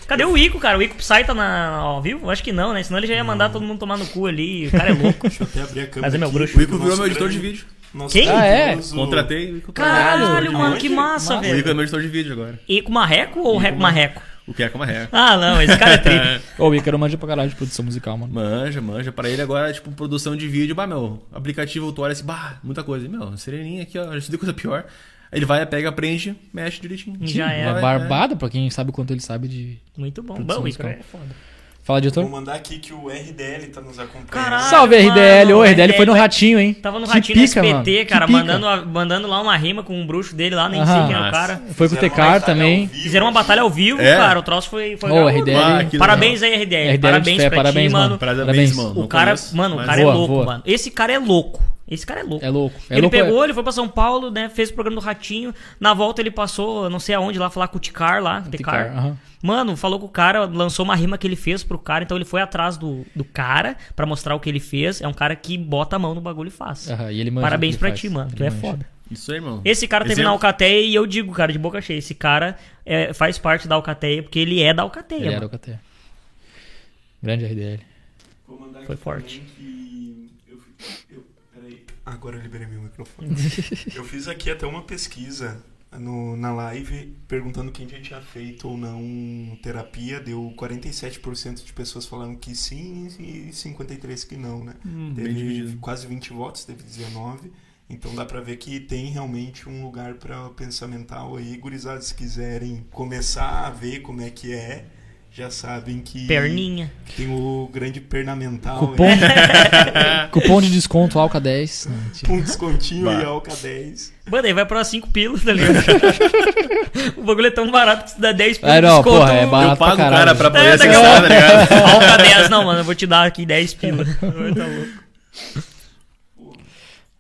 B: Cadê o Ico, cara? O Ico Psy tá na, ao vivo? Acho que não, né? Senão ele já ia mandar todo mundo tomar no cu ali. O cara é louco.
D: Deixa eu até abrir a câmera.
B: Mas é meu bruxo.
C: O Ico virou meu editor de vídeo.
D: nosso
B: Quem?
A: Ah, é?
C: Contratei o Ico.
B: Caralho,
D: de
B: mano, que massa,
C: O Ico é
B: velho.
C: meu editor de vídeo agora.
B: Ico Marreco ou Reco Marreco?
C: O que é com marreco.
B: Ah, não, esse cara é tri.
A: Ô, o Ícaro manja pra caralho de produção musical, mano.
C: Manja, manja. Pra ele agora, tipo, produção de vídeo. Bah, meu, aplicativo, tu olha assim, bah, muita coisa. Meu, sereninha aqui, ó, já estudei coisa pior. Aí ele vai, pega, aprende, mexe direitinho.
B: Já
C: Sim,
B: é.
A: É
C: vai,
A: barbado pra quem sabe o quanto ele sabe de.
B: Muito bom. Bom, o Ico
A: musical.
B: é foda.
A: Fala,
D: Vou
A: diretor.
D: mandar aqui que o RDL tá nos acompanhando.
B: Caralho.
A: Salve, RDL!
B: mano,
A: Ô, RDL foi no Ratinho, hein?
B: Tava no
A: Que
B: Ratinho do
A: pica,
B: SBT,
A: mano.
B: Cara, mandando, mandando lá uma rima com um bruxo dele lá, nem sei quem era o
C: Massa.
B: cara.
A: Foi o
D: uma
A: Tecar também.
D: vivo,
B: Fizeram uma batalha ao vivo,
C: É?
B: cara. O troço foi. foi.
A: RDL.
C: Ah, que
B: Parabéns aí, RDL.
A: RDL
B: Parabéns
A: fé,
B: pra
A: parabéns,
B: ti,
A: mano.
B: mano.
C: Parabéns, mano.
B: O cara,
C: conheço,
B: mano, o cara é louco, mano. Esse cara é louco. Esse cara é louco.
A: É louco. É
B: ele
A: louco,
B: pegou, ele foi pra São Paulo, né? Fez o programa do Ratinho. Na volta ele passou, não sei aonde, lá falar com o Ticar lá. Tecar,
A: aham.
B: Mano, falou com o cara, lançou uma rima que ele fez pro cara, então ele foi atrás do, do cara pra mostrar o que ele fez. É um cara que bota a mão no bagulho e faz.
A: E ele manja
B: Parabéns pra
A: ele
B: ti,
A: faz.
B: mano.
A: Ele
B: Tu é
A: manja.
B: foda.
C: Isso aí, mano.
B: Esse cara teve na Alcateia e eu digo, cara, de boca cheia, esse cara é, faz parte da Alcateia porque ele é da Alcateia,
A: Ele
B: mano.
A: era o KT. Grande RDL.
B: Foi forte.
D: que eu fi- eu- peraí. Agora eu liberei meu microfone. eu fiz aqui até uma pesquisa no- na live perguntando quem já tinha feito ou não terapia. Deu 47% de pessoas falando que sim e 53% que não, né?
C: Hum,
D: Teve quase 20 votos, teve 19. Então dá pra ver que tem realmente um lugar pra pensar mental aí. Gurizados, se quiserem começar a ver como é que é, já sabem que
B: Perninha.
D: tem o grande pernamental
A: Cupom,
D: aí.
A: cupom de desconto Alca 10. Não, mentira.
D: um descontinho
C: Bah.
D: e Alca 10.
B: Mano, aí vai pra 5 pilas, tá ligado? o bagulho é tão barato que se dá 10 pilas
A: Ah,
B: de
A: não,
B: desconto.
A: porra, é barato
C: Eu pago
A: pra
C: o
A: caralho.
C: cara pra poder
B: É, tá
C: acessar, tá ligado?
B: Alta 10, não, mano, eu vou te dar aqui 10 pilas. tá louco.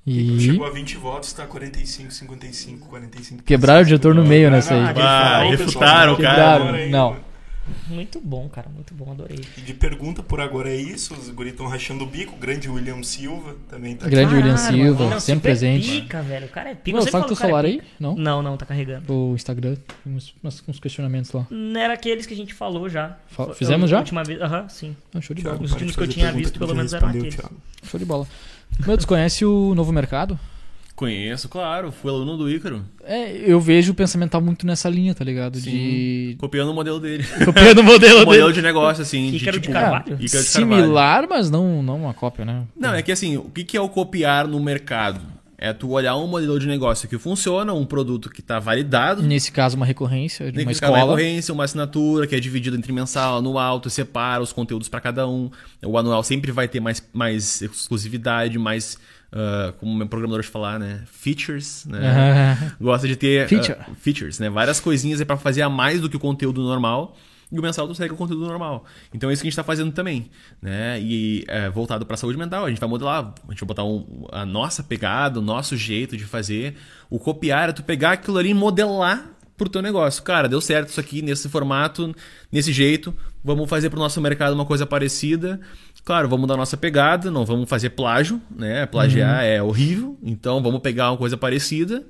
A: E
D: Chegou a 20 votos, tá 45, 55, 45.
A: Quebraram o diretor no meio nessa aí.
C: Ah, refutaram o cara.
A: Quebraram. Não.
B: Muito bom, cara, muito bom, adorei.
D: E de pergunta por agora é isso, os guris estão rachando o bico, o grande William Silva também tá
A: Grande William Silva,
B: mano,
A: sempre
B: é
A: presente.
B: pica, velho. O cara é pica.
A: Não,
B: Eu sempre
A: sabe
B: o
A: celular
B: é
A: aí? Não?
B: Não, não, tá carregando.
A: O Instagram. Uns, uns- uns questionamentos lá.
B: Não Era aqueles que a gente falou já.
A: Fa- fizemos
B: a
A: já?
B: última vez. Aham, sim.
A: Ah, show de
D: Thiago,
A: bola.
B: Os últimos que eu tinha visto, pelo menos, eram aqueles.
D: Thiago.
A: Show de bola. Meu, desconhece o novo mercado?
C: Conheço, claro. Fui aluno do Ícaro.
A: É, eu vejo o pensamento tá muito nessa linha, tá ligado?
C: Sim.
A: De.
C: Copiando o modelo dele.
A: Copiando o modelo
C: o
A: dele.
C: modelo de negócio, assim. de,
B: Ícaro de
C: tipo,
B: Carvalho?
C: Ícaro de Carvalho.
A: Similar, mas não, não uma cópia, né?
C: Não, é que assim, o que é o copiar no mercado? É tu olhar um modelo de negócio que funciona, um produto que está validado,
A: Nesse caso, uma recorrência de uma
C: ficar uma
A: escola.
C: recorrência, uma assinatura que é dividida entre mensal, anual, tu separa os conteúdos para cada um. O anual sempre vai ter mais, mais exclusividade, mais, ah, como o meu programador de falar, né? Features, né? Gosta de ter ah,
A: Feature.
C: features, né? Várias coisinhas é para fazer a mais do que o conteúdo normal. E o mensal tu segue o conteúdo normal. Então é isso que a gente está fazendo também. Né? E é, voltado para a saúde mental, a gente vai modelar, a gente vai botar um- a nossa pegada, o nosso jeito de fazer. O copiar é tu pegar aquilo ali e modelar pro teu negócio. Cara, deu certo isso aqui nesse formato, nesse jeito. Vamos fazer pro nosso mercado uma coisa parecida. Claro, vamos dar nossa pegada, não vamos fazer plágio, né? Plagiar é horrível. Então vamos pegar uma coisa parecida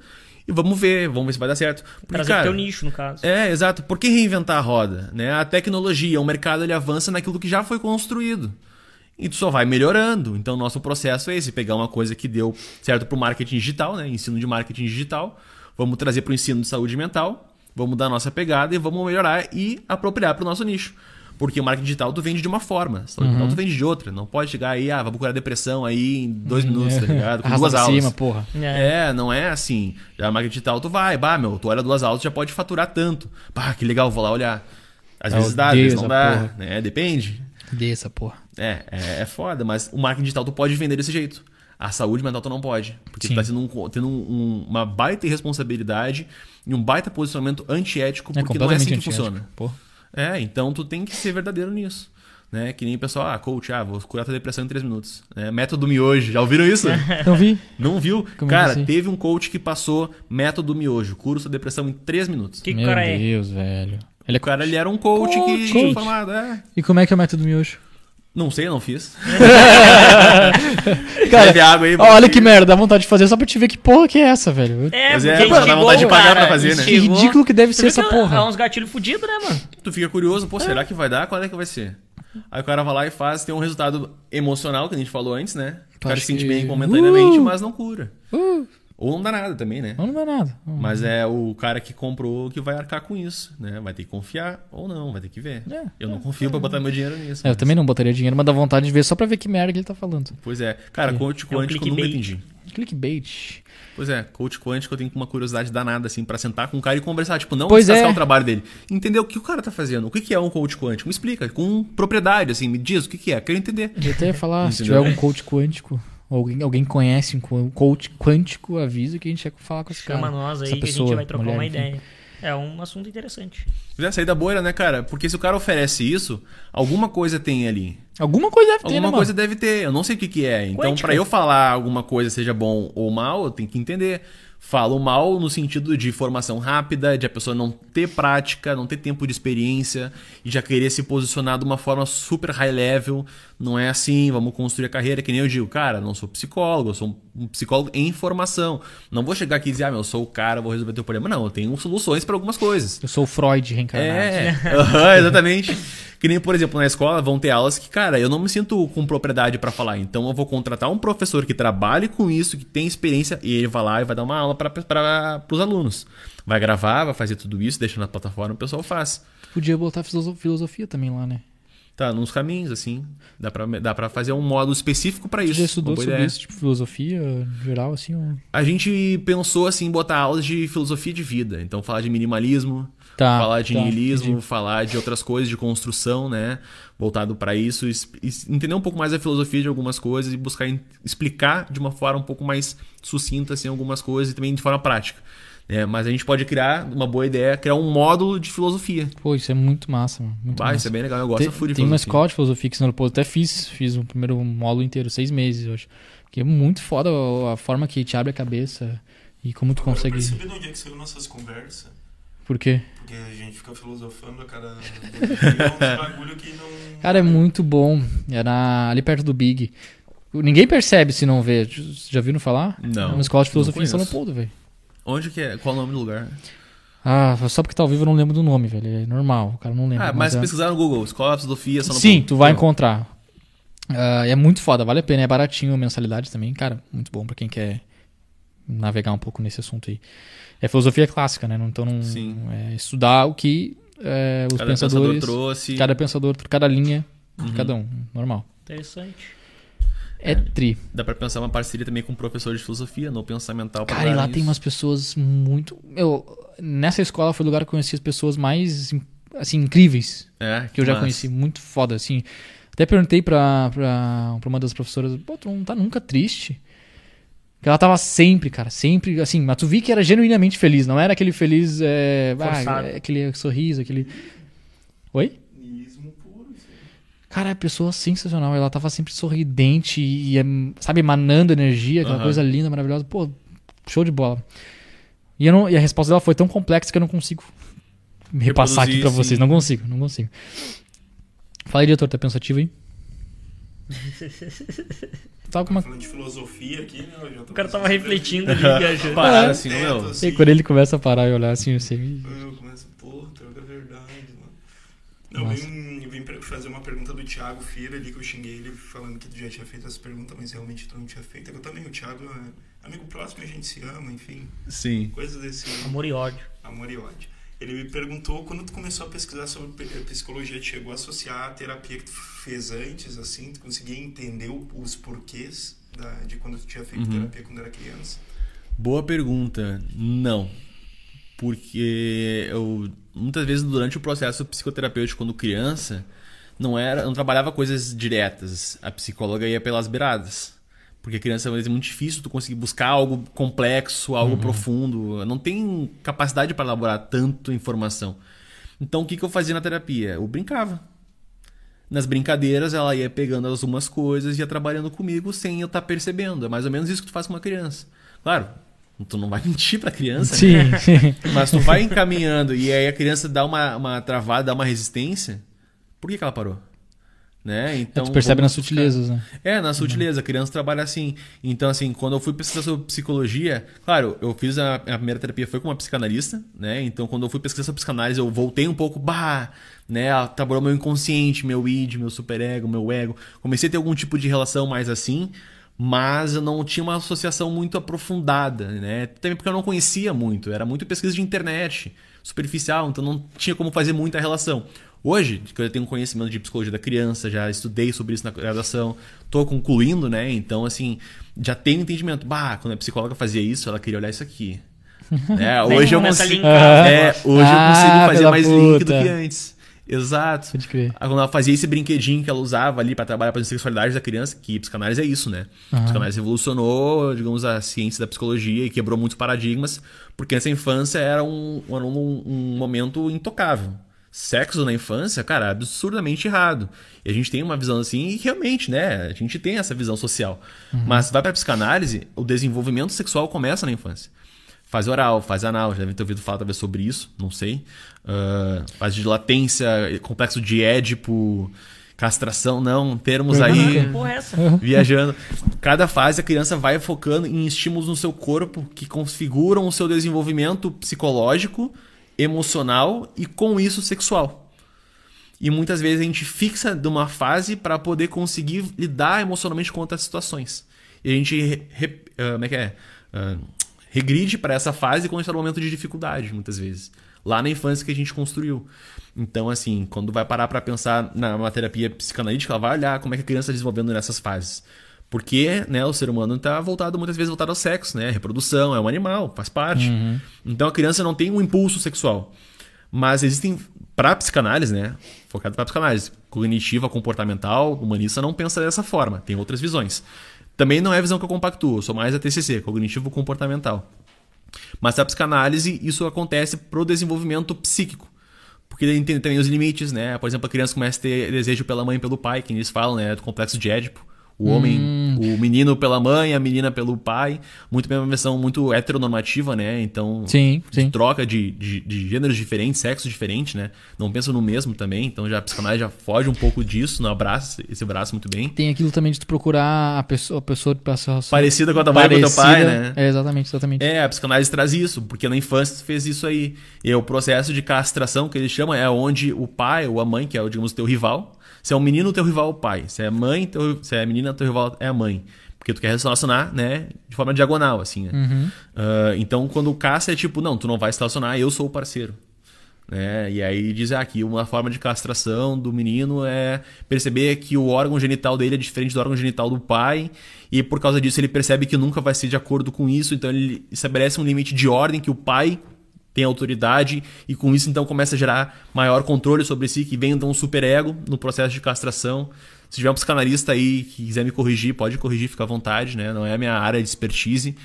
C: e vamos ver, vamos ver se vai dar certo. Porque,
B: Trazer
C: cara,
B: teu nicho, no caso.
C: é, exato. Por que reinventar a roda? Né? A tecnologia, o mercado, ele avança naquilo que já foi construído. E tu só vai melhorando. Então, nosso processo é esse: pegar uma coisa que deu certo para o marketing digital, né? ensino de marketing digital, vamos trazer para o ensino de saúde mental, vamos dar nossa pegada e vamos melhorar e apropriar para o nosso nicho. Porque o marketing digital tu vende de uma forma, saúde mental tu vende de outra. Não pode chegar aí, ah, vamos curar depressão aí em dois minutos, tá ligado? Com
A: Arrasta
C: duas aulas.
A: cima, porra.
B: É.
C: É, não é assim. Já marketing digital, tu vai, bah, meu, tu olha duas aulas, já pode faturar tanto. Bah, que legal, vou lá olhar. Às
A: Eu
C: vezes dá, às vezes não dá,
A: porra.
C: né? Depende.
A: Dessa, porra.
C: É, é, é foda, mas o marketing digital tu pode vender desse jeito. A saúde mental tu não pode. Porque
A: Sim.
C: tu tá sendo um- tendo um- um- uma baita irresponsabilidade e um baita posicionamento antiético,
A: É
C: porque não é assim que
A: completamente
C: funciona.
A: antiético. Porra.
C: É, então tu tem que ser verdadeiro nisso. Né? Que nem o pessoal, ah, coach, ah, vou curar tua depressão em três minutos. É, método miojo, já ouviram isso?
A: Não vi.
C: Não viu?
A: Como é
C: cara,
A: assim?
C: teve um coach que passou método miojo, cura sua depressão em 3 minutos.
B: Que,
A: Meu
B: cara é?
A: Deus, velho. Ele é
C: O cara ele era um coach,
A: Coach.
C: que tinha formado, é.
A: E como é que é o método miojo?
C: Não sei, não fiz.
A: Cara,
C: Bebe água aí,
A: olha que merda, dá vontade de fazer só pra te ver que porra que é essa, velho.
B: É,
C: Mas é, pô, dá vontade de pagar
B: cara,
C: pra fazer, né?
A: Que ridículo que deve ser essa
B: que
A: porra.
B: É uns gatilhos fudidos, né, mano?
C: Tu fica curioso, pô, será que vai dar? Qual é que vai ser? Aí o cara vai lá e faz, tem um resultado emocional, que a gente falou antes, né? O cara se sente bem momentaneamente,
A: Uh!
C: mas não cura.
A: Uh,
C: Ou não dá nada também, né?
A: não, não dá nada.
C: Mas é o cara que comprou que vai arcar com isso, né? Vai ter que confiar ou não, vai ter que ver.
A: É,
C: eu não confio pra botar meu dinheiro nisso.
A: É, eu
C: mas-
A: também não botaria dinheiro, mas dá vontade de ver só pra ver que merda que ele tá falando.
C: Pois é. Cara, coach
B: É um
C: quântico eu nunca entendi.
A: Clickbait.
C: Pois é, coach quântico eu tenho uma curiosidade danada, assim, pra sentar com o cara e conversar. Tipo, não
A: Pois é.
C: o trabalho dele. Entender o que o cara tá fazendo. O que que é um coach quântico? Me explica, com propriedade, assim, me diz o que que é. Quero entender.
A: Eu até ia falar, se tiver algum coach quântico, ou alguém, alguém conhece um coach quântico, avisa que a gente quer falar com esse
B: Chama
A: cara.
B: nós aí
A: essa
B: que a
A: pessoa,
B: gente vai trocar
A: mulher,
B: uma
A: enfim.
B: ideia. É um assunto interessante.
C: Pois é, sair da bolha, né, cara? Porque se o cara oferece isso, alguma coisa tem ali.
A: Alguma coisa deve ter,
C: Alguma
A: né,
C: coisa
A: mano?
C: deve ter. Eu não sei o que que é. Então, pra eu falar alguma coisa seja bom ou mal, eu tenho que entender. Falo mal no sentido de formação rápida, de a pessoa não ter prática, não ter tempo de experiência e já querer se posicionar de uma forma super high level. Não é assim, vamos construir a carreira, que nem eu digo, cara, não sou psicólogo, eu sou um psicólogo em formação. Não vou chegar aqui e dizer, ah, meu, eu sou o cara, vou resolver teu problema. Não, eu tenho soluções para algumas coisas.
A: Eu sou o Freud reencarnado.
C: É, aham, exatamente. Que nem, por exemplo, na escola vão ter aulas que, cara, eu não me sinto com propriedade pra falar. Então eu vou contratar um professor que trabalhe com isso, que tem experiência, e ele vai lá e vai dar uma aula para os alunos. Vai gravar, vai fazer tudo isso, deixa na plataforma, o pessoal faz.
A: Podia botar filoso- filosofia também lá, né?
C: Tá, nos caminhos, assim. Dá pra, dá pra fazer um módulo específico pra isso.
A: Você já estudou sobre
C: ideia.
A: isso, tipo, filosofia geral, assim? Ou...
C: A gente pensou, assim, em botar aulas de filosofia de vida. Então, falar de minimalismo,
A: Tá,
C: falar de
A: tá,
C: niilismo,
A: entendi.
C: falar de outras coisas de construção, né? Voltado para isso, entender um pouco mais a filosofia de algumas coisas e buscar explicar de uma forma um pouco mais sucinta assim algumas coisas e também de forma prática. Né? mas a gente pode criar uma boa ideia, criar um módulo de filosofia.
A: Pô, isso é muito massa, mano. Muito
C: Bah,
A: massa.
C: isso é bem legal, eu gosto
A: Tem,
C: de
A: tem uma
C: filosofia.
A: escola de filosofia que ensinou, pô, até fiz, fiz o primeiro módulo inteiro, seis meses, eu acho. Que é muito foda a, forma que te abre a cabeça e como tu
D: Agora,
A: consegue.
D: Eu percebi de onde é que saiu nossas conversas.
A: Por quê?
D: Porque a gente fica filosofando a cada. É bagulho que não.
A: Cara, é muito bom. Era ali perto do Big. Ninguém percebe se não vê. Já viram falar?
C: Não,
A: É uma escola de
C: não
A: filosofia em São. Leopoldo, velho.
C: Onde que é? Qual o nome do lugar?
A: Ah, só porque tá ao vivo eu não lembro do nome, velho. É normal, o cara não lembra.
C: Ah, mas
A: é-
C: pesquisar no Google, Escola de Filosofia, só no
A: Sim, tu vai encontrar. Ah, é muito foda, vale a pena. É baratinho a mensalidade também. Cara, muito bom pra quem quer navegar um pouco nesse assunto aí. É filosofia clássica, né? Então não
C: Sim.
A: é estudar o que é, os
C: Cada pensador
A: pensadores,
C: trouxe.
A: cada pensador, cada linha de
C: Uhum.
A: cada um, normal.
B: Interessante.
A: É tri.
C: Dá pra pensar uma parceria também com um professor de filosofia, no pensamental. pra
A: Cara, e lá
C: isso.
A: tem umas pessoas muito. Eu, nessa escola foi o lugar que eu conheci as pessoas mais assim, incríveis
C: É,
A: que eu já
C: massa.
A: conheci. Muito foda, assim. Até perguntei pra, pra, pra uma das professoras, pô, tu não tá nunca triste? Porque ela tava sempre, cara, sempre, assim, mas tu vi que era genuinamente feliz, não era aquele feliz, é, ah, é, aquele sorriso, aquele... Oi?
D: Niilismo puro, isso aí.
A: Cara, é pessoa sensacional, ela tava sempre sorridente e, é, sabe, emanando energia, aquela
C: Aham.
A: coisa linda, maravilhosa, pô, show de bola. E, eu não, e a resposta dela foi tão complexa que eu não consigo me repassar aqui pra
C: Reproduzir,
A: vocês, não consigo, não consigo. Fala aí, diretor, tá pensativo aí? Tava com uma...
D: Falando de filosofia aqui, né? eu já tô
B: O cara tava refletindo ali, viajando.
C: Parar
A: É.
C: assim, meu.
D: assim.
A: E quando ele começa a parar e olhar assim.
D: Eu começo, pô, droga é verdade, mano. Não,
A: Nossa.
D: vim, vim fazer uma pergunta do Thiago Fira ali, que eu xinguei ele falando que tu já tinha feito essa pergunta, mas realmente tu não tinha feito. Eu também, o Thiago é amigo próximo, a gente se ama, enfim,
C: Sim.
D: coisas desse
B: Amor e ódio.
D: amor e ódio. Ele me perguntou, quando tu começou a pesquisar sobre pe- psicologia, tu chegou a associar a terapia que tu fez antes, assim, tu conseguia entender os porquês da- de quando tu tinha feito
C: Uhum.
D: terapia quando era criança?
C: Boa pergunta. Não. Porque eu muitas vezes durante o processo psicoterapêutico quando criança, não era, não trabalhava coisas diretas. A psicóloga ia pelas beiradas. Porque criança é muito difícil tu conseguir buscar algo complexo, algo profundo, não tem capacidade para elaborar tanto informação. Então o que que eu fazia na terapia? Eu brincava. Nas brincadeiras, ela ia pegando algumas coisas e ia trabalhando comigo sem eu estar percebendo. É mais ou menos isso que tu faz com uma criança. Claro, tu não vai mentir pra criança, né?
A: Sim,
C: mas tu vai encaminhando e aí a criança dá uma, uma travada, dá uma resistência. Por que, que ela parou? Né? Então,
A: tu percebe nas
C: buscar-
A: sutilezas, né?
C: é, na sutileza, a criança trabalha assim. Então, assim, quando eu fui pesquisar sobre psicologia, claro, eu fiz a, a primeira terapia foi com uma psicanalista, né? Então, quando eu fui pesquisar sobre psicanálise, eu voltei um pouco, bah, né? Ela Trabalhou meu inconsciente, meu id, meu superego, meu ego. Comecei a ter algum tipo de relação mais assim, mas eu não tinha uma associação muito aprofundada, né? Também porque eu não conhecia muito, era muito pesquisa de internet, superficial, então não tinha como fazer muita relação. Hoje, que eu tenho conhecimento de psicologia da criança, já estudei sobre isso na graduação, tô concluindo, né? Então, assim, já tenho entendimento. Bah, quando a psicóloga fazia isso, ela queria olhar isso aqui. É, hoje eu consigo, é, hoje eu
A: Ah,
C: consigo fazer mais link do
A: puta.
C: que antes. Exato.
A: Pode crer.
C: Aí, Quando ela fazia esse brinquedinho que ela usava ali pra trabalhar a sexualidade da criança, que psicanálise é isso, né?
A: Aham.
C: Psicanálise revolucionou, digamos, a ciência da psicologia e quebrou muitos paradigmas, porque essa infância era um, era um, um momento intocável. Sexo na infância, cara, absurdamente errado. E a gente tem uma visão assim, e realmente, né? A gente tem essa visão social. Mas vai pra psicanálise, o desenvolvimento sexual começa na infância. Fase oral, fase anal, já devem ter ouvido falar talvez sobre isso, não sei. Ah, fase de latência, complexo de Édipo, castração, não, termos aí
B: Porra, é essa?
C: viajando. Cada fase a criança vai focando em estímulos no seu corpo que configuram o seu desenvolvimento psicológico, emocional e com isso sexual. E muitas vezes a gente fixa de uma fase para poder conseguir lidar emocionalmente com outras situações. E a gente re- re- ah, como é que é? Ah, regride para essa fase quando está no momento de dificuldade, muitas vezes. Lá na infância que a gente construiu. Então, assim, quando vai parar para pensar na terapia psicanalítica, ela vai olhar como é que a criança está desenvolvendo nessas fases. Porque né, o ser humano está voltado, muitas vezes, voltado ao sexo, né? Reprodução, é um animal, faz parte. Então a criança não tem um impulso sexual. Mas existem, para psicanálise, né? Focado para psicanálise, cognitiva, comportamental, humanista não pensa dessa forma, tem outras visões. Também não é a visão que eu compactuo, eu sou mais a TCC, cognitivo comportamental. Mas a psicanálise, isso acontece pro desenvolvimento psíquico. Porque ele entende também os limites, né? Por exemplo, a criança começa a ter desejo pela mãe e pelo pai, que eles falam, né? Do complexo de Édipo. O homem, o menino pela mãe, a menina pelo pai. Muito bem, uma versão muito heteronormativa, né? Então,
A: Sim, sim.
C: troca de, de, de gêneros diferentes, sexo diferente, né? Não pensa no mesmo também. Então, já a psicanálise já foge um pouco disso, não abraça esse braço muito bem.
A: Tem aquilo também de tu procurar a pessoa, a pessoa
C: Parecida com a da mãe e com o teu pai, né?
A: É, exatamente, exatamente.
C: É, a psicanálise traz isso, porque na infância tu fez isso aí. E é o processo de castração que eles chamam é onde o pai ou a mãe, que é, digamos, o teu rival, se é um menino, teu rival é o pai. Se é mãe, teu, se é menina, teu rival é a mãe. Porque tu quer se relacionar, né, de forma diagonal, assim, né?
A: Uhum.
C: Ah, então, quando o caça é tipo, não, tu não vai se relacionar, eu sou o parceiro. Né? E aí diz aqui, uma forma de castração do menino é perceber que o órgão genital dele é diferente do órgão genital do pai, e por causa disso ele percebe que nunca vai ser de acordo com isso, então ele estabelece um limite de ordem que o pai tem autoridade, e com isso então começa a gerar maior controle sobre si, que vem então um superego no processo de castração. Se tiver um psicanalista aí que quiser me corrigir, pode corrigir, fica à vontade, né? Não é a minha área de expertise.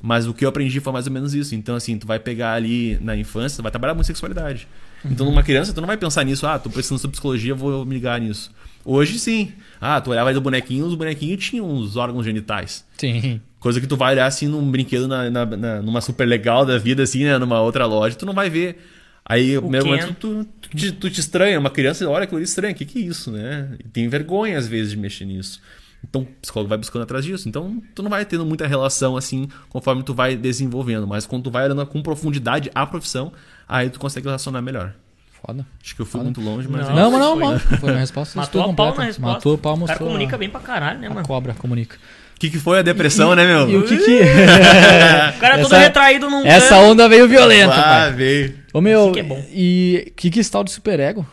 C: Mas o que eu aprendi foi mais ou menos isso. Então, assim, tu vai pegar ali na infância, tu vai trabalhar muito sexualidade. Então, numa criança, tu não vai pensar nisso, ah, tô precisando de psicologia, vou me ligar nisso. Hoje, sim. Ah, tu olhava aí do bonequinho, os bonequinhos tinham uns órgãos genitais.
A: Sim.
C: Coisa que tu vai olhar assim num brinquedo, na, na- na- numa super legal da vida, assim, né? Numa outra loja, tu não vai ver. Aí, no primeiro momento, tu, tu, te, tu te estranha. Uma criança olha aquilo ali estranha. O que, que é isso, né? E tem vergonha, às vezes, de mexer nisso. Então, o psicólogo vai buscando atrás disso. Então, tu não vai tendo muita relação, assim, conforme tu vai desenvolvendo. Mas quando tu vai olhando com profundidade a profissão, aí tu consegue relacionar melhor.
A: Foda.
C: Acho que eu fui
A: Foda.
C: muito longe, mas...
B: Não,
A: Não, mas não,
B: foi-
A: mano. Foi minha resposta.
B: Matou a pau na resposta.
A: Matou a pau,
B: O cara
A: mostrou.
B: comunica
A: a-
B: bem pra caralho, né,
A: A
B: mano?
A: cobra comunica.
C: O que, que foi a depressão, né, meu?
A: E o que que...
B: O cara todo
A: Essa-
B: retraído num
A: Essa
B: canto.
A: onda veio violenta,
C: Ah,
A: pai.
C: veio.
A: Ô, meu,
B: Assim que é bom.
A: e o que que é esse tal de superego?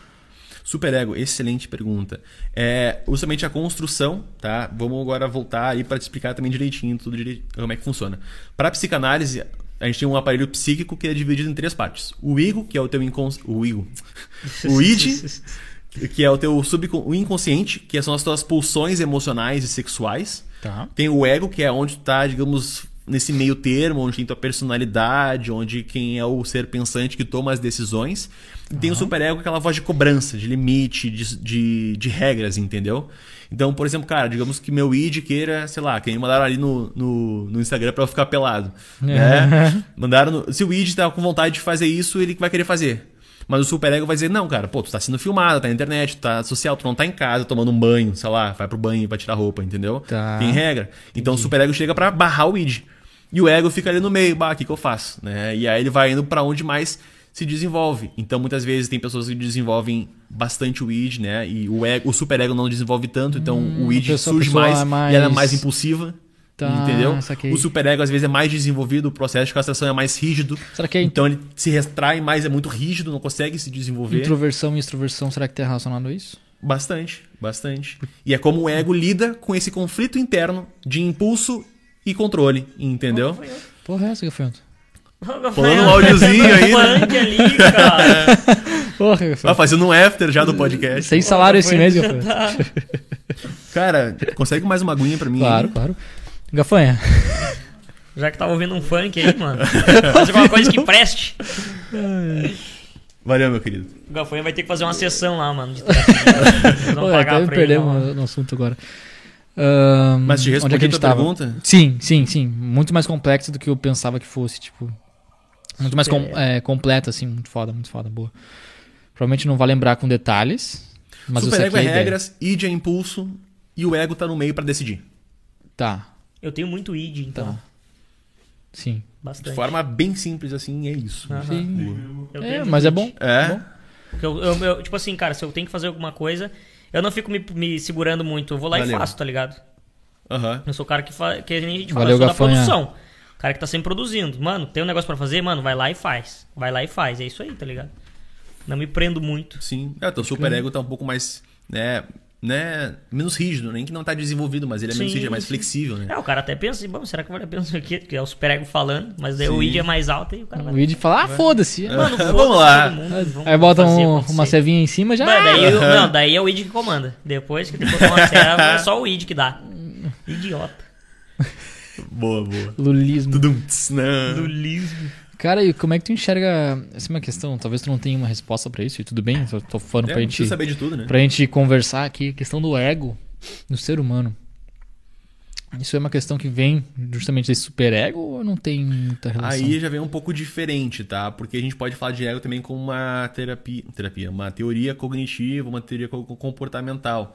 C: Superego, excelente pergunta. É justamente a construção, tá? Vamos agora voltar aí para te explicar também direitinho tudo direito, como é que funciona. Para psicanálise, a gente tem um aparelho psíquico que é dividido em três partes. O ego, que é o teu inconsciente, o ego. O id, que é o teu subcon... o inconsciente, que são as tuas pulsões emocionais e sexuais.
A: Tá.
C: Tem o ego, que é onde tu tá, digamos, nesse meio termo, onde tem tua personalidade, onde quem é o ser pensante que toma as decisões. E tem o superego, aquela voz de cobrança, de limite, de, de, de regras, entendeu? Então, por exemplo, cara, digamos que meu id queira, sei lá, que me mandaram ali no, no, no Instagram pra eu ficar pelado. Né? Mandaram no- se o id tá com vontade de fazer isso, ele vai querer fazer. Mas o superego vai dizer, não, cara, pô, tu tá sendo filmado, tá na internet, tu tá social, tu não tá em casa tomando um banho, sei lá, vai pro banho pra tirar roupa, entendeu?
A: Tá.
C: Tem regra. Então o superego chega pra barrar o id. E o ego fica ali no meio, bah, o que, que eu faço? Né? E aí ele vai indo pra onde mais se desenvolve. Então muitas vezes tem pessoas que desenvolvem bastante o id, né? E o, ego, o superego não desenvolve tanto, então o
A: a
C: id surge
A: pessoa
C: mais,
A: é mais-
C: e ela é mais impulsiva.
A: Tá,
C: entendeu? O superego às vezes é mais desenvolvido, o processo de castração é mais rígido.
A: Será que é
C: Então ele se retrai mais, é muito rígido, não consegue se desenvolver.
A: introversão e extroversão, será que tá relacionado a isso?
C: Bastante, bastante. E é como o ego lida com esse conflito interno de impulso e controle, entendeu?
A: Porra, é essa, Gafanhoto?
C: Falando um áudiozinho aí, né?
B: Funk ali, cara.
A: Porra,
C: Vai
A: Gafanhoto.
C: fazendo um after já do podcast.
A: Sem salário esse mês, Gafanhoto.
C: Cara, consegue mais uma aguinha pra mim?
A: Claro,
C: aí?
A: claro. Gafanha.
B: Já que tava ouvindo um funk aí, mano. Faz alguma coisa que preste.
C: Valeu, meu querido.
B: O Gafanha vai ter que fazer uma sessão lá, mano. De vão
A: Pô,
B: pagar
A: até
B: ele,
A: perdemos
B: não.
A: no, assunto agora. Ahn,
C: Mas te
A: onde
C: respondi
A: é a tava?
C: pergunta?
A: Sim, sim, sim. Muito mais complexo do que eu pensava que fosse, tipo. Muito mais com, é, completa, assim, muito foda, muito foda, boa. Provavelmente não vai lembrar com detalhes, mas eu
C: Superego é regras, id é impulso e o ego tá no meio pra decidir.
A: Tá,
B: Eu tenho muito id, então.
A: tá. Sim.
C: De
B: Bastante.
C: forma bem simples assim, é isso.
B: Aham.
A: Sim.
B: Eu
A: É,
B: tenho
A: mas é bom.
C: É.
A: Bom.
B: Porque eu, eu- eu- tipo assim, cara, se eu tenho que fazer alguma coisa, eu não fico me, me segurando muito. Eu vou lá
C: Valeu.
B: e faço, tá ligado?
C: Aham.
B: Eu sou o cara que faz. Que a gente fala,
A: Valeu,
B: eu sou da
A: Gafanha.
B: produção. O cara que tá sempre produzindo. Mano, tem um negócio pra fazer, mano, vai lá e faz. Vai lá e faz. É isso aí, tá ligado? Não me prendo muito.
C: Sim. É, teu superego tá um pouco mais, né, né, menos rígido, nem que não tá desenvolvido, mas ele é menos
B: Sim,
C: sim, rígido, é mais
B: sim.
C: flexível, né?
B: É, o cara até pensa assim, bom, será que vale a pena isso aqui? Porque é o superego falando, mas daí o
C: Sim.
B: id é mais alto e o cara vai.
A: O vídeo fala, ah, foda-se.
B: Mano,
C: Vamos
B: foda-se
C: lá.
B: mundo, vamos
A: Aí bota um- uma cevinha em cima já.
B: Mano, daí, eu- não, daí é o id que comanda. Depois que tem que botar uma serva, é só o id que dá. Idiota.
C: Boa, boa.
A: Lulismo.
C: Tudum, tss, não.
B: Lulismo.
A: Cara, e como é que tu enxerga. Essa é uma questão, talvez tu não tenha uma resposta pra isso, e tudo bem, só tô falando
C: É,
A: pra gente.
C: saber de tudo, né?
A: Pra gente conversar aqui, a questão do ego no ser humano. Isso é uma questão que vem justamente desse superego ou não tem muita relação?
C: Aí já vem um pouco diferente, tá? Porque a gente pode falar de ego também como uma terapia, terapia uma teoria cognitiva, uma teoria co- comportamental,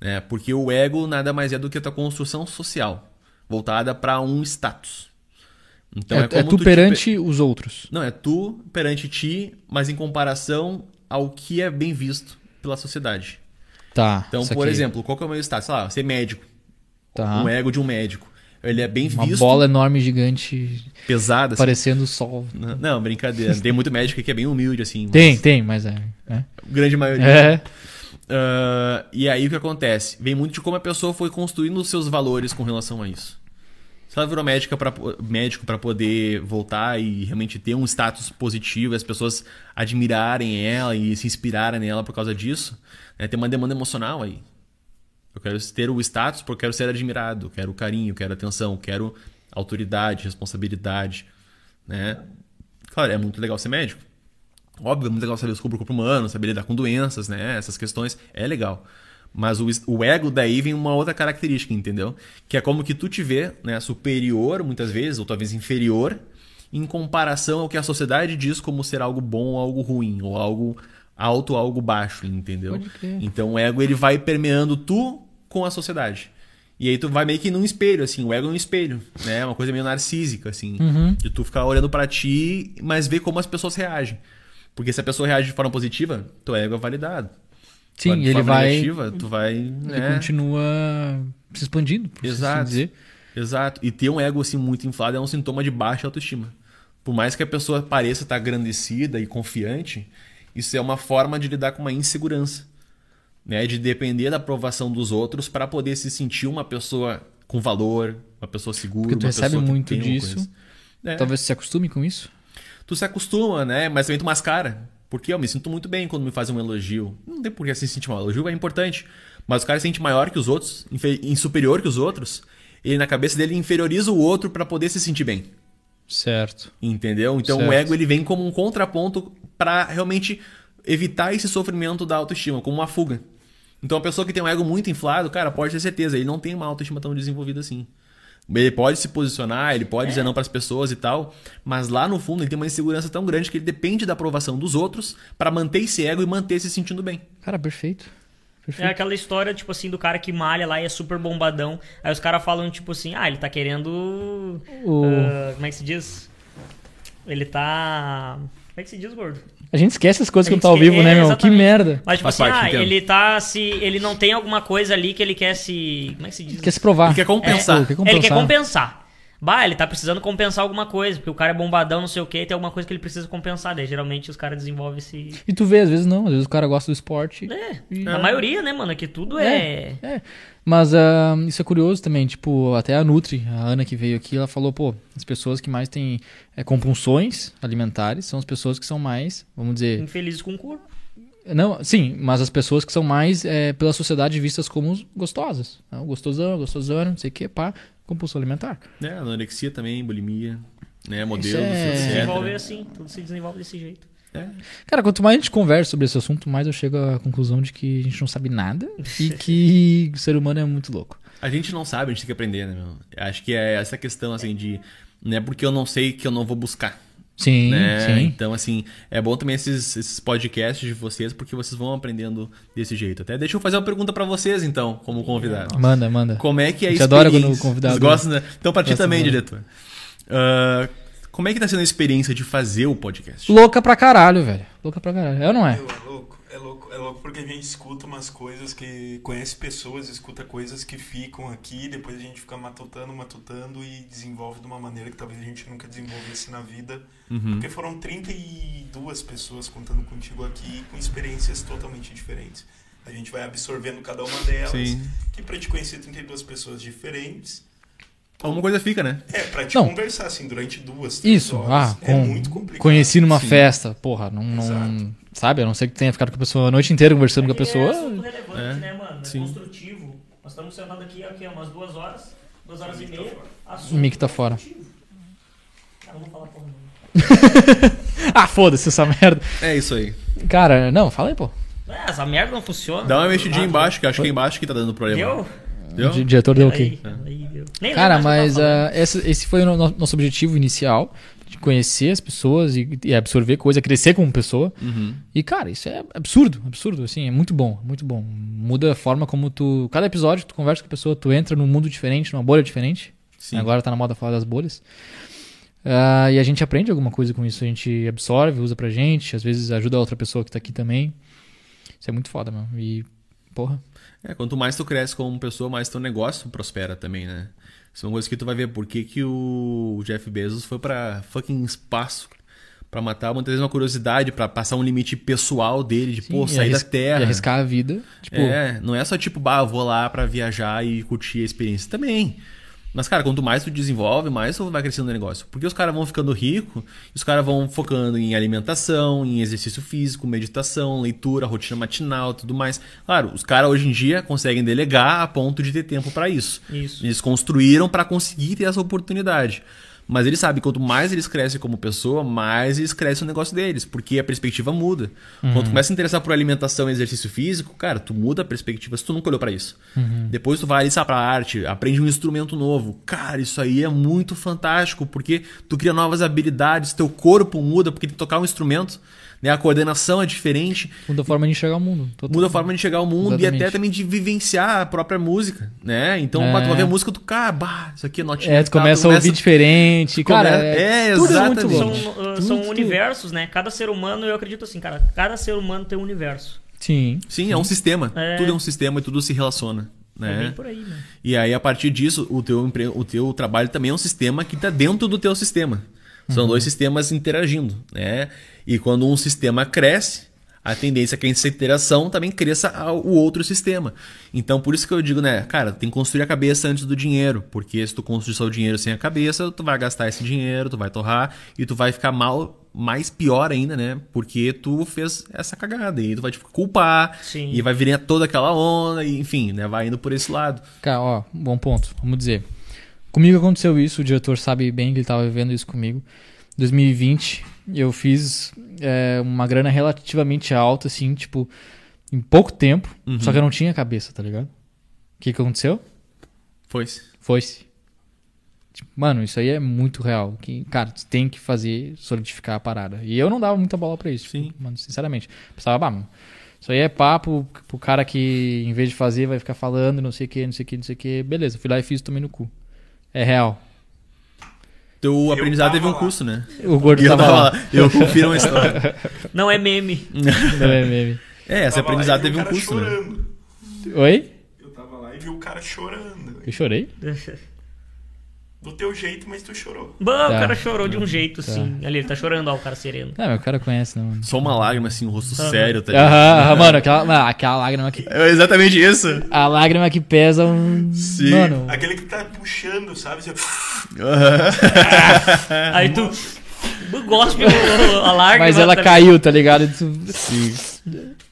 C: né? Porque o ego nada mais é do que a tua construção social, voltada para um status. Então
A: é,
C: é,
A: é tu
C: te
A: perante os outros.
C: Não, é tu perante ti, mas em comparação ao que é bem visto pela sociedade.
A: Tá.
C: Então, por
A: aqui.
C: exemplo, qual que é o meu status? Sei lá, ser médico.
A: Tá.
C: Um ego de um médico. Ele é bem
A: Uma
C: visto,
A: bola enorme, gigante,
C: pesada. assim.
A: parecendo o sol.
C: Não, Não, brincadeira. Tem muito médico que é bem humilde, assim. mas
A: Tem, tem, mas é. É.
C: Grande maioria.
A: é.
C: Ah, e aí o que acontece? Vem muito de como a pessoa foi construindo os seus valores com relação a isso. Se ela virou médica pra, médico para poder voltar e realmente ter um status positivo, e as pessoas admirarem ela e se inspirarem nela por causa disso, né, tem uma demanda emocional aí. Eu quero ter o status porque eu quero ser admirado, quero carinho, quero atenção, quero autoridade, responsabilidade, né? Claro, é muito legal ser médico. Óbvio, é muito legal saber sobre o corpo humano, saber lidar com doenças, né? Essas questões, é legal. Mas o, o ego daí vem uma outra característica, entendeu? Que é como que tu te vê, né, superior muitas vezes, ou talvez inferior, em comparação ao que a sociedade diz como ser algo bom ou algo ruim, ou algo alto ou algo baixo, entendeu? Então o ego ele vai permeando tu com a sociedade. E aí tu vai meio que num espelho, assim, o ego é um espelho, né? Uma coisa meio narcísica, assim.
A: Uhum.
C: De tu ficar olhando pra ti, mas ver como as pessoas reagem. Porque se a pessoa reage de forma positiva, teu ego é validado.
A: Sim, e ele
C: forma
A: vai.
C: negativa, tu vai.
A: Ele
C: né?
A: continua se expandindo, por assim
C: Exato.
A: dizer.
C: Exato. E ter um ego assim muito inflado é um sintoma de baixa autoestima. Por mais que a pessoa pareça estar agrandecida e confiante, isso é uma forma de lidar com uma insegurança. Né? De depender da aprovação dos outros para poder se sentir uma pessoa com valor, uma pessoa segura,
A: Porque tu
C: uma
A: recebe muito disso.
C: coisa. É.
A: Talvez você se acostume com isso.
C: Tu se acostuma, né? Mas também tu mascara. Porque eu me sinto muito bem quando me fazem um elogio. Não tem por que se sentir mal. Elogio é importante. Mas o cara se sente maior que os outros, superior que os outros. Ele, na cabeça dele, inferioriza o outro para poder se sentir bem.
A: Certo.
C: Entendeu? Então
A: Certo.
C: o ego ele vem como um contraponto para realmente evitar esse sofrimento da autoestima, como uma fuga. Então a pessoa que tem um ego muito inflado, cara, pode ter certeza, ele não tem uma autoestima tão desenvolvida assim. Ele pode se posicionar, ele pode dizer não para as pessoas e tal, mas lá no fundo ele tem uma insegurança tão grande que ele depende da aprovação dos outros para manter esse ego e manter se sentindo bem.
A: Cara, perfeito.
B: É aquela história, tipo assim, do cara que malha lá e é super bombadão. Aí os caras falam, tipo assim, ah, ele tá querendo.
A: O-
B: ah, como é que se diz? Ele tá. Como é que se diz, gordo?
A: A gente esquece as coisas quando tá ao vivo,
B: é,
A: né, meu? Que merda.
B: Mas, tipo
C: Faz
B: assim,
C: parte,
B: ah, ele tá se. Ele não tem alguma coisa ali que ele quer se. Como é que se diz?
A: Quer se provar.
C: Ele quer compensar.
A: É, quer
B: Ele quer
A: compensar.
B: compensar. Bah, ele tá precisando compensar alguma coisa, porque o cara é bombadão, não sei o que, tem alguma coisa que ele precisa compensar. Daí geralmente os caras desenvolvem esse.
A: E tu vê, às vezes não. Às vezes o cara gosta do esporte.
B: É,
A: E-
B: a maioria, né, mano? Aqui tudo é.
A: É. Mas ah, isso é curioso também, tipo, até a Nutri, a Ana que veio aqui, ela falou, pô, as pessoas que mais têm é, compulsões alimentares são as pessoas que são mais, vamos dizer,
B: Infelizes com o corpo.
A: não, sim, mas as pessoas que são mais é, pela sociedade vistas como gostosas, não? gostosão, gostosano, não sei o que, pá, compulsão alimentar.
C: É, anorexia também, bulimia, né, modelos,
A: é-
B: Se
C: etc.
B: desenvolve assim, tudo se desenvolve desse jeito.
C: É.
A: Cara, quanto mais a gente conversa sobre esse assunto, mais eu chego à conclusão de que a gente não sabe nada e que o ser humano é muito louco.
C: A gente não sabe, a gente tem que aprender, né, meu? Acho que é essa questão, assim, de... Não é porque eu não sei que eu não vou buscar,
A: Sim,
C: né?
A: sim.
C: Então, assim, é bom também esses, esses podcasts de vocês, porque vocês vão aprendendo desse jeito. Até deixa eu fazer uma pergunta pra vocês, então, como convidado.
A: Manda, manda.
C: Como é que é
A: gente adora quando o convidado-
C: Vocês gostam, né? Então, pra ti
A: Gosta
C: também, diretor. Ah, como é que tá sendo a experiência de fazer o podcast?
A: Louca pra caralho, velho. Louca pra caralho. É ou não é?
D: Meu, é louco, é louco, é louco porque a gente escuta umas coisas que conhece pessoas, escuta coisas que ficam aqui, depois a gente fica matutando, matutando e desenvolve de uma maneira que talvez a gente nunca desenvolvesse na vida.
C: Uhum.
D: Porque foram 32 pessoas contando contigo aqui com experiências totalmente diferentes. A gente vai absorvendo cada uma delas.
C: Sim.
D: Que pra te conhecer 32 pessoas diferentes,
C: Alguma coisa fica, né?
D: é pra te
A: Não.
D: conversar assim durante duas, três
A: Isso,
D: horas.
A: ah,
D: é
A: com-
D: muito complicado.
A: conheci numa
C: Sim.
A: festa, porra, não, não sabe, a não ser que tenha ficado com a pessoa a noite inteira conversando com a
B: É
A: pessoa.
B: assunto relevante,
C: É,
B: né, mano? É
C: sim.
B: construtivo. Nós estamos sentados aqui, aqui há umas duas horas, duas horas e
D: tá
B: meia.
D: fora.
B: assunto
A: O mic tá fora.
B: Cara, não vou falar porra nenhuma.
A: Ah, foda-se essa merda.
C: É isso aí.
A: Cara, não, fala aí, pô.
B: É, essa merda não funciona.
C: Dá uma mexidinha
B: Ah,
C: embaixo, que acho que é embaixo que tá dando problema.
B: Deu?
C: Deu?
A: O di- diretor deu ok.
B: Aí, aí deu. Nem
A: Cara,
B: o
A: mas ah, esse, esse foi o no- nosso objetivo inicial, de conhecer as pessoas e, e absorver coisa, crescer como pessoa.
C: Uhum.
A: E, cara, isso é absurdo, absurdo, assim, é muito bom, muito bom. Muda a forma como tu... Cada episódio tu conversa com a pessoa, tu entra num mundo diferente, numa bolha diferente.
C: Sim.
A: Agora tá na moda falar das bolhas. Ah, e a gente aprende alguma coisa com isso. A gente absorve, usa pra gente. Às vezes ajuda a outra pessoa que tá aqui também. Isso é muito foda, mano. E, porra.
C: É, quanto mais tu cresce como pessoa, mais teu negócio prospera também, né? Isso é uma coisa que tu vai ver por que, que o Jeff Bezos foi pra fucking espaço pra matar muitas vezes uma curiosidade, pra passar um limite pessoal dele, de, pô,
A: e
C: sair da Terra.
A: E arriscar a vida. Tipo,
C: É, não é só tipo, bah, eu vou lá pra viajar e curtir a experiência. Também. Mas, cara, quanto mais tu desenvolve, mais tu vai crescendo no negócio. Porque os caras vão ficando ricos, os caras vão focando em alimentação, em exercício físico, meditação, leitura, rotina matinal, tudo mais. Claro, os caras hoje em dia conseguem delegar a ponto de ter tempo pra isso.
B: Isso.
C: Eles construíram pra conseguir ter essa oportunidade. Mas eles sabem que quanto mais eles crescem como pessoa, mais eles crescem o negócio deles, porque a perspectiva muda. Quando tu começa a interessar por alimentação e exercício físico, cara, tu muda a perspectiva se tu nunca olhou pra isso. Depois tu vai ali, sabe, pra arte, aprende um instrumento novo. Cara, isso aí é muito fantástico, porque tu cria novas habilidades, teu corpo muda, porque tem que tocar um instrumento, né? A coordenação é diferente.
A: muda a forma de enxergar o mundo. Total.
C: Muda a forma de chegar ao mundo e
A: Exatamente.
C: até também de vivenciar a própria música, né? Então,
A: É.
C: pra tu vai ver a música do cara, bah, isso aqui é notinha.
A: É,
C: e
A: tu
C: tal,
A: começa a ouvir diferente. Cara,
C: Come- é,
A: tudo é muito
C: exatamente.
B: São,
A: louco.
B: uh,
A: Tudo,
B: são
A: tudo.
B: universos, né? Cada ser humano, eu acredito assim, cara, cada ser humano tem um universo.
A: Sim.
C: Sim, é um sistema.
B: É.
C: Tudo é um sistema e tudo se relaciona.
B: É
C: Né?
B: bem por aí, né?
C: E aí, a partir disso, o teu, empre... o teu trabalho também é um sistema que está dentro do teu sistema. São dois sistemas interagindo. Né? E quando um sistema cresce, a tendência é que essa interação também cresça o outro sistema. Então, por isso que eu digo, né, cara, tem que construir a cabeça antes do dinheiro. Porque se tu construir só o dinheiro sem a cabeça, tu vai gastar esse dinheiro, tu vai torrar e tu vai ficar mal, mais pior ainda, né? Porque tu fez essa cagada. E tu vai te culpar.
B: Sim.
C: E vai vir toda aquela onda, e, enfim, né? Vai indo por esse lado.
A: Cara, ó, bom ponto. Vamos dizer. Comigo aconteceu isso, o diretor sabe bem que ele tava vivendo isso comigo. 2020, eu fiz é, uma grana relativamente alta, assim, tipo, em pouco tempo.
C: Uhum.
A: Só que eu não tinha cabeça, tá ligado? O que, que aconteceu?
C: Foi-se.
A: Foi-se. Tipo, mano, isso aí é muito real. Que, cara, tu tem que fazer solidificar a parada. E eu não dava muita bola pra isso.
C: Sim.
A: Tipo, mano, sinceramente. Pensava, bah, mano, isso aí é papo pro cara que, em vez de fazer, vai ficar falando, não sei o que, não sei o que, não sei o que. Beleza, fui lá e fiz tomei no cu. É real.
C: Teu aprendizado teve um
D: lá.
C: custo, né?
A: O gordo
C: Eu
A: tava
C: tava
A: lá.
C: lá. Eu confiro uma história.
B: Não é meme.
A: Não é meme.
C: É, esse aprendizado teve
D: o
C: um
D: cara
C: custo, né?
D: chorando.
A: Oi?
D: Eu tava lá e vi o cara chorando.
A: Eu chorei?
D: Do teu jeito, mas tu chorou.
B: Bom, o
A: Tá.
B: cara chorou de um jeito, assim. Ali, ele tá chorando, ó, o cara sereno.
A: Mas o cara conhece, não, mano.
C: Só uma lágrima, assim, um rosto sério, tá ligado?
A: Aham, aham, mano, aquela, mano, aquela lágrima que.
C: É exatamente isso.
A: A lágrima que pesa um.
C: Sim.
A: Mano,
D: Aquele que tá puxando, sabe? Você-
B: Aí tu. Gospe o- a lágrima.
A: mas ela
B: tá-
A: caiu, tá ligado? Tu-
C: Sim.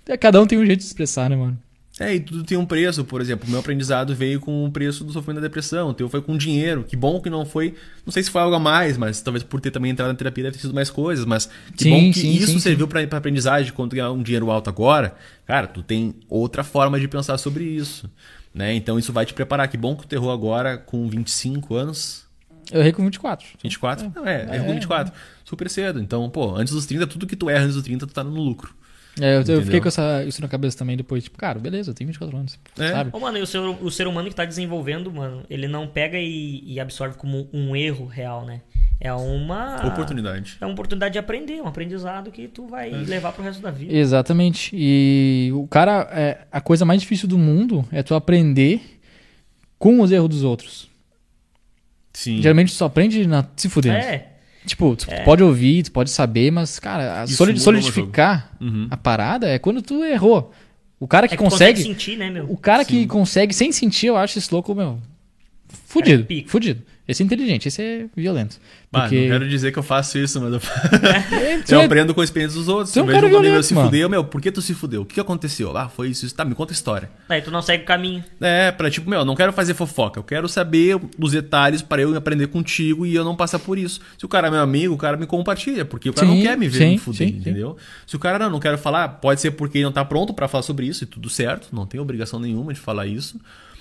A: É, Cada um tem um jeito de se expressar, né, mano?
C: É, e tudo tem um preço, por exemplo. O meu aprendizado veio com o preço do sofrimento da depressão. O teu foi com dinheiro. Que bom que não foi. Não sei se foi algo a mais, mas talvez por ter também entrado na terapia deve ter sido mais coisas. Mas que
A: Sim,
C: bom que
A: sim,
C: isso
A: sim,
C: serviu pra aprendizagem. Quando ganhar um dinheiro alto agora, cara, tu tem outra forma de pensar sobre isso. Né? Então isso vai te preparar. Que bom que tu errou agora com 25 anos.
A: Eu errei com 24.
C: 24? Não, é, errou com 24. Super cedo. Então, pô, antes dos 30, tudo que tu erra antes dos 30, tu tá no lucro.
A: É, eu, eu fiquei com essa, isso na cabeça também depois. Tipo, cara, beleza, eu tenho 24 anos.
C: É.
A: Sabe?
B: Ô, mano, e o ser, o ser humano que tá desenvolvendo, mano, ele não pega e, e absorve como um erro real, né? É uma.
C: Oportunidade.
B: É uma oportunidade de aprender, um aprendizado que tu vai levar pro resto da vida.
A: Exatamente. E o cara, é, a coisa mais difícil do mundo é tu aprender com os erros dos outros.
C: Sim.
A: Geralmente tu só aprende na, se fudendo.
B: É,
A: Tipo, tu
B: É.
A: pode ouvir, tu pode saber, mas, cara, a
C: Isso
A: solid- solidificar
C: Uhum.
A: a parada é quando tu errou. O cara que
B: é que tu
A: consegue.
B: sentir, né, meu?
A: O cara que consegue sem sentir, eu acho esse louco, meu. Fudido.
B: Pica.
A: fudido. Esse é inteligente, esse é violento.
C: Bah,
A: Porque.
C: não quero dizer que eu faço isso, mas eu,
A: É,
C: eu
A: é-
C: aprendo com a experiência dos outros.
A: tu é um
C: eu vejo
A: cara
C: um amigo meu
A: violento,
C: se
A: mano.
C: fudeu, meu, por que tu se fudeu? O que aconteceu? Ah, foi isso, isso. Tá, me conta a história.
B: Aí tu não segue o caminho.
C: É, pra tipo, meu, não quero fazer fofoca. Eu quero saber os detalhes para eu aprender contigo e eu não passar por isso. Se o cara é meu amigo, o cara me compartilha, porque o cara
A: Sim,
C: não quer me ver
A: sim,
C: me fuder,
A: sim, sim.
C: entendeu? Se o cara não, não quero falar, pode ser porque ele não tá pronto pra falar sobre isso e tudo certo, não tem obrigação nenhuma de falar isso.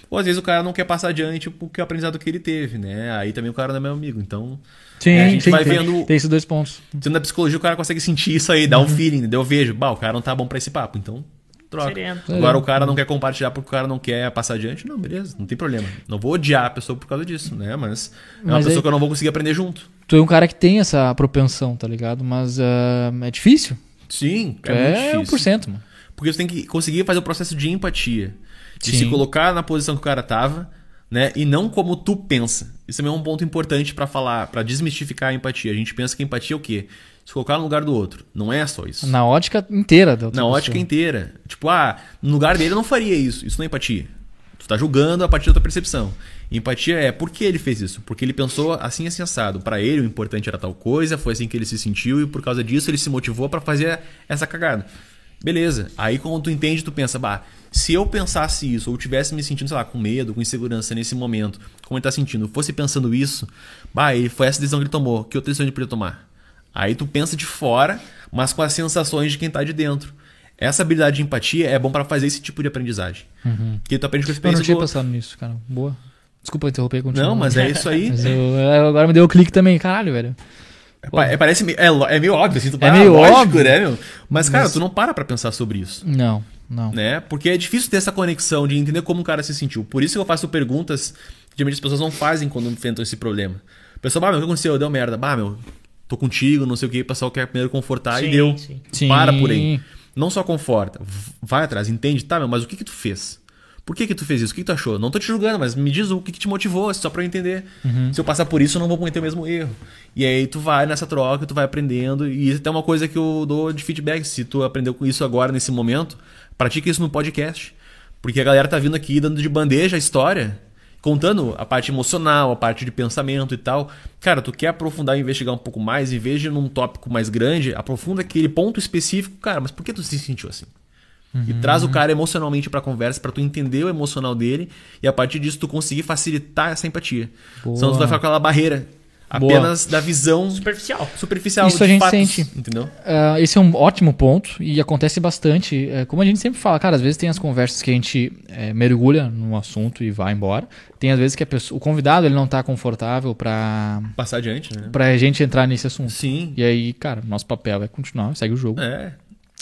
C: Ou às vezes o cara não quer passar adiante porque o aprendizado que ele teve, né? Aí também o cara não é meu amigo. Então,
A: Sim,
C: É, a gente
A: sim,
C: vai
A: tem,
C: vendo-
A: Tem esses dois pontos.
C: Sendo da psicologia, o cara consegue sentir isso aí, dá
A: Uhum.
C: um feeling, entendeu? Eu vejo, bah, o cara não tá bom pra esse papo, então troca.
B: Sereno.
C: Agora o cara não quer compartilhar porque o cara não quer passar adiante, não, beleza, não tem problema. Não vou odiar a pessoa por causa disso, né? Mas é uma
A: Mas
C: pessoa
A: aí-
C: que eu não vou conseguir aprender junto.
A: Tu é um cara que tem essa propensão, tá ligado? Mas ah, é difícil.
C: Sim,
A: Tu
C: é,
A: é,
C: muito difícil.
A: 1%, mano.
C: Porque tu tem que conseguir fazer o processo de empatia. De
A: Sim.
C: se colocar na posição que o cara tava, né? E não como tu pensa. Isso também é um ponto importante pra falar, pra desmistificar a empatia. A gente pensa que empatia é o quê? Se colocar no lugar do outro. Não é só isso.
A: Na ótica inteira da outra
C: Na
A: pessoa.
C: ótica inteira. Tipo, ah, no lugar dele eu não faria isso. Isso não é empatia. Tu tá julgando a partir da tua percepção. Empatia é por que ele fez isso? Porque ele pensou assim, assim, assado. Pra ele o importante era tal coisa, foi assim que ele se sentiu e por causa disso ele se motivou pra fazer essa cagada. Beleza. Aí quando tu entende, tu pensa, bah, se eu pensasse isso, ou tivesse me sentindo, sei lá, com medo, com insegurança nesse momento, como ele tá sentindo, fosse pensando isso, bah, ele foi essa decisão que ele tomou, que outra decisão ele podia tomar? Aí tu pensa de fora, mas com as sensações de quem tá de dentro. Essa habilidade de empatia é bom pra fazer esse tipo de aprendizem. Porque tu aprende com a
A: Eu não
C: experiência
A: tinha
C: outro.
A: pensado nisso, cara. Boa. Desculpa interromper continua.
C: Não, mas é isso aí.
A: Eu- eu- agora me deu o clique também, caralho, velho.
C: É, é, parece meio, é, é meio óbvio, assim, tu
A: É
C: ah,
A: meio
C: lógico,
A: óbvio.
C: né, meu? Mas, cara,
A: Mas-
C: tu não para pra pensar sobre isso.
A: Não, não.
C: né? Porque é difícil ter essa conexão de entender como o cara se sentiu. Por isso que eu faço perguntas que geralmente as pessoas não fazem quando enfrentam esse problema. O pessoal, bah, meu, o que aconteceu? Deu merda. Bah, meu, tô contigo, não sei o que. O pessoal quer primeiro confortar e
B: Sim,
C: deu.
B: sim.
A: Sim.
C: Para por aí. Não só conforta, vai atrás, entende, tá, meu, mas o que que tu fez? Por que que tu fez isso? O que que tu achou? Não tô te julgando, mas me diz o que que te motivou, só pra eu entender. Se eu passar por isso, eu não vou cometer o mesmo erro. E aí tu vai nessa troca, tu vai aprendendo, e isso é uma coisa que eu dou de feedback. Se tu aprendeu com isso agora, nesse momento, pratica isso no podcast. Porque a galera tá vindo aqui dando de bandeja a história, contando a parte emocional, a parte de pensamento e tal. Cara, tu quer aprofundar e investigar um pouco mais, em vez de num tópico mais grande, aprofunda aquele ponto específico. Cara, mas por que tu se sentiu assim? E traz o cara emocionalmente pra conversa pra tu entender o emocional dele e a partir disso tu conseguir facilitar essa empatia.
A: Boa.
C: Senão tu vai ficar com aquela barreira
A: Boa.
C: apenas da visão
B: Superficial.
C: superficial
A: Isso
C: de
A: a gente
C: fatos,
A: sente.
C: entendeu?
A: Ah, esse é um ótimo ponto e acontece bastante. É, como a gente sempre fala, cara, às vezes tem as conversas que a gente é, mergulha no assunto e vai embora. Tem às vezes que a pessoa- o convidado ele não tá confortável pra,
C: Passar adiante, né?
A: pra gente entrar nesse assunto.
C: Sim.
A: E aí, cara, nosso papel é continuar, segue o jogo.
C: É.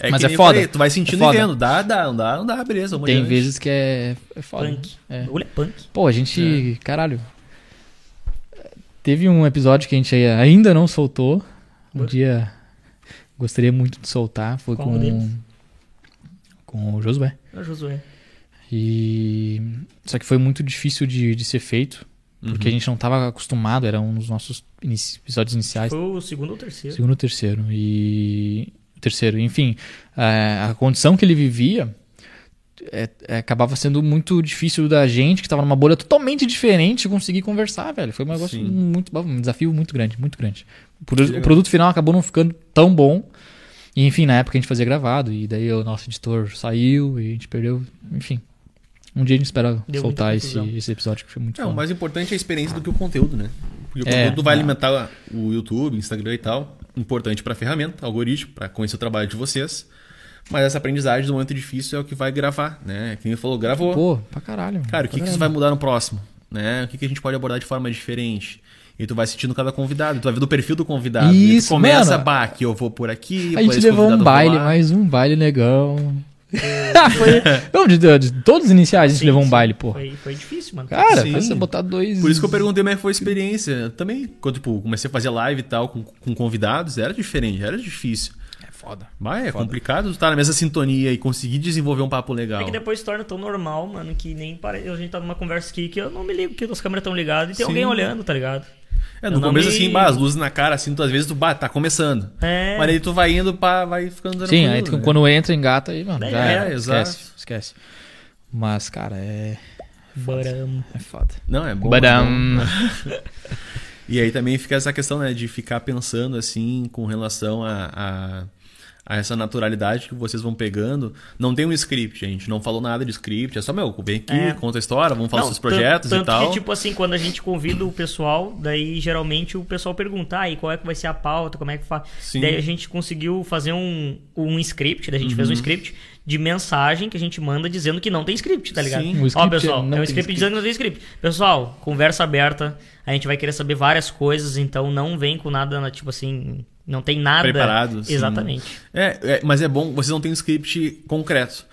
C: É
A: Mas
C: que
A: é foda.
C: falei, tu vai sentindo
A: É
C: e vendo. Dá, dá, não dá, não dá, beleza.
A: tem vezes que é, é foda.
B: Punk.
A: É.
B: Olha, punk.
A: Pô, a gente. Caralho. Teve um episódio que a gente ainda não soltou. Um dia gostaria muito de soltar. Foi
B: Qual
A: com.
B: deles?
A: Com o Josué.
B: É o Josué.
A: E. Só que foi muito difícil de, de ser feito. Porque a gente não estava acostumado, era um dos nossos inici- episódios iniciais.
B: Foi o segundo ou terceiro?
A: Segundo ou terceiro. E. Terceiro. Enfim, é, a condição que ele vivia é- é, acabava sendo muito difícil da gente, que estava numa bolha totalmente diferente, conseguir conversar, velho. Foi um negócio
C: Sim.
A: muito. Um desafio muito grande, muito grande. O pro-
C: legal.
A: o produto final acabou não ficando tão bom. E, enfim, na época a gente fazia gravado, e daí o nosso editor saiu e a gente perdeu. Enfim. Um dia a gente espera
B: Deu
A: soltar esse, esse episódio que foi muito
C: Não, o
A: foda.
C: mais importante é a experiência do que o conteúdo, né? Porque o
A: É,
C: conteúdo vai
A: é.
C: alimentar o YouTube, Instagram e tal. Importante pra ferramenta, algoritmo, pra conhecer o trabalho de vocês. Mas essa aprendizagem do momento difícil é o que vai gravar, né? Quem falou, gravou.
A: Pô, pra caralho.
C: Cara, o que,
A: pra
C: que isso vai
A: caralho.
C: mudar no próximo? Né? O que, que a gente pode abordar de forma diferente? E tu vai sentindo cada convidado, tu vai ver o perfil do convidado. e
A: Isso,
C: tu começa,
A: mano.
C: bah, que eu vou por aqui.
A: A gente levou um baile, mais um baile negão. Foi- Não, de, de todos os iniciais a gente
B: Sim,
A: levou um baile, pô.
B: Foi, foi difícil, mano.
A: Cara,
C: Sim.
A: foi você botar dois.
C: Por isso que eu perguntei como é que foi a experiência. Também, quando tipo, comecei a fazer live e tal com, com convidados, era diferente, era difícil.
A: É foda.
C: Mas é complicado estar na mesma sintonia e conseguir desenvolver um papo legal.
B: É que depois se torna tão normal, mano, que nem parece. A gente tá numa conversa aqui que eu não me ligo que as câmeras estão ligadas e tem
C: Sim.
B: alguém olhando, tá ligado?
C: É, no
B: eu
C: começo,
B: me-
C: assim, bah, as luzes na cara, assim, tu às vezes tu bah, tá começando.
B: É.
C: Mas aí tu vai indo, pá, vai ficando
A: Sim, aí tu-
C: né?
A: quando entra, engata aí, mano.
B: É,
A: Já
C: é,
A: era.
C: exato.
A: Esquece, esquece. Mas, cara, é.
B: Baram.
A: É foda.
C: Não, é bom. é
A: Badam.
C: bom. E aí também fica essa questão, né, de ficar pensando assim com relação a, a, a essa naturalidade que vocês vão pegando. Não tem um script, a gente não falou nada de script, é só, meu, vem aqui,
B: É.
C: conta a história, vamos falar
B: Não,
C: dos seus projetos
B: tanto,
C: e tal.
B: que, tipo assim, quando a gente convida o pessoal, daí geralmente o pessoal pergunta, ah, e qual é que vai ser a pauta, como é que faz?
C: Sim.
B: Daí a gente conseguiu fazer um, um script, daí a gente fez
C: Uhum.
B: um script de mensagem que a gente manda dizendo que não tem script, tá ligado?
C: Sim.
A: O
B: Ó,
A: script
B: pessoal,
A: não
B: é um script
A: script.
B: dizendo que não tem script. Pessoal, conversa aberta, a gente vai querer saber várias coisas, então não vem com nada, tipo assim, não tem nada...
C: Preparado, sim.
B: Exatamente.
C: É, é, mas é bom, vocês não têm um script concreto.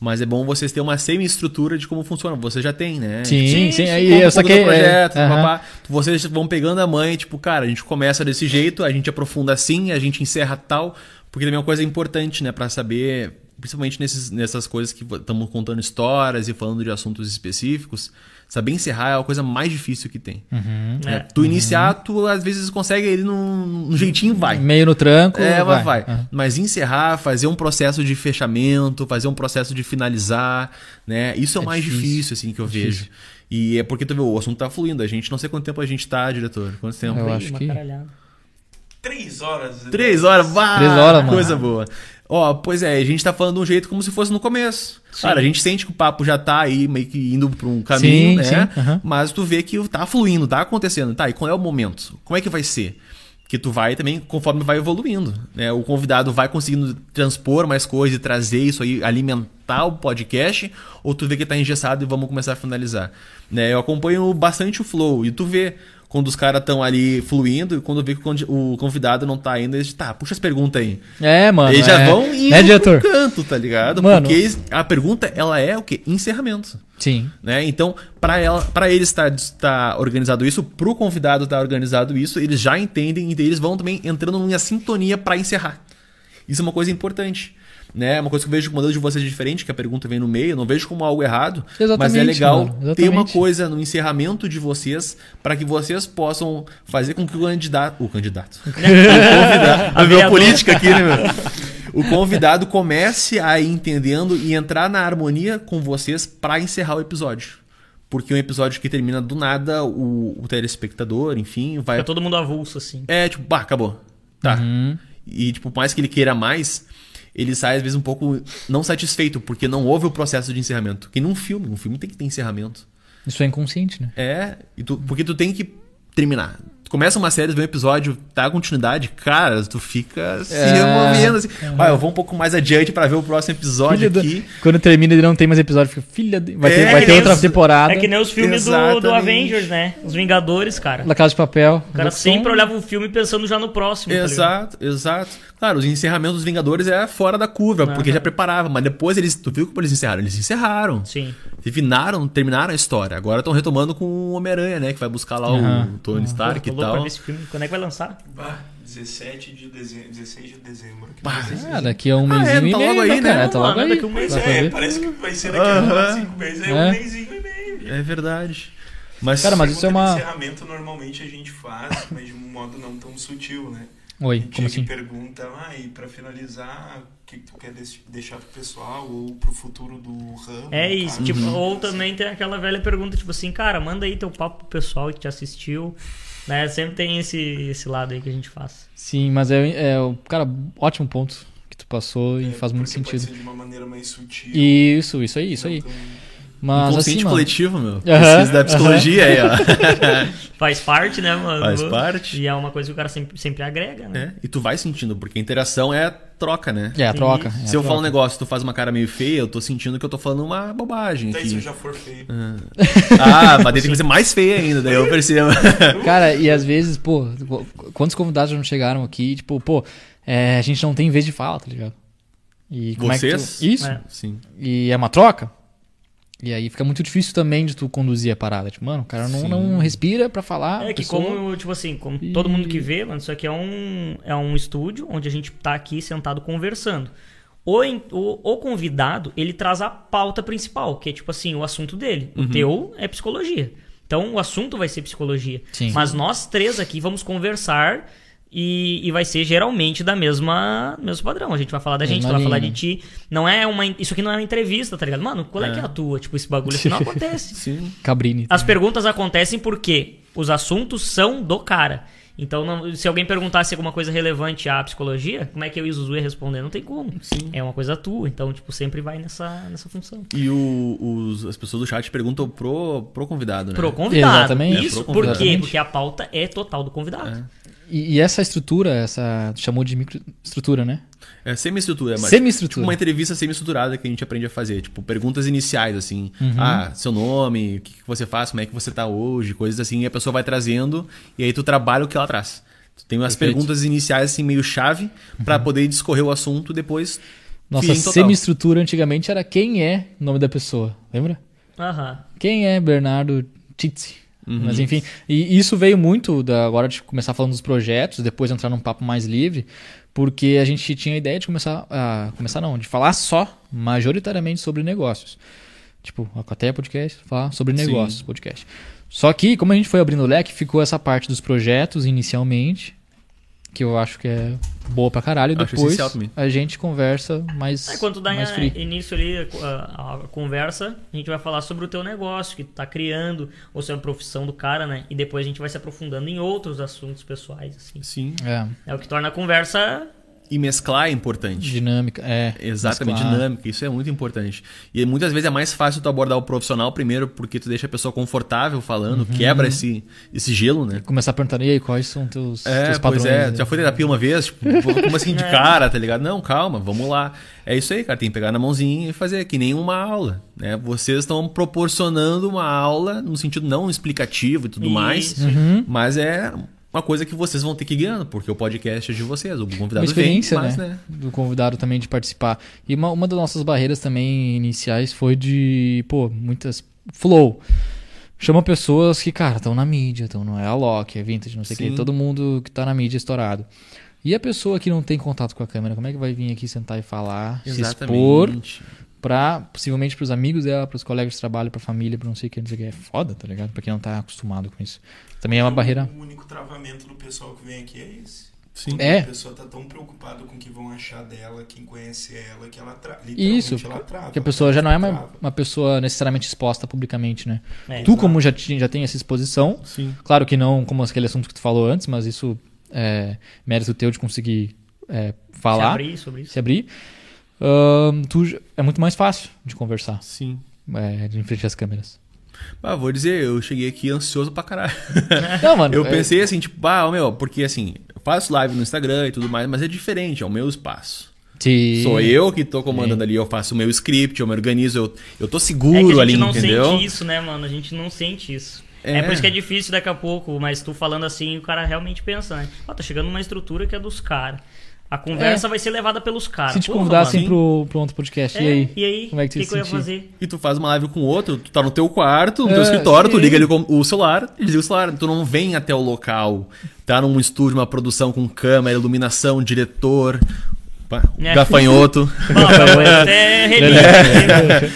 C: Mas é bom vocês terem uma semi-estrutura de como funciona. Você já tem, né?
A: Sim, sim.
B: sim,
A: aí
C: Como
A: eu só
C: conta
A: que.
C: projeto,
A: é.
C: Vocês vão pegando a mãe, tipo, cara, a gente começa desse jeito, a gente aprofunda assim, a gente encerra tal, porque também é uma coisa importante, né, Pra saber principalmente nesses, nessas coisas que estamos contando histórias e falando de assuntos específicos, saber encerrar é a coisa mais difícil que tem.
A: Uhum.
C: né?
B: É.
C: Tu iniciar, tu às vezes consegue ele num, num jeitinho vai.
A: Meio no tranco.
C: É, vai, vai.
A: Uhum.
C: Mas encerrar, fazer um processo de fechamento, fazer um processo de finalizar, né? Isso é, o
A: É
C: mais
A: difícil.
C: difícil, assim, que eu
A: Difícil.
C: vejo. E é porque tu vê, o assunto tá fluindo. A gente, não sei quanto tempo a gente tá, diretor. Quanto tempo?
A: Eu acho que-.
D: Três horas.
C: Três horas, vá!
A: Três horas, mano.
C: Coisa boa. Ó, pois é, a gente tá falando de um jeito como se fosse no começo.
B: Sim.
C: Cara, a gente sente que o papo já tá aí meio que indo pra um caminho,
A: Sim,
C: né?
A: sim, aham.
C: Mas tu vê que tá fluindo, tá acontecendo. Tá, e qual é o momento? Como é que vai ser? Que tu vai também, conforme vai evoluindo, né? O convidado vai conseguindo transpor mais coisas e trazer isso aí, alimentar o podcast, ou tu vê que tá engessado e vamos começar a finalizar. Né? Eu acompanho bastante o flow e tu vê quando os caras estão ali fluindo e quando vê que o convidado não tá ainda, eles tá, puxa as perguntas aí.
A: É, mano.
C: Eles já
A: é.
C: vão indo
A: Né, diretor?
C: pro canto, tá ligado?
A: Mano.
C: Porque a pergunta, ela é o quê? Encerramento.
A: Sim.
C: Né? Então, para ela, para eles estar estar organizado isso, pro convidado estar organizado isso, eles já entendem e eles vão também entrando numa sintonia para encerrar. Isso é uma coisa importante. Né? Uma coisa que eu vejo que o modelo de vocês é diferente, que a pergunta vem no meio, eu não vejo como algo errado, mas é legal ter uma coisa no encerramento de vocês para que vocês possam fazer com que o candidato, o candidato, o convidado, a
B: vereador.
C: política aqui, né, meu? O convidado comece a ir entendendo e entrar na harmonia com vocês para encerrar o episódio. Porque é um episódio que termina do nada, o, o telespectador, enfim, vai.
B: Fica todo mundo avulso, assim.
C: É, tipo, bah, acabou. Tá.
A: Uhum.
C: E, tipo, por mais que ele queira mais, ele sai, às vezes, um pouco não satisfeito, porque não houve o processo de encerramento. Que num filme, um filme tem que ter encerramento.
A: Isso é inconsciente, né?
C: É, tu- porque tu tem que terminar. Tu começa uma série, vê um episódio, tá a continuidade, cara, tu fica se
A: É.
C: removendo assim. Ah, eu vou um pouco mais adiante pra ver o próximo episódio
A: Filha
C: aqui.
A: Quando termina ele não tem mais episódio, fica filha de... Vai
C: É,
A: ter, vai ter outra
B: os-
A: temporada.
B: É que nem os filmes do, do. Avengers, né? Os Vingadores, cara.
A: La Casa de Papel.
B: O cara sempre olhava o filme pensando já no próximo. tá?
C: Exato, exato. Claro, os encerramentos dos Vingadores é fora da curva, porque
B: Aham.
C: já preparava, mas depois eles, tu viu como eles encerraram? Eles encerraram.
B: Sim.
C: Terminaram, terminaram a história. Agora estão retomando com o Homem-Aranha, né, que vai buscar lá
A: Aham.
C: o Tony Stark
B: Tô
C: e
B: louco pra
C: tal.
B: ver esse filme. Quando é que vai lançar?
D: Bah, 17 de dezembro, 16 de dezembro. aqui
C: Bah,
D: no Brasil.
A: Ah, daqui a um
C: Ah,
A: mêsinho
C: é,
A: e
C: tá
A: meio,
C: logo aí,
A: né, cara?
C: né?
A: Tá logo aí.
B: daqui um mês,
A: pra
D: é,
A: ver.
D: parece que vai ser daqui a
C: Aham.
D: 5 meses, é,
A: É.
D: um mêsinho e meio.
C: É verdade. Mas,
A: Cara, mas isso é uma...
D: encerramento normalmente a gente faz, mas de um modo não tão sutil, né?
A: Oi,
D: A gente
A: como assim?
D: pergunta, ah, e pra finalizar, o que, tu quer deix- deixar pro pessoal ou pro futuro do ramo?
B: É isso. Tipo,
C: Uhum.
B: ou também tem aquela velha pergunta, tipo assim, cara, manda aí teu papo pro pessoal que te assistiu. Né? Sempre tem esse, esse lado aí que a gente faz.
A: Sim, mas é, é o cara, ótimo ponto que tu passou e
D: É,
A: faz muito
D: porque pode
A: sentido.
D: ser de uma maneira mais sutil.
A: Isso, isso aí, isso aí.
D: tão-
A: Mas
C: inconsciente
A: assim, mano,
C: coletivo, meu. Pesquisa da psicologia aí, ó.
B: Faz parte, né, mano?
C: Faz parte.
B: E é uma coisa que o cara sempre, sempre agrega, né?
C: É, e tu vai sentindo, porque a interação é troca, né?
A: é a troca. É a
C: Se eu
A: troca.
C: falo um negócio e tu faz uma cara meio feia, eu tô sentindo que eu tô falando uma bobagem
D: Até se eu
C: aqui.
D: já for feio.
C: Ah, mas daí tem que ser mais feia ainda, daí eu percebo.
A: Cara, e às vezes, pô, quantos convidados já não chegaram aqui, tipo, pô, é, a gente não tem vez de fala, tá ligado? E como é que
C: Vocês?
A: tu... Isso.
B: É.
C: Sim.
A: E é uma troca. E aí fica muito difícil também de tu conduzir a parada. Tipo, mano, o cara não,
C: Sim.
A: não respira pra falar.
B: É que
A: pessoa-
B: como, tipo assim, como
A: E-
B: todo mundo que vê, mano, isso aqui é um, é um estúdio onde a gente tá aqui sentado conversando. O, o, o convidado, ele traz a pauta principal, que é tipo assim, o assunto dele.
A: Uhum.
B: O teu é psicologia. Então o assunto vai ser psicologia.
A: Sim.
B: Mas nós três aqui vamos conversar e, e vai ser geralmente da mesma mesmo padrão. A gente vai falar da gente,
A: Mesma
B: tu vai falar de ti. Não é uma, isso aqui não é uma entrevista, tá ligado? Mano, qual é, que é a tua? Tipo, esse bagulho assim não acontece.
C: Sim.
A: Cabrini.
B: As perguntas acontecem porque os assuntos são do cara. Então, não- se alguém perguntasse alguma coisa relevante à psicologia, como é que eu e o Zuzu ia responder? Não tem como.
C: Sim.
B: É uma coisa tua. Então, tipo, sempre vai nessa, nessa função.
C: E o- os- as pessoas do chat perguntam pro, pro convidado, né?
B: Pro convidado.
A: Exatamente.
B: Isso
C: É, pro
B: por quê?
A: convidado.
B: Porque a pauta é total do convidado.
A: E, e essa estrutura, essa. Tu chamou de microestrutura, né?
C: É semi-estrutura, mas.
A: Semi-estrutura.
C: Tipo uma entrevista semi-estruturada que a gente aprende a fazer. Tipo, perguntas iniciais, assim.
A: Uhum.
C: Ah, seu nome, o que, que você faz, como é que você tá hoje, coisas assim. E a pessoa vai trazendo e aí tu trabalha o que ela traz. Tu tem umas
A: Perfeito.
C: perguntas iniciais, assim, meio chave, pra poder discorrer o assunto depois.
A: Nossa semi-estrutura antigamente era quem é o nome da pessoa. Lembra?
B: Aham.
A: Quem é Bernardo Tizzi?
C: Uhum.
A: Mas enfim, e isso veio muito da agora de começar falando dos projetos, depois entrar num papo mais livre, porque a gente tinha a ideia de começar a começar não, de falar só majoritariamente sobre negócios. Tipo, a Coteia Podcast, falar sobre
C: Sim.
A: negócios podcast. Só que, como a gente foi abrindo o leque, ficou essa parte dos projetos inicialmente, que eu acho que é boa pra caralho. E depois a gente conversa mais,
B: Aí, quando tu dá
A: mais free.
B: início ali a, a conversa, a gente vai falar sobre o teu negócio que tu tá criando, ou sobre a profissão do cara, né? E depois a gente vai se aprofundando em outros assuntos pessoais, assim.
C: Sim.
A: É,
B: É o que torna a conversa.
C: E mesclar é importante.
A: dinâmica. É,
C: Exatamente,
A: mesclar.
C: dinâmica, isso é muito importante. E muitas vezes é mais fácil tu abordar o profissional primeiro, porque tu deixa a pessoa confortável falando,
A: Uhum.
C: quebra esse, esse gelo, né?
A: Começar a perguntar, e aí, quais são teus,
C: É,
A: teus
C: pois
A: padrões?
C: é,
A: né?
C: já foi terapia uma vez, tipo, como assim de
B: É.
C: cara, tá ligado? Não, calma, vamos lá. É isso aí, cara, tem que pegar na mãozinha e fazer que nem uma aula, né? Vocês estão proporcionando uma aula no sentido não explicativo e tudo mais,
B: Isso.
A: Uhum.
C: mas é uma coisa que vocês vão ter que ir ganhando, porque o podcast é de vocês, o convidado
A: Uma experiência,
C: vem, mas,
A: né? Do convidado também de participar. E uma, uma das nossas barreiras também iniciais foi de, pô, muitas. Flow. Chama pessoas que, cara, estão na mídia, estão no é a Loki, é Vintage, não sei o que, todo mundo que tá na mídia estourado. E a pessoa que não tem contato com a câmera, como é que vai vir aqui sentar e falar, se expor Pra, possivelmente pros amigos dela, pros colegas de trabalho, pra família, pra não sei o que, não sei o que. É foda, tá ligado? Pra quem não tá acostumado com isso. Também é uma barreira.
D: O único travamento do pessoal que vem aqui é esse.
C: Sim.
A: É.
D: A pessoa tá tão preocupada com o que vão achar dela, quem conhece ela, que ela trava.
A: Isso,
D: ela trava.
A: Porque a pessoa já não é uma, uma pessoa necessariamente exposta publicamente, né?
B: É,
A: tu, como já, já tem essa exposição,
C: Sim.
A: claro que não como aquele assunto que tu falou antes, mas isso é mérito teu de conseguir é,
B: se
A: falar,
B: abrir sobre isso.
A: se abrir. Tu, é muito mais fácil de conversar
C: Sim.
A: é, de em frente às câmeras.
C: Ah, vou dizer, eu cheguei aqui ansioso pra caralho.
A: Não, mano.
C: Eu
A: é-
C: pensei assim, tipo, ah, meu, porque assim, eu faço live no Instagram e tudo mais, mas é diferente, é o meu espaço.
A: Sim.
C: Sou eu que tô comandando ali, eu faço o meu script, eu me organizo, eu, eu tô seguro
B: É que a gente
C: ali,
B: não
C: entendeu?
B: sente isso, né, mano? A gente não sente isso. É.
C: É.
B: por isso que é difícil daqui a pouco, mas tu falando assim, o cara realmente pensa, né? Ó, tá chegando numa estrutura que é dos caras. A conversa vai ser levada pelos caras.
A: Se te convidassem pro, pro outro podcast,
B: É,
A: e aí?
B: E aí?
A: Como é que tu
B: que,
A: ia
B: que eu ia fazer?
C: E tu faz uma live com outro, tu tá no teu quarto, no
A: É,
C: teu escritório, tu liga ali com o celular, e desliga o celular. Tu não vem até o local, tá num estúdio, uma produção com câmera, iluminação, diretor,
B: É.
C: gafanhoto.
B: Vai até relíquia.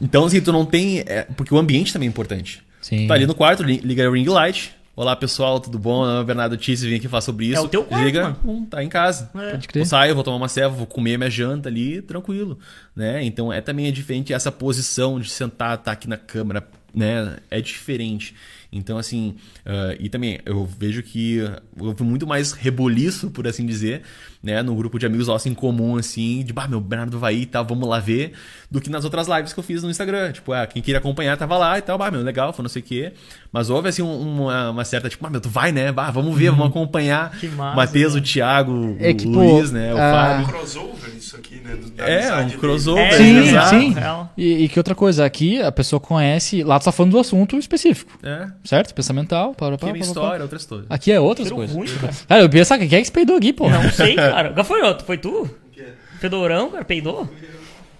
C: Então, assim, tu não tem. é, porque o ambiente também é importante.
A: Sim.
C: Tu tá ali no quarto, li- liga a ring light. Olá pessoal, tudo bom? Meu nome é Bernardo Tisse, vim aqui falar sobre isso.
B: É o teu quarto,
C: Liga,
B: mano.
C: hum, tá em casa.
B: É.
A: Pode crer.
C: Eu saio, vou tomar uma ceva, vou comer minha janta ali, tranquilo, né? Então é também é diferente essa posição de sentar, tá aqui na câmera, né? É diferente. Então assim, ah, e também eu vejo que houve muito mais reboliço, por assim dizer, né? No grupo de amigos nossos em comum, assim, de bah, meu Bernardo vai ir, tá, vamos lá ver, do que nas outras lives que eu fiz no Instagram. Tipo, ah, quem queria acompanhar tava lá e tal, bah, meu, legal, foi não sei o quê. Mas houve assim um- uma, uma certa, tipo, ah, meu, tu vai, né? Bah, vamos ver, vamos acompanhar.
B: Que massa,
C: Matheus,
B: né?
C: o Thiago,
A: É
C: o
A: que, pô,
C: Luiz, né? O
A: a-
C: Fábio.
D: Um crossover isso aqui, né? do-
C: É, um crossover.
B: É,
A: Sim, sim.
B: real.
A: E, e que outra coisa, aqui a pessoa conhece, lá tu tá falando do assunto específico,
C: É.
A: certo? Pensamental, para,
C: Aqui é
A: para,
C: minha história, outra história.
A: Aqui é outras
B: Cheiro
A: coisas.
B: ruim, cara.
A: Cara, eu pensava que quem é que se peidou aqui, pô.
B: Não sei, cara. Gafanhoto, foi tu? Fedorão, cara, peidou?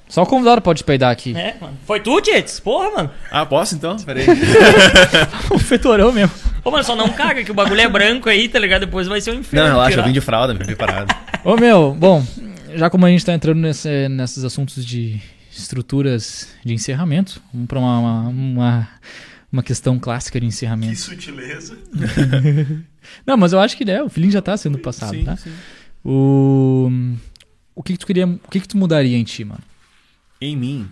A: Só o convidado pode peidar aqui.
B: É, mano. Foi tu, Tietes? Porra, mano.
C: Ah, posso então? Peraí.
A: o fetorão mesmo.
B: Ô, mano, só não caga que o bagulho é branco aí, tá ligado? Depois vai ser um
C: Não,
B: inferno.
C: relaxa,
B: tirar.
C: eu vim de fralda, me preparado.
A: Ô meu, bom, já como a gente tá entrando nesse, nesses assuntos de estruturas de encerramento, vamos pra uma, uma, uma, uma questão clássica de
D: Que
A: encerramento.
D: sutileza.
A: Não, mas eu acho que né, o feeling já tá sendo passado,
C: sim,
A: tá?
C: sim.
A: O, o que, que tu queria. O que, que tu mudaria em ti, mano?
C: Em mim,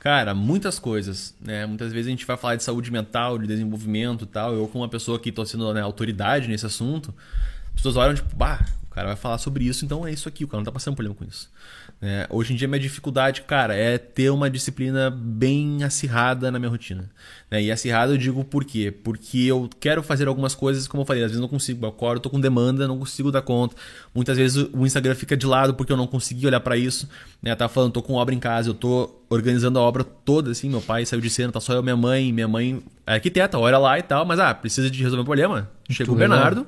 C: cara, muitas coisas, né? Muitas vezes a gente vai falar de saúde mental, de desenvolvimento e tal. Eu, como uma pessoa que tô sendo né, autoridade nesse assunto, as pessoas olham tipo, bah, o cara vai falar sobre isso, então é isso aqui, o cara não tá passando problema com isso. Né? hoje em dia, minha dificuldade, cara, é ter uma disciplina bem acirrada na minha rotina. né? E acirrada eu digo por quê? Porque eu quero fazer algumas coisas, como eu falei, às vezes não consigo. Eu acordo, tô com demanda, não consigo dar conta. Muitas vezes o Instagram fica de lado porque eu não consegui olhar pra isso. Né? Tava falando, tô com obra em casa, eu tô organizando a obra toda, assim. Meu pai saiu de cena, tá só eu e minha mãe. Minha mãe é arquiteta, olha lá e tal, mas ah, precisa de resolver um problema. Chega o Bernardo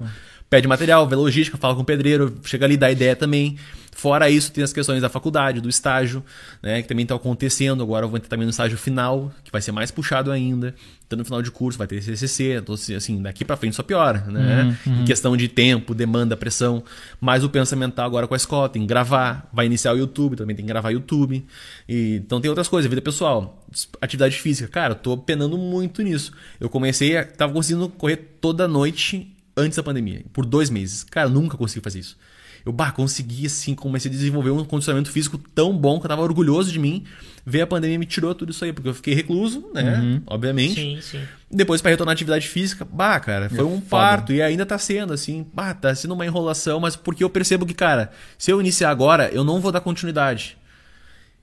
C: pede material, vê logística, fala com o pedreiro, chega ali, dá ideia também. Fora isso, tem as questões da faculdade, do estágio, né, que também está acontecendo. Agora eu vou entrar também no estágio final, que vai ser mais puxado ainda. Então, no final de curso vai ter CCC, então, assim, daqui para frente só piora, né? Uhum, uhum. Em questão de tempo, demanda, pressão. Mas o pensamento agora com a escola, tem que gravar, vai iniciar o YouTube, também tem que gravar YouTube. E, então tem outras coisas, vida pessoal, atividade física. Cara, eu tô penando muito nisso. Eu comecei, a, tava conseguindo correr toda noite antes da pandemia, por dois meses. Cara, eu nunca consegui fazer isso. Eu, bah, consegui assim, comecei a desenvolver um condicionamento físico tão bom que eu tava orgulhoso de mim. Veio a pandemia e me tirou tudo isso aí, porque eu fiquei recluso, né? Uhum. Obviamente. Sim, sim. Depois, para retornar à atividade física, bah, cara, foi é um foda. parto. E ainda tá sendo, assim, bah, tá sendo uma enrolação, mas porque eu percebo que, cara, se eu iniciar agora, eu não vou dar continuidade.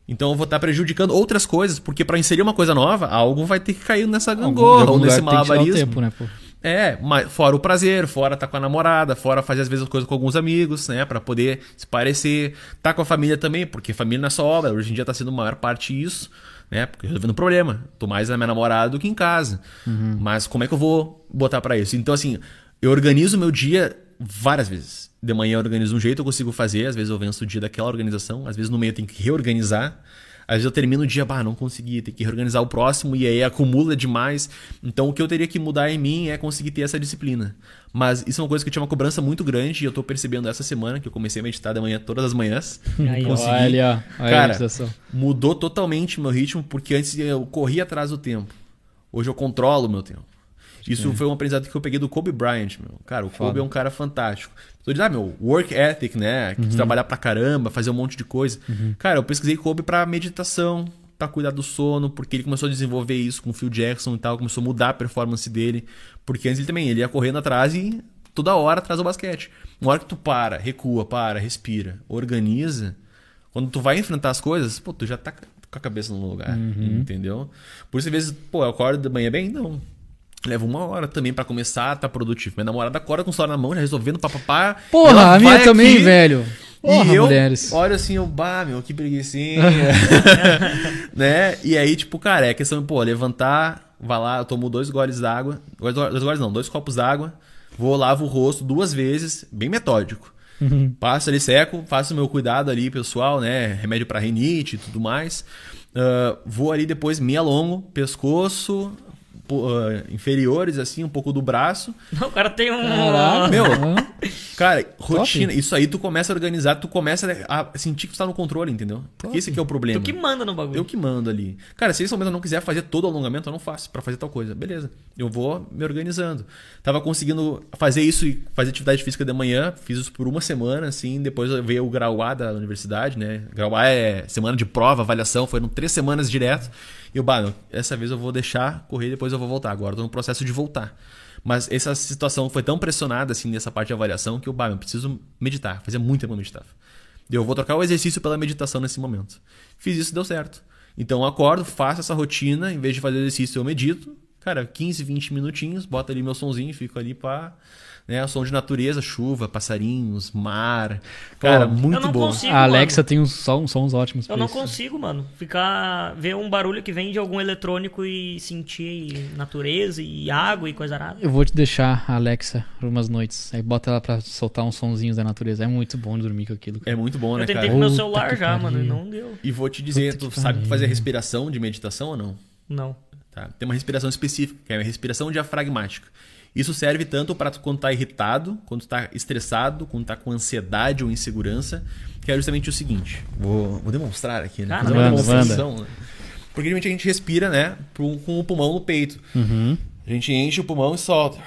C: Então eu vou estar prejudicando outras coisas, porque para inserir uma coisa nova, algo vai ter que cair nessa gangorra ou nesse malabarismo. Tempo, né, pô? É, mas fora o prazer, fora estar tá com a namorada, fora fazer às vezes as coisas com alguns amigos, né, para poder se parecer, tá com a família também, porque família não é só obra, hoje em dia tá sendo a maior parte isso, né, porque resolvendo um problema. Tô mais na minha namorada do que em casa. Uhum. Mas como é que eu vou botar para isso? Então assim, eu organizo o meu dia várias vezes. De manhã eu organizo um jeito, eu consigo fazer, às vezes eu venço o dia daquela organização, às vezes no meio eu tenho que reorganizar. Às vezes eu termino o dia, bah, não consegui, tem que reorganizar o próximo e aí acumula demais. Então o que eu teria que mudar em mim é conseguir ter essa disciplina. Mas isso é uma coisa que eu tinha uma cobrança muito grande e eu tô percebendo essa semana que eu comecei a meditar de manhã todas as manhãs.
A: Aí, consegui. Olha, olha
C: Cara, mudou totalmente meu ritmo porque antes eu corria atrás do tempo. Hoje eu controlo o meu tempo. Isso é. foi um aprendizado que eu peguei do Kobe Bryant, meu. Cara, o Foda. Kobe é um cara fantástico. Tu diz, ah, meu, work ethic, né? Uhum. Trabalhar pra caramba, fazer um monte de coisa. Uhum. Cara, eu pesquisei Kobe pra meditação, pra cuidar do sono, porque ele começou a desenvolver isso com o Phil Jackson e tal, começou a mudar a performance dele. Porque antes ele também, ele ia correndo atrás e toda hora atrás do basquete. Uma hora que tu para, recua, para, respira, organiza, quando tu vai enfrentar as coisas, pô, tu já tá com a cabeça no lugar, uhum. entendeu? Por isso, às vezes, pô, eu acordo de manhã bem? Não. Leva uma hora também para começar a estar tá produtivo. Minha namorada acorda com o celular na mão, já resolvendo papapá.
A: Porra, a minha também, aqui, velho. Porra,
C: e eu mulheres. olho assim, eu, bah, meu, que preguiçinha. né? E aí, tipo, cara, é questão, pô, levantar, vai lá, eu tomo dois goles d'água. Dois, dois goles não, dois copos d'água. Vou, lavo o rosto duas vezes, bem metódico. Uhum. Passo ali seco, faço o meu cuidado ali, pessoal, né? Remédio para rinite e tudo mais. Uh, vou ali depois, me alongo, pescoço, uh, inferiores, assim, um pouco do braço.
B: O cara tem um. Caraca,
C: Meu, cara, rotina. Top. Isso aí tu começa a organizar, tu começa a sentir que tu tá no controle, entendeu? Porque esse aqui é o problema.
B: Tu que manda no bagulho.
C: Eu que mando ali. Cara, se esse momento eu não quiser fazer todo o alongamento, eu não faço para fazer tal coisa. Beleza. Eu vou me organizando. Tava conseguindo fazer isso e fazer atividade física de manhã, fiz isso por uma semana, assim, depois veio o grau A da universidade, né? Grau A é semana de prova, avaliação, foram três semanas direto. E eu, bah, essa vez eu vou deixar correr, depois eu vou voltar. Agora tô no processo de voltar. Mas essa situação foi tão pressionada, assim, nessa parte de avaliação, que eu, bah, eu preciso meditar. Fazia muito tempo que eu meditava. Eu vou trocar o exercício pela meditação nesse momento. Fiz isso deu certo. Então eu acordo, faço essa rotina, em vez de fazer exercício eu medito. Cara, 15, 20 minutinhos, bota ali meu sonzinho fico ali para né? O som de natureza, chuva, passarinhos, mar. Cara, Pô, muito bom.
A: Consigo, a Alexa mano. tem uns, sons, sons ótimos.
B: Eu não isso. consigo, mano. Ficar. ver um barulho que vem de algum eletrônico e sentir natureza e água e coisa nada.
A: Eu vou te deixar a Alexa por umas noites. Aí bota ela pra soltar uns sonzinhos da natureza. É muito bom dormir com aquilo.
C: Cara. É muito bom, né,
B: cara? Eu tentei com meu celular já, mano, e não deu.
C: E vou te dizer, Puta tu sabe fazer respiração de meditação ou não?
B: Não.
C: Tá. Tem uma respiração específica, que é a respiração diafragmática. Isso serve tanto para quando está irritado, quando está estressado, quando está com ansiedade ou insegurança, que é justamente o seguinte. Vou, vou demonstrar aqui, né? Fazer uma demonstração. Né? Porque geralmente a gente respira, né? Com o pulmão no peito. Uhum. A gente enche o pulmão e solta.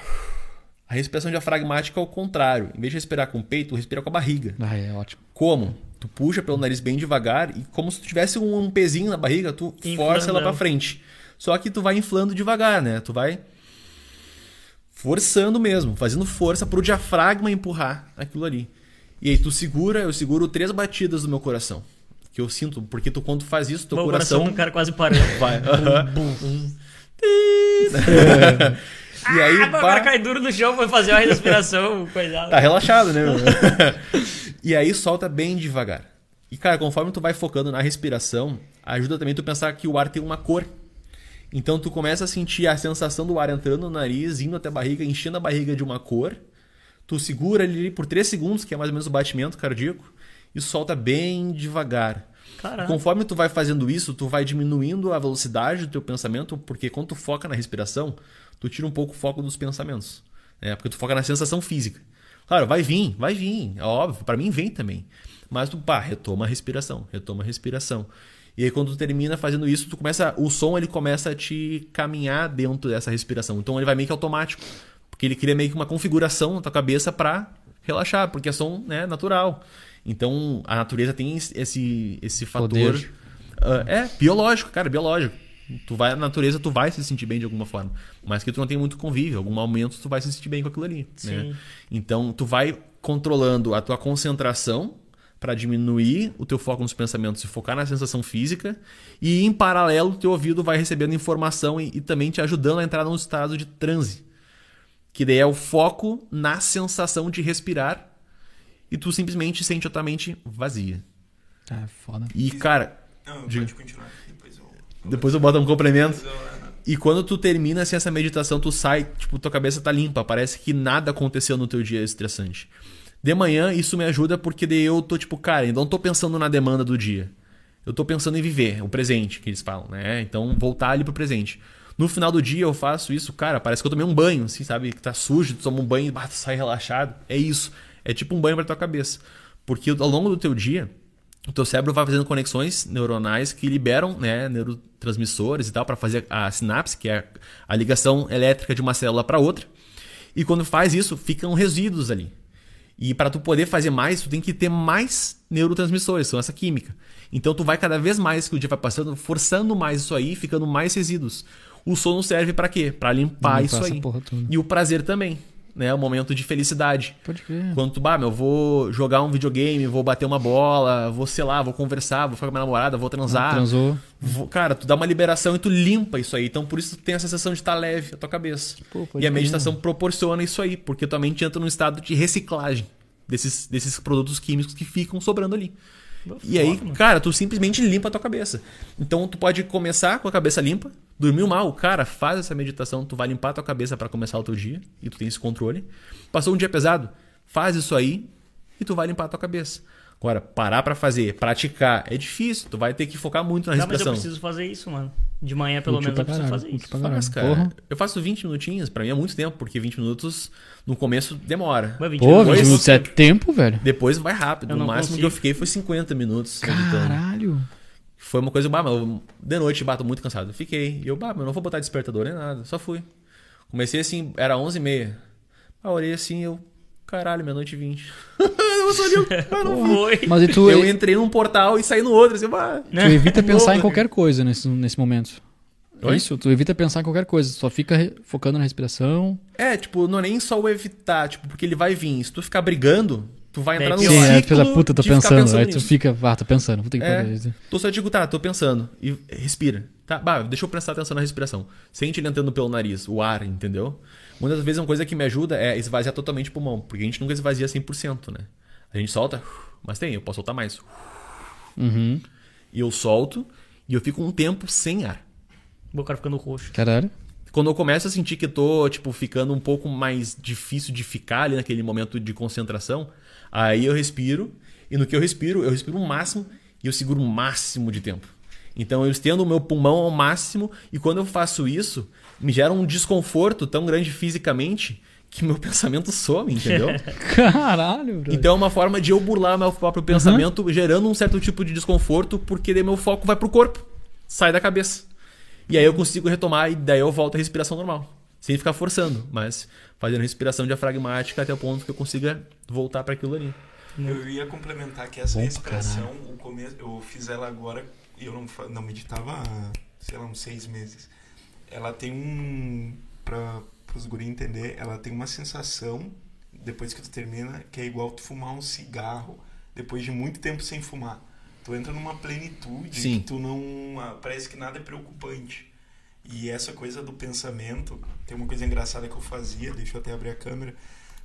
C: A respiração diafragmática é o contrário. Em vez de respirar com o peito, respira com a barriga.
A: Ah, é ótimo.
C: Como? Tu puxa pelo nariz bem devagar e como se tu tivesse um, um pezinho na barriga, tu Inflando. força ela para frente. Só que tu vai inflando devagar, né? Tu vai forçando mesmo, fazendo força pro diafragma empurrar aquilo ali. E aí tu segura, eu seguro três batidas do meu coração. Que eu sinto, porque tu quando faz isso, teu meu coração.
B: coração cara quase parando.
C: Vai.
B: Bum, bum. e aí, ah, pá... o cara cai duro no chão pra fazer uma respiração, coisada.
C: Tá relaxado, né? e aí solta bem devagar. E cara, conforme tu vai focando na respiração, ajuda também tu pensar que o ar tem uma cor. Então tu começa a sentir a sensação do ar entrando no nariz, indo até a barriga, enchendo a barriga de uma cor. Tu segura ali por 3 segundos, que é mais ou menos o batimento cardíaco, e solta bem devagar.
B: Caralho.
C: Conforme tu vai fazendo isso, tu vai diminuindo a velocidade do teu pensamento, porque quando tu foca na respiração, tu tira um pouco o foco dos pensamentos. Né? Porque tu foca na sensação física. Claro, vai vir, vai vir, é óbvio, para mim vem também. Mas tu, pá, retoma a respiração, retoma a respiração. E aí quando tu termina fazendo isso, tu começa, o som ele começa a te caminhar dentro dessa respiração. Então ele vai meio que automático, porque ele cria meio que uma configuração na tua cabeça para relaxar, porque é som né, natural. Então a natureza tem esse esse fator. Ah, é biológico, cara, biológico. Tu vai na natureza, tu vai se sentir bem de alguma forma, mas que tu não tem muito convívio, algum momento tu vai se sentir bem com aquilo ali, né? Então tu vai controlando a tua concentração para diminuir o teu foco nos pensamentos e focar na sensação física e em paralelo o teu ouvido vai recebendo informação e, e também te ajudando a entrar num estado de transe, que daí é o foco na sensação de respirar e tu simplesmente sente a tua mente vazia.
A: Ah, é foda.
C: E cara,
D: Não, pode continuar. Depois eu...
C: depois eu boto um complemento.
D: Depois eu-
C: E quando tu termina assim, essa meditação, tu sai, tipo, tua cabeça tá limpa, parece que nada aconteceu no teu dia estressante. De manhã, isso me ajuda porque eu tô tipo, cara, eu não tô pensando na demanda do dia. Eu tô pensando em viver, o presente, que eles falam, né? Então, voltar ali pro presente. No final do dia eu faço isso, cara, parece que eu tomei um banho, assim, sabe? Que tá sujo, tu toma um banho e sai relaxado. É isso. É tipo um banho pra tua cabeça. Porque ao longo do teu dia, o teu cérebro vai fazendo conexões neuronais que liberam né, neurotransmissores e tal para fazer a sinapse, que é a ligação elétrica de uma célula para outra. E quando faz isso, ficam resíduos ali. E para tu poder fazer mais, tu tem que ter mais neurotransmissores, são essa química. Então tu vai cada vez mais que o dia vai passando, forçando mais isso aí, ficando mais resíduos. O sono serve para quê? Para limpar
A: Limpar
C: isso aí. E o prazer também, né? O momento de felicidade.
A: Pode crer.
C: Quando tu, bah, meu, vou jogar um videogame, vou bater uma bola, vou, sei lá, vou conversar, vou ficar com minha namorada, vou transar.
A: Transou.
C: Vou- cara, tu dá uma liberação e tu limpa isso aí. Então por isso tu tem a sensação de estar leve a tua cabeça.
A: Pô,
C: e a
A: crer.
C: meditação proporciona isso aí, porque tua mente entra num estado de reciclagem desses, desses produtos químicos que ficam sobrando ali. E aí, cara, tu simplesmente limpa a tua cabeça. Então tu pode começar com a cabeça limpa, dormiu mal, cara, faz essa meditação, tu vai limpar a tua cabeça para começar o teu dia e tu tem esse controle. Passou um dia pesado, faz isso aí e tu vai limpar a tua cabeça. Agora, parar pra fazer, praticar, é difícil, tu vai ter que focar muito na
B: Não, mas eu
C: respiração.
B: preciso fazer isso, mano. De manhã, pelo menos, eu preciso
A: caralho,
B: fazer isso.
A: caralho.
C: Faz, cara.
A: Porra.
C: Eu faço 20 minutinhos, pra mim é muito tempo, porque 20 minutos no começo demora.
B: Mas 20
A: Pô,
B: minutos-
A: 20 minutos é tempo, velho.
C: Depois vai rápido. O máximo
B: consigo.
C: que eu fiquei foi 50 minutos meditando. Foi uma coisa, bah, mas eu- de noite bato muito cansado. Fiquei. E eu, bah, mas não vou botar despertador nem nada. Só fui. Comecei assim, era 11h30. Ah, orei assim, eu. Caralho, meia-noite e 20. eu ah, não.
B: Foi.
A: Mas e tu,
C: Eu entrei num portal e saí no outro. Assim, bah.
A: tu evita pensar em qualquer coisa nesse, nesse momento. É
C: Oi?
A: isso? Tu evita pensar em qualquer coisa. Só fica focando na respiração.
C: É, tipo, não é nem só o evitar, tipo, porque ele vai vir. Se tu ficar brigando, tu vai entrar
B: É pior.
A: Sim,
C: ciclo
A: é, filho da puta, tô
C: de ficar
A: pensando. Aí tu
C: nisso.
A: fica, ah, tô pensando. Vou ter que
C: É.
A: fazer isso.
C: Tu só digo, tá, tô pensando. E respira. Tá, bah, deixa eu prestar atenção na respiração. Sente ele entrando pelo nariz, o ar, entendeu? Muitas vezes uma coisa que me ajuda é esvaziar totalmente o pulmão, porque a gente nunca esvazia 100%, né? A gente solta, mas tem, eu posso soltar mais.
A: Uhum.
C: E eu solto e eu fico um tempo sem ar.
B: O cara ficando roxo.
A: Caralho.
C: Quando eu começo a sentir que tô, tipo, ficando um pouco mais difícil de ficar ali naquele momento de concentração, aí eu respiro, e no que eu respiro, eu respiro o máximo e eu seguro o máximo de tempo. Então eu estendo o meu pulmão ao máximo, e quando eu faço isso, me gera um desconforto tão grande fisicamente que meu pensamento some, entendeu?
A: Caralho, bro.
C: Então é uma forma de eu burlar meu próprio pensamento, gerando um certo tipo de desconforto, porque daí meu foco vai pro corpo, sai da cabeça. E aí eu consigo retomar e daí eu volto à respiração normal. Sem ficar forçando, mas fazendo respiração diafragmática até o ponto que eu consiga voltar para aquilo ali.
D: Eu ia complementar que essa
A: Bom
D: respiração, o começo, eu fiz ela agora e eu não, não meditava há, sei lá, uns seis meses. Ela tem um. Para os guri entender, ela tem uma sensação, depois que tu termina, que é igual tu fumar um cigarro depois de muito tempo sem fumar. Tu entra numa plenitude
C: Sim.
D: que tu não. ah, Parece que nada é preocupante. E essa coisa do pensamento, tem uma coisa engraçada que eu fazia, deixa eu até abrir a câmera.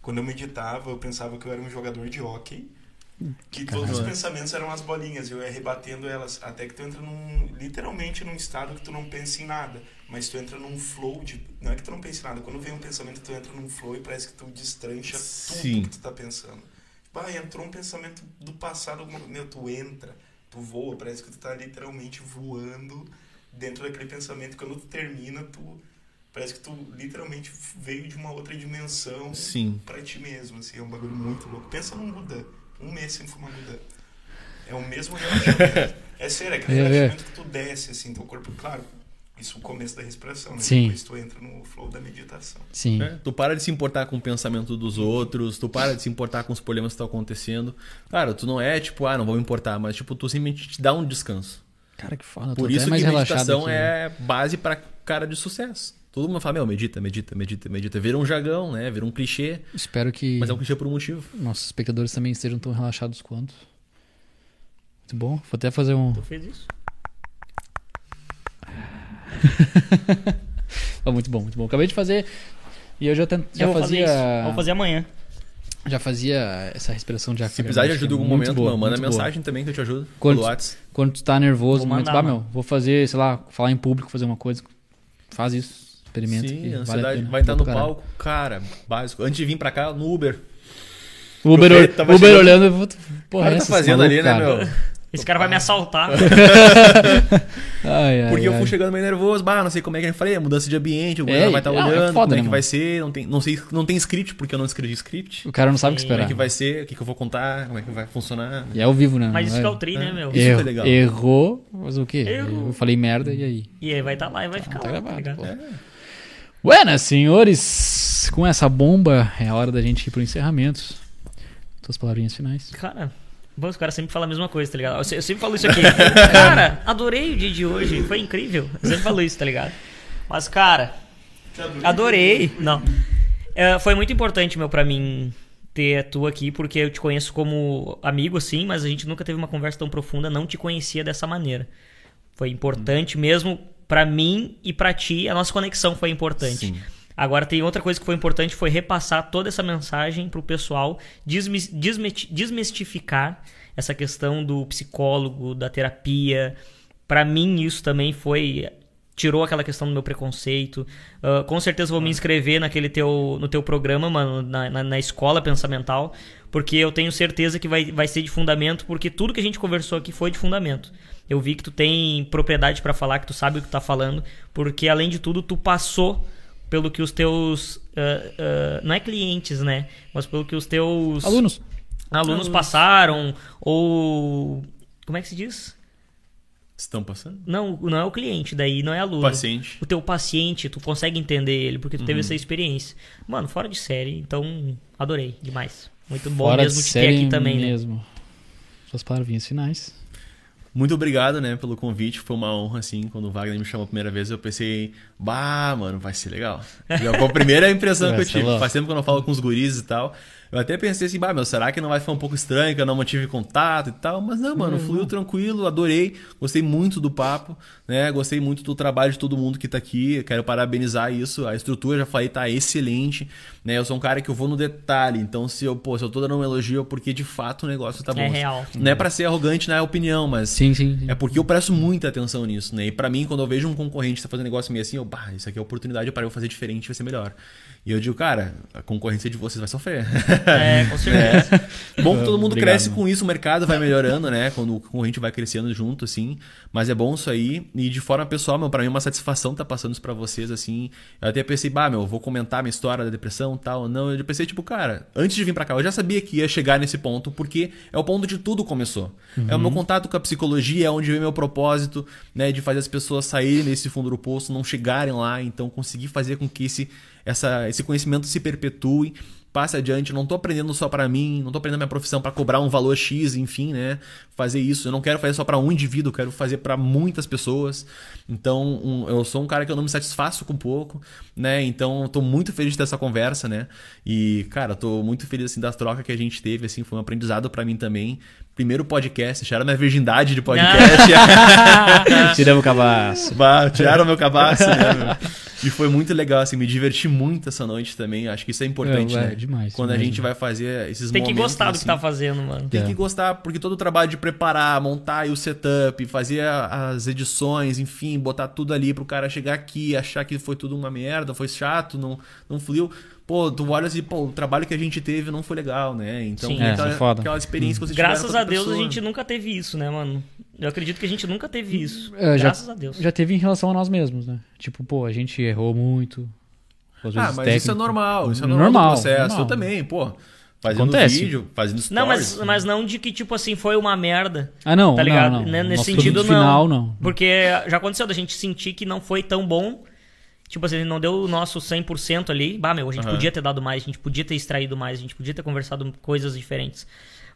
D: Quando eu meditava, eu pensava que eu era um jogador de hóquei Que todos os pensamentos eram as bolinhas, eu ia rebatendo elas, até que tu entra num, literalmente num estado que tu não pensa em nada, mas tu entra num flow de, não é que tu não pensa em nada, quando vem um pensamento tu entra num flow e parece que tu destrancha
C: Sim.
D: tudo que tu tá pensando. Bah, entrou um pensamento do passado, meu, tu entra, tu voa, parece que tu tá literalmente voando dentro daquele pensamento, quando tu termina, tu parece que tu literalmente veio de uma outra dimensão
C: Sim.
D: pra ti mesmo, assim, é um bagulho muito louco. Pensa num Buda, um mês sem fumar Buda. É o mesmo relaxamento. é sério, é aquele
A: É, é.
D: relaxamento que tu desce, assim, teu corpo, claro, isso é o começo da respiração, né?
A: Sim.
D: Depois tu entra no flow da meditação.
A: Sim.
C: né? Tu para de se importar com o pensamento dos outros, tu para de se importar com os problemas que estão acontecendo. Cara, tu não é tipo, ah, não vou me importar, mas tipo, tu simplesmente te dá um descanso.
A: Cara, que foda.
C: Por isso que meditação
A: aqui, né?
C: é base pra cara de sucesso. Todo mundo fala, meu, medita, medita, medita, medita. Vira um jargão, né? Vira um clichê,
A: Espero que
C: mas é um clichê por um motivo.
A: nossos espectadores também estejam tão relaxados quanto. Muito bom. Vou até fazer um.
B: Tu fez isso?
A: Oh, muito bom, muito bom. Acabei de fazer. E eu já, tent... já
B: eu vou fazer
A: fazia.
B: isso. Vou fazer amanhã.
A: Já fazia essa respiração de
C: Se precisar de ajuda em algum
A: muito
C: momento,
A: boa,
C: meu, manda
A: muito boa.
C: mensagem também que eu te ajudo. Pelo WhatsApp.
A: Quando tu tá nervoso,
B: Vou mandar,
A: meu, vou fazer, sei lá, falar em público, fazer uma coisa. Faz isso. Experimenta.
C: Sim,
A: que vale
C: ansiedade
A: pena.
C: vai estar no
A: caralho.
C: palco, cara, básico. Antes de vir pra cá, no Uber.
A: Uber, Uber
C: chegando-
A: olhando, eu vou.
C: O
A: Porra,
C: cara tá fazendo
A: maluco,
C: ali, né,
A: cara.
C: meu?
B: Esse cara vai me assaltar.
A: Ai, ai,
C: Porque eu
A: ai.
C: fui chegando meio nervoso, bah, não sei como é que eu falei, mudança de ambiente, o
A: É,
C: cara vai estar
A: é, é
C: olhando,
A: foda,
C: como é
A: né,
C: que vai
A: mano?
C: ser, não tem, não sei, não tem script, porque eu não escrevi script.
A: O cara não sabe o que
B: Sim.
C: Como
A: esperar.
C: é que vai ser, o que, que eu vou contar, como é que vai funcionar.
A: E é ao vivo, né?
B: Mas isso que é
A: é-
B: o tri, né, meu?
C: Isso que é
A: Erro-
C: legal.
A: Errou, mas o quê?
B: Errou.
A: Eu falei merda e aí?
B: E aí vai estar lá e vai ficar
A: tá
B: lá,
A: gravado,
B: tá ligado?
A: pô. Buenas, senhores! Com essa bomba, é a hora da gente ir pro encerramento. Suas palavrinhas finais.
B: Cara, os caras sempre falam a mesma coisa, tá ligado? Eu se- eu sempre falo isso aqui. cara, adorei o dia de hoje, foi incrível. Eu sempre falo isso, tá ligado? Mas, cara, adorei. Não. É, foi muito importante, meu, pra mim ter tu aqui, porque eu te conheço como amigo, assim, mas a gente nunca teve uma conversa tão profunda, não te conhecia dessa maneira. Foi importante mesmo pra mim e pra ti, a nossa conexão foi importante.
C: Sim.
B: Agora tem outra coisa que foi importante, foi repassar toda essa mensagem pro pessoal, desmi- desmeti- desmistificar essa questão do psicólogo, da terapia. Pra mim isso também foi tirou aquela questão do meu preconceito. Ah, com certeza vou me inscrever naquele teu no teu programa, mano, na, na, na escola pensamental, porque eu tenho certeza que vai, vai ser de fundamento, porque tudo que a gente conversou aqui foi de fundamento. Eu vi que tu tem propriedade pra falar, que tu sabe o que tu tá falando, porque além de tudo tu passou pelo que os teus ah, ah, não é clientes, né? Mas pelo que os teus
A: Alunos.
B: alunos passaram ou como é que se diz?
C: Estão passando?
B: Não, não é o cliente, daí não é aluno.
C: Paciente.
B: O teu paciente, tu consegue entender ele porque tu
A: Uhum.
B: teve essa experiência. Mano, fora de série, então adorei demais. Muito bom
A: Fora
B: mesmo
A: de
B: te ter
A: série
B: aqui também, né?
A: mesmo. Suas palavrinhas finais.
C: Muito obrigado, né, pelo convite. Foi uma honra, assim. Quando o Wagner me chamou a primeira vez, eu pensei, bah, mano, vai ser legal. Já foi a primeira impressão que eu tive. Faz tempo que eu não falo com os guris e tal. Eu até pensei assim, bah, meu, será que não vai ficar um pouco estranho, que eu não mantive contato e tal? Mas não, mano, fluiu tranquilo, adorei. Gostei muito do papo, né? Gostei muito do trabalho de todo mundo que tá aqui. Quero parabenizar isso. A estrutura, já falei, tá excelente. Né? Eu sou um cara que eu vou no detalhe. Então, se eu, pô, se eu tô dando um elogio, é porque de fato o negócio tá bom.
B: É real.
C: Não é pra ser arrogante na opinião, mas
A: Sim, sim. sim.
C: é porque eu presto muita atenção nisso, né? E pra mim, quando eu vejo um concorrente tá fazendo negócio meio assim, eu, bah, isso aqui é oportunidade para eu fazer diferente, vai ser melhor. E eu digo, cara, a concorrência de vocês vai sofrer.
B: É, com certeza.
C: bom que todo mundo
A: Obrigado,
C: cresce com isso, o mercado vai melhorando, né? Quando o concorrente vai crescendo junto, assim. Mas é bom isso aí. E de forma pessoal, meu, pra mim é uma satisfação tá passando isso pra vocês, assim. Eu até pensei, bah, meu, vou comentar minha história da depressão e tal. Não, eu pensei, tipo, cara, antes de vir pra cá, eu já sabia que ia chegar nesse ponto, porque é o ponto de tudo começou. É o meu contato com a psicologia, é onde vem meu propósito, né? De fazer as pessoas saírem desse fundo do poço, não chegarem lá, então conseguir fazer com que esse, essa, esse conhecimento se perpetue passe adiante, eu não tô aprendendo só pra mim, não tô aprendendo minha profissão pra cobrar um valor X, enfim, né? Fazer isso, eu não quero fazer só pra um indivíduo, eu quero fazer pra muitas pessoas. Então, um- eu sou um cara que eu não me satisfaço com pouco, né? Então, eu tô muito feliz de ter essa conversa, né? E, cara, eu tô muito feliz assim das trocas que a gente teve, assim, foi um aprendizado pra mim também. Primeiro podcast, tiraram minha virgindade de podcast.
A: Tiramos o cabaço.
C: Bah, tiraram meu cabaço, né? meu? E foi muito legal, assim, me diverti muito essa noite também. Acho que isso é importante,
A: É, é,
C: né?
A: demais,
C: Quando
A: demais,
C: a gente
A: demais.
C: vai fazer esses
B: Tem que
C: momentos,
B: gostar do que
C: assim,
B: tá fazendo, mano.
C: Tem
A: É.
C: que gostar, porque todo o trabalho de preparar, montar o setup, fazer a- as edições, enfim, botar tudo ali pro cara chegar aqui e achar que foi tudo uma merda, foi chato, não, não fluiu. Pô, tu olha assim, pô, o trabalho que a gente teve não foi legal, né? Então,
B: Sim.
C: tem
A: É,
C: aquela,
A: é foda.
C: aquela experiência que você tiver
B: Graças a Deus a
C: pessoa.
B: gente nunca teve isso, né, mano? Eu acredito que a gente nunca teve isso.
A: É, já-
B: Graças a Deus.
A: Já teve em relação a nós mesmos, né? Tipo, pô, a gente errou muito. Às
C: Ah,
A: vezes
C: mas isso é
A: técnico.
C: normal, isso é normal,
A: Normal,
C: processo.
A: normal.
C: Eu também, pô, fazendo
A: Acontece.
C: vídeo, fazendo stories.
B: Não, mas, mas não de que, tipo assim, foi uma merda.
A: Ah, não,
B: Tá ligado?
A: não, não.
B: Né, Nesse
A: Nosso
B: sentido, não.
A: final, não.
B: Porque já aconteceu da gente sentir que não foi tão bom. Tipo assim, não deu o nosso 100% ali. Bah, meu, a gente
C: Aham.
B: podia ter dado mais, a gente podia ter extraído mais, a gente podia ter conversado coisas diferentes.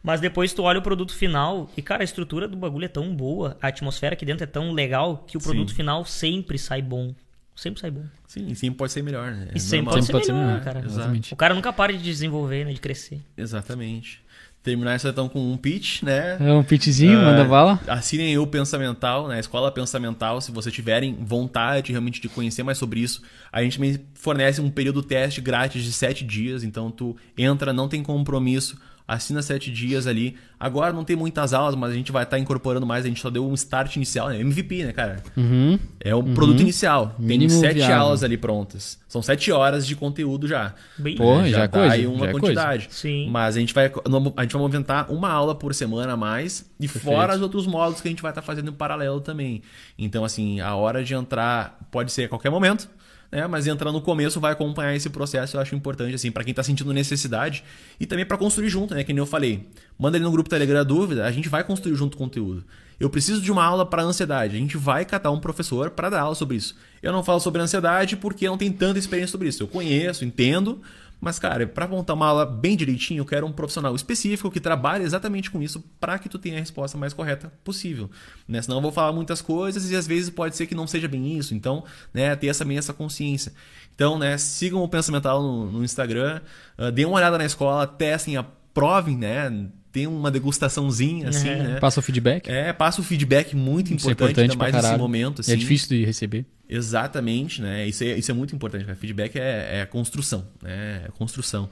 B: Mas depois tu olha o produto final e, cara, a estrutura do bagulho é tão boa, a atmosfera aqui dentro é tão legal que o produto
C: Sim.
B: final sempre sai bom. Sempre sai bom.
C: Sim, sim, pode ser melhor, né? É
B: E sempre pode,
A: Sempre pode
B: ser
A: ser
B: melhor,
A: melhor,
B: cara.
A: exatamente.
B: O cara nunca para de desenvolver, né? De crescer.
C: Exatamente. Terminar essa então com um pitch, né?
A: É um pitchzinho,
C: Ah,
A: manda bala.
C: Assinem o Pensamental, né? Escola Pensamental, se vocês tiverem vontade realmente de conhecer mais sobre isso. A gente também fornece um período teste grátis de sete dias, então tu entra, não tem compromisso, assina sete dias ali. Agora não tem muitas aulas, mas a gente vai estar incorporando mais, a gente só deu um start inicial, né? MVP, né, cara?
A: Uhum.
C: É o produto inicial. Tem
A: Mínimo
C: sete
A: viável.
C: aulas ali prontas. São sete horas de conteúdo já.
B: Bem,
A: Pô,
C: Né?
A: já é
C: dá
A: coisa,
C: aí uma
A: já é
C: quantidade.
B: Sim.
C: Mas a gente vai a gente vai movimentar uma aula por semana a mais e fora os outros módulos que a gente vai estar fazendo em paralelo também. Então assim, a hora de entrar pode ser a qualquer momento. Né? Mas entrar no começo vai acompanhar esse processo, eu acho importante, assim, para quem tá sentindo necessidade e também para construir junto, né? Que nem eu falei. Manda ali no grupo Telegram a dúvida, a gente vai construir junto o conteúdo. Eu preciso de uma aula para ansiedade. A gente vai catar um professor para dar aula sobre isso. Eu não falo sobre ansiedade porque não tenho tanta experiência sobre isso. Eu conheço, entendo, mas cara, para montar uma aula bem direitinho, eu quero um profissional específico que trabalhe exatamente com isso para que tu tenha a resposta mais correta possível. Né? Senão eu vou falar muitas coisas e às vezes pode ser que não seja bem isso. Então, né, ter essa essa consciência. Então, né, sigam o Pensamental no, no Instagram, uh, deem uma olhada na escola, testem, aprovem, né? Tem uma degustaçãozinha assim,
B: É.
C: né?
A: Passa o feedback.
C: É, passa o feedback muito
A: Isso é
C: importante,
A: importante
C: ainda mais nesse momento. Assim.
A: É difícil de receber.
C: Exatamente, né? Isso é, isso é muito importante. Cara. Feedback é, é construção, né? É construção.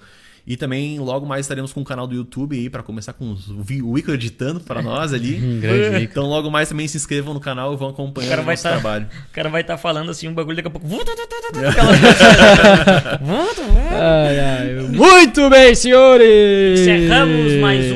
C: E também logo mais estaremos com um canal do YouTube aí para começar com os- o Vi- o Ico editando para nós ali.
A: Um grande.
C: Então logo mais também se inscrevam no canal e vão
B: O
C: acompanhando
B: cara
C: o
B: vai
C: nosso
B: tá,
C: trabalho.
B: O cara vai estar falando assim um bagulho daqui a pouco.
A: Ai, ai. Muito bem, senhores!
B: Encerramos mais um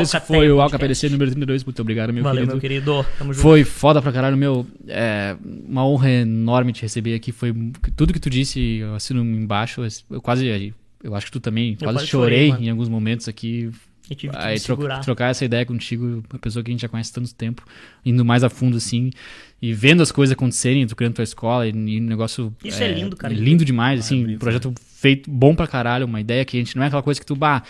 A: Esse
B: Alcatel
A: foi o. Alca PDC número 32. Muito obrigado, meu
B: Valeu,
A: querido.
B: meu querido. Tamo junto.
A: Foi foda pra caralho, meu. É uma honra enorme te receber aqui. Foi tudo que tu disse, eu assino embaixo. Eu quase. Eu acho que tu também quase,
B: quase
A: chorei,
B: chorei,
A: em alguns momentos aqui.
B: Eu tive que
A: Aí
B: me
A: tro-
B: segurar.
A: trocar essa ideia contigo, uma pessoa que a gente já conhece há tanto tempo, indo mais a fundo assim, e vendo as coisas acontecerem, tu criando tua escola, e, e um negócio.
B: Isso é lindo, cara.
A: Lindo demais,
C: Ah,
A: assim, um projeto feito bom pra caralho, uma ideia que a gente não é aquela coisa que tu, bah,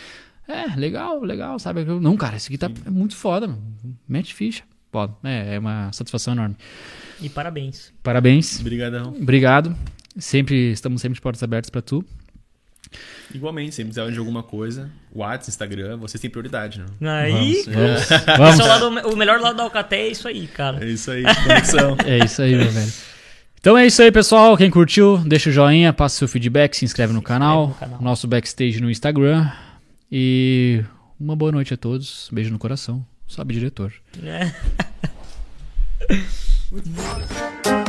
A: é, legal, legal, sabe? Eu- Não, cara, isso aqui tá é muito foda, mano. Mete ficha. Pô, é, é uma satisfação enorme.
B: E parabéns.
A: Parabéns.
C: Obrigadão.
A: Obrigado. Sempre, estamos sempre de portas abertas pra tu.
C: Igualmente, se precisar de alguma coisa, WhatsApp, Instagram, vocês têm prioridade, né?
B: Aí,
A: Vamos. Vamos.
B: é o, lado- o melhor lado da Alcaté é isso aí, cara.
C: É isso aí, conexão.
A: É isso aí, meu velho. Então é isso aí, pessoal. Quem curtiu, deixa o joinha, passa seu feedback, se inscreve no canal,
B: no canal.
A: nosso backstage no Instagram. E uma boa noite a todos. Beijo no coração. Sobe diretor.
B: É.